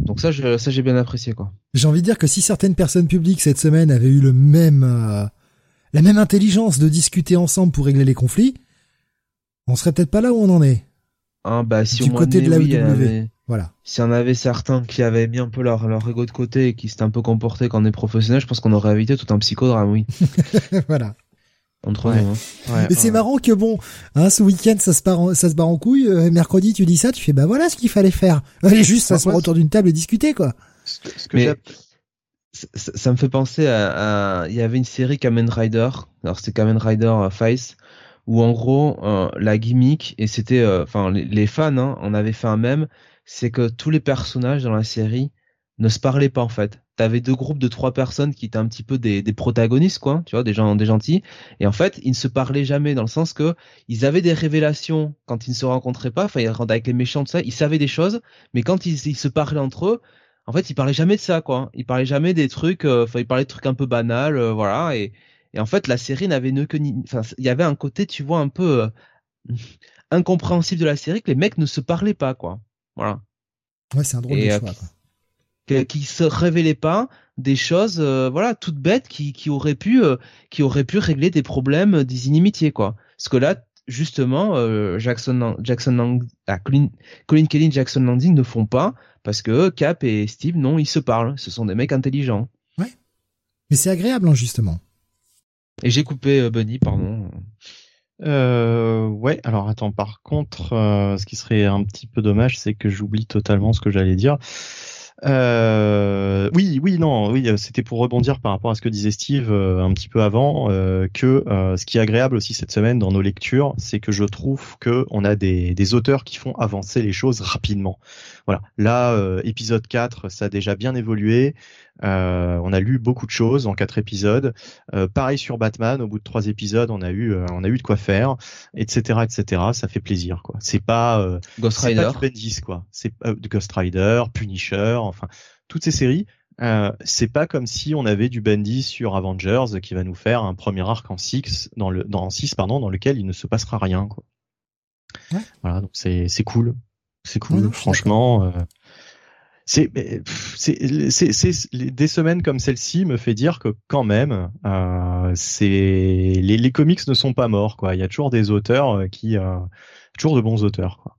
donc ça ça j'ai bien apprécié quoi j'ai envie de dire que si certaines personnes publiques cette semaine avaient eu le même la même intelligence de discuter ensemble pour régler les conflits on serait peut-être pas là où on en est ah, bah, si du côté de la oui, voilà. Si on avait certains qui avaient mis un peu leur, leur ego de côté et qui s'étaient un peu comportés quand on est professionnel, je pense qu'on aurait évité tout un psychodrame, oui. voilà. Entre nous. Hein. Mais c'est marrant que bon, hein, ce week-end ça se part, ça se barre en couille. Euh, mercredi tu dis ça, tu fais bah voilà ce qu'il fallait faire. Allez juste s'asseoir autour d'une table et discuter quoi. Ce que, ça, me fait penser à, il y avait une série Kamen Rider. Alors c'était Kamen Rider euh, Face où en gros euh, la gimmick et c'était, enfin les, fans, hein, on avait fait un même c'est que tous les personnages dans la série ne se parlaient pas en fait. T'avais deux groupes de trois personnes qui étaient un petit peu des, protagonistes, quoi, tu vois, des gens, des gentils. Et en fait, ils ne se parlaient jamais dans le sens que ils avaient des révélations quand ils ne se rencontraient pas. Enfin, ils rentraient avec les méchants, tout ça. Ils savaient des choses, mais quand ils, se parlaient entre eux, en fait, ils parlaient jamais de ça, quoi. Ils parlaient jamais des trucs. Euh, enfin, ils parlaient de trucs un peu banals, euh, voilà. Et, et en fait, la série n'avait ne que. Enfin, il y avait un côté, tu vois, un peu euh, incompréhensible de la série que les mecs ne se parlaient pas, quoi. Voilà. Ouais, c'est un drôle de choix. Quoi. Qui, se révélaient pas des choses, euh, voilà, toutes bêtes qui, qui auraient pu, euh, qui auraient pu régler des problèmes, des inimitiés, quoi. Parce que là, justement, Jackson, Jackson, ah, Colin, Colin Kelly, Jackson Landing ne font pas parce que Cap et Steve, non, ils se parlent. Ce sont des mecs intelligents. Ouais. Mais c'est agréable, hein, justement. Et j'ai coupé Bunny, pardon. Euh, ouais, alors attends, par contre, euh, ce qui serait un petit peu dommage, c'est que j'oublie totalement ce que j'allais dire. Euh, oui, oui, non, oui, c'était pour rebondir par rapport à ce que disait Steve euh, un petit peu avant, euh, que ce qui est agréable aussi cette semaine dans nos lectures, c'est que je trouve que on a des, des auteurs qui font avancer les choses rapidement. Voilà, là, épisode 4, ça a déjà bien évolué. Euh, on a lu beaucoup de choses en quatre épisodes. Euh, pareil sur Batman, au bout de trois épisodes, on a eu, euh, on a eu de quoi faire, etc., etc. Ça fait plaisir, quoi. C'est pas Ghost Rider, pas Bendis, quoi. C'est Ghost Rider, Punisher, enfin toutes ces séries. c'est pas comme si on avait du Bendis sur Avengers qui va nous faire un premier arc en 6 dans le dans 6 pardon dans lequel il ne se passera rien quoi. Voilà donc c'est c'est cool. C'est cool franchement c'est c'est des semaines comme celle-ci me fait dire que quand même euh, c'est les, les comics ne sont pas morts quoi il y a toujours des auteurs euh, qui euh, toujours de bons auteurs quoi.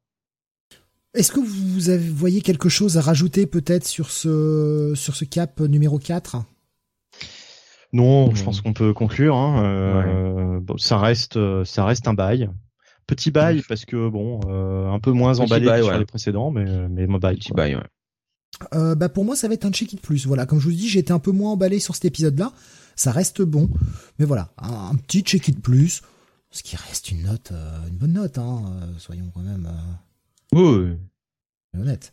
Est-ce que vous avez, voyez quelque chose à rajouter peut-être sur ce sur ce cap numéro 4 Non, je pense qu'on peut conclure. Hein. Euh, bon, ça reste ça reste un bail. Petit bail parce que bon, euh, un peu moins emballé que sur les précédents, mais mais bail. Petit bail, ouais. Euh, bah pour moi ça va être un check it plus. Voilà, comme je vous dis, j'étais un peu moins emballé sur cet épisode-là. Ça reste bon, mais voilà, un, petit check it plus, ce qui reste une note, euh, une bonne note, hein, euh, soyons quand même. oui. Honnête.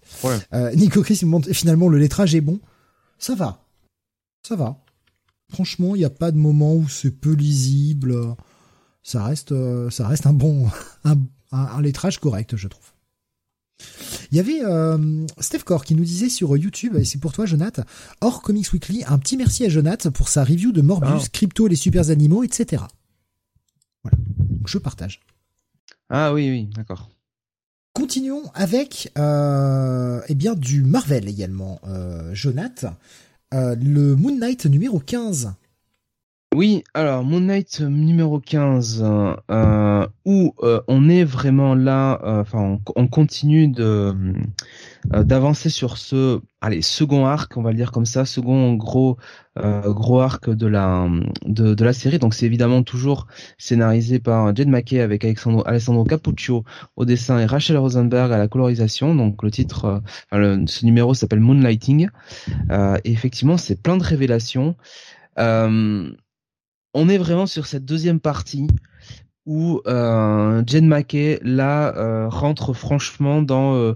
Nico Chris me montre finalement le lettrage est bon. Ça va, ça va. Franchement, il n'y a pas de moment où c'est peu lisible. Ça reste, ça reste un bon, un lettrage correct, je trouve. Il y avait euh, Steph Core qui nous disait sur YouTube, et c'est pour toi Jonath, hors Comics Weekly, un petit merci à Jonath pour sa review de Morbius, ah. Crypto, les super animaux, etc. Voilà, je partage. Ah oui, oui, d'accord. Continuons avec euh, eh bien du Marvel également, euh, Jonath. Euh, le Moon Knight numéro 15. Oui, alors Moon Knight numéro 15, euh, où euh, on est vraiment là, euh, enfin on, continue de euh, d'avancer sur ce, allez second arc, on va le dire comme ça, second gros gros arc de la de, la série. Donc c'est évidemment toujours scénarisé par Jed McKay avec Alessandro, Alessandro Capuccio au dessin et Rachel Rosenberg à la colorisation. Donc le titre, enfin, ce numéro s'appelle Moonlighting. et effectivement c'est plein de révélations. Euh, on est vraiment sur cette deuxième partie où euh, Jen Mackey là euh, rentre franchement dans euh,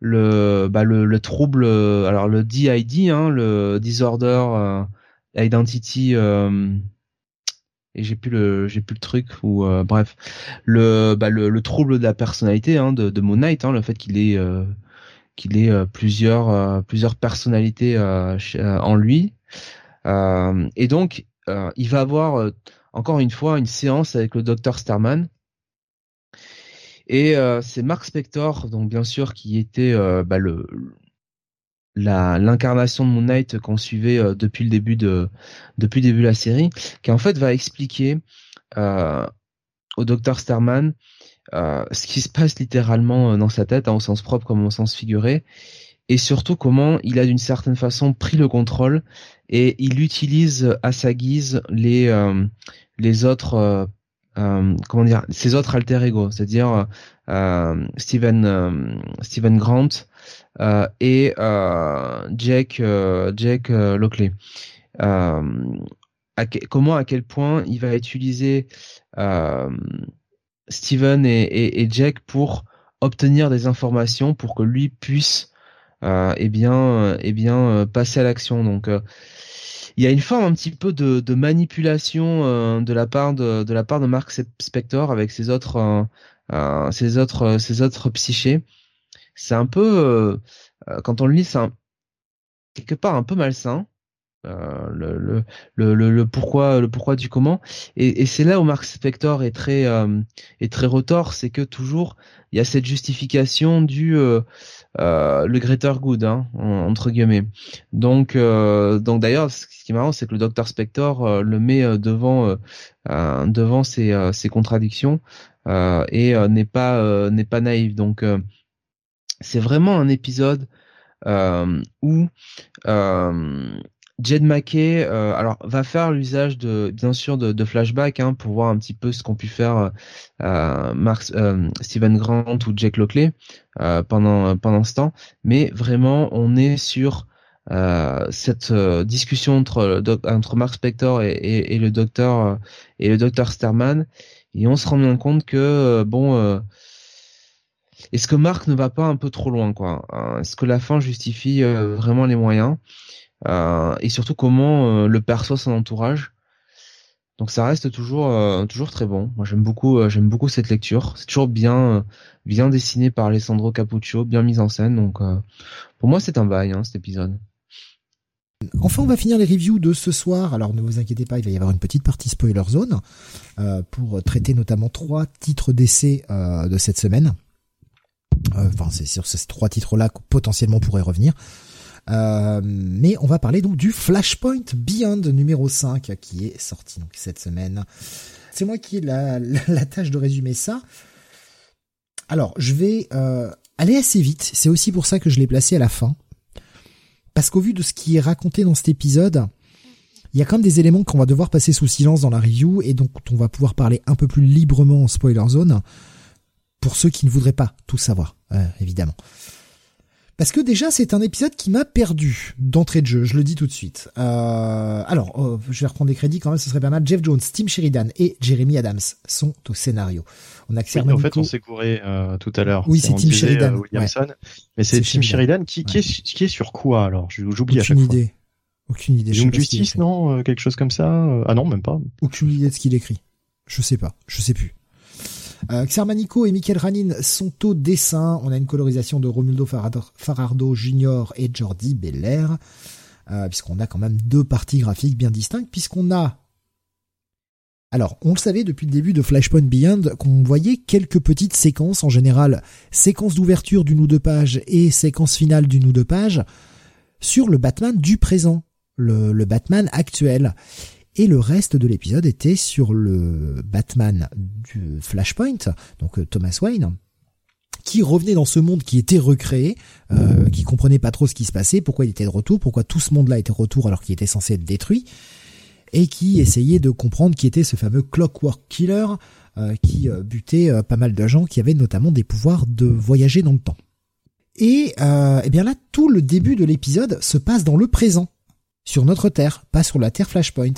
le, bah, le, le trouble alors le DID hein, le disorder Identity et j'ai plus le j'ai plus le truc ou bref. Le, bah, le, le trouble de la personnalité hein, de, de Moon Knight hein, le fait qu'il ait qu'il plusieurs plusieurs personnalités en lui. Et donc il va avoir encore une fois une séance avec le docteur Starman. Et c'est Mark Spector donc bien sûr qui était bah, l'incarnation de Moon Knight qu'on suivait euh, depuis le début de la série, qui en fait va expliquer euh, au docteur Starman euh, ce qui se passe littéralement dans sa tête, hein, au sens propre comme au sens figuré, et surtout comment il a d'une certaine façon pris le contrôle et il utilise à sa guise les les autres comment dire ses autres alter ego, c'est-à-dire Steven Steven Grant, euh, et euh, Jack euh, Jack Lockley. comment à quel point il va utiliser Steven et, et, Jack pour obtenir des informations pour que lui puisse euh, eh bien eh bien passer à l'action donc il y a une forme un petit peu de, de manipulation de la part de, de la part de Mark Spector avec ses autres ses autres ses autres psychés c'est un peu, euh, euh, quand on le lit, c'est quelque part un peu malsain. Euh, le, le, le, le, pourquoi le pourquoi du comment et, et c'est là où Mark Spector est très euh, est très retort c'est que toujours il y a cette justification du euh, le greater good hein, entre guillemets. Donc donc d'ailleurs ce qui est marrant c'est que le docteur Spector le met devant devant ses, ses contradictions et n'est pas n'est pas naïf. Donc c'est vraiment un épisode euh, où euh, Jed McKay euh, alors va faire l'usage de bien sûr de, de flashback hein, pour voir un petit peu ce qu'ont pu faire euh, Mark, euh, Steven Grant ou Jack Lockley euh, pendant pendant ce temps. Mais vraiment on est sur cette discussion entre entre Mark Spector et, le docteur et le docteur Sterman. Et on se rend bien compte que bon est-ce que Marc ne va pas un peu trop loin, quoi euh, Est-ce que la fin justifie euh, vraiment les moyens? euh, Et surtout, comment le perçoit son entourage donc ça reste toujours toujours très bon. Moi j'aime beaucoup j'aime beaucoup cette lecture. C'est toujours bien bien dessiné par Alessandro Capuccio, bien mis en scène. Donc pour moi c'est un bail hein, cet épisode. Enfin, on va finir les reviews de ce soir. Alors, ne vous inquiétez pas, il va y avoir une petite partie spoiler zone pour traiter notamment trois titres d'essai de cette semaine. Euh, enfin, c'est sur ces trois titres-là que potentiellement pourrait revenir. Euh, mais on va parler donc du Flashpoint Beyond numéro 5 qui est sorti donc cette semaine. C'est moi qui ai la, tâche de résumer ça. Alors, je vais euh, aller assez vite. C'est aussi pour ça que je l'ai placé à la fin. Parce qu'au vu de ce qui est raconté dans cet épisode, il y a quand même des éléments qu'on va devoir passer sous silence dans la review et donc on va pouvoir parler un peu plus librement en spoiler zone pour ceux qui ne voudraient pas tout savoir, euh, évidemment. Parce que déjà, c'est un épisode qui m'a perdu d'entrée de jeu, je le dis tout de suite. Euh, alors, oh, je vais reprendre des crédits quand même, ce serait pas mal. Jeff Jones, Tim Sheridan et Jeremy Adams sont au scénario. On a oui, en fait, on s'est couré euh, tout à l'heure. Oui, c'est Tim Sheridan. Williamson. Mais c'est Tim Sheridan, qui, qui, est, qui est sur quoi alors? J'oublie à chaque idée. fois. Aucune idée. Young Justice, non Quelque chose comme ça Ah non, même pas. Aucune idée de ce qu'il écrit. Je sais pas. Je sais plus. Euh, Xermanico et Michael Ranin sont au dessin. On a une colorisation de Romuldo Farardo Jr. et Jordi Belair. Euh, puisqu'on a quand même deux parties graphiques bien distinctes, puisqu'on a alors, on le savait depuis le début de Flashpoint Beyond qu'on voyait quelques petites séquences, en général séquences d'ouverture d'une ou deux pages et séquences finales d'une ou deux pages, sur le Batman du présent, le Batman actuel et le reste de l'épisode était sur le Batman du Flashpoint, donc euh, Thomas Wayne, qui revenait dans ce monde qui était recréé, euh, qui comprenait pas trop ce qui se passait, pourquoi il était de retour, pourquoi tout ce monde-là était de retour alors qu'il était censé être détruit, et qui essayait de comprendre qui était ce fameux Clockwork Killer euh, qui euh, butait pas mal de gens qui avaient notamment des pouvoirs de voyager dans le temps. Et, et eh bien là, tout le début de l'épisode se passe dans le présent sur notre Terre, pas sur la Terre Flashpoint.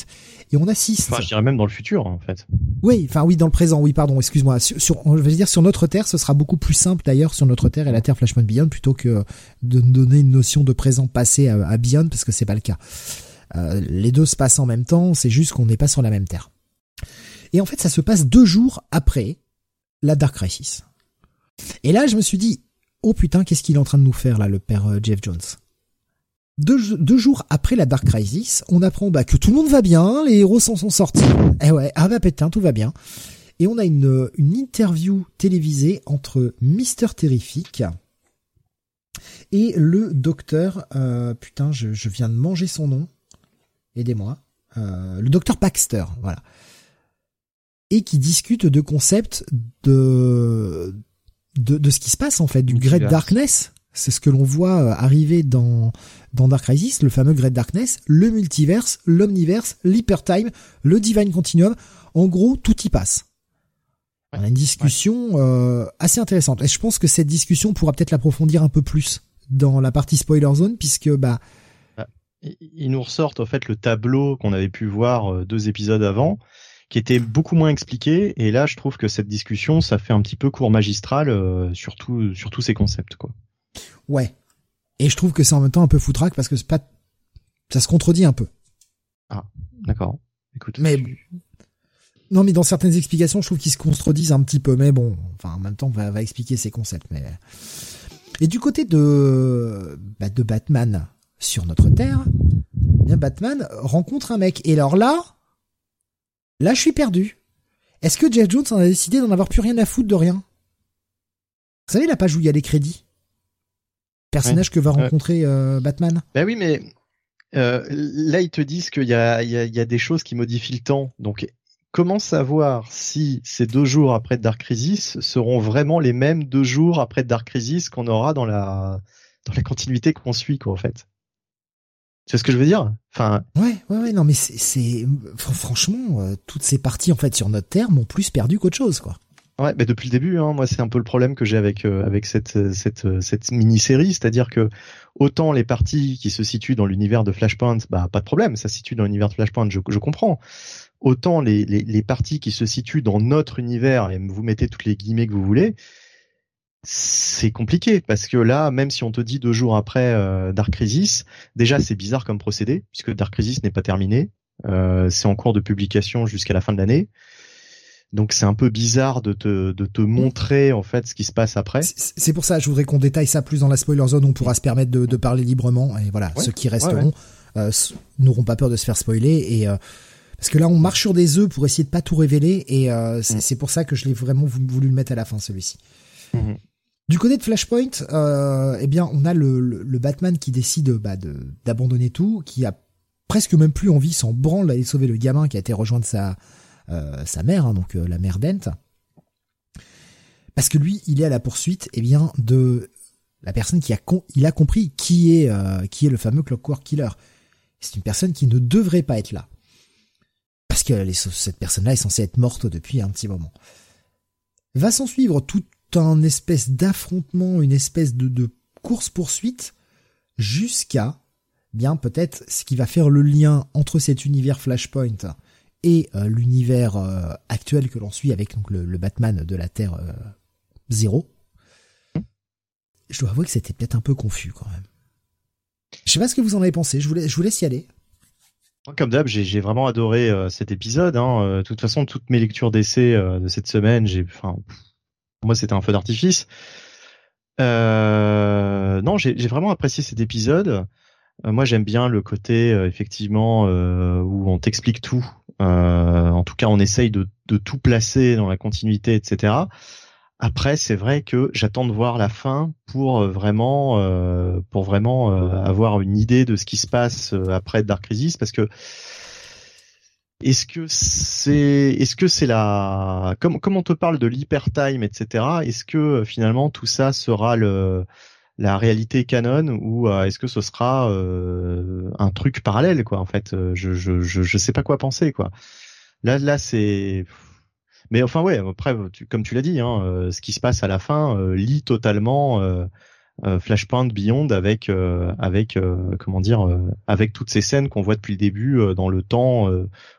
Et on assiste. Enfin, je dirais même dans le futur, en fait. Oui, enfin oui, dans le présent, oui, pardon, excuse-moi. Sur, sur, je vais dire sur notre Terre, ce sera beaucoup plus simple d'ailleurs sur notre Terre et la Terre Flashpoint Beyond plutôt que de donner une notion de présent passé à, Beyond parce que c'est pas le cas. les deux se passent en même temps, c'est juste qu'on n'est pas sur la même terre. Et en fait, ça se passe deux jours après la Dark Crisis. Et là, je me suis dit, oh putain, qu'est-ce qu'il est en train de nous faire là, le père euh, Jeff Jones? Deux, deux, jours après la Dark Crisis, on apprend bah, que tout le monde va bien, les héros s'en sont sortis. Eh ouais, ah bah putain, tout va bien. Et on a une, une interview télévisée entre Mister Terrific et le docteur, euh, putain, je, je, viens de manger son nom, aidez-moi, euh, le docteur Baxter, voilà. Et qui discute de concepts de, de, de ce qui se passe en fait, du Great Darkness. C'est ce que l'on voit euh, arriver dans, dans Dark Crisis, le fameux Great Darkness, le multiverse, l'omniverse, l'hypertime, le Divine Continuum. En gros, tout y passe. On a une discussion euh, assez intéressante. Et je pense que cette discussion pourra peut-être l'approfondir un peu plus dans la partie spoiler zone, puisque bah, bah ils nous ressortent en fait le tableau qu'on avait pu voir euh, deux épisodes avant, qui était beaucoup moins expliqué. Et là, je trouve que cette discussion, ça fait un petit peu cours magistral euh, sur, sur tous ces concepts, quoi. Ouais. Et je trouve que c'est en même temps un peu foutraque parce que c'est pas, ça se contredit un peu. Ah, d'accord. Écoute. Mais non, mais dans certaines explications, je trouve qu'ils se contredisent un petit peu. Mais bon, enfin, en même temps, on va, va expliquer ces concepts. Mais et du côté de bah, de Batman sur notre terre, eh bien Batman rencontre un mec. Et alors là, là, je suis perdu. Est-ce que Jeff Jones en a décidé d'en avoir plus rien à foutre de rien? Vous savez la page où il y a les crédits? Personnage que va rencontrer euh, Batman. Ben oui, mais euh, là ils te disent qu'il y a, il y, y a des choses qui modifient le temps. Donc comment savoir si ces deux jours après Dark Crisis seront vraiment les mêmes deux jours après Dark Crisis qu'on aura dans la dans la continuité qu'on suit quoi en fait? Tu vois ce que je veux dire? Enfin. Ouais, ouais, ouais. Non, mais c'est franchement euh, toutes ces parties en fait sur notre terre m'ont plus perdu qu'autre chose quoi. Ouais, mais depuis le début, hein, moi c'est un peu le problème que j'ai avec euh, avec cette cette cette mini-série, c'est-à-dire que autant les parties qui se situent dans l'univers de Flashpoint, bah pas de problème, ça se situe dans l'univers de Flashpoint, je, je comprends. Autant les, les, les parties qui se situent dans notre univers et vous mettez toutes les guillemets que vous voulez, c'est compliqué parce que là, même si on te dit deux jours après euh, Dark Crisis, déjà c'est bizarre comme procédé puisque Dark Crisis n'est pas terminé, euh, c'est en cours de publication jusqu'à la fin de l'année. Donc c'est un peu bizarre de te, de te montrer en fait ce qui se passe après. C'est pour ça, je voudrais qu'on détaille ça plus dans la spoiler zone. On pourra se permettre de, de parler librement et voilà, ceux qui resteront euh, n'auront pas peur de se faire spoiler et euh, parce que là on marche sur des œufs pour essayer de pas tout révéler et euh, c'est mm. pour ça que je l'ai vraiment voulu le mettre à la fin celui-ci. Mm-hmm. Du côté de Flashpoint, eh bien on a le, le, Batman qui décide bah, d'abandonner tout, qui a presque même plus envie, s'en branle d'aller sauver le gamin qui a été rejoindre sa sa mère, hein, donc euh, la mère Dent, parce que lui, il est à la poursuite, eh bien, de la personne qui a il a compris qui est euh, qui est le fameux Clockwork Killer. C'est une personne qui ne devrait pas être là, parce que cette personne-là est censée être morte depuis un petit moment. Va s'en suivre tout un espèce d'affrontement, une espèce de, de course poursuite, jusqu'à bien peut-être ce qui va faire le lien entre cet univers Flashpoint et euh, l'univers euh, actuel que l'on suit avec donc le, Batman de la Terre euh, zéro. Je dois avouer que c'était peut-être un peu confus quand même. Je sais pas ce que vous en avez pensé. Je vous laisse, y aller. Comme d'hab, j'ai vraiment adoré cet épisode. Hein. De toute façon, toutes mes lectures d'essais de cette semaine, j'ai, enfin, moi, c'était un feu d'artifice. non, j'ai vraiment apprécié cet épisode. Moi, j'aime bien le côté effectivement où on t'explique tout euh, en tout cas, on essaye de, tout placer dans la continuité, etc. Après, c'est vrai que j'attends de voir la fin pour euh, vraiment, euh, pour vraiment avoir une idée de ce qui se passe après Dark Crisis, parce que est-ce que c'est, est-ce que c'est la, comme, comme on te parle de l'hypertime, etc. Est-ce que finalement tout ça sera le la réalité canon ou euh, est-ce que ce sera euh, un truc parallèle quoi en fait euh, je, je je je sais pas quoi penser quoi. Là là c'est mais enfin ouais après tu, comme tu l'as dit hein, ce qui se passe à la fin lit totalement Flashpoint Beyond avec avec comment dire avec toutes ces scènes qu'on voit depuis le début dans le temps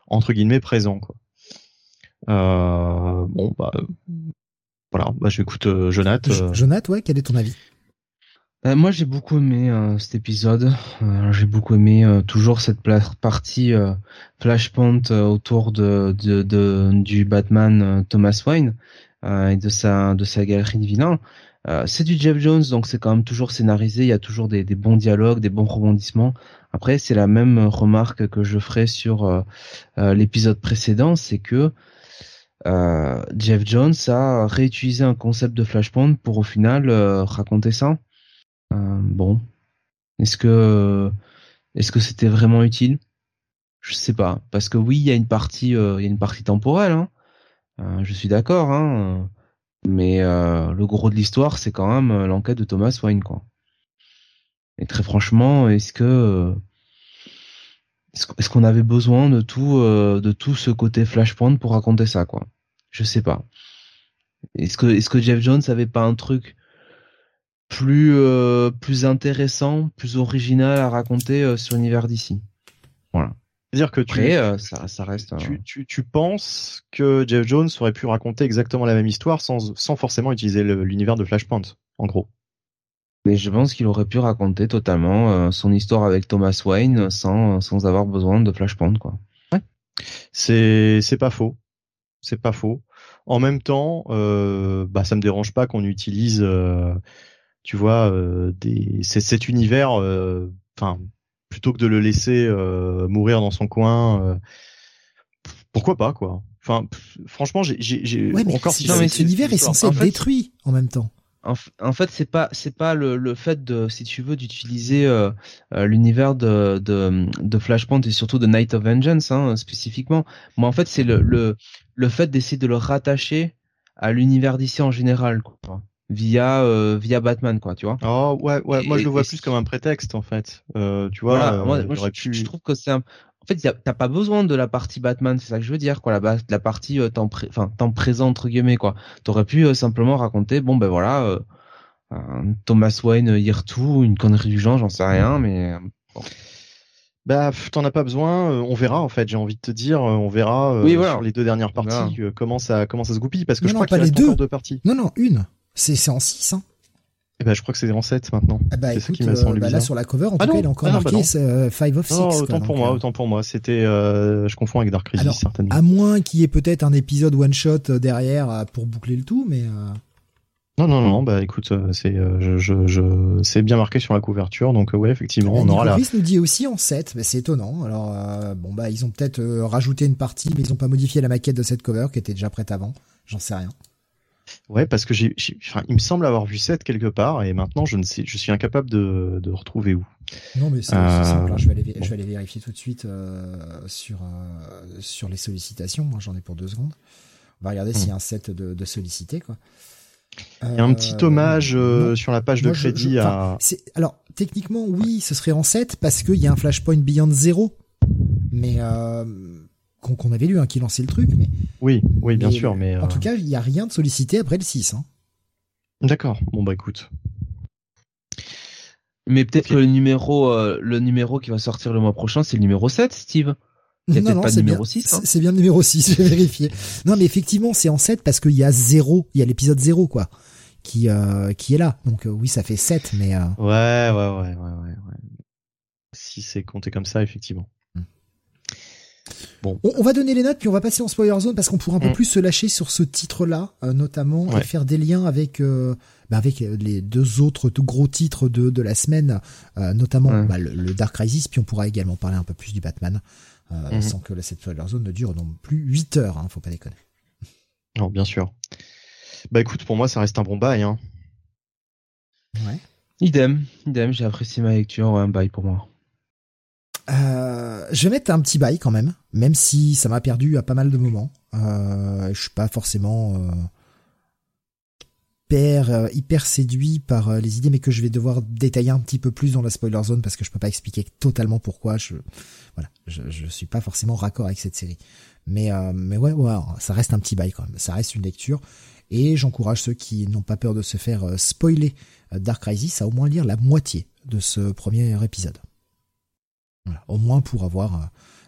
entre guillemets présent quoi. Bon bah voilà. Bah j'écoute Jonath Jonath ouais quel est ton avis? Euh, moi, j'ai beaucoup aimé euh, cet épisode. Euh, j'ai beaucoup aimé toujours cette partie Flashpoint autour de, de, du Batman Thomas Wayne et de sa de sa galerie de vilains. c'est du Jeff Jones, donc c'est quand même toujours scénarisé. Il y a toujours des, des bons dialogues, des bons rebondissements. Après, c'est la même remarque que je ferai sur l'épisode précédent, c'est que Jeff Jones a réutilisé un concept de Flashpoint pour au final raconter ça. Euh, bon, est-ce que c'était vraiment utile? Je sais pas, parce que oui, il y a une partie, euh, temporelle. Hein. Euh, je suis d'accord, hein, mais le gros de l'histoire, c'est quand même l'enquête de Thomas Wayne, quoi. Et très franchement, est-ce que est-ce qu'on avait besoin de tout de tout ce côté Flashpoint pour raconter ça, quoi? Je sais pas. Est-ce que est-ce que Jeff Jones avait pas un truc plus euh, plus intéressant, plus original à raconter euh, sur l'univers d'ici. Voilà. C'est-à-dire que tu, euh, ça, ça, reste. Tu, tu, tu, penses que Jeff Jones aurait pu raconter exactement la même histoire sans, sans forcément utiliser l'univers de Flashpoint, en gros. Mais je pense qu'il aurait pu raconter totalement son histoire avec Thomas Wayne sans, sans avoir besoin de Flashpoint, quoi. Ouais. C'est, c'est pas faux. C'est pas faux. En même temps, euh, bah, ça me dérange pas qu'on utilise tu vois, euh, des, c'est cet univers, euh, enfin, plutôt que de le laisser euh, mourir dans son coin, pourquoi pas quoi. Enfin, franchement, j'ai, j'ai, encore si non, mais cet univers est censé être détruit en même temps. En, fait, c'est pas c'est pas le, le, fait de si tu veux d'utiliser l'univers de, de, de Flashpoint et surtout de Night of Vengeance hein, spécifiquement. Moi, en fait, c'est le, le le fait d'essayer de le rattacher à l'univers d'ici en général. Quoi via euh, via Batman quoi tu vois oh ouais ouais moi je le vois plus comme un prétexte en fait euh, tu vois euh, moi, je, trouve que c'est un... en fait t'as pas besoin de la partie Batman c'est ça que je veux dire quoi la, la partie euh, temps enfin temps présent entre guillemets quoi t'aurais pu euh, simplement raconter bon ben voilà Thomas Wayne hier tout une connerie du genre j'en sais rien mais bon. Bah, t'en as pas besoin. on verra en fait. J'ai envie de te dire, on verra oui, sur les deux dernières parties comment ça comment ça se goupille parce que je crois qu'il reste encore deux parties. Non non une. C'est en 6, hein eh ben, je crois que c'est en 7 maintenant. Ah bah, écoute, euh, bah là sur la cover, en ah tout cas, il est encore ah marqué 5 bah of 6. autant pour moi, euh. autant pour moi. C'était, euh, je confonds avec Dark Crisis certainement. À moins qu'il y ait peut-être un épisode one shot derrière pour boucler le tout, mais. Non, non, non, bah écoute, c'est, je, je, je, c'est bien marqué sur la couverture, donc ouais, effectivement, on aura la. nous dit aussi en 7, mais c'est étonnant. Alors, bon, bah, ils ont peut-être rajouté une partie, mais ils ont pas modifié la maquette de cette cover qui était déjà prête avant. J'en sais rien. Ouais, parce que j'ai, enfin, il me semble avoir vu 7 quelque part et maintenant je ne sais, je suis incapable de, de retrouver où. Non, mais c'est euh, simple. Hein. Je, vais aller, je vais aller vérifier tout de suite euh, sur euh, sur les sollicitations. Moi, j'en ai pour deux secondes. On va regarder s'il y a un set de, de sollicités, quoi. Il y a un petit hommage sur la page de crédit à. Alors techniquement, oui, ce serait en 7 parce qu'il y a un Flashpoint Beyond 0 mais qu'on avait lu, hein, qui lançait le truc, mais. Oui, oui, bien sûr, mais. En tout euh, cas, il n'y a rien de sollicité après le 6. Hein. D'accord. Bon bah écoute. Mais peut-être que le numéro, euh, le numéro qui va sortir le mois prochain, c'est le numéro 7, Steve. Il non, non, c'est bien, 6, hein. c'est bien le numéro 6, j'ai vérifié. Non, mais effectivement, c'est en 7 parce qu'il y a 0, il y a l'épisode 0, quoi, qui, euh, qui est là. Donc, oui, ça fait 7, mais. Ouais, ouais, ouais, ouais, ouais, ouais. Si c'est compté comme ça, effectivement. Bon. On, va donner les notes puis on va passer en spoiler zone parce qu'on pourra un peu mm. plus se lâcher sur ce titre-là, euh, notamment et faire des liens avec euh, bah avec les deux autres gros titres de, de la semaine, euh, notamment bah, le, Dark Crisis. Puis on pourra également parler un peu plus du Batman, mm-hmm. sans que cette spoiler zone ne dure non plus 8 heures. Hein, faut pas déconner. Non, bien sûr. Bah écoute, pour moi ça reste un bon bail. Hein. Ouais. Idem, idem. J'ai apprécié ma lecture, un bail pour moi. Euh, je vais mettre un petit bail quand même, même si ça m'a perdu à pas mal de moments. Euh, je suis pas forcément euh, hyper, euh, séduit par euh, les idées, mais que je vais devoir détailler un petit peu plus dans la spoiler zone parce que je peux pas expliquer totalement pourquoi. Je, voilà, je, je suis pas forcément raccord avec cette série. Mais, mais ouais, ouais, ça reste un petit bail quand même. Ça reste une lecture. Et j'encourage ceux qui n'ont pas peur de se faire spoiler Dark Crisis à au moins lire la moitié de ce premier épisode. Au moins pour avoir euh,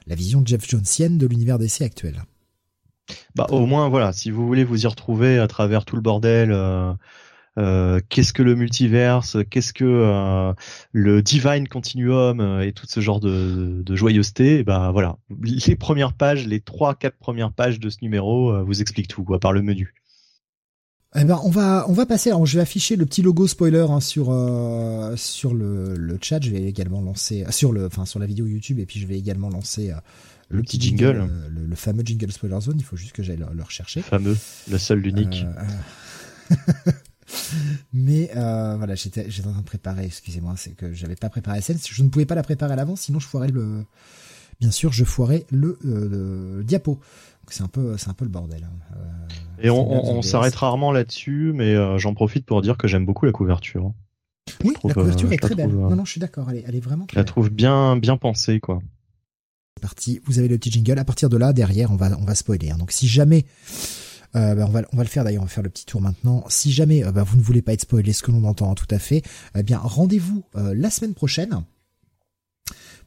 la vision Jeff Jonesienne de l'univers DC actuel. Bah au moins voilà, si vous voulez vous y retrouver à travers tout le bordel, euh, qu'est-ce que le multiverse, qu'est-ce que le divine continuum et tout ce genre de, de joyeuseté. Et ben voilà, les premières pages, les trois quatre premières pages de ce numéro vous expliquent tout quoi par le menu. Eh ben, on va on va passer. Alors, je vais afficher le petit logo spoiler hein, sur euh, sur le, le chat. Je vais également lancer sur le enfin sur la vidéo YouTube et puis je vais également lancer euh, le, petit jingle, euh, le, fameux jingle spoiler zone. Il faut juste que j'aille le, rechercher. Le fameux, le seul, l'unique. Mais voilà, j'étais j'étais en train de préparer. Excusez-moi, c'est que j'avais pas préparé la scène. Je ne pouvais pas la préparer à l'avance, sinon je foirais le. Bien sûr, je foirais le, le diapo c'est un peu, c'est un peu le bordel. Hein. Euh, et on, s'arrête rarement là-dessus, mais euh, j'en profite pour dire que j'aime beaucoup la couverture. Oui, la couverture euh, est très belle. non, non, je suis d'accord. Elle est, elle est vraiment. je la trouve bien, bien pensée, quoi. C'est parti. Vous avez le petit jingle. À partir de là, derrière, on va, on va spoiler. Hein. Donc, si jamais, bah, on va, on va le faire d'ailleurs. On va faire le petit tour maintenant. Si jamais, bah, vous ne voulez pas être spoilé, ce que l'on entend hein, tout à fait, eh bien, rendez-vous la semaine prochaine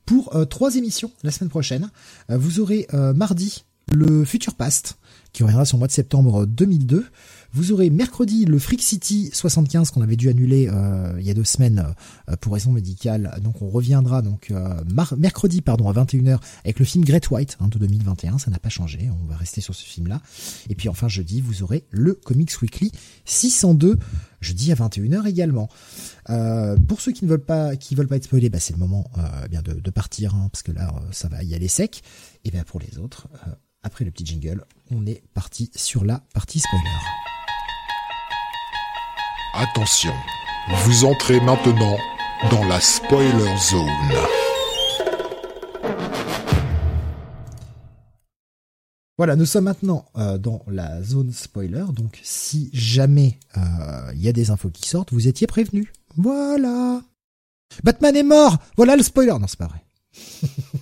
pour trois émissions la semaine prochaine. vous aurez mardi le Future Past, qui reviendra sur le mois de septembre 2002. Vous aurez mercredi le Freak City 75 qu'on avait dû annuler euh, il y a deux semaines euh, pour raison médicale. Donc on reviendra donc euh, mercredi pardon à 21h avec le film Great White hein, de 2021. Ça n'a pas changé. On va rester sur ce film-là. Et puis enfin jeudi vous aurez le Comics Weekly 602 jeudi à 21h également. pour ceux qui ne veulent pas qui veulent pas être spoilés, bah, c'est le moment bien de, partir hein, parce que là ça va y aller sec. Et bien pour les autres après le petit jingle, on est parti sur la partie spoiler. Attention, vous entrez maintenant dans la spoiler zone. Voilà, nous sommes maintenant euh, dans la zone spoiler, donc si jamais euh, il y a des infos qui sortent, vous étiez prévenus. Voilà. Batman est mort. Voilà le spoiler. Non, c'est pas vrai.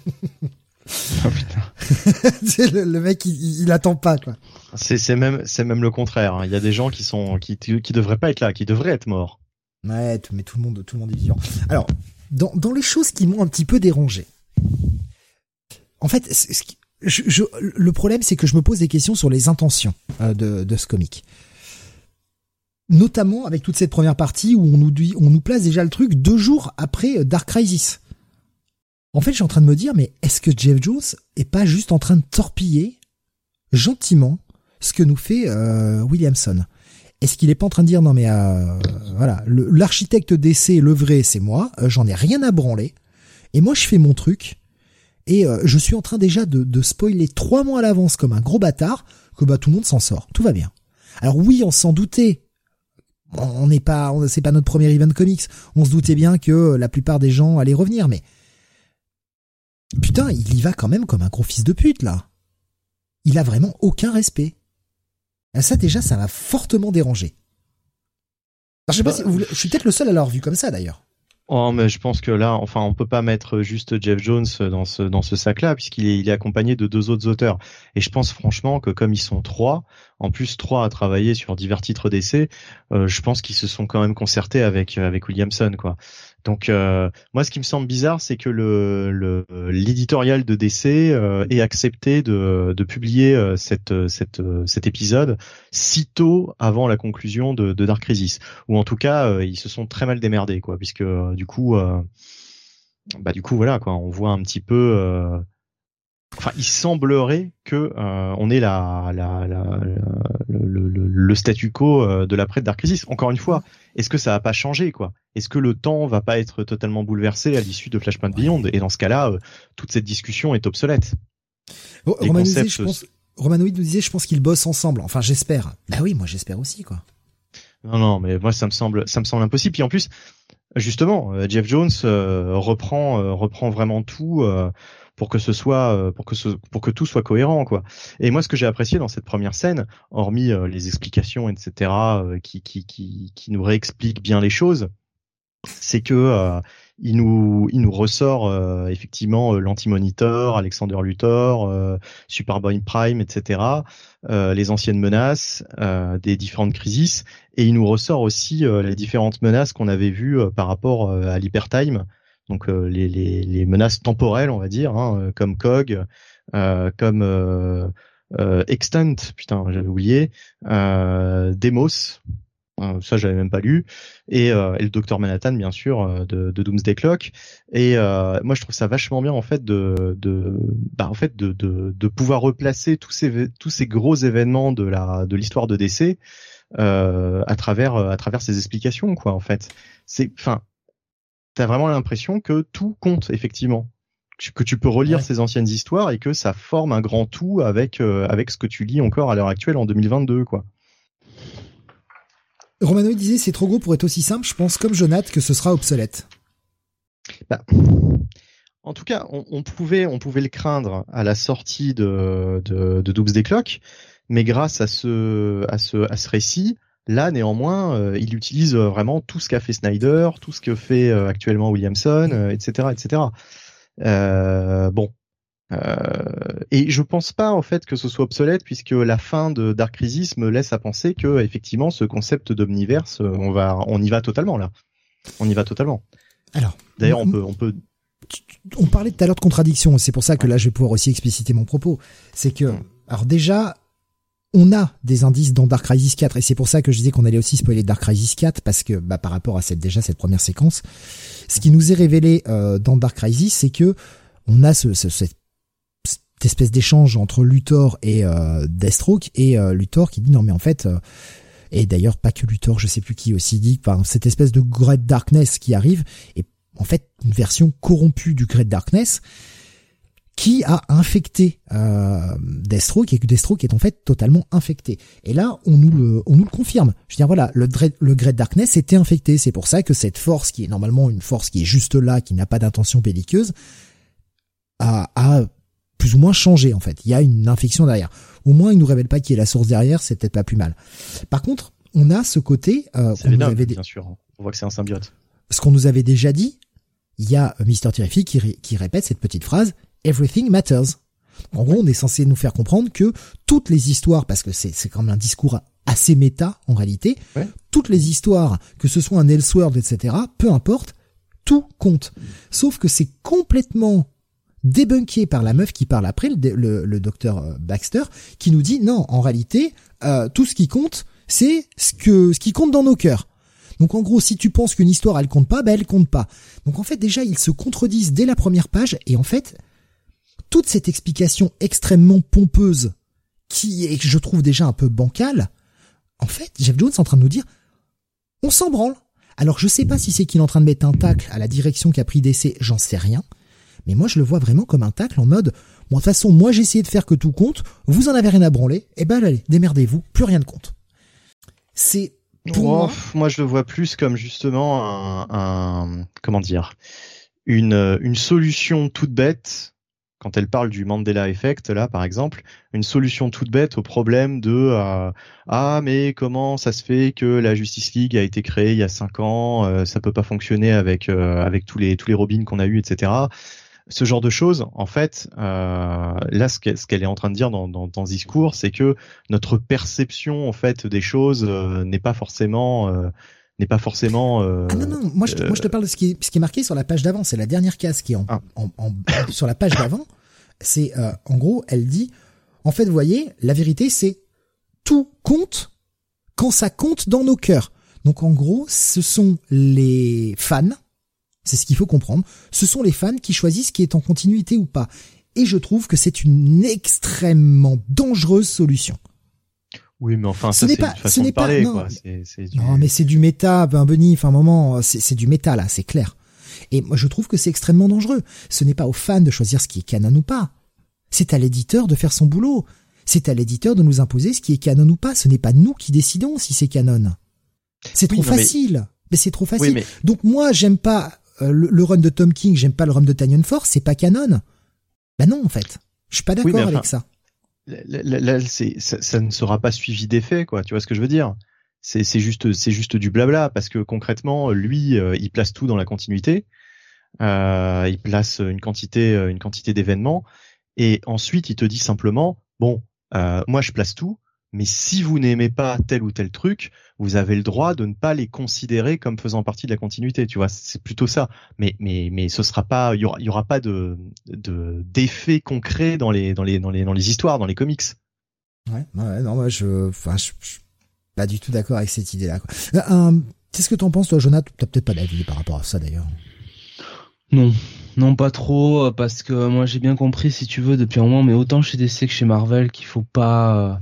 Oh putain. le, mec, il, attend pas quoi. C'est même c'est même le contraire. Hein. Il y a des gens qui sont qui qui devraient pas être là, qui devraient être morts. Ouais, mais tout le monde tout le monde est vivant. Alors dans dans les choses qui m'ont un petit peu dérangé. En fait, je, le problème c'est que je me pose des questions sur les intentions euh, de de ce comic. Notamment avec toute cette première partie où on nous dit, on nous place déjà le truc deux jours après Dark Crisis. En fait, je suis en train de me dire, mais est-ce que Jeff Jones est pas juste en train de torpiller gentiment ce que nous fait euh, Williamson? Est-ce qu'il est pas en train de dire non mais euh, voilà, l'architecte d'essai, le vrai, c'est moi, euh, j'en ai rien à branler, et moi je fais mon truc, et je suis en train déjà de, de spoiler trois mois à l'avance comme un gros bâtard que bah tout le monde s'en sort, tout va bien. Alors oui, on s'en doutait. On n'est pas, c'est pas notre premier event comics. On se doutait bien que la plupart des gens allaient revenir, mais Putain, il y va quand même comme un gros fils de pute, là. Il a vraiment aucun respect. Ah, ça, déjà, ça m'a fortement dérangé. je sais pas bah, si je suis peut-être le seul à l'avoir vu comme ça, d'ailleurs. Oh, mais je pense que là, enfin, on peut pas mettre juste Jeff Jones dans ce dans ce sac-là, puisqu'il est il est accompagné de deux autres auteurs. Et je pense franchement que comme ils sont trois, en plus trois à travailler sur divers titres d'essai, euh, je pense qu'ils se sont quand même concertés avec avec Williamson, quoi. Donc euh, moi, ce qui me semble bizarre, c'est que le l'éditorial de DC euh, ait accepté de, de publier euh, cette, cette, cet épisode si tôt avant la conclusion de, de Dark Crisis, ou en tout cas, ils se sont très mal démerdés, quoi, puisque du coup, bah du coup voilà, quoi, on voit un petit peu enfin, il semblerait que euh, on ait la, la, la, le, le, le, statu quo euh, de l'après Dark Crisis. Encore une fois, est-ce que ça va pas changer quoi? Est-ce que le temps va pas être totalement bouleversé à l'issue de Flashpoint Beyond? Et dans ce cas-là, euh, toute cette discussion est obsolète. Oh, Romanoïd, je pense, nous disait, je pense qu'ils bossent ensemble. Enfin, j'espère. Bah oui, moi j'espère aussi quoi. Non, non, mais moi ça me semble, ça me semble impossible. Puis en plus, justement, Jeff Jones reprend, reprend vraiment tout pour que ce soit euh, pour que ce, pour que tout soit cohérent quoi. Et moi ce que j'ai apprécié dans cette première scène, hormis euh, les explications etc euh, qui, qui qui qui nous réexpliquent bien les choses, c'est que il nous il nous ressort effectivement l'anti-monitor, Alexander Luthor, Superboy Prime, etc. les anciennes menaces des différentes crises et il nous ressort aussi les différentes menaces qu'on avait vues par rapport à l'hypertime donc euh, les, les, les, menaces temporelles, on va dire, hein, euh, comme Cog, euh, comme euh, Extent, putain, j'avais oublié, Demos, Euh, ça, j'avais même pas lu. Et, euh, le Docteur Manhattan, bien sûr, euh, de, de, Doomsday Clock. Et moi, je trouve ça vachement bien en fait de, de bah, en fait de, de, de pouvoir replacer tous ces tous ces gros événements de la de l'histoire de DC à travers à travers ces explications, quoi. En fait, c'est, enfin, t'as vraiment l'impression que tout compte effectivement que tu peux relire ces anciennes histoires et que ça forme un grand tout avec avec ce que tu lis encore à l'heure actuelle en 2022 quoi. Romano disait c'est trop gros pour être aussi simple. Je pense comme Jonathan que ce sera obsolète. Bah, en tout cas, on, pouvait on pouvait le craindre à la sortie de de, de Doomsday Clock, mais grâce à ce à ce à ce récit, là néanmoins, euh, il utilise vraiment tout ce qu'a fait Snyder, tout ce que fait euh, actuellement Williamson, etc., etc. Euh, bon, euh, et je pense pas en fait que ce soit obsolète puisque la fin de Dark Crisis me laisse à penser que effectivement ce concept d'omniverse, euh, on va, on y va totalement là. On y va totalement. Alors, d'ailleurs, on peut, on peut. On parlait tout à l'heure de contradiction, c'est pour ça que là je vais pouvoir aussi expliciter mon propos. C'est que, alors déjà, on a des indices dans Dark Crisis 4 et c'est pour ça que je disais qu'on allait aussi spoiler Dark Crisis 4 parce que bah, par rapport à cette déjà cette première séquence, ce qui nous est révélé euh, dans Dark Crisis, c'est que on a ce, ce, cette espèce d'échange entre Luthor et euh, Deathstroke et euh, Luthor qui dit non mais en fait euh, et d'ailleurs pas que Luthor je sais plus qui aussi dit enfin, cette espèce de Great Darkness qui arrive et en fait une version corrompue du Great Darkness qui a infecté euh, Deathstroke et que Deathstroke est en fait totalement infecté. Et là, on nous le, on nous le confirme. Je veux dire, voilà, le, le Great Darkness était infecté. C'est pour ça que cette force, qui est normalement une force qui est juste là, qui n'a pas d'intention belliqueuse, a, a plus ou moins changé en fait. Il y a une infection derrière. Au moins, il nous révèle pas qui est la source derrière, c'est peut-être pas plus mal. Par contre, on a ce côté. Euh, qu'on nous avait bien sûr. On voit que c'est un symbiote. Ce qu'on nous avait déjà dit, il y a Mister Terrific qui, qui répète cette petite phrase Everything matters. En gros, on est censé nous faire comprendre que toutes les histoires, parce que c'est quand même un discours assez méta en réalité, toutes les histoires, que ce soit un Elseworld, etc., peu importe, tout compte. Sauf que c'est complètement débunké par la meuf qui parle après, le, le, docteur euh, Baxter, qui nous dit non, en réalité, euh, tout ce qui compte, c'est ce que ce qui compte dans nos cœurs. Donc en gros, si tu penses qu'une histoire elle compte pas, ben elle compte pas. Donc en fait déjà ils se contredisent dès la première page et en fait toute cette explication extrêmement pompeuse qui est je trouve déjà un peu bancale, en fait Jeff Jones est en train de nous dire on s'en branle. Alors je sais pas si c'est qu'il est en train de mettre un tacle à la direction qu'a pris DC, j'en sais rien. Mais moi, je le vois vraiment comme un tacle en mode, bon, de toute façon, moi, j'ai essayé de faire que tout compte, vous en avez rien à branler, et eh ben, allez, démerdez-vous, plus rien ne compte. C'est, pour moi, moi, je le vois plus comme justement un, un comment dire, une, une solution toute bête quand elle parle du Mandela Effect là par exemple, une solution toute bête au problème de euh, ah mais comment ça se fait que la Justice League a été créée il y a cinq ans, euh, ça peut pas fonctionner avec euh, avec tous les tous les Robins qu'on a eu etc ce genre de choses, en fait, euh, là, ce qu'elle est en train de dire dans, dans, dans ce discours, c'est que notre perception, en fait, des choses n'est pas forcément n'est pas forcément. Euh, ah non non, moi je, te, moi je te parle de ce qui est, ce qui est marqué sur la page d'avant, c'est la dernière case qui est en, ah. en, en sur la page d'avant. C'est en gros, elle dit, en fait, vous voyez, la vérité, c'est tout compte quand ça compte dans nos cœurs. Donc en gros, ce sont les fans c'est ce qu'il faut comprendre. Ce sont les fans qui choisissent ce qui est en continuité ou pas. Et je trouve que c'est une extrêmement dangereuse solution. Oui, mais enfin, ça, c'est pas, ce n'est pas, non, quoi. non, mais c'est du méta, ben Benny, enfin, un moment, c'est du méta, là, c'est clair. Et moi, je trouve que c'est extrêmement dangereux. Ce n'est pas aux fans de choisir ce qui est canon ou pas. C'est à l'éditeur de faire son boulot. C'est à l'éditeur de nous imposer ce qui est canon ou pas. Ce n'est pas nous qui décidons si c'est canon. C'est trop facile. Mais, c'est trop facile. Donc moi, j'aime pas euh, le, run de Tom King, j'aime pas le run de Tanyon Force, c'est pas canon. Bah non, en fait. Je suis pas d'accord avec ça. Là, c'est, ça, ne sera pas suivi d'effet, quoi. Tu vois ce que je veux dire? C'est, juste, c'est juste du blabla parce que concrètement, lui, euh, il place tout dans la continuité. Euh, il place une quantité, une quantité d'événements et ensuite il te dit simplement, bon, moi je place tout, mais si vous n'aimez pas tel ou tel truc, vous avez le droit de ne pas les considérer comme faisant partie de la continuité. Tu vois, c'est plutôt ça. Mais mais mais ce sera pas, il y aura, y aura pas de d'effet concret dans les dans les dans les dans les histoires, dans les comics. Ouais, ouais non, moi je, enfin, je, pas du tout d'accord avec cette idée-là. Euh, qu'est-ce que t'en penses, toi, Jonathan? T'as peut-être pas d'avis par rapport à ça, d'ailleurs. Non, non, pas trop, parce que moi j'ai bien compris, si tu veux, depuis un moment, mais autant chez DC que chez Marvel, qu'il faut pas,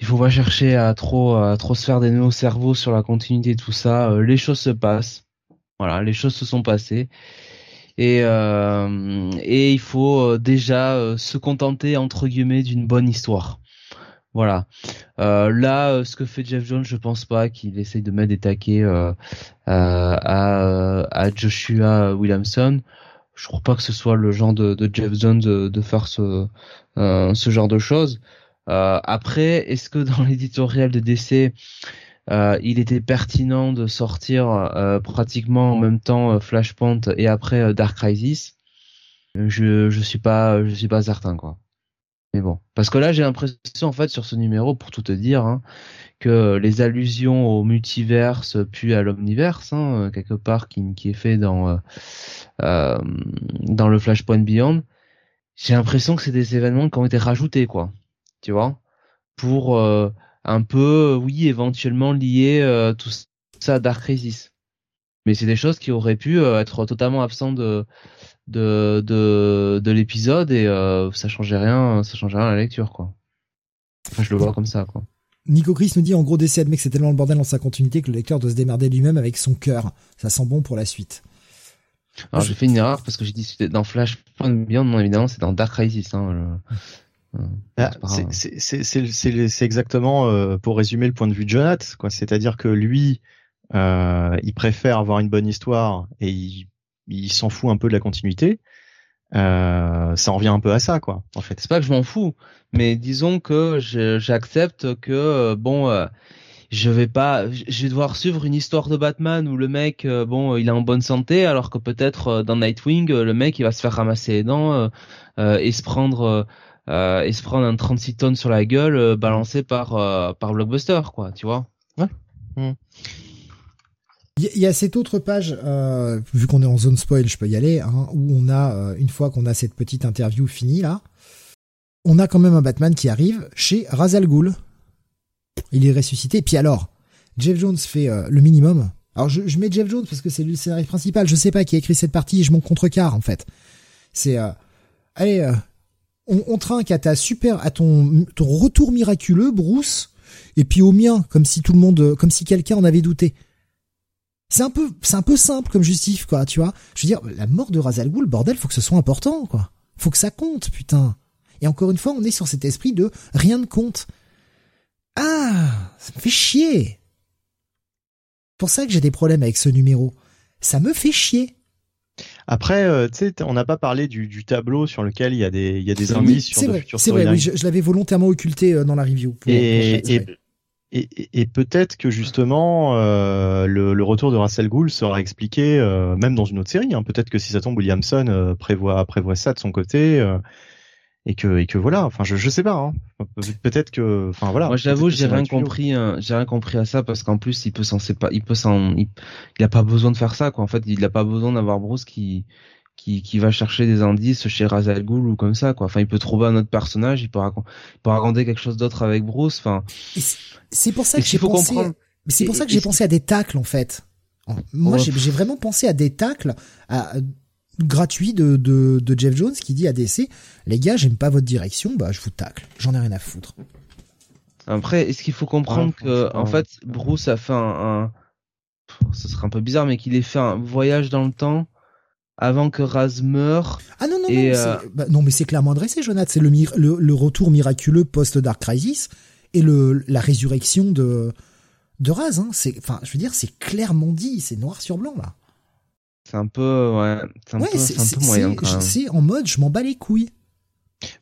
il faut pas chercher à trop, à trop se faire des nœuds au cerveau sur la continuité, tout ça. les choses se passent. Voilà, les choses se sont passées. Et, euh, et il faut déjà se contenter entre guillemets d'une bonne histoire. Voilà. Euh, là, euh, ce que fait Jeff Jones, je pense pas qu'il essaye de mettre des taquets euh, à, Joshua Williamson. Je crois pas que ce soit le genre de, de Jeff Jones de, de faire ce, ce genre de choses. Après, est-ce que dans l'éditorial de DC, il était pertinent de sortir pratiquement en même temps Flashpoint et après Dark Crisis? Je je suis pas je suis pas certain quoi. Mais bon, parce que là j'ai l'impression en fait sur ce numéro, pour tout te dire, hein, que les allusions au multiverse puis à l'omniverse, hein, quelque part, qui, qui est fait dans euh, euh dans le Flashpoint Beyond, j'ai l'impression que c'est des événements qui ont été rajoutés, quoi. Tu vois, pour euh, un peu, oui, éventuellement lier euh, tout ça à Dark Crisis. Mais c'est des choses qui auraient pu être totalement absentes de de de, de l'épisode et euh, ça changeait rien, ça changeait rien à la lecture quoi. Enfin, je le vois comme ça quoi. Nico Chris nous dit en gros DC admet que c'est tellement le bordel dans sa continuité que le lecteur doit se démerder lui-même avec son cœur. Ça sent bon pour la suite. Alors j'ai fait une erreur parce que j'ai dit dans Flashpoint Beyond, non évidemment c'est dans Dark Crisis. Hein, ah, c'est exactement euh, pour résumer le point de vue de Jonathan, quoi. C'est-à-dire que lui, euh, il préfère avoir une bonne histoire et il il s'en fout un peu de la continuité. Euh, ça en revient un peu à ça, quoi, en fait. C'est pas que je m'en fous, mais disons que j'accepte que bon, je vais pas, je vais devoir suivre une histoire de Batman où le mec, bon, il est en bonne santé, alors que peut-être dans Nightwing, le mec, il va se faire ramasser les dents et se prendre et se prendre un 36 tonnes sur la gueule balancé par par Blockbuster, quoi, tu vois. Ouais. Mmh. Il y a cette autre page, euh, vu qu'on est en zone spoil, je peux y aller, hein, où on a, euh, une fois qu'on a cette petite interview finie là, on a quand même un Batman qui arrive chez Razal Ghul. Il est ressuscité. Puis alors, Jeff Jones fait euh, le minimum. Alors je, je, mets Jeff Jones parce que c'est le scénario principal. Je sais pas qui a écrit cette partie et je m'en contrecarre en fait. C'est, allez, on, trinque à ta super, à ton, retour miraculeux, Bruce, et puis au mien, comme si tout le monde, comme si quelqu'un en avait douté. C'est un peu, c'est un peu simple comme justif, quoi, tu vois. Je veux dire, la mort de Razal Ghul, bordel, faut que ce soit important, quoi. Faut que ça compte, putain. Et encore une fois, on est sur cet esprit de rien ne compte. Ah, ça me fait chier. Pour ça que j'ai des problèmes avec ce numéro. Ça me fait chier. Après, euh, tu sais, on n'a pas parlé du, du, tableau sur lequel il y a des, il y a des indices sur de futurs C'est vrai, oui, je, l'avais volontairement occulté euh, dans la review. et, et, et peut-être que justement euh, le, le, retour de Russell Gould sera expliqué euh, même dans une autre série. Hein. Peut-être que si ça tombe, Williamson euh, prévoit prévoit ça de son côté euh, et que et que voilà. Enfin, je je sais pas. Hein. Peut-être que enfin voilà. Moi, j'avoue, j'ai rien compris. Hein. J'ai rien compris à ça parce qu'en plus, il peut s'en pas, il peut s'en, il, il a pas besoin de faire ça quoi. En fait, il a pas besoin d'avoir Bruce qui qui, qui va chercher des indices chez Razal Ghul ou comme ça quoi. Enfin, il peut trouver un autre personnage, il peut, il peut raconter quelque chose d'autre avec Bruce. Enfin, c'est pour ça que j'ai pensé. C'est pour ça que j'ai pensé à des tacles en fait. Moi, j'ai vraiment pensé à des tacles à, gratuits de, de, de, Jeff Jones qui dit à DC les gars, j'aime pas votre direction, bah je vous tacle. J'en ai rien à foutre. Après, est-ce qu'il faut comprendre que en fait Bruce a fait un, un... ce serait un peu bizarre, mais qu'il ait fait un voyage dans le temps avant que Raz meure. Ah non, non, non, euh, bah, non, mais c'est clairement adressé, Jonathan. C'est le, le, le, retour miraculeux post-Dark Crisis et le, la résurrection de, de Raz. Hein. C'est, enfin, je veux dire, c'est clairement dit, c'est noir sur blanc, là. C'est un peu, ouais, c'est un, peu, c'est, un peu moyen. C'est en mode, je m'en bats les couilles.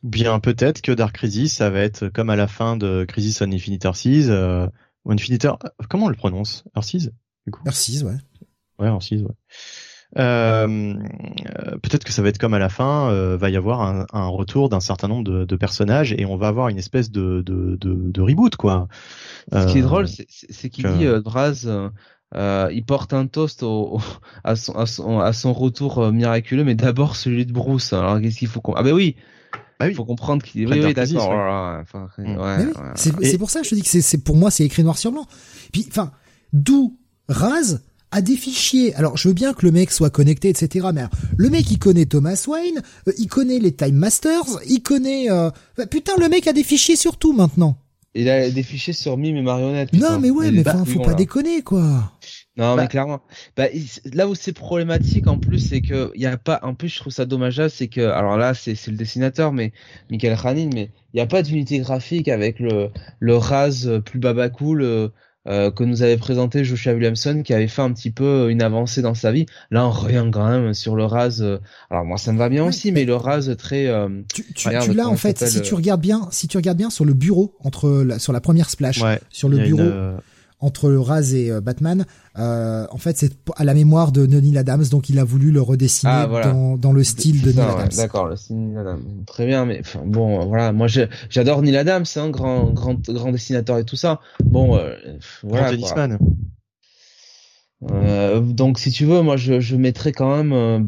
Bien, peut-être que Dark Crisis, ça va être comme à la fin de Crisis on Infinite Earths, euh, Infinite, comment on le prononce? Earths, du coup? Earths, ouais. Ouais, Earths, ouais. Euh, peut-être que ça va être comme à la fin, euh, va y avoir un, un retour d'un certain nombre de, de, personnages et on va avoir une espèce de, de, de, de reboot quoi. Ce qui est drôle, euh, c'est qu'il dit euh, Draz, euh, il porte un toast au, à, son, à, son, à, son, retour miraculeux, mais d'abord celui de Bruce. Alors qu'est-ce qu'il faut qu'on... Ah ben oui, bah oui. faut comprendre qu'il. Oui, oui, d'accord. Mm. c'est pour ça que je te dis que c'est pour moi c'est écrit noir sur blanc. Puis, enfin, d'où Raz a des fichiers. Alors, je veux bien que le mec soit connecté, etc. Mais le mec, il connaît Thomas Wayne, euh, il connaît les Time Masters, il connaît. Euh... Bah, putain, le mec a des fichiers sur tout maintenant. Il a des fichiers sur Mime et Marionnette. Non, mais ouais, mais faut pas déconner, quoi. Non, mais bah. clairement. Bah, là où c'est problématique en plus, c'est que il y a pas. En plus, je trouve ça dommageable, c'est que alors là, c'est le dessinateur, mais Michael Khanin, mais il n'y a pas d'unité graphique avec le le Raz plus baba cool. Euh, euh, que nous avait présenté Joshua Williamson qui avait fait un petit peu une avancée dans sa vie. Là, on revient quand même sur le Raz. Euh, alors moi, ça me va bien aussi, mais le Raz très. tu, tu, tu l'as en fait. Si tu regardes bien, si tu regardes bien sur le bureau entre la, sur la première splash, sur le bureau entre Raz et euh, Batman. Euh, en fait, c'est à la mémoire de Neil Adams, donc il a voulu le redessiner ah, dans, dans, le style de Neil Adams. D'accord, le style Neil Adams. Très bien, mais bon, voilà, moi j'adore Neil Adams, hein, grand, grand, grand dessinateur et tout ça. Bon, euh, voilà. Euh, donc si tu veux, moi je, je mettrais quand même, euh,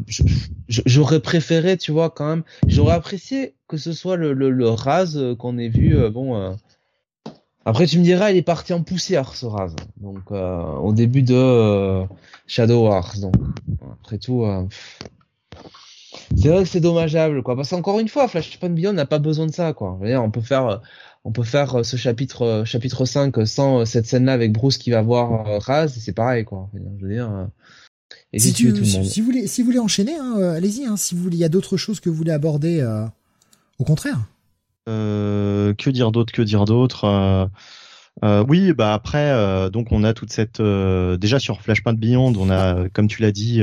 j'aurais préféré, tu vois, quand même, j'aurais apprécié que ce soit le, le, le Raz qu'on ait vu, bon, après, tu me diras, il est parti en poussière, ce Raz. Donc, euh, au début de euh, Shadow Wars. Donc, après tout, euh, c'est vrai que c'est dommageable, quoi. Parce qu'encore une fois, Flashpoint Beyond n'a pas besoin de ça, quoi. on peut faire, on peut faire ce chapitre, chapitre 5 sans cette scène-là avec Bruce qui va voir Raz, c'est pareil, quoi. Je veux dire. si, tu, si, vous voulez, si vous voulez enchaîner, hein, allez-y. Hein, si vous voulez, il y a d'autres choses que vous voulez aborder. au contraire. Euh, que dire d'autre Que dire d'autre euh, euh, oui, bah après, donc on a toute cette déjà sur Flashpoint Beyond, on a, comme tu l'as dit,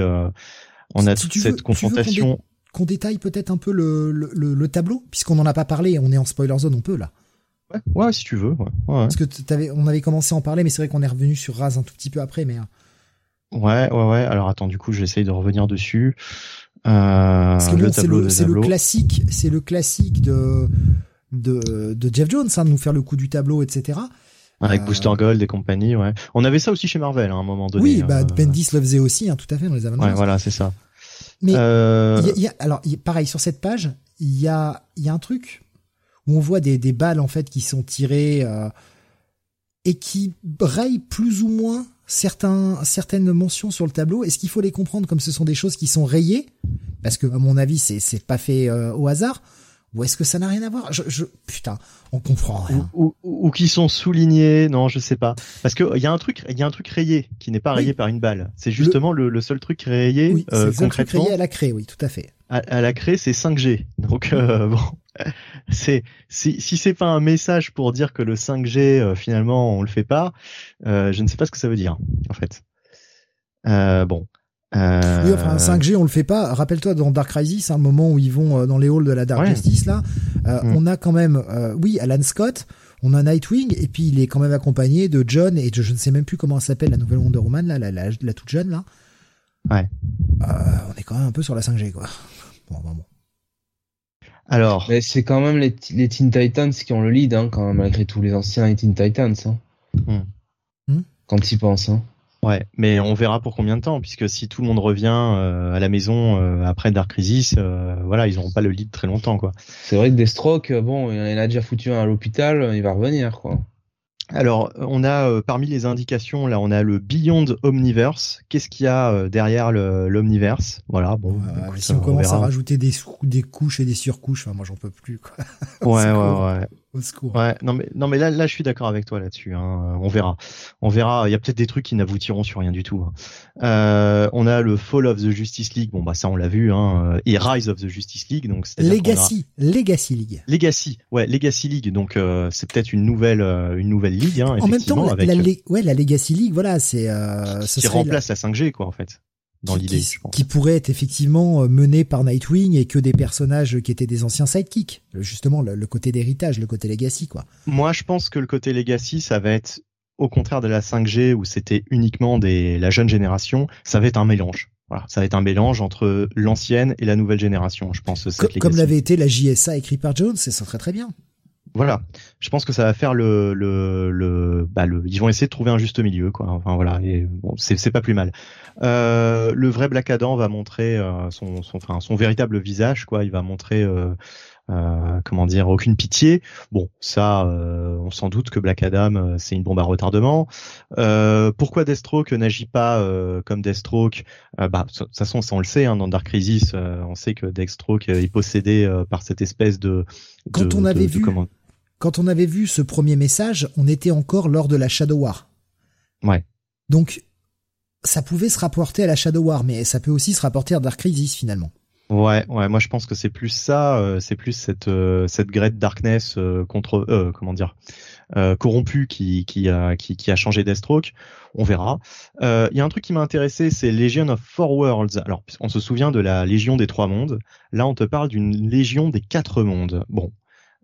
on a toute cette confrontation. Qu'on détaille peut-être un peu le, le, le tableau, puisqu'on n'en a pas parlé, on est en spoiler zone, on peut là. Ouais, ouais si tu veux. Ouais, Parce que avais, on avait commencé à en parler, mais c'est vrai qu'on est revenu sur Raz un tout petit peu après, mais. Ouais, ouais, ouais. Alors attends, du coup, j'essaye de revenir dessus. Euh, c'est le, le, classique, c'est le classique de de, de Jeff Jones, hein, de nous faire le coup du tableau, etc. Avec euh, Booster Gold et compagnie, ouais. On avait ça aussi chez Marvel hein, à un moment donné. Oui, bah, euh, Bendis le faisait aussi, hein, tout à fait, dans les Avengers. Ouais, voilà, c'est ça. Mais, euh... y a, alors, pareil, sur cette page, il y a, y a un truc où on voit des, des balles, en fait, qui sont tirées euh, et qui rayent plus ou moins certains, certaines mentions sur le tableau. Est-ce qu'il faut les comprendre comme ce sont des choses qui sont rayées? Parce que, à mon avis, c'est, c'est pas fait au hasard ou est-ce que ça n'a rien à voir je, je, Putain, on comprend rien. Ou, ou, ou, qui sont soulignés, non, je sais pas. Parce que il y a un truc, il y a un truc rayé qui n'est pas rayé par une balle. C'est justement le... Le, seul truc rayé oui, euh, concrètement. Rayé à la craie, oui, tout à fait. À, la craie, c'est 5G. Donc euh, bon, c'est si si c'est pas un message pour dire que le 5G euh, finalement on le fait pas, euh, je ne sais pas ce que ça veut dire en fait. Euh, bon. Euh... Oui, enfin, 5G, on le fait pas. Rappelle-toi dans Dark Crisis, un hein, moment où ils vont euh, dans les halls de la Dark Justice, là, euh, mm. on a quand même, euh, oui, Alan Scott, on a Nightwing, et puis il est quand même accompagné de John, et je, ne sais même plus comment s'appelle la nouvelle Wonder Woman, là, la, la, la, toute jeune, là. Ouais. on est quand même un peu sur la 5G, quoi. Bon, bon, bon. Alors. Mais c'est quand même les, les, Teen Titans qui ont le lead, hein, quand même, malgré tous les anciens Teen Titans, hein. Mm. Mm. Quand ils pensent, hein. Ouais, mais on verra pour combien de temps, puisque si tout le monde revient euh, à la maison euh, après Dark Crisis, euh, voilà, ils n'auront pas le lead très longtemps, quoi. C'est vrai que Deathstroke, bon, il a déjà foutu un à l'hôpital, il va revenir, quoi. Alors, on a parmi les indications, là, on a le Beyond Omniverse. Qu'est-ce qu'il y a derrière l'Omniverse? Voilà, bon. si on, commence à rajouter des, des couches et des surcouches, enfin, moi, j'en peux plus, quoi. ouais, ouais, ouais. Ouais, non mais non mais là là je suis d'accord avec toi là-dessus. Hein. On verra, on verra. Il y a peut-être des trucs qui n'aboutiront sur rien du tout. Hein. Euh, on a le Fall of the Justice League. Bon bah ça on l'a vu. Hein. Et Rise of the Justice League. Donc Legacy, Legacy League. Legacy, ouais Legacy League. Donc euh, c'est peut-être une nouvelle euh, une nouvelle ligue. Hein, en même temps, la, la, ouais la Legacy League, voilà, c'est euh, qui remplace la... la 5G quoi en fait dans l'idée, je pense. Qui pourrait être effectivement euh, mené par Nightwing et que des personnages qui étaient des anciens sidekicks. Justement, le, côté d'héritage, le côté legacy, quoi. Moi, je pense que le côté legacy, ça va être au contraire de la 5G où c'était uniquement des la jeune génération, ça va être un mélange. Voilà, ça va être un mélange entre l'ancienne et la nouvelle génération, je pense. Cette comme, comme l'avait été la JSA écrit par Jones, c'est ça très très bien. Voilà, je pense que ça va faire le le le, bah le ils vont essayer de trouver un juste milieu quoi. Enfin voilà, et bon, c'est c'est pas plus mal. Euh, le vrai Black Adam va montrer euh, son son enfin son véritable visage quoi. Il va montrer euh, euh, comment dire, aucune pitié. Bon, ça, euh, on s'en doute que Black Adam, c'est une bombe à retardement. pourquoi Deathstroke n'agit pas comme Deathstroke? Bah, de toute façon, ça on le sait, hein, dans Dark Crisis, on sait que Deathstroke est possédé par cette espèce de. Quand on avait vu, quand on avait vu ce premier message, on était encore lors de la Shadow War. Ouais. Donc, ça pouvait se rapporter à la Shadow War, mais ça peut aussi se rapporter à Dark Crisis finalement. Ouais, ouais, moi je pense que c'est plus ça, euh, c'est plus cette euh, cette Great Darkness euh, contre euh, comment dire corrompue qui qui a qui, qui a changé Deathstroke. On verra. Il y a un truc qui m'a intéressé, c'est Legion of Four Worlds. Alors, on se souvient de la Légion des trois mondes. Là, on te parle d'une Légion des quatre mondes. Bon,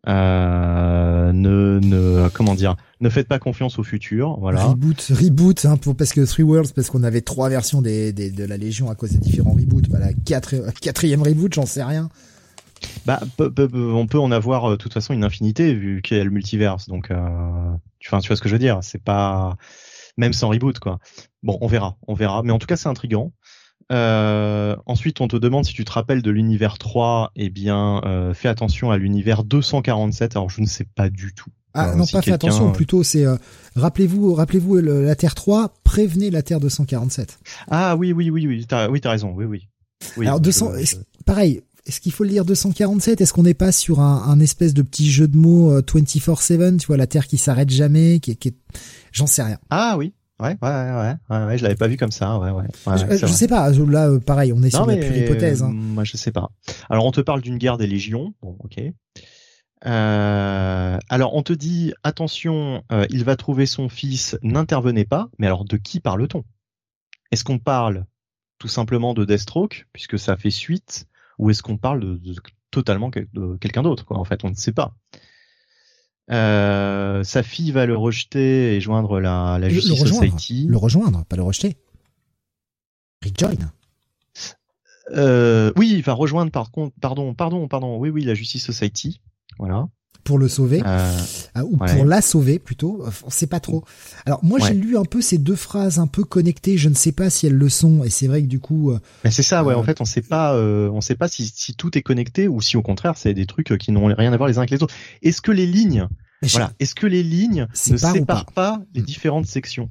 euh, ne, ne, comment dire, ne faites pas confiance au futur. Voilà. Reboot, reboot, hein, pour, parce que Three Worlds, parce qu'on avait trois versions des, des, de la Légion à cause des différents reboots. Voilà, quatre, quatrième reboot, j'en sais rien. Bah, on peut en avoir euh, de toute façon une infinité vu qu'il y a le multiverse. Donc, euh, tu, tu vois ce que je veux dire. C'est pas même sans reboot quoi. Bon, on verra, on verra. Mais en tout cas, c'est intriguant. Euh, ensuite, on te demande si tu te rappelles de l'univers 3. Eh bien, euh, fais attention à l'univers 247. Alors, je ne sais pas du tout. Ah non, pas fait attention. Plutôt, c'est euh, rappelez-vous, rappelez-vous la Terre 3. Prévenez la Terre 247. Ah oui, oui, oui, oui. T'as, oui, t'as raison. Oui, oui. oui Alors 200. pareil. Est-ce qu'il faut le lire 247 Est-ce qu'on n'est pas sur un, un, espèce de petit jeu de mots 24/7 Tu vois, la Terre qui s'arrête jamais, qui, qui... j'en sais rien. Ah oui, Ouais, ouais, ouais, ouais, ouais, je l'avais pas vu comme ça, ouais, ouais. je, sais pas, là, euh, pareil, on est sur la pure hypothèse. Hein. Moi, je sais pas. Alors, on te parle d'une guerre des légions, bon, ok. Euh, alors, on te dit, attention, euh, il va trouver son fils, n'intervenez pas. Mais alors, de qui parle-t-on? Est-ce qu'on parle tout simplement de Deathstroke, puisque ça fait suite, ou est-ce qu'on parle de, de totalement de quelqu'un d'autre, quoi En fait, on ne sait pas. Euh, sa fille va le rejeter et joindre la, la Justice le Society. Le rejoindre, pas le rejeter. Rejoin. Euh, oui, il va rejoindre par contre, pardon, pardon, pardon. Oui, oui, la Justice Society. Voilà pour le sauver. Euh, euh, ou pour la sauver plutôt. On sait pas trop. Alors moi j'ai lu un peu ces deux phrases un peu connectées. Je ne sais pas si elles le sont. Et c'est vrai que du coup euh, mais c'est ça ouais. En fait on sait pas on sait pas si, si tout est connecté ou si au contraire c'est des trucs qui n'ont rien à voir les uns avec les autres. Est-ce que les lignes voilà. Est-ce que les lignes ne séparent pas. les hmm. différentes sections?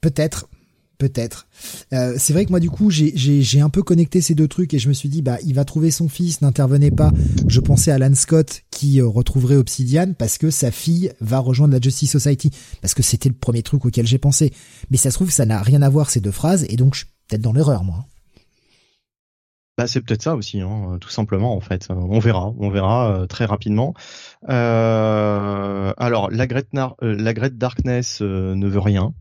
Peut-être Peut-être. Euh, c'est vrai que moi du coup j'ai un peu connecté ces deux trucs et je me suis dit bah il va trouver son fils, n'intervenez pas. Je pensais à Alan Scott qui euh, retrouverait Obsidian parce que sa fille va rejoindre la Justice Society parce que c'était le premier truc auquel j'ai pensé. Mais ça se trouve ça n'a rien à voir ces deux phrases et donc je suis peut-être dans l'erreur moi. Bah c'est peut-être ça aussi, hein, tout simplement en fait. On verra, on verra euh, très rapidement. alors la Great Darkness ne veut rien.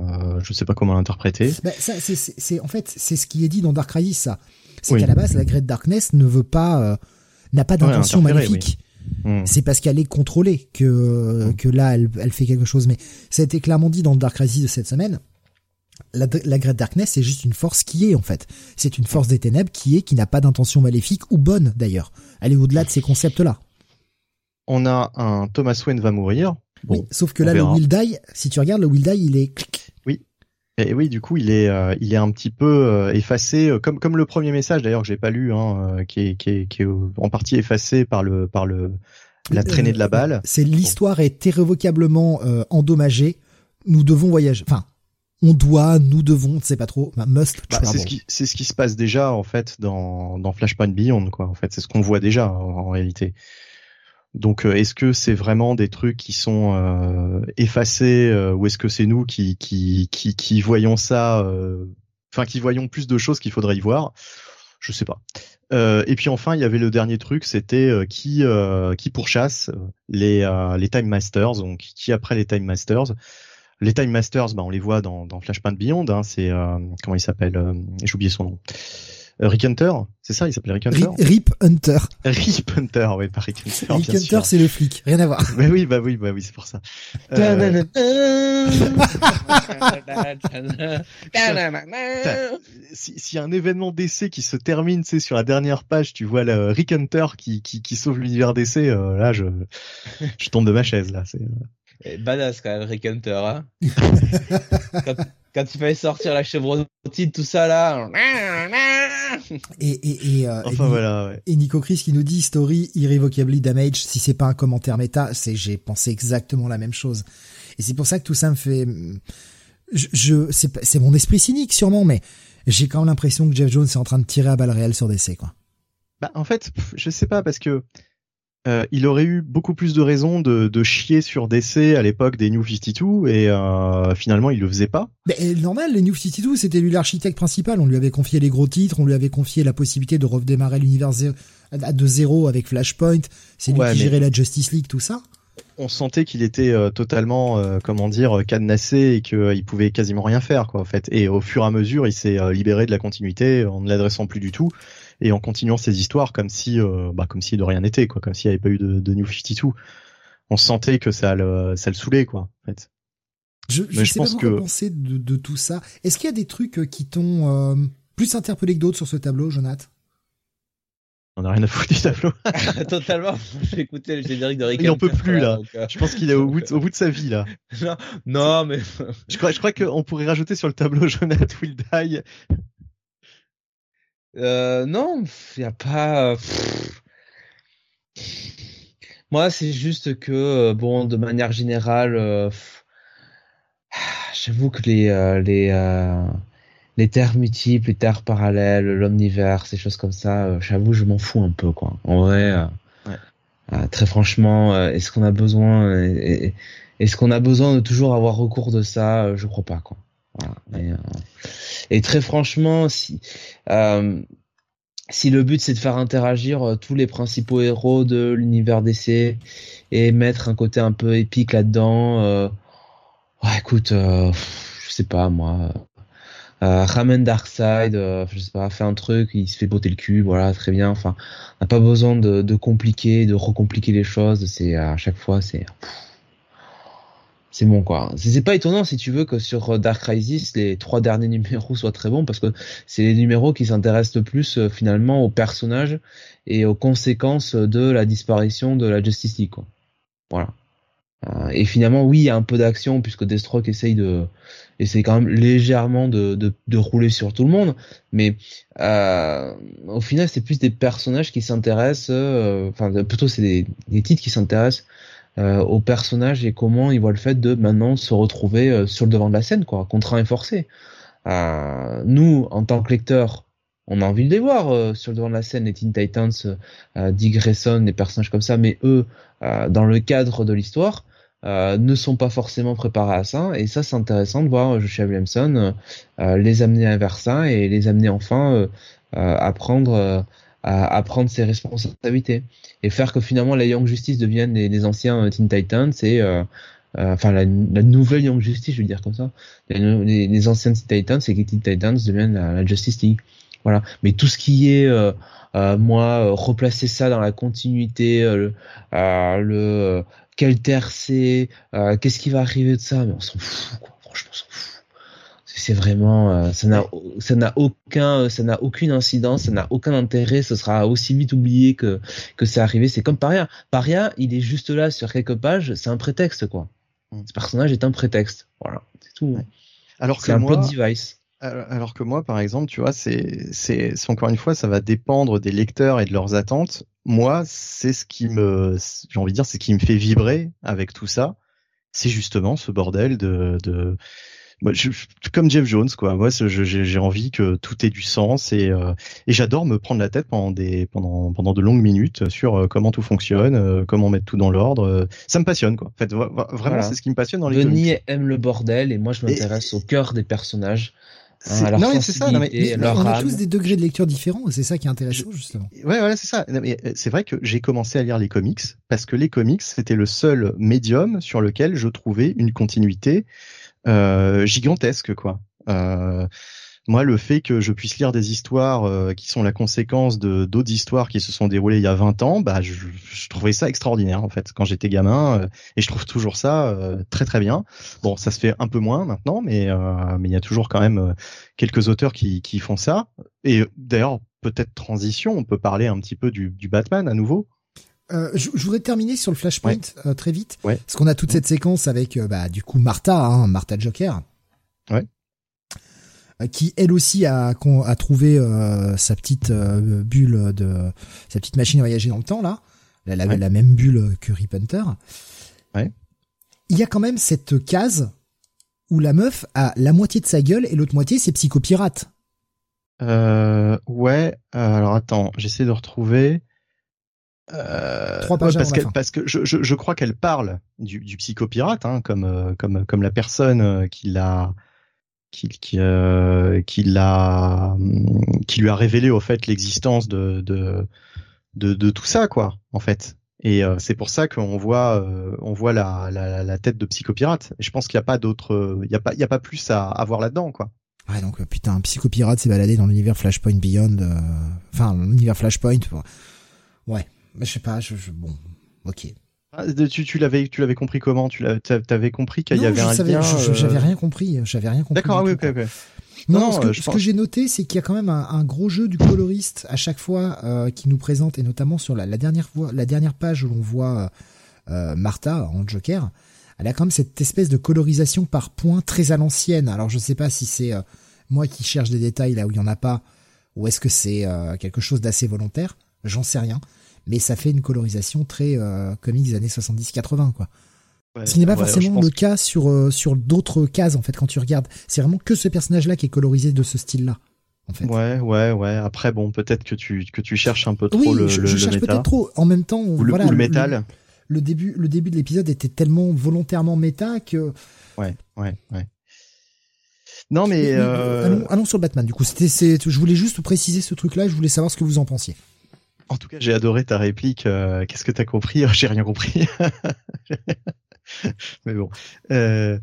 Euh, je sais pas comment l'interpréter. Bah, ça, c'est, en fait, c'est ce qui est dit dans Dark Crisis, ça. C'est qu'à la base, la Great Darkness ne veut pas, euh, n'a pas d'intention maléfique. Hmm. C'est parce qu'elle est contrôlée que hmm. que là, elle, elle fait quelque chose. Mais ça a été clairement dit dans Dark Crisis de cette semaine. La, la Great Darkness, c'est juste une force qui est en fait. C'est une force des ténèbres qui est, qui n'a pas d'intention maléfique ou bonne d'ailleurs. Elle est au-delà de ces concepts-là. On a un Thomas Wayne va mourir oui, sauf que là, le Will Die, si tu regardes, le Will Die, il est... Oui. Et oui, du coup, il est, euh, il est un petit peu euh, effacé, euh, comme comme le premier message d'ailleurs que j'ai pas lu, hein, qui est qui est qui est en partie effacé par le par le la traînée de la balle. C'est l'histoire est irrévocablement endommagée. Nous devons voyager. Enfin, on doit, nous devons, c'est pas trop, bah, must. Bah, c'est ce qui c'est ce qui se passe déjà en fait dans dans Flashpoint Beyond quoi. En fait, c'est ce qu'on voit déjà en réalité. Donc euh, est-ce que c'est vraiment des trucs qui sont euh, effacés euh, ou est-ce que c'est nous qui, qui, qui, voyons ça, enfin qui voyons plus de choses qu'il faudrait y voir? Je sais pas. et puis enfin il y avait le dernier truc, c'était qui qui pourchasse les les Time Masters, donc qui après les Time Masters? Les Time Masters, bah, on les voit dans, dans Flashpoint Beyond. Hein, c'est comment il s'appelle J'ai oublié son nom. Euh, Rick Hunter, c'est ça, il s'appelle Rick Hunter. Rip Hunter. Rip Hunter, oui, pas Rick Hunter. Rick Hunter, c'est le flic, rien à voir. bah oui, bah oui, bah oui, c'est pour ça. si, si un événement d'essai qui se termine, c'est sur la dernière page, tu vois le Rick Hunter qui, qui, qui sauve l'univers d'essai, euh, là, je, je tombe de ma chaise, là. C'est, euh. badass quand même, Rick Hunter, hein. quand, quand il fallait sortir la chevrotine, tout ça là. Et, et, et, euh, enfin, voilà, et Nico Chris qui nous dit story irrevocably damage. Si c'est pas un commentaire méta, c'est j'ai pensé exactement la même chose. Et c'est pour ça que tout ça me fait, je, je c'est mon esprit cynique sûrement, mais j'ai quand même l'impression que Jeff Jones est en train de tirer à balles réelles sur DC quoi. Bah en fait, je sais pas parce que euh, il aurait eu beaucoup plus de raisons de, de chier sur DC à l'époque des New 52 et euh, finalement il le faisait pas. Mais euh, normal, les New 52 c'était lui l'architecte principal, on lui avait confié les gros titres, on lui avait confié la possibilité de redémarrer l'univers de zéro avec Flashpoint, c'est lui qui gérait la Justice League, tout ça. On sentait qu'il était euh, totalement, comment dire, cadenassé et qu'il pouvait quasiment rien faire, quoi, en fait. Et au fur et à mesure, il s'est libéré de la continuité en ne l'adressant plus du tout et en continuant ces histoires comme si, euh, bah, comme si de rien n'était, quoi, comme s'il n'y avait pas eu de, de New 52. On sentait que ça le, ça le saulait, quoi, en fait. Je, je, sais pense pas que penser de, de, tout ça. Est-ce qu'il y a des trucs euh, qui t'ont euh, plus interpellé que d'autres sur ce tableau, Jonathan? On a rien à foutre du tableau. Totalement. J'ai écouté le générique de Rick. Il en peut plus là. Je pense qu'il est au bout, de, au bout de sa vie là. Non, non mais. je crois, je crois qu'on pourrait rajouter sur le tableau Jonathan Will Die euh, non, il y a pas. Moi, c'est juste que, euh, bon, de manière générale, euh, j'avoue que les les les terres multiples, les terres parallèles, l'omniverse, ces choses comme ça, j'avoue, je m'en fous un peu, quoi. En vrai, très franchement, est-ce qu'on a besoin, est-ce qu'on a besoin de toujours avoir recours de ça? Je crois pas, quoi. Euh, et, très franchement, si euh, si le but c'est de faire interagir euh, tous les principaux héros de l'univers DC et mettre un côté un peu épique là-dedans, écoute, je sais pas moi. Ramène Darkseid, je sais pas, fait un truc, il se fait botter le cul, voilà, très bien. Enfin, on n'a pas besoin de, de compliquer, de recompliquer les choses. C'est à chaque fois, c'est c'est bon quoi. C'est pas étonnant si tu veux que sur Dark Crisis les trois derniers numéros soient très bons parce que c'est les numéros qui s'intéressent le plus euh, finalement aux personnages et aux conséquences de la disparition de la Justice League quoi. Voilà. Euh, et finalement oui il y a un peu d'action puisque Deathstroke essaye de essaye quand même légèrement de, de, rouler sur tout le monde mais euh, au final c'est plus des personnages qui s'intéressent euh, enfin plutôt c'est des, titres qui s'intéressent euh, au personnage et comment il voit le fait de maintenant se retrouver euh, sur le devant de la scène, quoi, contraint et forcé. Euh, nous, en tant que lecteurs, on a envie de les voir sur le devant de la scène, les Teen Titans, Dick Grayson, des personnages comme ça, mais eux, dans le cadre de l'histoire, ne sont pas forcément préparés à ça. Et ça, c'est intéressant de voir Joshua Williamson les amener vers ça et les amener enfin à prendre à, prendre ses responsabilités et faire que finalement la Young Justice devienne les, anciens euh, Teen Titans et euh, euh, enfin la, nouvelle Young Justice, je veux dire comme ça, les, les, anciens Teen Titans et que Teen Titans deviennent la, Justice League. Voilà. Mais tout ce qui est moi replacer ça dans la continuité, le, le quelle terre c'est, qu'est-ce qui va arriver de ça, mais on s'en fout quoi. Franchement, on s'en fout c'est vraiment euh, ça n'a ça n'a aucun ça n'a aucune incidence ça n'a aucun intérêt ce sera aussi vite oublié que que c'est arrivé. C'est comme Paria. Paria il est juste là sur quelques pages c'est un prétexte quoi. Mm. ce personnage est un prétexte. Voilà. C'est tout. Alors c'est un plot device. alors que moi par exemple tu vois c'est c'est encore une fois ça va dépendre des lecteurs et de leurs attentes. Moi c'est ce qui me j'ai envie de dire c'est ce qui me fait vibrer avec tout ça. C'est justement ce bordel de, de moi, je, comme Jeff Jones, quoi. Moi, j'ai envie que tout ait du sens et, euh, et j'adore me prendre la tête pendant des pendant pendant de longues minutes sur euh, comment tout fonctionne, euh, comment mettre tout dans l'ordre. ça me passionne, quoi. En fait, vraiment, c'est ce qui me passionne dans les Denis aime le bordel et moi, je m'intéresse au cœur des personnages. Hein, non mais c'est ça, non, mais, on a tous des degrés de lecture différents, c'est ça qui est intéressant justement. Ouais, voilà, c'est ça. C'est vrai que j'ai commencé à lire les comics parce que les comics c'était le seul médium sur lequel je trouvais une continuité euh, gigantesque quoi. Euh, moi, le fait que je puisse lire des histoires euh, qui sont la conséquence de d'autres histoires qui se sont déroulées il y a 20 ans, bah, je, je trouvais ça extraordinaire en fait quand j'étais gamin, et je trouve toujours ça très très bien. Bon, ça se fait un peu moins maintenant, mais mais il y a toujours quand même quelques auteurs qui qui font ça. Et d'ailleurs, peut-être transition, on peut parler un petit peu du, du Batman à nouveau. Euh, je, voudrais terminer sur le Flashpoint euh, très vite, parce qu'on a toute cette séquence avec euh, bah, du coup Martha, hein, Martha Joker. Ouais. qui elle aussi a, a trouvé sa petite bulle de sa petite machine à voyager dans le temps là. La même bulle que Rip Hunter. Ouais. Il y a quand même cette case où la meuf a la moitié de sa gueule et l'autre moitié c'est psychopirate. Euh, ouais. alors attends, j'essaie de retrouver. Euh, Trois pages parce, parce que je, je, je crois qu'elle parle du, du psychopirate, hein, comme euh, comme comme la personne euh, qui l'a qui qui, euh, qui l'a qui lui a révélé au fait l'existence de, de de de tout ça quoi en fait. Et euh, c'est pour ça qu'on voit on voit la, la, la tête de psychopirate. Et je pense qu'il n'y a pas d'autre il y a pas il y a pas plus à, à voir là-dedans quoi. Ouais donc putain un psychopirate s'est baladé dans l'univers Flashpoint Beyond enfin l'univers Flashpoint. Ouais mais je sais pas, je, bon, ok. Ah, tu, tu l'avais tu l'avais compris comment? Tu avais compris qu'il y avait un lien J'avais euh, rien compris. J'avais rien compris. D'accord, oui, ok, ok. Non, ce que, ce que j'ai noté, c'est qu'il y a quand même un, un, gros jeu du coloriste à chaque fois euh, qui nous présente, et notamment sur la, la dernière fois, la dernière page où l'on voit euh, Martha en Joker. Elle a quand même cette espèce de colorisation par points très à l'ancienne. Alors je sais pas si c'est euh, moi qui cherche des détails là où il y en a pas, ou est-ce que c'est euh, quelque chose d'assez volontaire. J'en sais rien mais ça fait une colorisation très euh, comics des années 70-80 quoi. Ce qui n'est pas forcément le cas sur euh, sur d'autres cases en fait quand tu regardes. C'est vraiment que ce personnage-là qui est colorisé de ce style-là. En fait. Ouais, ouais, ouais. Après, bon, peut-être que tu que tu cherches un peu trop le, je, je cherche peut-être trop. En même temps, ou voilà, le, métal. Le, début, le début de l'épisode était tellement volontairement méta que. Ouais, ouais, ouais. Non, mais, euh... allons, allons, sur Batman. Du coup, c'était, je voulais juste préciser ce truc-là. Je voulais savoir ce que vous en pensiez. En tout cas, j'ai adoré ta réplique. Euh, qu'est-ce que t'as compris? J'ai rien compris. Mais bon. Euh,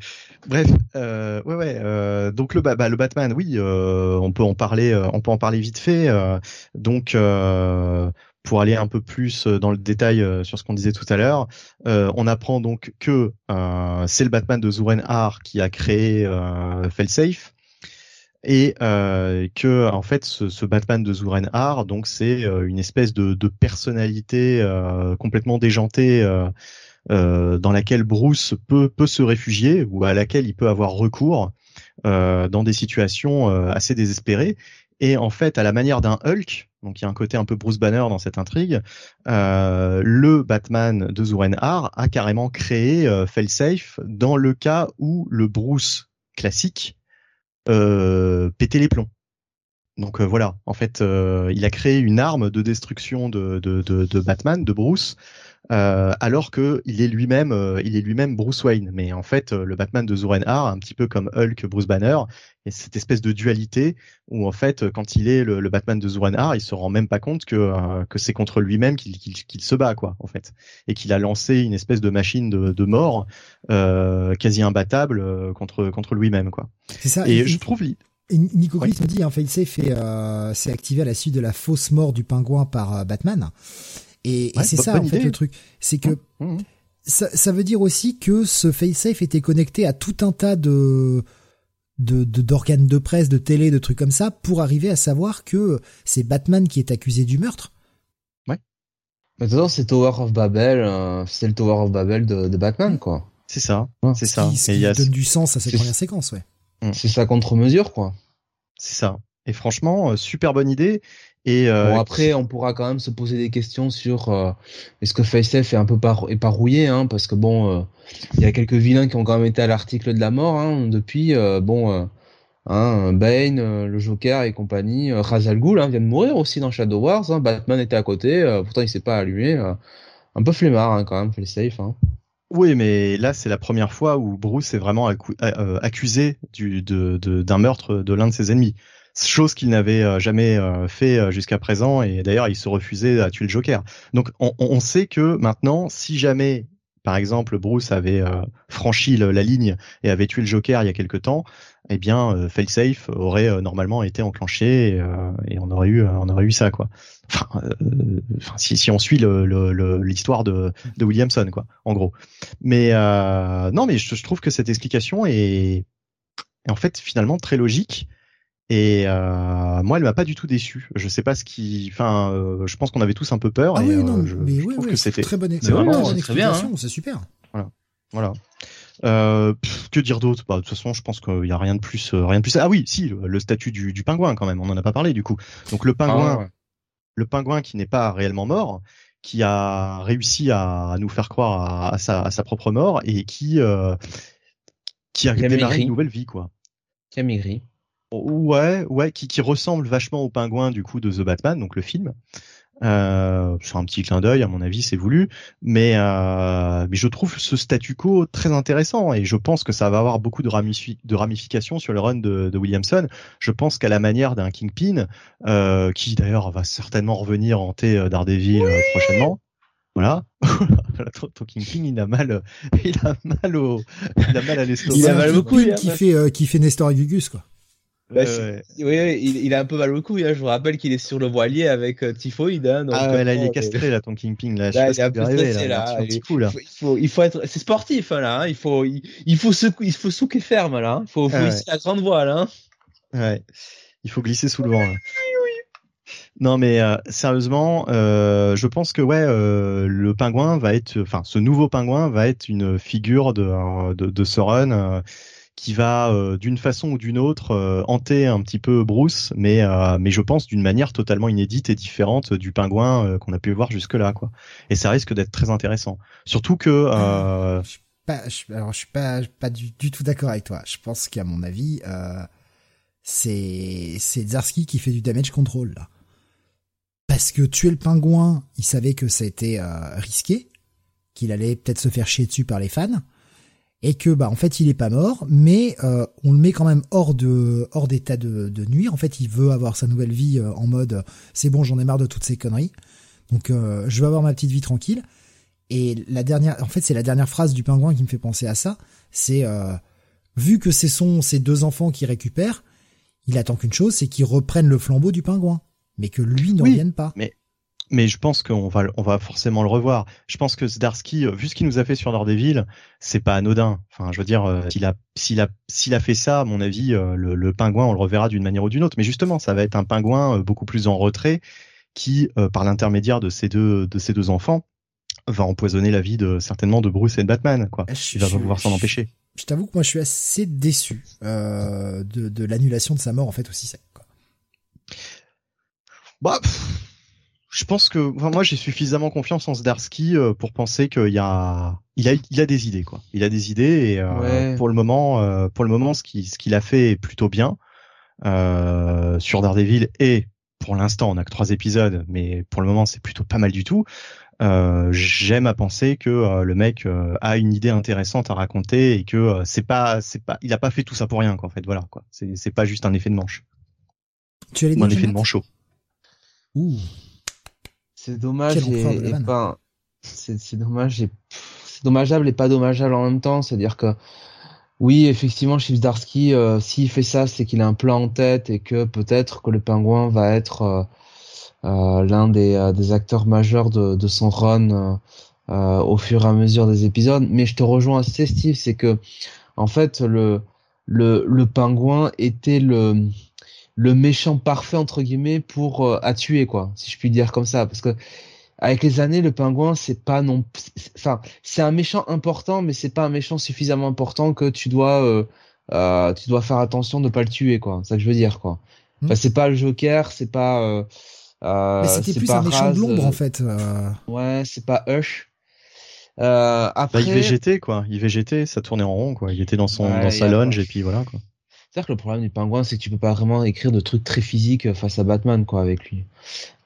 bref, euh, ouais, ouais. Donc le, bah, le Batman, oui, on peut en parler. on peut en parler vite fait. donc pour aller un peu plus dans le détail sur ce qu'on disait tout à l'heure, on apprend donc que c'est le Batman de Zuren Har qui a créé euh, Safe et euh, que en fait ce, Batman de Zuren Har donc c'est euh, une espèce de, personnalité euh, complètement déjantée euh, dans laquelle Bruce peut peut se réfugier ou à laquelle il peut avoir recours dans des situations assez désespérées. Et en fait à la manière d'un Hulk donc il y a un côté un peu Bruce Banner dans cette intrigue le Batman de Zuren Har a carrément créé Failsafe dans le cas où le Bruce classique péter les plombs. Donc euh, voilà, en fait, euh, il a créé une arme de destruction de, de, de, de Batman, de Bruce, euh, alors que il est lui-même, il est lui-même Bruce Wayne. Mais en fait, le Batman de Zoren Har, un petit peu comme Hulk, Bruce Banner, et cette espèce de dualité où en fait, quand il est le, Batman de Zoren Har, il se rend même pas compte que que c'est contre lui-même qu'il se bat, quoi, en fait, et qu'il a lancé une espèce de machine de, de mort quasi imbattable contre contre lui-même, quoi. C'est ça. Et, je trouve et Nico Chris me dit, hein, Failsafe euh, s'est activé à la suite de la fausse mort du pingouin par euh, Batman. Et, et c'est ça en fait le truc, c'est que mmh, mmh. ça, ça, veut dire aussi que ce Failsafe était connecté à tout un tas de de d'organes de, presse, de télé, de trucs comme ça, pour arriver à savoir que c'est Batman qui est accusé du meurtre. Ouais. Maintenant, c'est Tower of Babel, euh, c'est le Tower of Babel de, de Batman, quoi. C'est ça, c'est ça. Ce qui, donne du sens à cette première séquence, ouais. C'est sa contre-mesure, quoi. C'est ça. Et franchement, euh, super bonne idée. Et euh, bon, après, on pourra quand même se poser des questions sur euh, est-ce que FaceF est un peu par est pas rouillé, hein, parce que bon, il y a quelques vilains qui ont quand même été à l'article de la mort hein, depuis. bon, hein, Bane, le Joker et compagnie, Ra's al Ghul vient de mourir aussi dans Shadow Wars. Batman était à côté, pourtant il s'est pas allumé. un peu flemmard quand même, FaceF. Hein. Oui, mais là, c'est la première fois où Bruce est vraiment euh, accusé du, de, d'un meurtre de l'un de ses ennemis. Chose qu'il n'avait euh, jamais euh, fait jusqu'à présent, et d'ailleurs, il se refusait à tuer le Joker. Donc, on, sait que maintenant, si jamais par exemple, Bruce avait franchi la ligne et avait tué le Joker il y a quelque temps, eh bien, euh, Failsafe aurait normalement été enclenché et, on aurait eu, on aurait eu ça, quoi enfin, euh, si, on suit l'histoire de, Williamson, quoi, en gros. Mais euh, non, mais je, trouve que cette explication est en fait finalement très logique. Et euh, moi, elle m'a pas du tout déçu. Je sais pas ce qui, enfin, euh, je pense qu'on avait tous un peu peur. Ah et, oui, non, je, mais je oui, trouve oui, que c'était très bonne, c'est vraiment, bonne explication, hein. c'est super. Voilà, voilà. Euh, que dire d'autre? Bah, De toute façon, je pense qu'il y a rien de plus, euh, rien de plus. Ah oui, si, le, statut du, du, pingouin quand même. On en a pas parlé du coup. Donc le pingouin, ah, le pingouin qui n'est pas réellement mort, qui a réussi à, nous faire croire à, sa, à, sa, propre mort et qui euh, qui a, démarré une nouvelle vie quoi. Qui a maigri. Ouais, ouais, qui, qui ressemble vachement au pingouin du coup de The Batman, donc le film. Euh, c'est un petit clin d'œil, à mon avis, c'est voulu, mais euh, mais je trouve ce statu quo très intéressant et je pense que ça va avoir beaucoup de, de ramifications sur le run de, de Williamson. Je pense qu'à la manière d'un Kingpin, euh, qui d'ailleurs va certainement revenir hanter euh, Daredevil euh, prochainement. Voilà. ton, Kingpin, il a mal, il a mal au, il a mal à l'estomac. Il a mal au cou. Qui fait, euh, qui fait Nestor Gugus, quoi. Bah, oui, il, a un peu mal au cou. Hein. Je vous rappelle qu'il est sur le voilier avec euh, Typhoïde. Hein, donc, ah ouais, là, il est castré, là, ton Kingpin. Là, là, il peu stressé, là. Il, faut, il, faut, il faut être, c'est sportif, hein, là. Hein. Il faut, il, il faut secouer, il faut souquer ferme, là. Hein. Il faut, faut ah, la grande voile, hein. Ouais. Il faut glisser sous le vent, là. Non mais euh, sérieusement, euh, je pense que ouais, euh, le pingouin va être, enfin ce nouveau pingouin va être une figure de de, de ce run euh, qui va euh, d'une façon ou d'une autre euh, hanter un petit peu Bruce, mais euh, mais je pense d'une manière totalement inédite et différente du pingouin qu'on a pu voir jusque là quoi. Et ça risque d'être très intéressant. Surtout que je suis pas, alors je suis pas pas du, tout d'accord avec toi. Je pense qu'à mon avis c'est c'est Zarski qui fait du damage control là. Parce que tuer le pingouin, il savait que ça a été risqué, qu'il allait peut-être se faire chier dessus par les fans et que bah en fait il est pas mort, mais euh, on le met quand même hors de hors d'état de, de nuire. En fait, il veut avoir sa nouvelle vie euh, en mode c'est bon, j'en ai marre de toutes ces conneries. Donc euh, je veux avoir ma petite vie tranquille. Et la dernière, en fait, c'est la dernière phrase du pingouin qui me fait penser à ça. C'est vu que ce sont ces deux enfants qui récupèrent, il attend qu'une chose, c'est qu'ils reprennent le flambeau du pingouin, mais que lui n'en vienne pas. Mais mais je pense qu'on va, on va forcément le revoir. Je pense que Zdarsky, euh, vu ce qu'il nous a fait sur Daredevil, c'est pas anodin. Enfin, je veux dire, euh, s'il a, s'il a, s'il a fait ça, à mon avis, euh, le, le pingouin, on le reverra d'une manière ou d'une autre. Mais justement, ça va être un pingouin beaucoup plus en retrait, qui, par l'intermédiaire de ces deux, de ces deux enfants, va empoisonner la vie de certainement de Bruce et de Batman. Quoi. Ah, Il va pouvoir s'en empêcher. Je t'avoue que moi, je suis assez déçu de, de l'annulation de sa mort en fait aussi sec. Bah je pense que enfin, moi j'ai suffisamment confiance en Zdarsky euh, pour penser qu'il y a il a il a des idées quoi. Il a des idées et euh, pour le moment euh, pour le moment ce qu'il ce qu'il a fait est plutôt bien sur Daredevil et pour l'instant on a que trois épisodes mais pour le moment c'est plutôt pas mal du tout. J'aime à penser que le mec a une idée intéressante à raconter et que c'est pas c'est pas il a pas fait tout ça pour rien quoi en fait voilà quoi. C'est c'est pas juste un effet de manche. Tu as un effet de manchot. Ouh. C'est dommage et, pas. C'est dommage et c'est dommageable et pas dommageable en même temps. C'est-à-dire que oui, effectivement, Chief Darsky, euh, s'il fait ça, c'est qu'il a un plan en tête et que peut-être que le pingouin va être euh, euh, l'un des, des, acteurs majeurs de, de son run au fur et à mesure des épisodes. Mais je te rejoins assez, Steve, c'est que en fait le le, le pingouin était le le méchant parfait entre guillemets pour euh, à tuer quoi, si je puis dire comme ça, parce que avec les années le pingouin c'est pas non, enfin c'est un méchant important, mais c'est pas un méchant suffisamment important que tu dois euh, euh, tu dois faire attention de pas le tuer quoi, c'est ça que je veux dire quoi. Enfin, c'est pas le Joker, c'est pas euh, mais c'était plus un méchant de l'ombre en fait. Ouais, c'est pas Hush. Euh, après... Bah, il végétait quoi, il végétait, ça tournait en rond quoi. Il était dans son dans sa lounge et puis voilà quoi. C'est-à-dire que le problème du pingouin, c'est que tu peux pas vraiment écrire de trucs très physiques face à Batman, quoi, avec lui.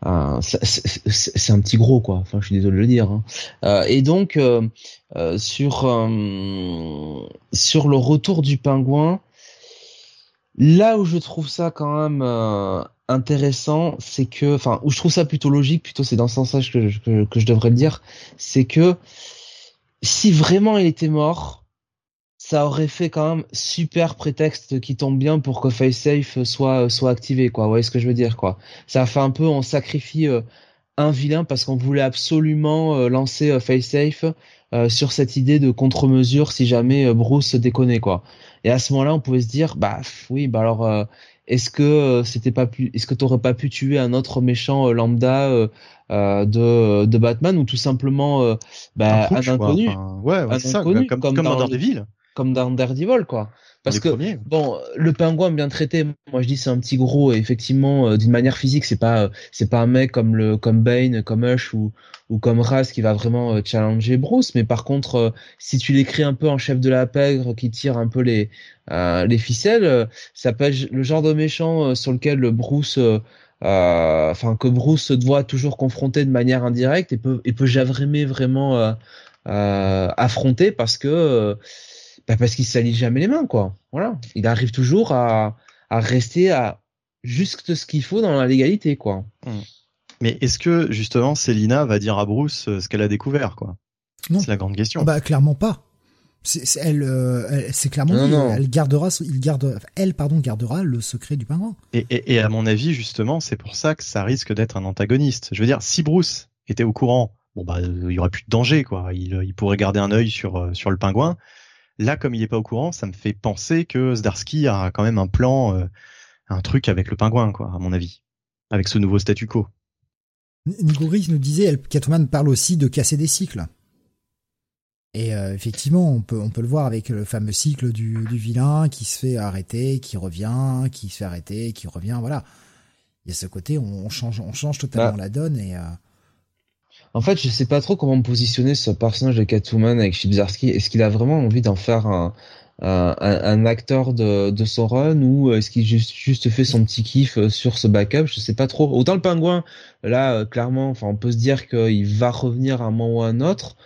Euh, c'est un petit gros, quoi. Enfin, je suis désolé de le dire. Hein. Euh, et donc, euh, euh sur euh, le retour du pingouin, là où je trouve ça quand même euh, intéressant, c'est que, enfin, où je trouve ça plutôt logique, plutôt c'est dans ce sens-là que je devrais le dire, c'est que si vraiment il était mort ça aurait fait quand même super prétexte qui tombe bien pour que FaceSafe soit soit activé quoi. Vous voyez ce que je veux dire quoi. Ça a fait un peu on sacrifie euh, un vilain parce qu'on voulait absolument euh, lancer euh, FaceSafe sur cette idée de contre-mesure si jamais Bruce déconnait quoi. Et à ce moment-là, on pouvait se dire bah oui, bah alors est-ce que c'était pas pu est-ce que t'aurais pas pu tuer un autre méchant lambda de de Batman ou tout simplement bah, un, inconnu? ouais, ouais ça, comme, comme, comme, dans Daredevil comme dans Daredevil, quoi. Parce que bon, le pingouin bien traité, moi je dis c'est un petit gros et effectivement euh, d'une manière physique c'est pas c'est pas un mec comme le comme Bane, comme Hush ou ou comme Raz qui va vraiment euh, challenger Bruce, mais par contre euh, si tu l'écris un peu en chef de la pègre qui tire un peu les les ficelles, ça peut être le genre de méchant sur lequel le Bruce enfin que Bruce se doit toujours confronter de manière indirecte et peut et peut jamais vraiment affronter parce que bah parce qu'il s'allie jamais les mains, quoi. Voilà. Il arrive toujours à, à rester à juste ce qu'il faut dans la légalité, quoi. Hmm. Mais est-ce que justement Célina va dire à Bruce euh, ce qu'elle a découvert, quoi? Non. C'est la grande question. Bah clairement pas. C'est elle, euh, c'est clairement non, non. elle gardera, il garde, elle pardon gardera le secret du pingouin. Et, et, et à mon avis justement, c'est pour ça que ça risque d'être un antagoniste. Je veux dire, si Bruce était au courant, bon bah il y aurait plus de danger quoi. Il, il pourrait garder un œil sur euh, sur le pingouin. Là, comme il n'est pas au courant, ça me fait penser que Zdarsky a quand même un plan, euh, un truc avec le pingouin, quoi, à mon avis, avec ce nouveau statu quo. Nico Gris nous disait, Catwoman parle aussi de casser des cycles. Et euh, effectivement, on peut on peut le voir avec le fameux cycle du, du vilain qui se fait arrêter, qui revient, qui se fait arrêter, qui revient. Voilà. Il y a ce côté, on, change on change totalement bah. la donne et. Euh, en fait, je sais pas trop comment me positionner sur ce personnage de Catwoman avec Chibzarski. Est-ce qu'il a vraiment envie d'en faire un, un, un, acteur de, de son run ou est-ce qu'il juste, juste fait son petit kiff euh, sur ce backup? Je sais pas trop. Autant le pingouin, là, euh, clairement, enfin, on peut se dire qu'il va revenir à un moment ou à un autre.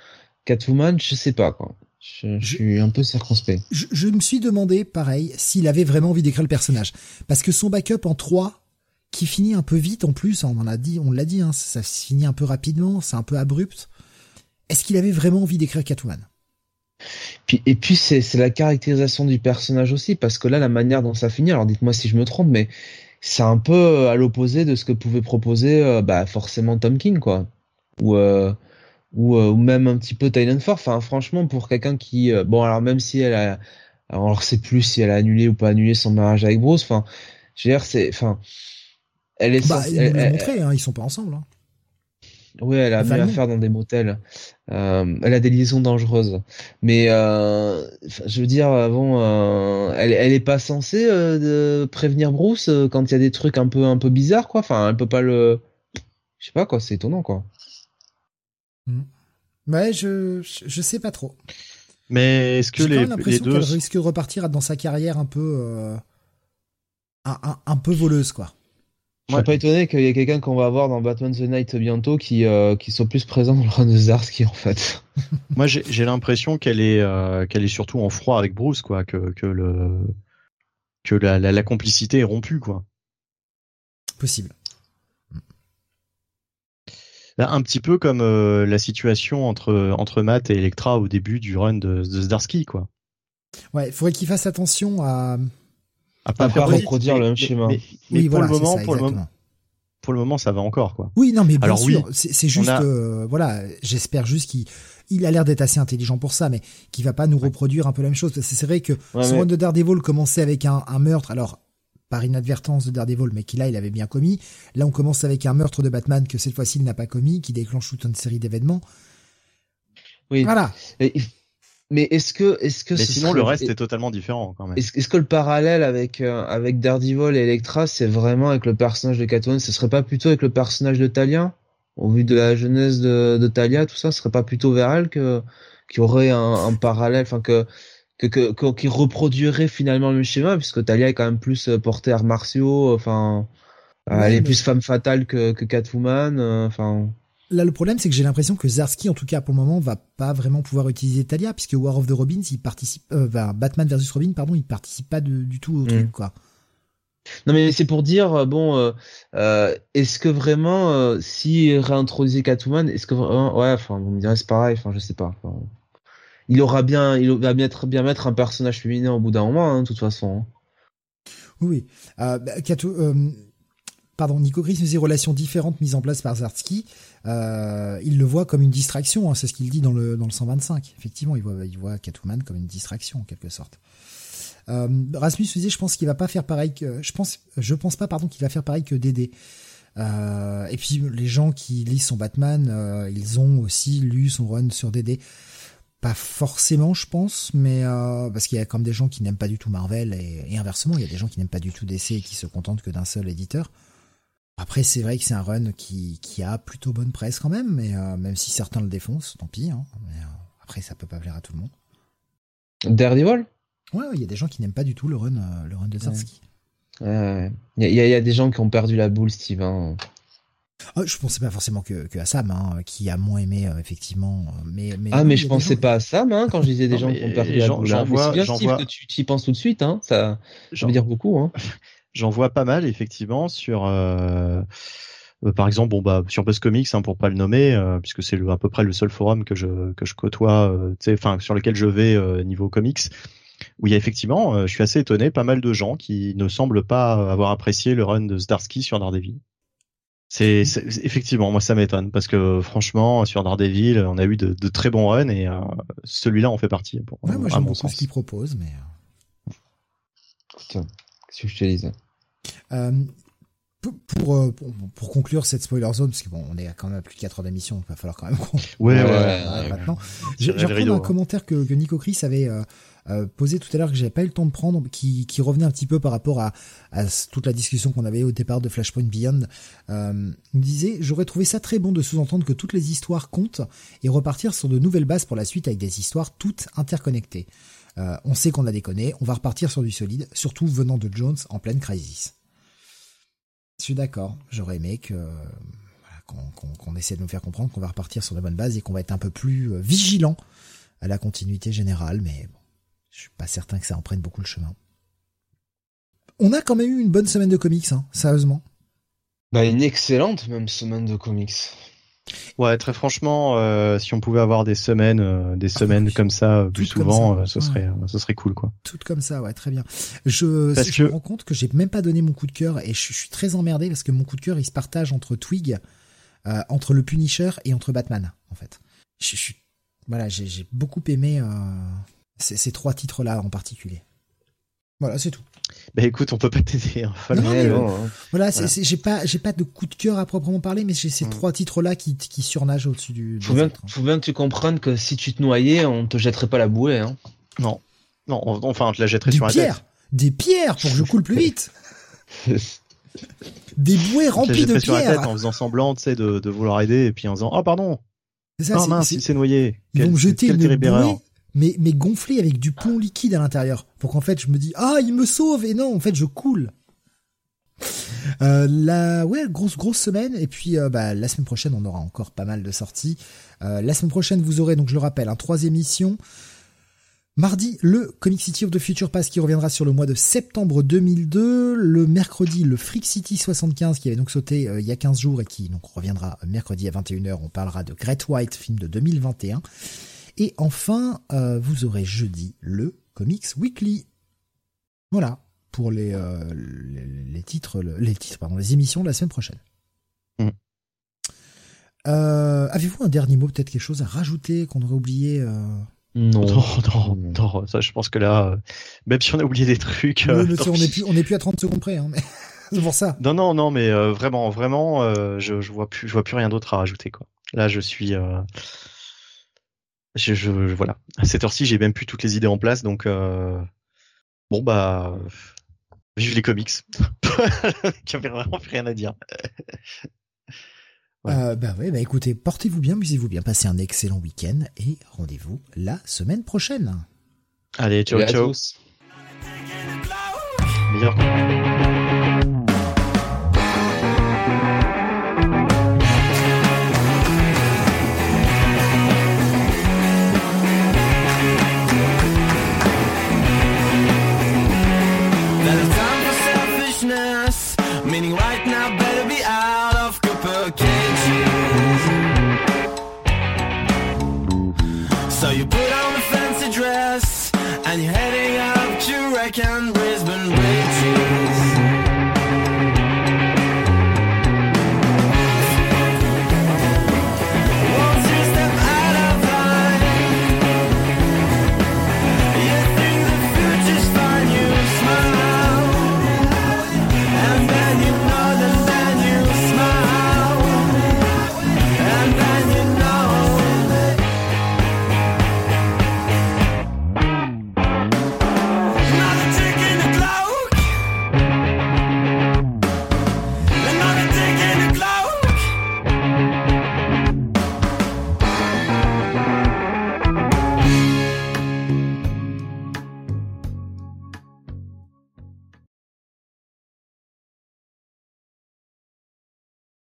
Catwoman, je sais pas quoi. Je, je, suis un peu circonspect. Je, je, me suis demandé, pareil, s'il avait vraiment envie d'écrire le personnage. Parce que son backup en 3, qui finit un peu vite en plus. On en dit, on l'a dit, hein, ça finit un peu rapidement, c'est un peu abrupt. Est-ce qu'il avait vraiment envie d'écrire Catwoman? Et puis c'est la caractérisation du personnage aussi, parce que là, la manière dont ça finit, alors dites-moi si je me trompe, mais c'est un peu à l'opposé de ce que pouvait proposer euh, bah, forcément Tom King, quoi. Ou, euh, ou, euh, même un petit peu Tynan Ford. Enfin, franchement, pour quelqu'un qui... bon, alors même si elle a... Alors, on ne sait plus si elle a annulé ou pas annulé son mariage avec Bruce. Enfin, je veux dire, c'est... elle est bah, ils elle, montré, hein, ils sont pas ensemble. Hein. Oui, elle a mieux à faire dans des motels. Euh, elle a des liaisons dangereuses. Mais euh, je veux dire, bon, euh, elle, elle est pas censée euh, de prévenir Bruce euh, quand il y a des trucs un peu un peu bizarres, quoi. Enfin, elle peut pas le. Je sais pas quoi, c'est étonnant, quoi. Mm. Ouais, je, je sais pas trop. Mais est-ce que les, l'impression qu'elle risque de repartir dans sa carrière un peu un, un, un peu voleuse, quoi. Je suis pas étonné qu'il y ait quelqu'un qu'on va avoir dans Batman the Night bientôt qui euh, qui soit plus présent dans le run de Zarsky en fait. Moi j'ai l'impression qu'elle est euh, qu'elle est surtout en froid avec Bruce quoi que que le que la, la, complicité est rompue quoi. Possible. un petit peu comme euh, la situation entre entre Matt et Electra au début du run de, de Zdarsky quoi. Ouais, il faudrait qu'il fasse attention à à pas, pas reproduire le même schéma. Mais, pour le moment, pour le moment, pour le moment, ça va encore quoi. Oui, non, mais bien Alors, sûr, c'est juste, euh, voilà, j'espère juste qu'il il a l'air d'être assez intelligent pour ça, mais qu'il va pas nous reproduire un peu la même chose. C'est vrai que ouais, son run de Daredevil commençait avec un, un meurtre, alors par inadvertance de Daredevil, mais qu'il là, il avait bien commis. Là, on commence avec un meurtre de Batman que cette fois-ci il n'a pas commis, qui déclenche toute une série d'événements. Oui. Voilà. Mais est-ce que, est-ce que mais sinon le reste est totalement différent quand même. Est-ce, que le parallèle avec euh, avec Daredevil et Electra, c'est vraiment avec le personnage de Catwoman Ce serait pas plutôt avec le personnage de Talia Au vu de la jeunesse de, de Talia, tout ça, ce serait pas plutôt vers elle que qui aurait un, un parallèle, enfin que que, que, qui reproduirait finalement le schéma, puisque Talia est quand même plus euh, portée arts martiaux, enfin, elle est plus femme fatale que, que Catwoman, euh, enfin. Là, le problème, c'est que j'ai l'impression que Zarsky, en tout cas pour le moment, va pas vraiment pouvoir utiliser Talia, puisque War of the Robins, il participe, euh, Batman versus Robin, pardon, il participe pas du tout au mm. truc, quoi. Non, mais c'est pour dire, euh, bon, euh, euh, est-ce que vraiment, euh, si réintroduisait Catwoman, est-ce que vraiment, ouais, enfin, vous me direz c'est pareil, enfin, je sais pas. il aura bien, il va bien, bien mettre un personnage féminin au bout d'un moment, hein, de toute façon. Hein. Oui, bah, pardon, Nico Gris nous dit relations différentes mises en place par Zarsky. Euh, il le voit comme une distraction, hein, c'est ce qu'il dit dans le dans le 125. Effectivement, il voit il voit Catwoman comme une distraction en quelque sorte. Euh, Rasmus disait, je pense qu'il va pas faire pareil que je pense je pense pas pardon qu'il va faire pareil que Dédé. Euh, et puis les gens qui lisent son Batman, euh, ils ont aussi lu son run sur Dédé. pas forcément, je pense, mais parce qu'il y a comme des gens qui n'aiment pas du tout Marvel et, inversement, il y a des gens qui n'aiment pas du tout DC et qui se contentent que d'un seul éditeur. Après, c'est vrai que c'est un run qui, qui a plutôt bonne presse quand même, mais euh, même si certains le défoncent, tant pis. Hein, mais, euh, après, ça peut pas plaire à tout le monde. Daredevil? Ouais, il y a des gens qui n'aiment pas du tout le run, le run de Zarsky. Il y, y, a des gens qui ont perdu la boule, Steve. Hein. Oh, je pensais pas forcément que, à Sam, hein, qui a moins aimé euh, effectivement. Mais, mais ah, mais je pensais pas à Sam hein, quand je disais des gens qui ont perdu la boule. J'en vois, bien vois... que tu y penses tout de suite. Hein, ça, veut dire beaucoup. J'en vois pas mal effectivement sur. Euh... Euh, par exemple, bon bah sur Buzz Comics, hein, pour pas le nommer, euh, puisque c'est à peu près le seul forum que je que je côtoie, enfin sur lequel je vais niveau comics, où il y a effectivement, je suis assez étonné, pas mal de gens qui ne semblent pas avoir apprécié le run de Zdarsky sur Daredevil. C'est effectivement moi ça m'étonne parce que franchement sur Daredevil on a eu de, de très bons runs et euh, celui-là en fait partie. Pour, ouais, moi j'aime beaucoup ce qu'il propose mais. Qu'est-ce que je te disais euh, pour, euh, pour, pour, conclure cette spoiler zone, parce que bon, on est quand même à plus de 4 heures d'émission, il va falloir quand même qu'on. Ouais, ouais, ouais, Maintenant, j'ai repris un commentaire que, que Nico Chris avait euh, euh, posé tout à l'heure que j'avais pas eu le temps de prendre, qui, qui revenait un petit peu par rapport à, à toute la discussion qu'on avait au départ de Flashpoint Beyond. Euh, il disait, j'aurais trouvé ça très bon de sous-entendre que toutes les histoires comptent et repartir sur de nouvelles bases pour la suite avec des histoires toutes interconnectées. Euh, on sait qu'on a déconné, on va repartir sur du solide, surtout venant de Jones en pleine crisis. Je suis d'accord, j'aurais aimé que qu'on essaie de nous faire comprendre qu'on va repartir sur de bonnes bases et qu'on va être un peu plus euh, vigilant à la continuité générale, mais bon, je suis pas certain que ça en prenne beaucoup le chemin. On a quand même eu une bonne semaine de comics, hein, sérieusement. Bah une excellente même semaine de comics. Ouais, très franchement, euh, si on pouvait avoir des semaines, euh, des ah, semaines comme ça euh, plus souvent, ce serait, ce serait cool, quoi. Toutes comme ça, ouais, très bien. Je, je me rends compte que j'ai même pas donné mon coup de cœur et je, suis très emmerdé parce que mon coup de cœur il se partage entre Twig, entre le Punisher et entre Batman, en fait. Je, voilà, j'ai beaucoup aimé ces trois titres-là en particulier. Voilà, c'est tout. Bah écoute, on peut pas t'aider. Hein. Hein. Voilà, j'ai pas, j'ai pas de coup de cœur à proprement parler, mais j'ai ces mm. trois titres-là qui, qui surnagent au-dessus du. Faut bien, faut bien que tu comprennes que si tu te noyais, on te jetterait pas la bouée. Hein. Non, non, enfin on te la jetterait sur la tête. Des pierres pour que je coule plus vite. des bouées remplies de pierres. sur la tête en faisant semblant, tu sais, de, de vouloir aider et puis en disant, oh pardon. C'est ça, oh, mince, il s'est noyé. Ils vont me jeter une bouée mais, gonflé avec du plomb liquide à l'intérieur. Pour qu'en fait, je me dis, ah, il me sauve, et non, en fait, je coule. Euh, la ouais grosse grosse semaine et puis euh, bah, la semaine prochaine on aura encore pas mal de sorties. Euh, la semaine prochaine vous aurez donc je le rappelle un trois émissions. Mardi le Comic City of the Future Pass qui reviendra sur le mois de septembre 2002. Le mercredi le Freak City 75 qui avait donc sauté il y a 15 jours et qui donc reviendra mercredi à 21h. On parlera de Great White film de 2021. Et enfin, euh, vous aurez jeudi le Comics Weekly. Voilà pour les, euh, les, titres, les titres, pardon, les émissions de la semaine prochaine. Mm. Euh, avez-vous un dernier mot, peut-être quelque chose à rajouter qu'on aurait oublié non. non. non, ça je pense que là, même si on a oublié des trucs. on n'est plus, on est plus à 30 secondes près, hein, c'est pour ça. Non, non, non, mais vraiment, vraiment, je, je vois plus, je vois plus rien d'autre à rajouter quoi. Là, je suis, je, je, voilà. À cette heure-ci, j'ai même plus toutes les idées en place, donc euh... bon bah, vive les comics. J'avais vraiment plus rien à dire. Euh, bah ouais, bah écoutez, portez-vous bien, amusez-vous bien, passez un excellent week-end et rendez-vous la semaine prochaine. Allez, ciao, ciao.